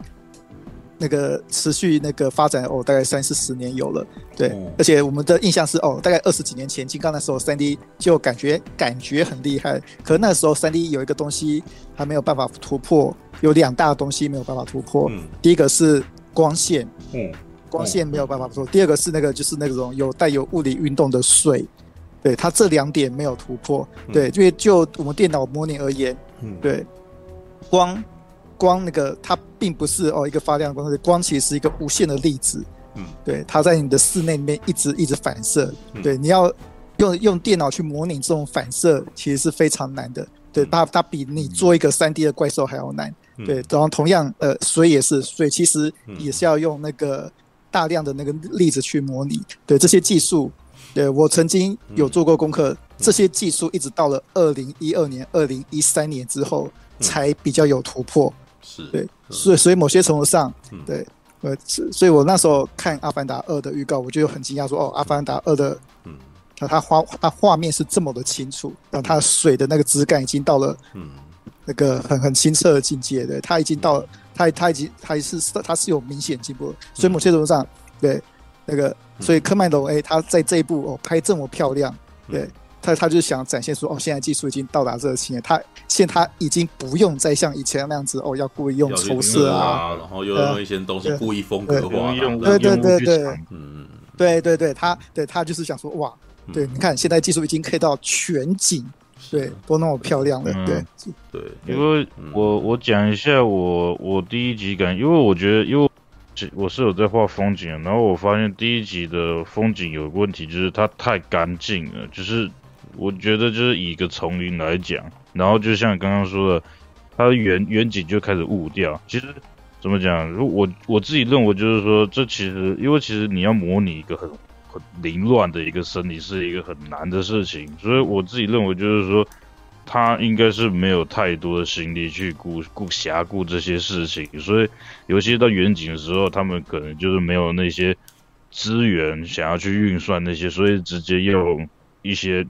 那个持续那个发展哦，大概三四十年有了，对，而且我们的印象是哦，大概二十几年前金刚那时候三 D 就感觉感觉很厉害，可那时候三 D 有一个东西还没有办法突破，有两大东西没有办法突破，嗯、第一个是光线，嗯，光线没有办法突破，第二个是那个就是那种有带有物理运动的水。对，它这两点没有突破，对，因为就我们电脑模拟而言，嗯，对，光光那个它并不是哦一个发亮的光，光其实是一个无限的粒子，嗯，对，它在你的室内里面一直一直反射，对，你要用用电脑去模拟这种反射，其实是非常难的，对，它它比你做一个三 D 的怪兽还要难，对，然后同样呃水也是，水其实也是要用那个大量的那个粒子去模拟，对，这些技术。对，我曾经有做过功课，嗯、这些技术一直到了二零一二年、二零一三年之后才比较有突破。是、所以所以某些程度上，嗯、对，呃，所以我那时候看《阿凡达二》的预告，我就很惊讶，说哦，《阿凡达二》的，嗯，它它画它画面是这么的清楚，然后它水的那个质感已经到了，嗯，那个很很清澈的境界，对，它已经到了，它它已经它是它是有明显进步，所以某些程度上，对。那个，所以科曼龙哎，他在这一部哦拍这么漂亮，对他，他就想展现出哦，现在技术已经到达这个情况，他现在他已经不用再像以前那样子哦，要故意用抽色啊，然后又用一些东西故意风格化，对对对对，嗯，对对对，他对他就是想说哇，对，你看现在技术已经可以到全景，对，都那么漂亮了，对。对，因为我我讲一下我我第一集感，因为我觉得因为。我是有在画风景，然后我发现第一集的风景有个问题，就是它太干净了。就是我觉得，就是以一个丛林来讲，然后就像刚刚说的，它的远远景就开始雾掉。其实怎么讲？如我我自己认为，就是说，这其实因为其实你要模拟一个很很凌乱的一个森林，是一个很难的事情。所以我自己认为，就是说。他应该是没有太多的心力去顾顾暇顾这些事情，所以尤其到远景的时候，他们可能就是没有那些资源想要去运算那些，所以直接用一些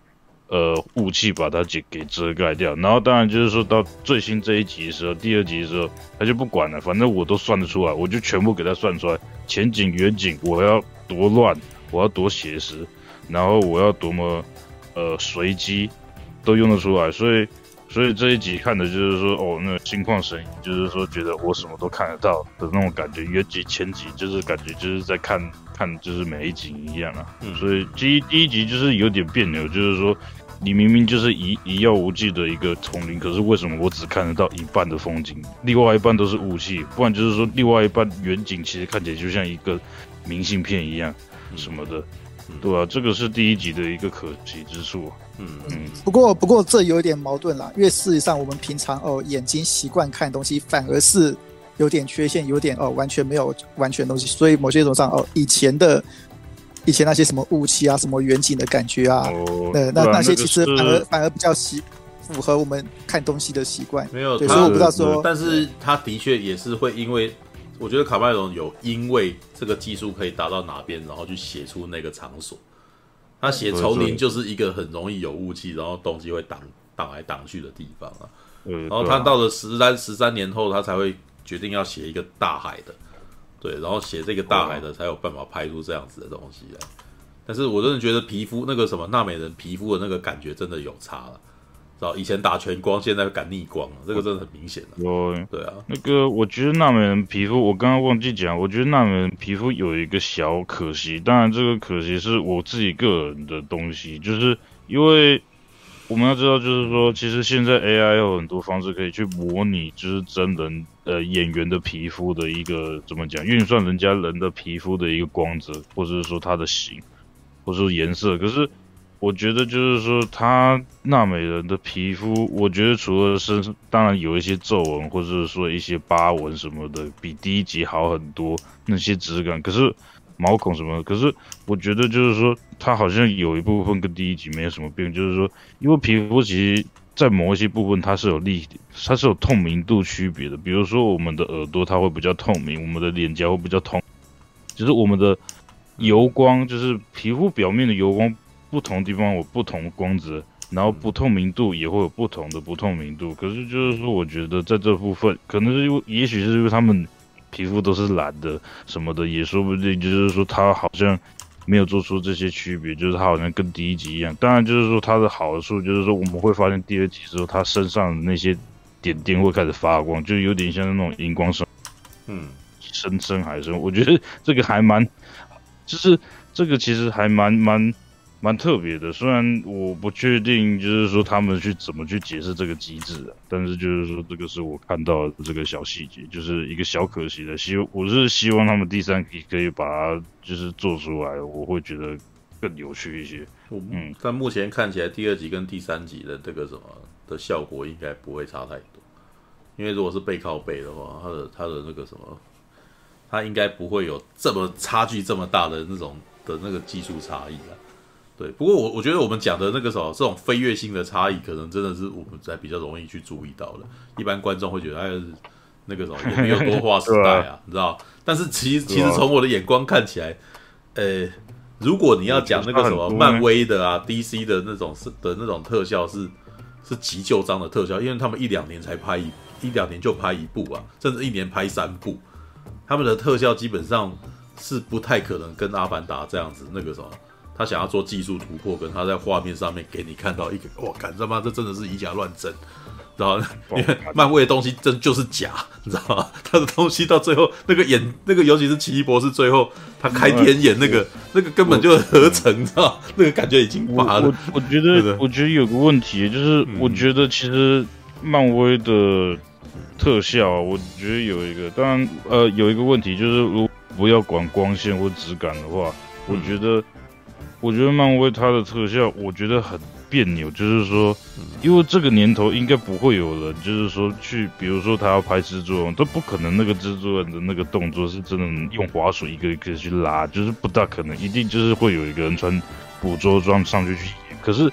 呃雾气把它给给遮盖掉。然后当然就是说到最新这一集的时候，第二集的时候，他就不管了，反正我都算得出来，我就全部给他算出来，前景、远景，我要多乱，我要多写实，然后我要多么呃随机。都用得出来，所以，所以这一集看的就是说，哦，那个心旷神怡，就是说觉得我什么都看得到的那种感觉。远景、前集，就是感觉就是在看看，就是每一集一样啊。嗯、所以第一第一集就是有点别扭，就是说你明明就是一一望无际的一个丛林，可是为什么我只看得到一半的风景，另外一半都是雾气？不然就是说另外一半远景其实看起来就像一个明信片一样什么的。对啊，这个是第一集的一个可惜之处。嗯嗯，不过不过这有点矛盾啦，因为事实上我们平常哦眼睛习惯看东西，反而是有点缺陷，有点哦完全没有完全东西，所以某些种上哦以前的以前那些什么雾气啊，什么远景的感觉啊，哦、呃那那些其实反而反而比较习符合我们看东西的习惯。没有，对所以我不知道说，但是他的确也是会因为。我觉得卡麦隆有因为这个技术可以达到哪边，然后去写出那个场所。他写丛林就是一个很容易有雾气，然后东西会挡挡来挡去的地方啊。然后他到了十三十三年后，他才会决定要写一个大海的，对，然后写这个大海的才有办法拍出这样子的东西来。但是我真的觉得皮肤那个什么纳美人皮肤的那个感觉真的有差了。知道以前打全光，现在敢逆光了，这个真的很明显有，对啊，那个我觉得纳美人皮肤，我刚刚忘记讲，我觉得纳美人皮肤有一个小可惜，当然这个可惜是我自己个人的东西，就是因为我们要知道，就是说，其实现在 AI 有很多方式可以去模拟，就是真人呃演员的皮肤的一个怎么讲，运算人家人的皮肤的一个光泽，或者是说它的形，或者说颜色，可是。我觉得就是说，他纳美人的皮肤，我觉得除了身，当然有一些皱纹，或者是说一些疤纹什么的，比第一集好很多，那些质感。可是毛孔什么的，可是我觉得就是说，它好像有一部分跟第一集没有什么变，就是说，因为皮肤其实，在某一些部分它是有立，它是有透明度区别的。比如说我们的耳朵，它会比较透明；我们的脸颊会比较透，就是我们的油光，就是皮肤表面的油光。不同地方有不同的光泽，然后不透明度也会有不同的不透明度。可是就是说，我觉得在这部分，可能是因为，也许是因为他们皮肤都是蓝的什么的，也说不定。就是说，他好像没有做出这些区别，就是他好像跟第一集一样。当然，就是说他的好处就是说，我们会发现第二集的时候，他身上的那些点点会开始发光，就有点像那种荧光生，嗯，深深海深。我觉得这个还蛮，就是这个其实还蛮蛮。蛮特别的，虽然我不确定，就是说他们去怎么去解释这个机制啊，但是就是说这个是我看到的这个小细节，就是一个小可惜的。希我是希望他们第三集可以把它就是做出来，我会觉得更有趣一些。嗯，但目前看起来第二集跟第三集的这个什么的效果应该不会差太多，因为如果是背靠背的话，它的它的那个什么，它应该不会有这么差距这么大的那种的那个技术差异啊。对，不过我我觉得我们讲的那个什么这种飞跃性的差异，可能真的是我们在比较容易去注意到的。一般观众会觉得哎，那个什么也没有多划时代 啊，你知道？但是其实其实从我的眼光看起来，呃，如果你要讲那个什么漫威的啊、DC 的那种是的那种特效是是急救章的特效，因为他们一两年才拍一一两年就拍一部啊，甚至一年拍三部，他们的特效基本上是不太可能跟阿凡达这样子那个什么。他想要做技术突破，跟他在画面上面给你看到一个，哇，看他妈这真的是以假乱真，知道吗？因为漫威的东西真就是假，你知道吗？他的东西到最后那个演那个，尤其是奇异博士最后他开天眼那个，那个根本就是合成，你知道 那个感觉已经发了。我我觉得，我觉得有个问题，就是我觉得其实漫威的特效，我觉得有一个，当然呃有一个问题就是，如果不要管光线或质感的话，我觉得。我觉得漫威它的特效，我觉得很别扭，就是说，因为这个年头应该不会有人，就是说去，比如说他要拍蜘蛛人，都不可能那个蜘蛛人的那个动作是真的用滑鼠一个一个去拉，就是不大可能，一定就是会有一个人穿捕捉装上去去演。可是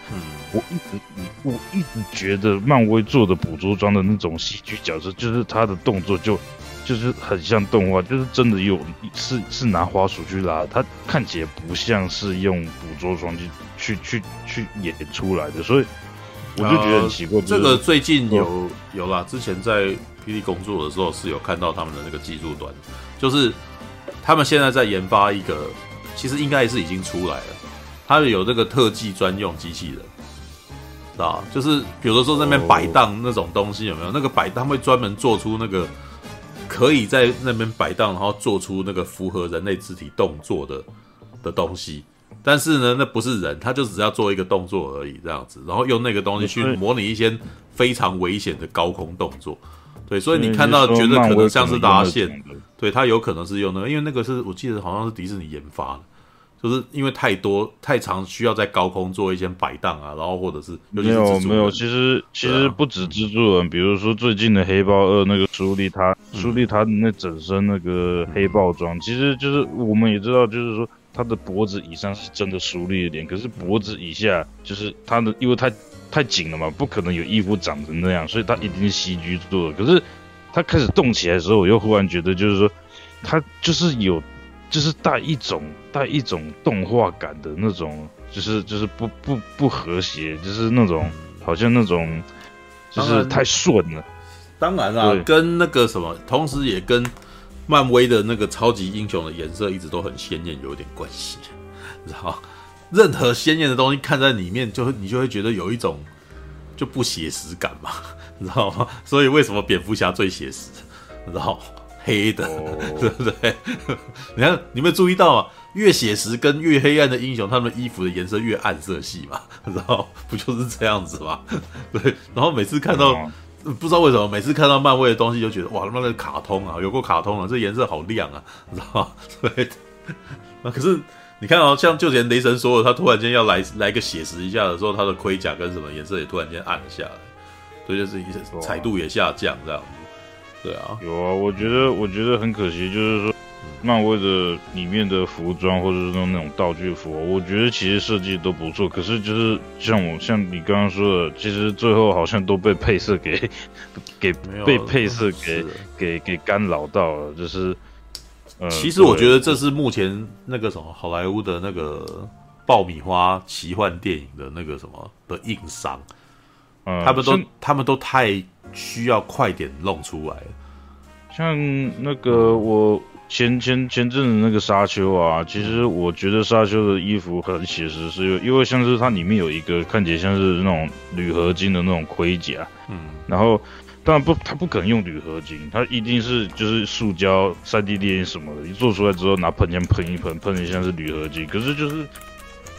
我一直我一直觉得漫威做的捕捉装的那种喜剧角色，就是他的动作就。就是很像动画，就是真的有是是拿花鼠去拉，它看起来不像是用捕捉装去去去去演出来的，所以我就觉得很奇怪。呃、这个最近有有啦，之前在霹雳工作的时候是有看到他们的那个技术端，就是他们现在在研发一个，其实应该是已经出来了，他们有这个特技专用机器人，知道就是比如说在那边摆荡那种东西有没有？那个摆荡会专门做出那个。可以在那边摆荡，然后做出那个符合人类肢体动作的的东西，但是呢，那不是人，他就只要做一个动作而已，这样子，然后用那个东西去模拟一些非常危险的高空动作。对，所以你看到觉得可能像是拉线，对，他有可能是用那个，因为那个是我记得好像是迪士尼研发的。就是因为太多太长，需要在高空做一些摆荡啊，然后或者是没有没有，其实其实不止蜘蛛人，比如说最近的黑豹二那个苏丽他苏丽他那整身那个黑豹装，其实就是我们也知道，就是说他的脖子以上是真的苏丽一点，可是脖子以下就是他的，因为太太紧了嘛，不可能有衣服长成那样，所以他一定是 CG 做的。可是他开始动起来的时候，我又忽然觉得，就是说他就是有。就是带一种带一种动画感的那种，就是就是不不不和谐，就是那种好像那种，就是太顺了。当然啦，跟那个什么，同时也跟漫威的那个超级英雄的颜色一直都很鲜艳有点关系。然后任何鲜艳的东西看在里面，就会你就会觉得有一种。就不写实感嘛，你知道吗？所以为什么蝙蝠侠最写实？你知道黑的，哦、对不对？你看，你有没有注意到啊？越写实跟越黑暗的英雄，他们衣服的颜色越暗色系嘛，你知道不就是这样子吗？对。然后每次看到，嗯、不知道为什么，每次看到漫威的东西，就觉得哇，他妈的卡通啊，有过卡通啊，这颜色好亮啊，你知道吗？对。那可是你看哦，像就连雷神说的，他突然间要来来个写实一下的时候，他的盔甲跟什么颜色也突然间暗了下来，所以就是一彩度也下降这样子。对啊，有啊，我觉得我觉得很可惜，就是说。漫威的里面的服装或者是那种道具服，我觉得其实设计都不错。可是就是像我像你刚刚说的，其实最后好像都被配色给 给被配色给给给干扰到了。就是，呃，其实我觉得这是目前那个什么好莱坞的那个爆米花奇幻电影的那个什么的硬伤，嗯，他们都他们都太需要快点弄出来。像那个我。前前前阵子那个沙丘啊，其实我觉得沙丘的衣服很写实，是因为因为像是它里面有一个看起来像是那种铝合金的那种盔甲，嗯，然后当然不，它不可能用铝合金，它一定是就是塑胶、三 D 列印什么的，一做出来之后拿喷枪喷一喷，喷的像是铝合金，可是就是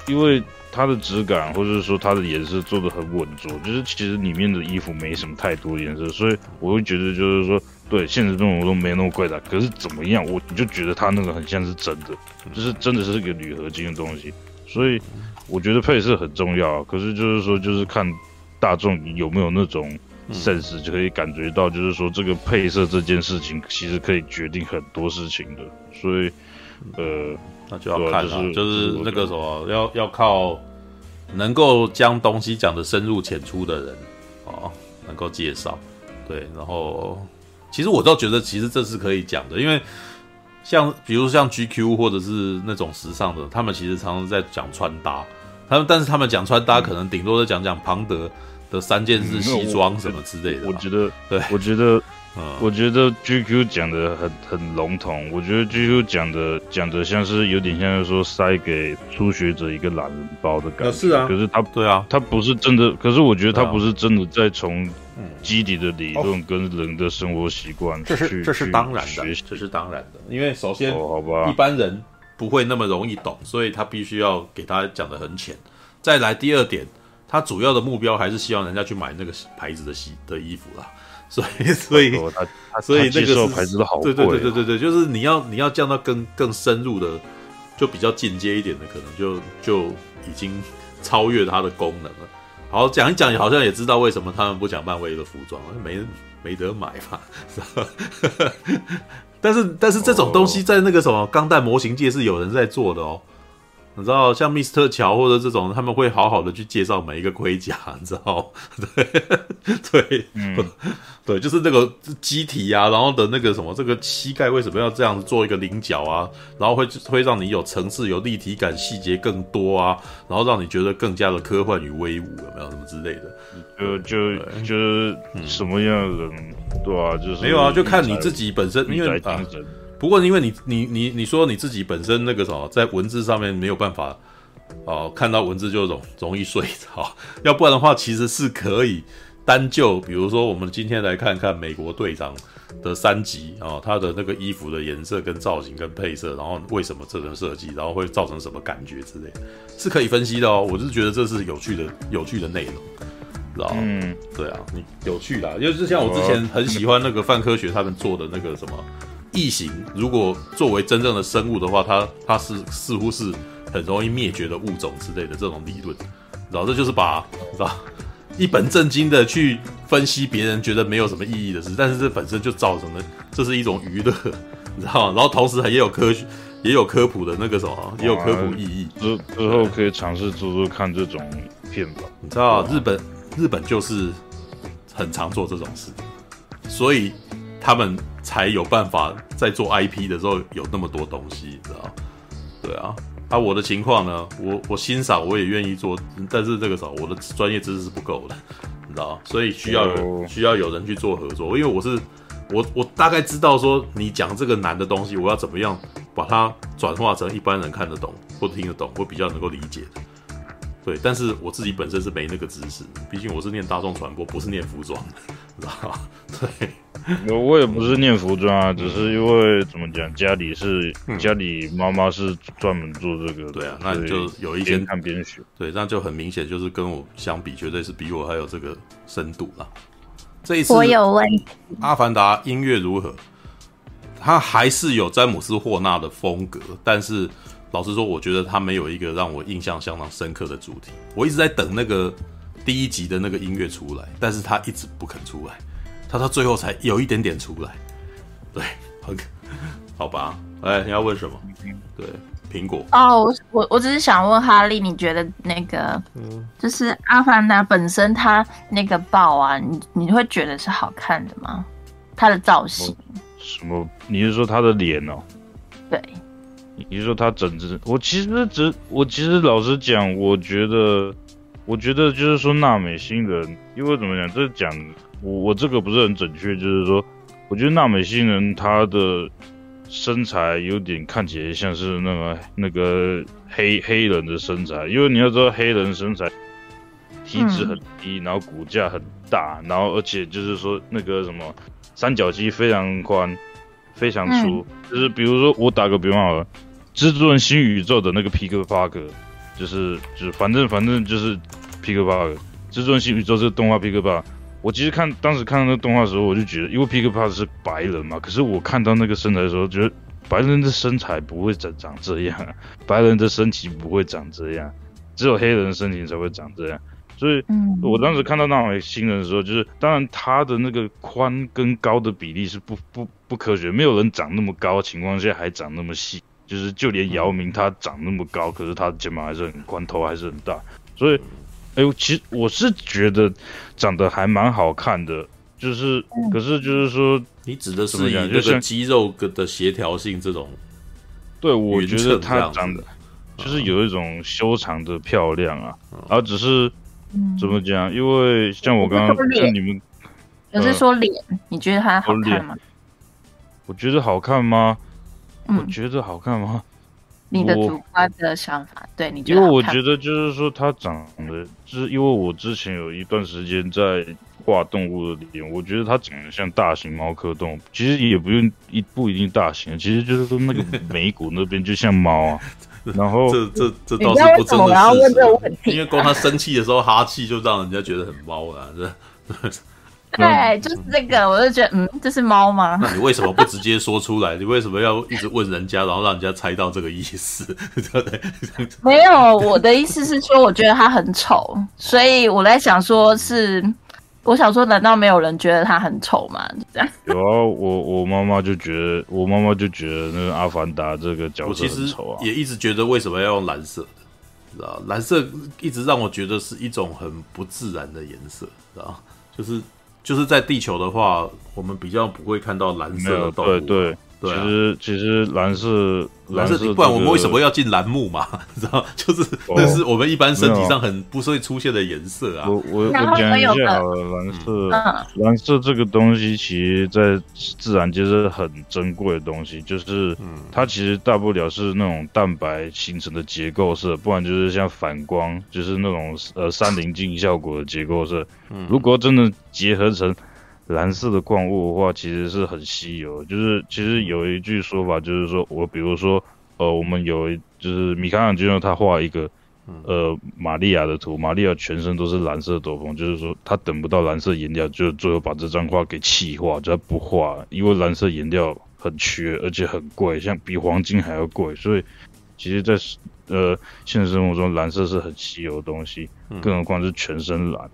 因为它的质感或者是说它的颜色做的很稳重，就是其实里面的衣服没什么太多颜色，所以我会觉得就是说。对，现实中我都没那么贵的，可是怎么样，我你就觉得它那个很像是真的，就是真的是个铝合金的东西，所以我觉得配色很重要。可是就是说，就是看大众有没有那种 sense，就可以感觉到，就是说这个配色这件事情其实可以决定很多事情的。所以，呃，那就要看了，就是、就是那个什么，要要靠能够将东西讲得深入浅出的人哦，能够介绍，对，然后。其实我倒觉得，其实这是可以讲的，因为像比如像 GQ 或者是那种时尚的，他们其实常常在讲穿搭，他们但是他们讲穿搭，可能顶多是讲讲庞德的三件式西装什么之类的。我觉得，对，我觉得。嗯，我觉得 GQ 讲的很很笼统。我觉得 GQ 讲的讲的像是有点像是说塞给初学者一个懒人包的感觉。是啊，可是他对啊，他不是真的。可是我觉得他不是真的在从基底的理论跟人的生活习惯去。这是这是当然的，这是当然的。因为首先，好吧，一般人不会那么容易懂，所以他必须要给他讲的很浅。再来第二点，他主要的目标还是希望人家去买那个牌子的西的衣服啦。所以，所以，所以那个牌子都好贵。对对对对对对，就是你要你要降到更更深入的，就比较进阶一点的，可能就就已经超越它的功能了。好，讲一讲，好像也知道为什么他们不讲漫威的服装，没没得买吧？但是但是这种东西在那个什么钢弹模型界是有人在做的哦。你知道，像密斯特乔或者这种，他们会好好的去介绍每一个盔甲，你知道？对，对，嗯，对，就是那个机体啊，然后的那个什么，这个膝盖为什么要这样子做一个棱角啊？然后会会让你有层次、有立体感、细节更多啊，然后让你觉得更加的科幻与威武，有没有什么之类的？就就就是什么样的人，对啊，就是没有啊，就看你自己本身，因为啊。不过，因为你你你你说你自己本身那个什么，在文字上面没有办法哦、呃，看到文字就容容易睡着。要不然的话，其实是可以单就，比如说我们今天来看看美国队长的三集啊、呃，他的那个衣服的颜色跟造型跟配色，然后为什么这种设计，然后会造成什么感觉之类的，是可以分析的哦。我是觉得这是有趣的有趣的内容，知道嗯，对啊，你有趣啦，就是像我之前很喜欢那个范科学他们做的那个什么。异形如果作为真正的生物的话，它它是似乎是很容易灭绝的物种之类的这种理论，然后这就是把是吧一本正经的去分析别人觉得没有什么意义的事，但是这本身就造成了这是一种娱乐，你知道吗？然后同时还也有科学也有科普的那个什么，也有科普意义。之之后可以尝试做做看这种片吧。你知道日本日本就是很常做这种事，所以。他们才有办法在做 IP 的时候有那么多东西，你知道？对啊，啊，我的情况呢，我我欣赏，我也愿意做，但是这个时候我的专业知识是不够的，你知道？所以需要有需要有人去做合作，因为我是我我大概知道说你讲这个难的东西，我要怎么样把它转化成一般人看得懂或听得懂或比较能够理解的。对，但是我自己本身是没那个知识，毕竟我是念大众传播，不是念服装，知道吧？对。我我也不是念服装啊，只是因为怎么讲，家里是家里妈妈是专门做这个，嗯，对啊，那就有一些边看边学，对，那就很明显就是跟我相比，绝对是比我还有这个深度了。这一次我有问题，阿凡达音乐如何？它还是有詹姆斯霍纳的风格，但是老实说，我觉得他没有一个让我印象相当深刻的主题。我一直在等那个第一集的那个音乐出来，但是他一直不肯出来。他到最后才有一点点出来，对，很好吧？哎，你要问什么？对，苹果。哦，我我我只是想问哈利，你觉得那个，嗯，就是阿凡达本身它那个豹啊，你你会觉得是好看的吗？它的造型？什么？你是说它的脸哦？对。你说他整只？我其实只，我其实老实讲，我觉得，我觉得就是说纳美星人，因为怎么讲，这讲。我我这个不是很准确，就是说，我觉得纳美星人他的身材有点看起来像是那个那个黑黑人的身材，因为你要知道黑人身材体脂很低，然后骨架很大，然后而且就是说那个什么三角肌非常宽，非常粗，就是比如说我打个比方好了，蜘蛛人新宇宙的那个皮克帕克，就是就是反正反正就是皮克帕克，蜘蛛人新宇宙这个动画皮克帕克。我其实看当时看到那个动画的时候，我就觉得，因为皮克帕是白人嘛，可是我看到那个身材的时候，觉得白人的身材不会长长这样，白人的身体不会长这样，只有黑人的身体才会长这样。所以，我当时看到那位新人的时候，就是当然他的那个宽跟高的比例是不不不科学，没有人长那么高的情况下还长那么细，就是就连姚明他长那么高，可是他的肩膀还是很宽，头还是很大，所以。哎呦，其实我是觉得长得还蛮好看的，就是，嗯、可是就是说，你指的是以那个肌肉的协调性这种，对，我觉得他长得就是有一种修长的漂亮啊，而、嗯、只是怎么讲？因为像我刚刚像你们，我是说脸，你觉得他好看吗？我觉得好看吗？嗯、我觉得好看吗？你的主观的想法，对你觉得？因为我觉得就是说，他长得，就是因为我之前有一段时间在画动物的脸，我觉得它长得像大型猫科动物，其实也不用一不一定大型，其实就是说那个眉骨那边就像猫啊。然后这这这倒是不真的事实，因为光他生气的时候哈气就让人家觉得很猫啊，这。对，就是这个，我就觉得，嗯，这是猫吗？那你为什么不直接说出来？你为什么要一直问人家，然后让人家猜到这个意思？对不对？没有，我的意思是说，我觉得它很丑，所以我在想说是，是我想说，难道没有人觉得它很丑吗？这样。有啊，我我妈妈就觉得，我妈妈就觉得那个阿凡达这个角色很丑啊，也一直觉得为什么要用蓝色的，知道蓝色一直让我觉得是一种很不自然的颜色，知道就是。就是在地球的话，我们比较不会看到蓝色的动物。对对。对啊、其实其实蓝色蓝色，不然我们为什么要进栏目嘛？你 知道，就是那是我们一般身体上很不会出现的颜色啊。我我我讲一下好了，蓝色、嗯、蓝色这个东西，其实在自然界是很珍贵的东西。就是它其实大不了是那种蛋白形成的结构色，不然就是像反光，就是那种呃三棱镜效果的结构色。如果真的结合成。蓝色的矿物的话，其实是很稀有。就是其实有一句说法，就是说我比如说，呃，我们有一就是米开朗基罗他画一个，呃，玛利亚的图，玛利亚全身都是蓝色斗篷，就是说他等不到蓝色颜料，就最后把这张画给气化，就他不画，因为蓝色颜料很缺，而且很贵，像比黄金还要贵。所以其实在，在呃现实生活中，蓝色是很稀有的东西，更何况是全身蓝。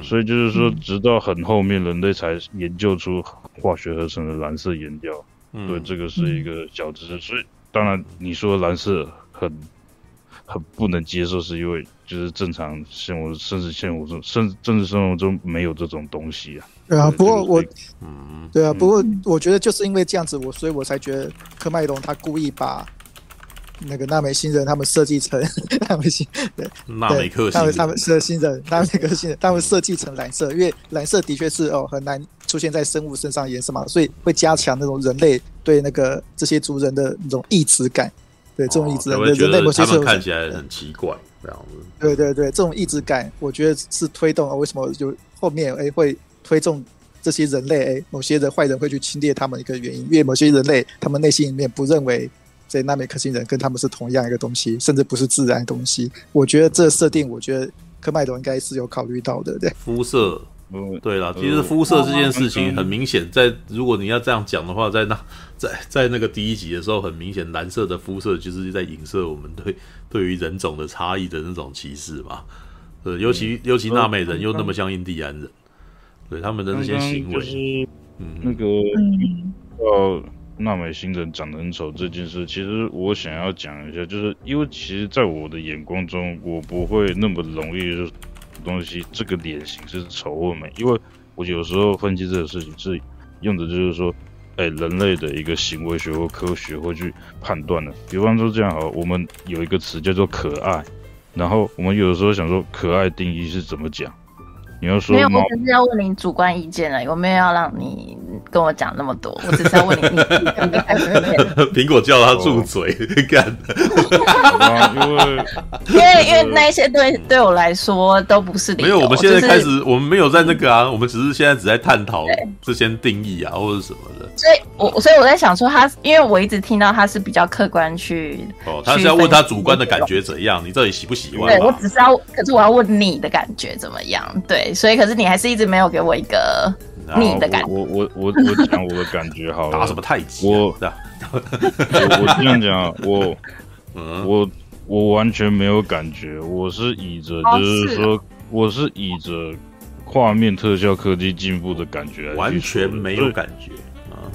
所以就是说，直到很后面，人类才研究出化学合成的蓝色颜料。嗯，对，这个是一个小知识。所以，当然你说蓝色很很不能接受，是因为就是正常生活，甚至生活中，甚至政治生活中没有这种东西啊。对啊，不过我，嗯，对啊，不过我觉得就是因为这样子，我所以我才觉得科麦隆他故意把。那个纳美星人，他们设计成 纳美星，对，纳美克星，他们他们是星人，纳美克星人，他们设计成蓝色，因为蓝色的确是哦很难出现在生物身上颜色嘛，所以会加强那种人类对那个这些族人的那种异质感，对这种异质感，人类某些时候看起来很奇怪，这样子。对对对，这种意志感，我觉得是推动了为什么就后面哎会推动这些人类哎某些的坏人会去侵略他们一个原因，因为某些人类他们内心里面不认为这纳美克星人跟他们是同样一个东西，甚至不是自然的东西。我觉得这设定，我觉得科麦隆应该是有考虑到的，对。肤色。嗯，对了，其实肤色这件事情很明显，在如果你要这样讲的话，在那在在那个第一集的时候，很明显蓝色的肤色就是在影射我们对对于人种的差异的那种歧视嘛。呃，尤其尤其纳美人又那么像印第安人，对他们的那些行为，嗯，那个呃，娜美星人长得很丑这件事，其实我想要讲一下，就是因为其实在我的眼光中，我不会那么容易就。东西这个脸型是丑或美，因为我有时候分析这个事情是用的就是说，哎，人类的一个行为学或科学会去判断的。比方说这样好，我们有一个词叫做可爱，然后我们有时候想说可爱定义是怎么讲？你要说没有，我只是要问你主观意见了，我没有要让你跟我讲那么多？我只是要问你，苹果叫他住嘴，干。因为因为因为那些对对我来说都不是理由。没有，我们现在开始，我们没有在那个啊，我们只是现在只在探讨这些定义啊，或者什么的。所以我所以我在想说，他因为我一直听到他是比较客观去哦，他是要问他主观的感觉怎样，你到底喜不喜欢？对，我只是要，可是我要问你的感觉怎么样？对。所以，可是你还是一直没有给我一个你的感觉。我我我 我讲我的感觉好了。打什么太极？我我我这样讲，我 我我完全没有感觉。我是倚着就是说，我是倚着画面特效科技进步的感觉，完全没有感觉啊。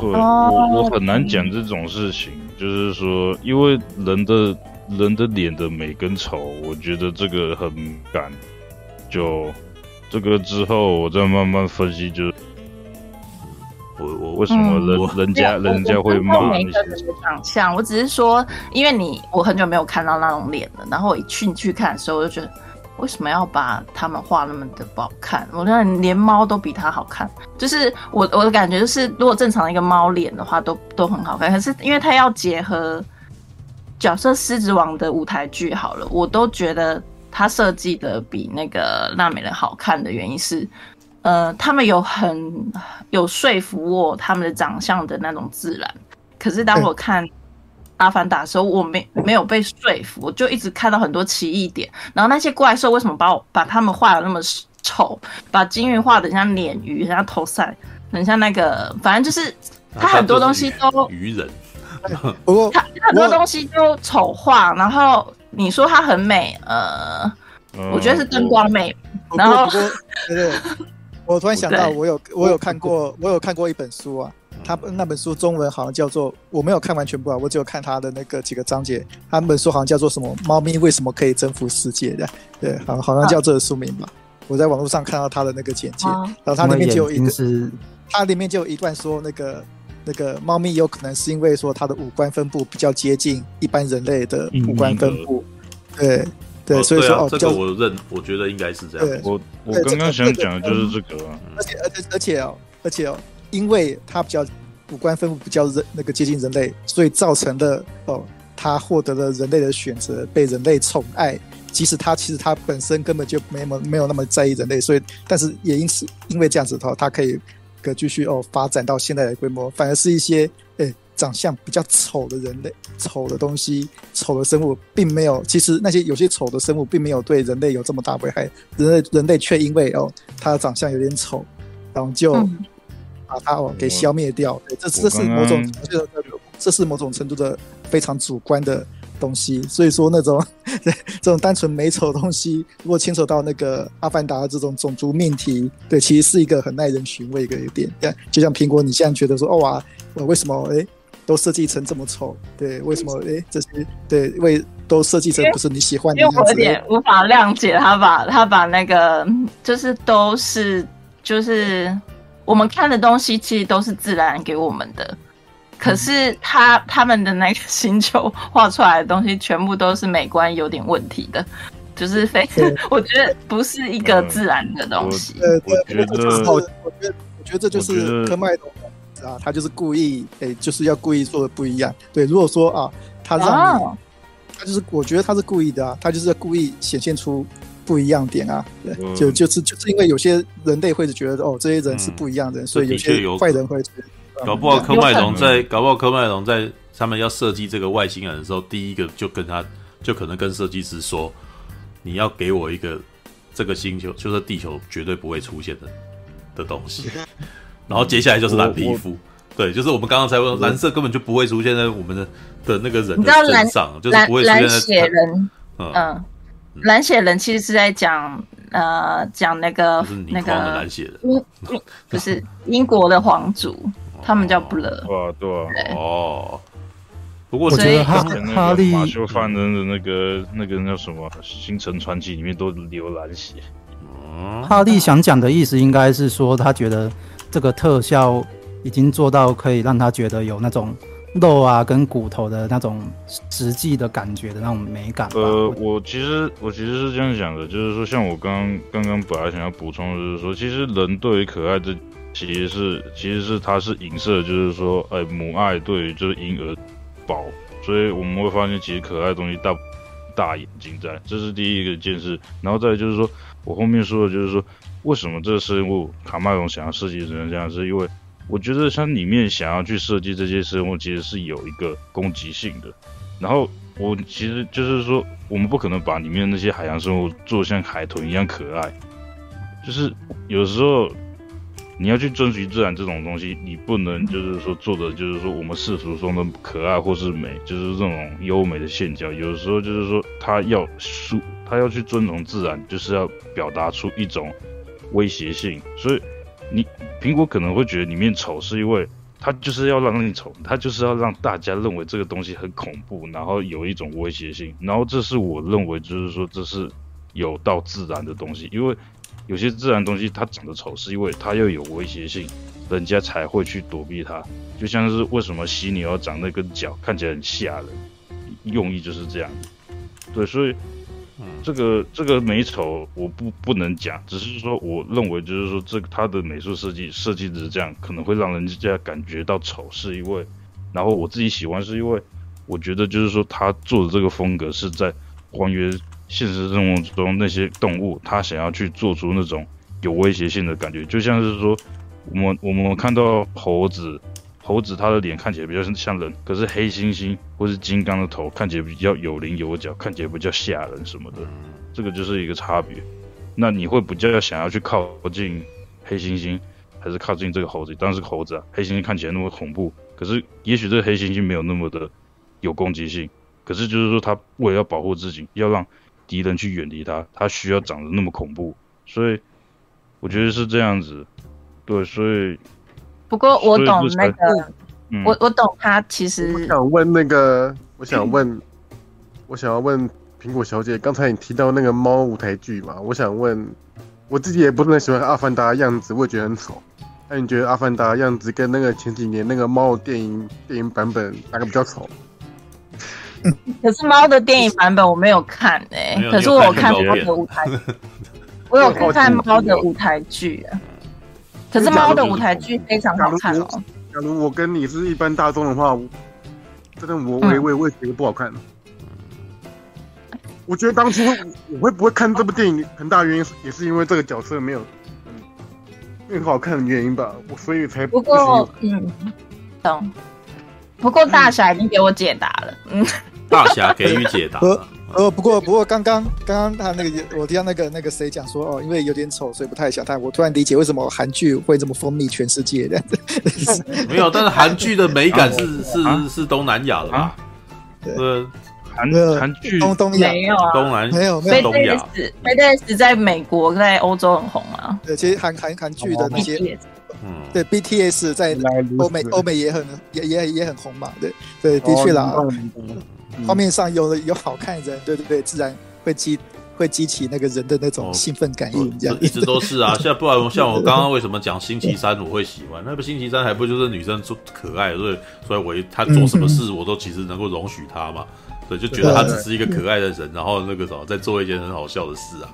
对，我我很难讲这种事情，就是说，因为人的人的脸的美跟丑，我觉得这个很感。就这个之后，我再慢慢分析。就是我我为什么人、嗯、人家人家会骂那些长相？我只是说，因为你我很久没有看到那种脸了。然后我一去去看的时候，我就觉得为什么要把他们画那么的不好看？我觉得连猫都比他好看。就是我我的感觉就是，如果正常的一个猫脸的话，都都很好看。可是因为它要结合角色《狮子王》的舞台剧，好了，我都觉得。他设计的比那个纳美人好看的原因是，呃，他们有很有说服我他们的长相的那种自然。可是当我看《阿凡达》的时候，我没没有被说服，我就一直看到很多奇异点。然后那些怪兽为什么把我把他们画的那么丑？把金鱼画的像鲶鱼，像头赛，很像那个，反正就是他很多东西都鱼人。不过他很多东西都丑化，然后。你说它很美，呃，嗯、我觉得是灯光美。然后，不过对对，我突然想到，我有我有看过，我有看过一本书啊，它那本书中文好像叫做，我没有看完全部啊，我只有看它的那个几个章节。它那本书好像叫做什么“猫咪为什么可以征服世界”的，对，好好像叫这个书名吧。啊、我在网络上看到它的那个简介，啊、然后它里面就有一个，它里面就有一段说那个。那个猫咪有可能是因为说它的五官分布比较接近一般人类的五官分布，对对，所以说哦，这个我认，我觉得应该是这样。我我刚刚想讲的就是这个，而且而且而且哦，而且哦，因为它比较五官分布比较人那个接近人类，所以造成的哦，它获得了人类的选择，被人类宠爱，即使它其实它本身根本就没那么没有那么在意人类，所以但是也因此因为这样子的话，它可以。可继续哦，发展到现在的规模，反而是一些诶、欸、长相比较丑的人类、丑的东西、丑的生物，并没有。其实那些有些丑的生物，并没有对人类有这么大危害。人类人类却因为哦，它的长相有点丑，然后就把它哦给消灭掉。对，这这是某种程度的这是某种程度的非常主观的。东西，所以说那种 这种单纯美丑的东西，如果牵扯到那个阿凡达的这种种族命题，对，其实是一个很耐人寻味的一个点。就像苹果，你现在觉得说，哦哇，我为什么哎都设计成这么丑？对，为什么哎这些对为都设计成不是你喜欢的样子？因为我有点无法谅解他把他把那个就是都是就是我们看的东西，其实都是自然给我们的。可是他他们的那个星球画出来的东西，全部都是美观有点问题的，就是非常，我觉得不是一个自然的东西。对，我觉得，我觉得，我觉得这就是科麦隆啊，他就是故意，哎，就是要故意做的不一样。对，如果说啊，他让你他就是我觉得他是故意的啊，他就是故意显现出不一样点啊，对，嗯、就就是就是因为有些人类会觉得哦，这些人是不一样的，嗯、所以有些坏人会觉得，搞不好科麦隆在，搞不好科麦隆在他们要设计这个外星人的时候，第一个就跟他就可能跟设计师说，你要给我一个这个星球，就是地球绝对不会出现的的东西，然后接下来就是蓝皮肤。对，就是我们刚刚才问，蓝色根本就不会出现在我们的的那个人的身上，就是不会出现在蓝血人。嗯，蓝血人其实是在讲呃讲那个那个蓝血人，英不是英国的皇族，他们叫布勒。对啊对啊哦。不过我觉得哈哈利马修范的那个那个叫什么《星辰传奇》里面都流蓝血。哈利想讲的意思应该是说，他觉得这个特效。已经做到可以让他觉得有那种肉啊跟骨头的那种实际的感觉的那种美感。呃，我其实我其实是这样想的，就是说，像我刚刚刚本来想要补充的就是说，其实人对于可爱的其实是其实是它是影射，就是说，哎，母爱对于就是婴儿宝，所以我们会发现其实可爱的东西大大眼睛在，这是第一个件事。然后再就是说我后面说的就是说，为什么这个生物卡麦隆想要设计成这样，是因为。我觉得像里面想要去设计这些生物，其实是有一个攻击性的。然后我其实就是说，我们不可能把里面那些海洋生物做像海豚一样可爱。就是有时候你要去遵循自然这种东西，你不能就是说做的就是说我们世俗中的可爱或是美，就是这种优美的线条。有时候就是说，他要输，他要去尊重自然，就是要表达出一种威胁性。所以。你苹果可能会觉得里面丑，是因为它就是要让你丑，它就是要让大家认为这个东西很恐怖，然后有一种威胁性。然后这是我认为，就是说这是有到自然的东西，因为有些自然东西它长得丑，是因为它要有威胁性，人家才会去躲避它。就像是为什么犀牛要长那根角，看起来很吓人，用意就是这样。对，所以。这个这个美丑我不不能讲，只是说我认为就是说这它的美术设计设计的是这样，可能会让人家感觉到丑，是因为，然后我自己喜欢是因为，我觉得就是说他做的这个风格是在还原现实生活中那些动物，它想要去做出那种有威胁性的感觉，就像是说我们我们看到猴子。猴子它的脸看起来比较像人，可是黑猩猩或是金刚的头看起来比较有棱有角，看起来比较吓人什么的，这个就是一个差别。那你会比较想要去靠近黑猩猩，还是靠近这个猴子？当然是猴子啊，黑猩猩看起来那么恐怖，可是也许这个黑猩猩没有那么的有攻击性，可是就是说它为了要保护自己，要让敌人去远离他，他需要长得那么恐怖，所以我觉得是这样子，对，所以。不过我懂那个，嗯、我我懂他其实。我想问那个，我想问，嗯、我想要问苹果小姐，刚才你提到那个猫舞台剧嘛？我想问，我自己也不是很喜欢阿凡达的样子，我也觉得很丑。那你觉得阿凡达的样子跟那个前几年那个猫电影电影版本哪个比较丑？可是猫的电影版本我没有看诶、欸，可是我有看猫的舞台，我有看猫的舞台剧啊。可是猫的舞台剧非常好看哦。假如我跟你是一般大众的话，真的我我也我也觉得不好看。我觉得当初我会不会看这部电影，很大原因也是因为这个角色没有嗯很好看的原因吧。我所以才不过嗯懂。不过大侠已经给我解答了，嗯，大侠给予解答。呃，不过不过，刚刚刚刚他那个，我听到那个那个谁讲说，哦，因为有点丑，所以不太想看。我突然理解为什么韩剧会这么风靡全世界的。没有，但是韩剧的美感是是是东南亚的嘛？对，韩韩剧东东亚没有啊，东南没有没有东亚。BTS 在美国在欧洲很红啊。对，其实韩韩韩剧的那些，嗯，对 BTS 在欧美欧美也很也也也很红嘛。对对，的确啦。画面上有有好看的人，对对对，自然会激会激起那个人的那种兴奋感应，这样、哦、一直都是啊。像不然像我刚刚为什么讲星期三我会喜欢？那不星期三还不就是女生做可爱，所以所以我她做什么事我都其实能够容许她嘛。对，就觉得她只是一个可爱的人，然后那个什么在做一件很好笑的事啊。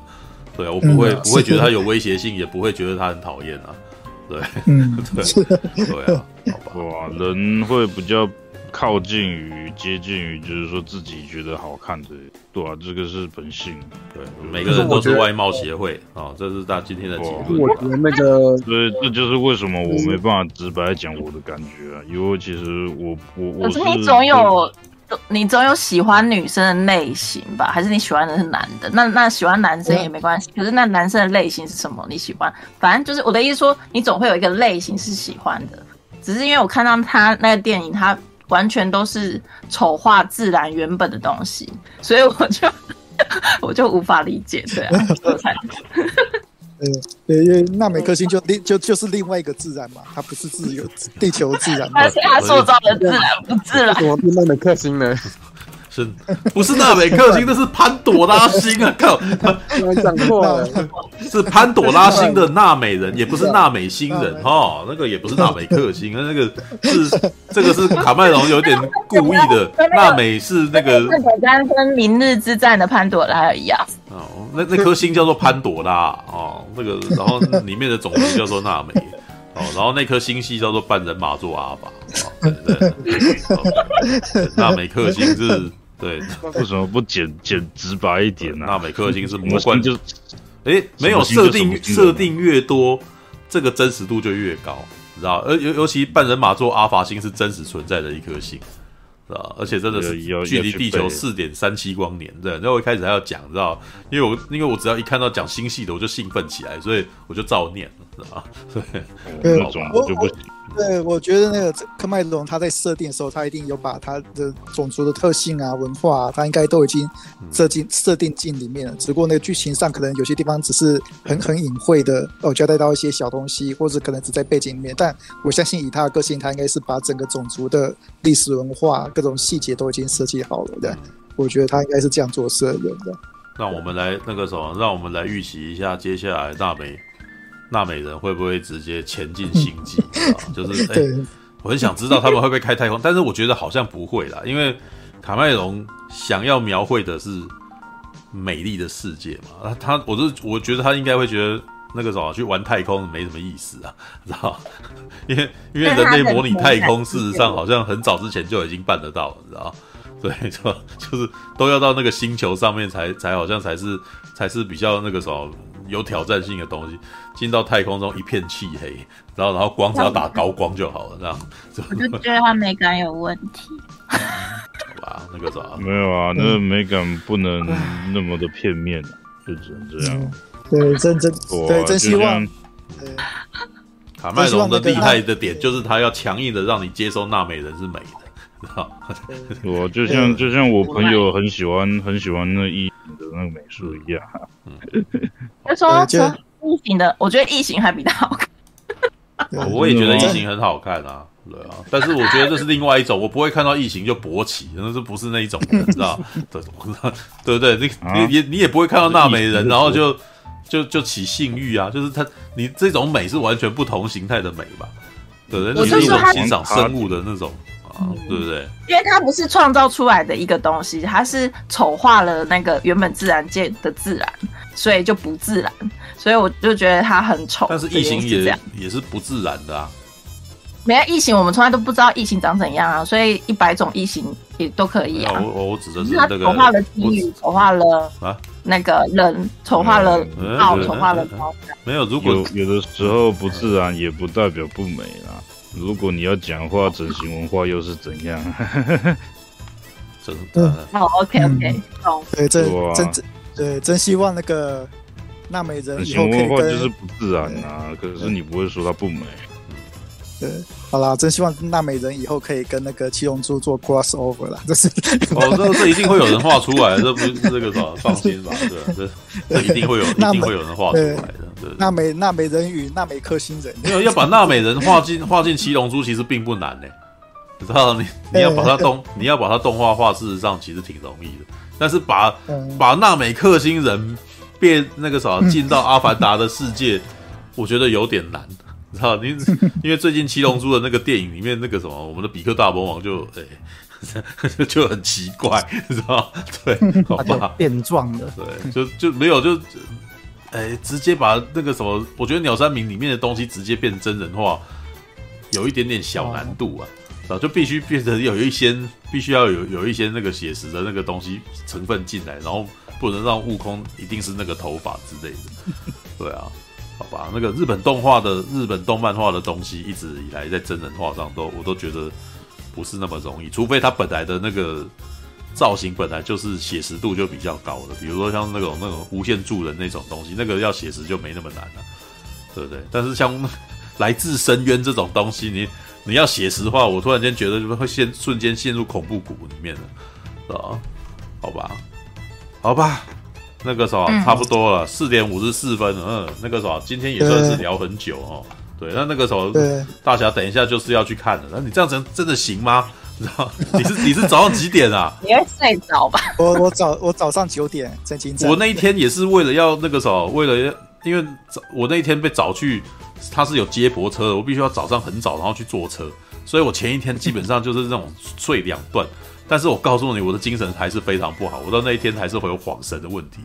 对啊，我不会不会觉得他有威胁性，也不会觉得他很讨厌啊。对，对 对啊，好吧，哇，人会比较。靠近于接近于，就是说自己觉得好看的，对啊，这个是本性。对，每个人都是外貌协会啊、哦，这是大家今天的结论。我觉得那个，所以这就是为什么我没办法直白讲我的感觉啊，因为其实我我我是。可是你总有。你总有喜欢女生的类型吧？还是你喜欢的是男的？那那喜欢男生也没关系。可是那男生的类型是什么？你喜欢？反正就是我的意思说，你总会有一个类型是喜欢的。只是因为我看到他那个电影，他完全都是丑化自然原本的东西，所以我就 我就无法理解。对啊，我才。对，因为纳美克星就另就就是另外一个自然嘛，它不是自由地 球自然嘛，但是它塑造的自然不自然。怎么变纳美克星呢？是，不是纳美克星，那是潘朵拉星啊！靠，讲错了，是潘朵拉星的纳美人，也不是纳美星人哈、哦，那个也不是纳美克星，那个是这个是卡麦隆有点故意的，纳美是那个那个跟跟明日之战的潘朵拉一样哦，那那颗星叫做潘朵拉哦，那个然后里面的种族叫做纳美 哦，然后那颗星系叫做半人马座阿法，对对对，纳美克星是。对，为什么不简简直白一点呢、啊？纳美克星是魔幻，就哎，没有设定设定越多，这个真实度就越高，知道？而尤尤其半人马座阿法星是真实存在的一颗星，知道？而且真的是距离地球四点三七光年，对。然后我一开始还要讲，知道？因为我因为我只要一看到讲星系的，我就兴奋起来，所以我就照念了，对，那种我就不行。对，我觉得那个科麦隆他在设定的时候，他一定有把他的种族的特性啊、文化啊，他应该都已经设进设定进里面了。只不过那个剧情上可能有些地方只是很很隐晦的哦，交代到一些小东西，或者可能只在背景里面。但我相信以他的个性，他应该是把整个种族的历史文化各种细节都已经设计好了的。我觉得他应该是这样做设定的。让我们来那个什么，让我们来预习一下接下来大美。纳美人会不会直接前进星际？啊，就是哎、欸，我很想知道他们会不会开太空，但是我觉得好像不会啦，因为卡麦隆想要描绘的是美丽的世界嘛。他，我是我觉得他应该会觉得那个什么去玩太空没什么意思啊，知道？因为因为人类模拟太空，事实上好像很早之前就已经办得到了，知道？对，就就是都要到那个星球上面才才好像才是才是比较那个什么。有挑战性的东西，进到太空中一片漆黑，然后然后光只要打高光就好了，这样。我就觉得它美感有问题。好吧，那个啥，没有啊，那个美感不能那么的片面，就只能这样。对，真真对，真希望。卡麦隆的厉害的点就是他要强硬的让你接受纳美人是美的，知道？我就像就像我朋友很喜欢 很喜欢那异形。的那个美术一样，嗯，就说异形的，我觉得异形还比较好看。我也觉得异形很好看啊，对啊，但是我觉得这是另外一种，我不会看到异形就勃起，那是不是那一种的，你知道？对，对不对？你你你你也不会看到纳美人，然后就就就起性欲啊，就是他，你这种美是完全不同形态的美吧？对不对？那是一种欣赏生物的那种。对不对？因为它不是创造出来的一个东西，它是丑化了那个原本自然界的自然，所以就不自然。所以我就觉得它很丑。但是异形也这样也是不自然的啊。没有异形，我们从来都不知道异形长怎样啊，所以一百种异形也都可以啊。我我指的是那个丑化了鲸鱼，丑化了啊那个人，丑化了猫，丑化了猫。没有，如果有有的时候不自然，也不代表不美啦。如果你要讲话，整形文化又是怎样？真的。好，OK OK，好，对，真真真，对，真希望那个娜美人以后可以跟，整形文化就是不自然啊，可是你不会说她不美。对，好啦，真希望纳美人以后可以跟那个七龙珠做 cross over 啦，这是哦，这 这一定会有人画出来，这不是这个吧？放心吧，对，这这一定会有，一定会有人画出来的。对，纳美纳美人与纳美克星人，没有要把纳美人画进画进七龙珠，其实并不难呢。你知道，你你要把它动，你要把它动画化，事实上其实挺容易的。但是把把纳美克星人变那个啥进到阿凡达的世界，我觉得有点难。知道你，因为最近《七龙珠》的那个电影里面，那个什么，我们的比克大魔王就哎、欸，就很奇怪，你知道对，好吧，变壮了，对，就就没有就，哎、欸，直接把那个什么，我觉得鸟山明里面的东西直接变真人化，有一点点小难度啊。啊，就必须变成有一些，必须要有有一些那个写实的那个东西成分进来，然后不能让悟空一定是那个头发之类的。对啊，好吧，那个日本动画的日本动漫画的东西，一直以来在真人化上都我都觉得不是那么容易，除非他本来的那个造型本来就是写实度就比较高的，比如说像那种那种无限助人那种东西，那个要写实就没那么难了，对不对？但是像 来自深渊这种东西，你。你要写实话，我突然间觉得就会陷瞬间陷入恐怖谷里面了，啊？好吧，好吧，那个时候差不多了，四点五十四分，嗯，那个时候今天也算是聊很久哦。对，那那个时候大侠等一下就是要去看的，那你这样子真的行吗？你知道？你是你是早上几点啊？你会睡着吧？我我早我早上九点在金站。我那一天也是为了要那个时候，为了因为早我那一天被找去。他是有接驳车的，我必须要早上很早，然后去坐车，所以我前一天基本上就是这种睡两段。但是我告诉你，我的精神还是非常不好，我到那一天还是会有恍神的问题，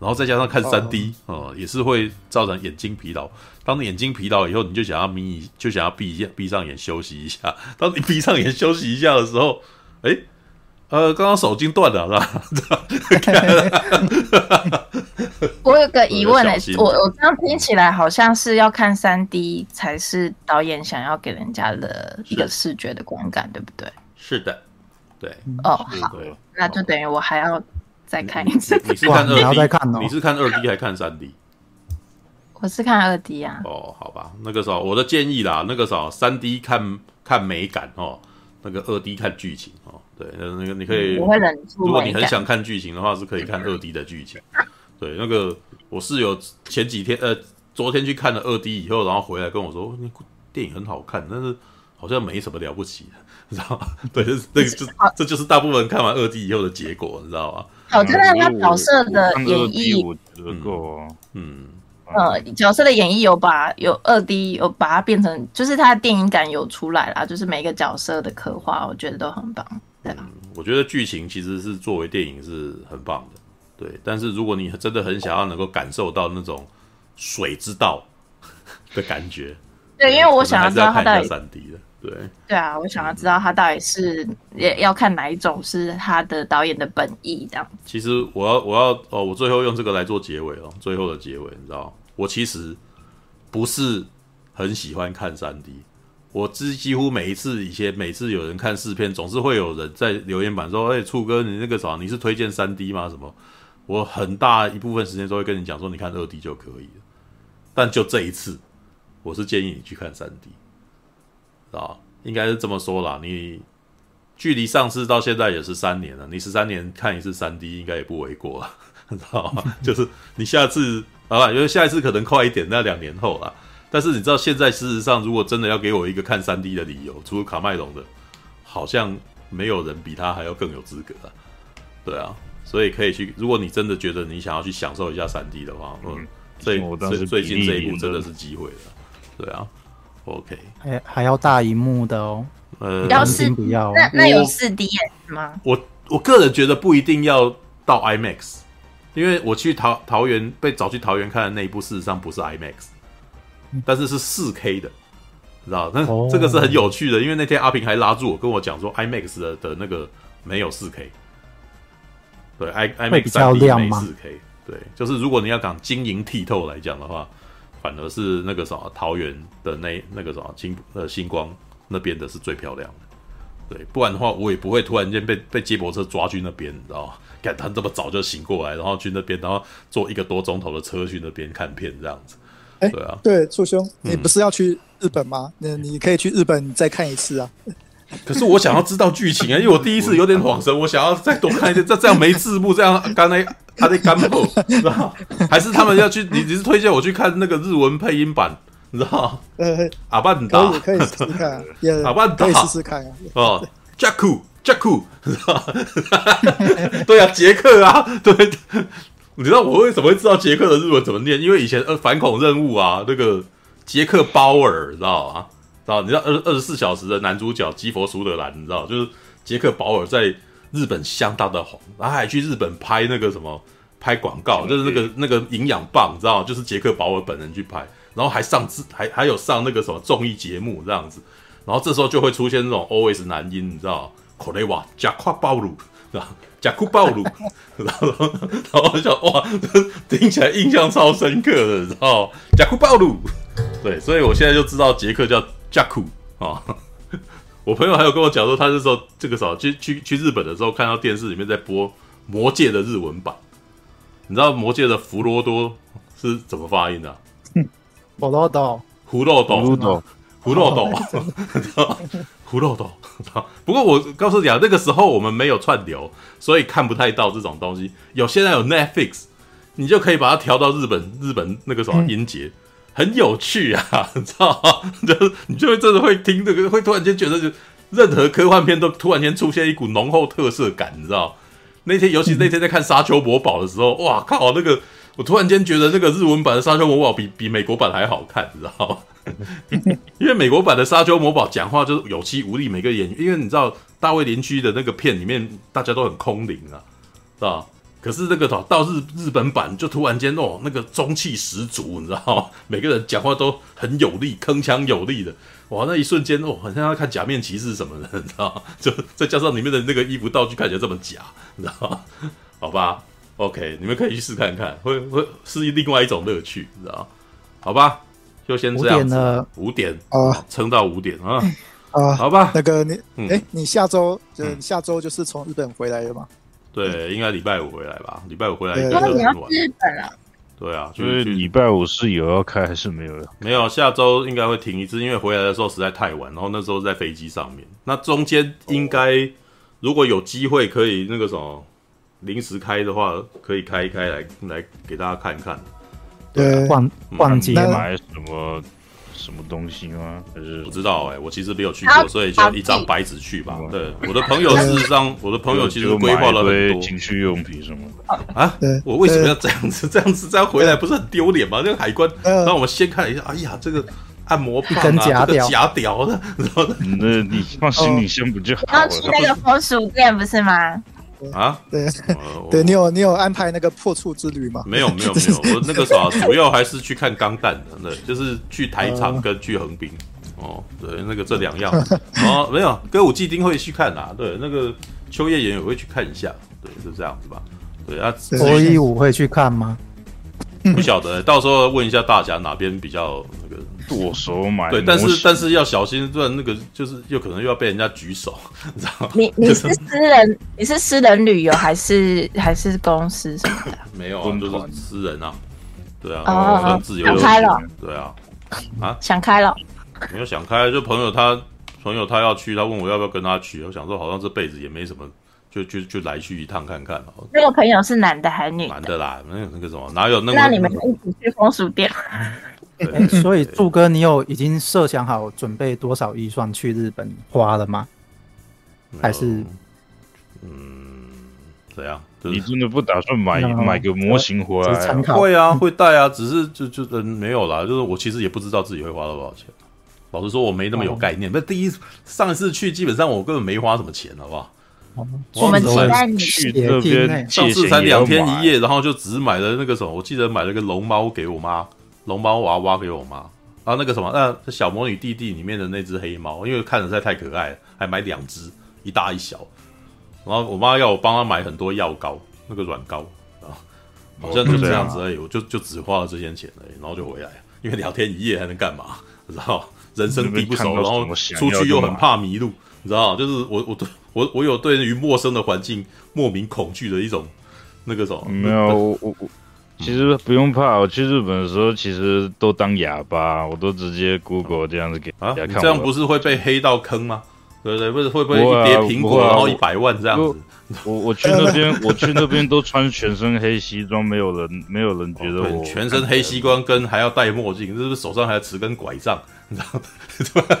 然后再加上看三 D，呃，也是会造成眼睛疲劳。当你眼睛疲劳以后，你就想要眯，就想要闭一下，闭上眼休息一下。当你闭上眼休息一下的时候，哎。呃，刚刚手筋断了，是吧？我有个疑问呢、欸，我我这样听起来好像是要看三 D 才是导演想要给人家的一个视觉的观感，对不对？是的，对。哦，好，那就等于我还要再看一次。你是看二 D？你是看二 D 还看三 D？我是看二 D 啊。哦，好吧，那个时候我的建议啦，那个时候三 D 看看美感哦，那个二 D 看剧情哦。对，那那个你可以，如果你很想看剧情的话，是可以看二 D 的剧情。对，那个我室友前几天呃，昨天去看了二 D 以后，然后回来跟我说，那电影很好看，但是好像没什么了不起的，你知道吗？对，这这就这就是大部分看完二 D 以后的结果，你知道吗？好看他角色的演绎，嗯。呃，角色的演绎有把有二 D 有把它变成，就是它的电影感有出来啦，就是每个角色的刻画，我觉得都很棒。对、嗯，我觉得剧情其实是作为电影是很棒的，对。但是如果你真的很想要能够感受到那种水之道的感觉，对，因为我想要知道他到底三 D 的，对。对啊，我想要知道他到底是也要看哪一种是他的导演的本意这样。其实我要我要哦，我最后用这个来做结尾哦，最后的结尾，你知道。我其实不是很喜欢看三 D，我之几乎每一次以前每次有人看试片，总是会有人在留言板说：“哎，处哥，你那个啥，你是推荐三 D 吗？什么？”我很大一部分时间都会跟你讲说：“你看二 D 就可以了。”但就这一次，我是建议你去看三 D，啊，应该是这么说啦。你距离上次到现在也是三年了，你十三年看一次三 D 应该也不为过了，知道吗？就是你下次。好吧，因为下一次可能快一点，那两年后啦。但是你知道，现在事实上，如果真的要给我一个看三 D 的理由，除了卡麦隆的，好像没有人比他还要更有资格啊。对啊，所以可以去。如果你真的觉得你想要去享受一下三 D 的话，嗯，最最最近这一部真的是机会了。对啊，OK，还还要大荧幕的哦。呃，要四不要？那那有四 D 吗？我我个人觉得不一定要到 IMAX。因为我去桃桃园被找去桃园看的那一部，事实上不是 IMAX，但是是四 K 的，知道？那这个是很有趣的，因为那天阿平还拉住我跟我讲说，IMAX 的的那个没有四 K，对，I IMAX 三 D 没四 K，对，就是如果你要讲晶莹剔透来讲的话，反而是那个什么桃园的那那个什么金呃星光那边的是最漂亮的，对，不然的话我也不会突然间被被接驳车抓去那边，你知道吗？看他这么早就醒过来，然后去那边，然后坐一个多钟头的车去那边看片，这样子。哎、欸，对啊，对，楚兄，你不是要去日本吗？那、嗯、你可以去日本再看一次啊。可是我想要知道剧情啊，因为我第一次有点 恍神，我想要再多看一点。这这样没字幕，这样刚才他在干后，知道还是他们要去？你你是推荐我去看那个日文配音版，你知道呃，阿半达可以试试看，阿半打可以试试看啊。哦知道 对啊，杰克啊，对，你知道我为什么会知道杰克的日文怎么念？因为以前呃反恐任务啊，那个杰克鲍尔，知道吗？知道？你知道二二十四小时的男主角基佛苏德兰，你知道，就是杰克鲍尔在日本相当的红，然后还去日本拍那个什么拍广告，就是那个那个营养棒，你知道，就是杰克保尔本人去拍，然后还上自，还还有上那个什么综艺节目这样子。然后这时候就会出现那种 OS 男音，你知道？可雷瓦加库暴露，是吧？贾库暴露，然后 然后就哇，听起来印象超深刻的，你知道？加库暴露，对，所以我现在就知道杰克叫贾库啊。我朋友还有跟我讲说，他是说这个时候去去去日本的时候，看到电视里面在播《魔戒》的日文版，你知道《魔戒》的弗罗多是怎么发音的？弗罗多，弗罗多，弗罗多，弗罗多，弗罗多。不过我告诉你啊，那个时候我们没有串流，所以看不太到这种东西。有现在有 Netflix，你就可以把它调到日本日本那个什么音节。很有趣啊，你知道吗？就你就会真的会听这个，会突然间觉得，就任何科幻片都突然间出现一股浓厚特色感，你知道？那天，尤其那天在看《沙丘魔堡》的时候，哇靠！那个我突然间觉得那个日文版的《沙丘魔堡》比比美国版还好看，你知道吗？因为美国版的《沙丘魔堡》讲话就是有气无力，每个演员，因为你知道大卫林区的那个片里面大家都很空灵啊，是吧？可是那个到到日日本版就突然间哦，那个中气十足，你知道吗？每个人讲话都很有力，铿锵有力的，哇！那一瞬间哦，好像要看假面骑士什么的，你知道吗？就再加上里面的那个衣服道具看起来这么假，你知道吗？好吧，OK，你们可以去试看看，会会是另外一种乐趣，你知道吗？好吧，就先这样子，五点啊，撑到五点啊啊，好吧。那个你，哎、嗯欸，你下周就你下周就是从日本回来了吗？对，应该礼拜五回来吧？礼拜五回来一个人玩。日本啊？对啊，就是礼拜五是有要开还是没有？没有，下周应该会停一次，因为回来的时候实在太晚，然后那时候在飞机上面。那中间应该如果有机会可以那个什么临时开的话，可以开一开来来给大家看一看。对，逛逛街买什么？什么东西吗？还是不知道哎、欸，我其实没有去过，所以就一张白纸去吧。对，我的朋友事实上，我的朋友其实规划了很多情趣用品什么的啊。我为什么要这样子？这样子这样回来不是很丢脸吗？那个海关让我们先看一下。哎呀，这个按摩棒啊，假屌，假屌的，然后那你放行李箱不就好了？要去那个风俗店不是吗？啊，对，对你有你有安排那个破处之旅吗？没有没有没有，我那个啥，主要还是去看钢弹的，对，就是去台场跟去横滨，哦，对，那个这两样，哦，没有，歌舞伎町会去看啊，对，那个秋叶原也会去看一下，对，是这样子吧？对啊，脱衣舞会去看吗？不晓得，到时候问一下大家哪边比较那个。剁手买对，但是但是要小心，不然那个就是又可能又要被人家举手，你知道吗？你你是私人，你是私人旅游还是还是公司什么的？没有，啊就是私人啊，对啊，哦，自由想开了，对啊，啊，想开了，没有想开，就朋友他朋友他要去，他问我要不要跟他去，我想说好像这辈子也没什么，就就就来去一趟看看。那个朋友是男的还是女的？男的啦，那那个什么，哪有那个？那你们一起去风俗店？欸、所以，柱哥，你有已经设想好准备多少预算去日本花了吗？还是，嗯，怎样？就是、你真的不打算买买个模型回来、啊？会啊，会带啊，只是就就嗯没有啦。就是我其实也不知道自己会花到多少钱。老实说，我没那么有概念。那、嗯、第一上一次去，基本上我根本没花什么钱，好不好？我们期待你去那边，上次才两天一夜，然后就只买了那个什么，我记得买了个龙猫给我妈。龙猫娃娃给我妈，然后那个什么，那小魔女弟弟里面的那只黑猫，因为看着实在太可爱了，还买两只，一大一小。然后我妈要我帮她买很多药膏，那个软膏啊，好像就这样子而已，我就就只花了这些钱而已，然后就回来，因为两天一夜还能干嘛？你知道，人生地不熟，然后出去又很怕迷路，你知道，就是我我对我我有对于陌生的环境莫名恐惧的一种那个什么，没有我我。我其实不用怕，我去日本的时候其实都当哑巴，我都直接 Google 这样子给大家看。这样不是会被黑到坑吗？对不对？不是会不会一叠苹果然后一百万这样子？我我去那边，我去那边都穿全身黑西装，没有人没有人觉得我全身黑西装跟还要戴墨镜，是不是手上还要持根拐杖？你知道吗？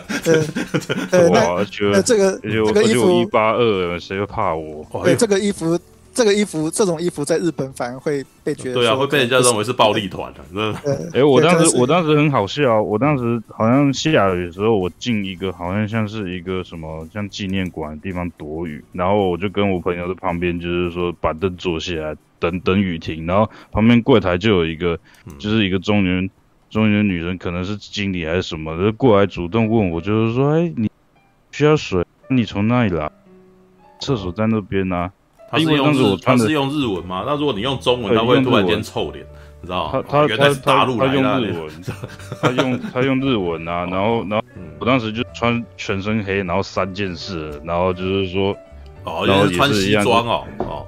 对哇，觉得 这个这个衣服一八二，谁会怕我？对这个衣服。这个衣服，这种衣服在日本反而会被觉得对啊，会被人家认为是暴力团的。哎，我当时我当时很好笑，我当时好像下雨的时候，我进一个好像像是一个什么像纪念馆的地方躲雨，然后我就跟我朋友在旁边，就是说板凳坐下来等等雨停，然后旁边柜台就有一个，就是一个中年中年女人，可能是经理还是什么就，过来主动问我，就是说，哎，你需要水，你从哪里来？厕所在那边呢、啊。他是用日，他是用日文吗？那如果你用中文，他会突然间臭脸，你知道吗？他他他大陆他用日文，他用他用日文啊，然后然后我当时就穿全身黑，然后三件事，然后就是说，哦，然后也是西装哦，哦，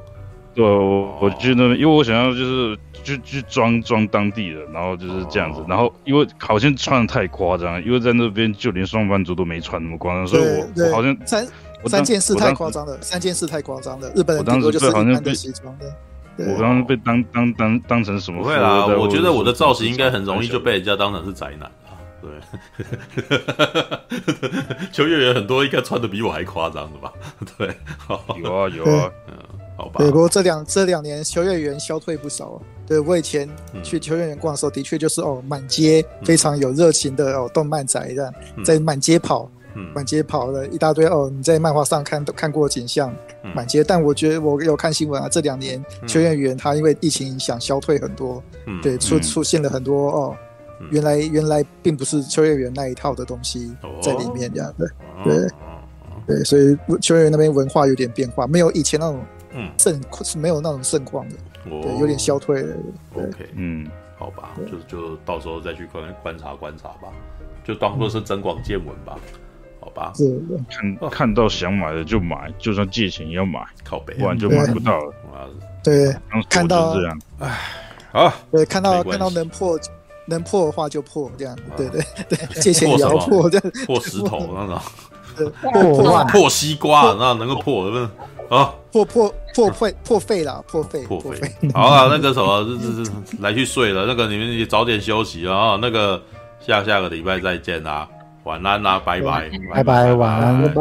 对，我我去那边，因为我想要就是去去装装当地人，然后就是这样子，然后因为好像穿的太夸张，因为在那边就连上班族都没穿那么夸张，所以我我好像。三件事太夸张了，三件事太夸张了。日本人顶多就是一般的西装的。我刚刚被当当当当成什么？不会啦，我觉得我的造型应该很容易就被人家当成是宅男了。对，秋叶原很多应该穿的比我还夸张的吧？对，有啊有啊，嗯，好吧。对，不过这两这两年秋叶原消退不少。对，我以前去秋叶原逛的时候，的确就是哦，满街非常有热情的哦，动漫宅这样在满街跑。满街跑了一大堆哦，你在漫画上看都看过景象，满街。但我觉得我有看新闻啊，这两年秋叶原它因为疫情影响消退很多，对，出出现了很多哦，原来原来并不是秋叶原那一套的东西在里面这样的，对。对，所以秋叶原那边文化有点变化，没有以前那种盛是没有那种盛况的，对，有点消退了。OK，嗯，好吧，就就到时候再去观观察观察吧，就当做是增广见闻吧。好吧，看看到想买的就买，就算借钱也要买，靠北，不然就买不到了。对，看到这样，哎，好，对，看到看到能破能破的话就破，这样，对对对，借钱也要破，这样。破石头那种，破破西瓜，那能够破，是不是？啊，破破破肺破肺了，破肺破肺。好了，那个什么，这这来去睡了，那个你们也早点休息啊，那个下下个礼拜再见啊。晚安啦，拜拜，拜拜，晚安。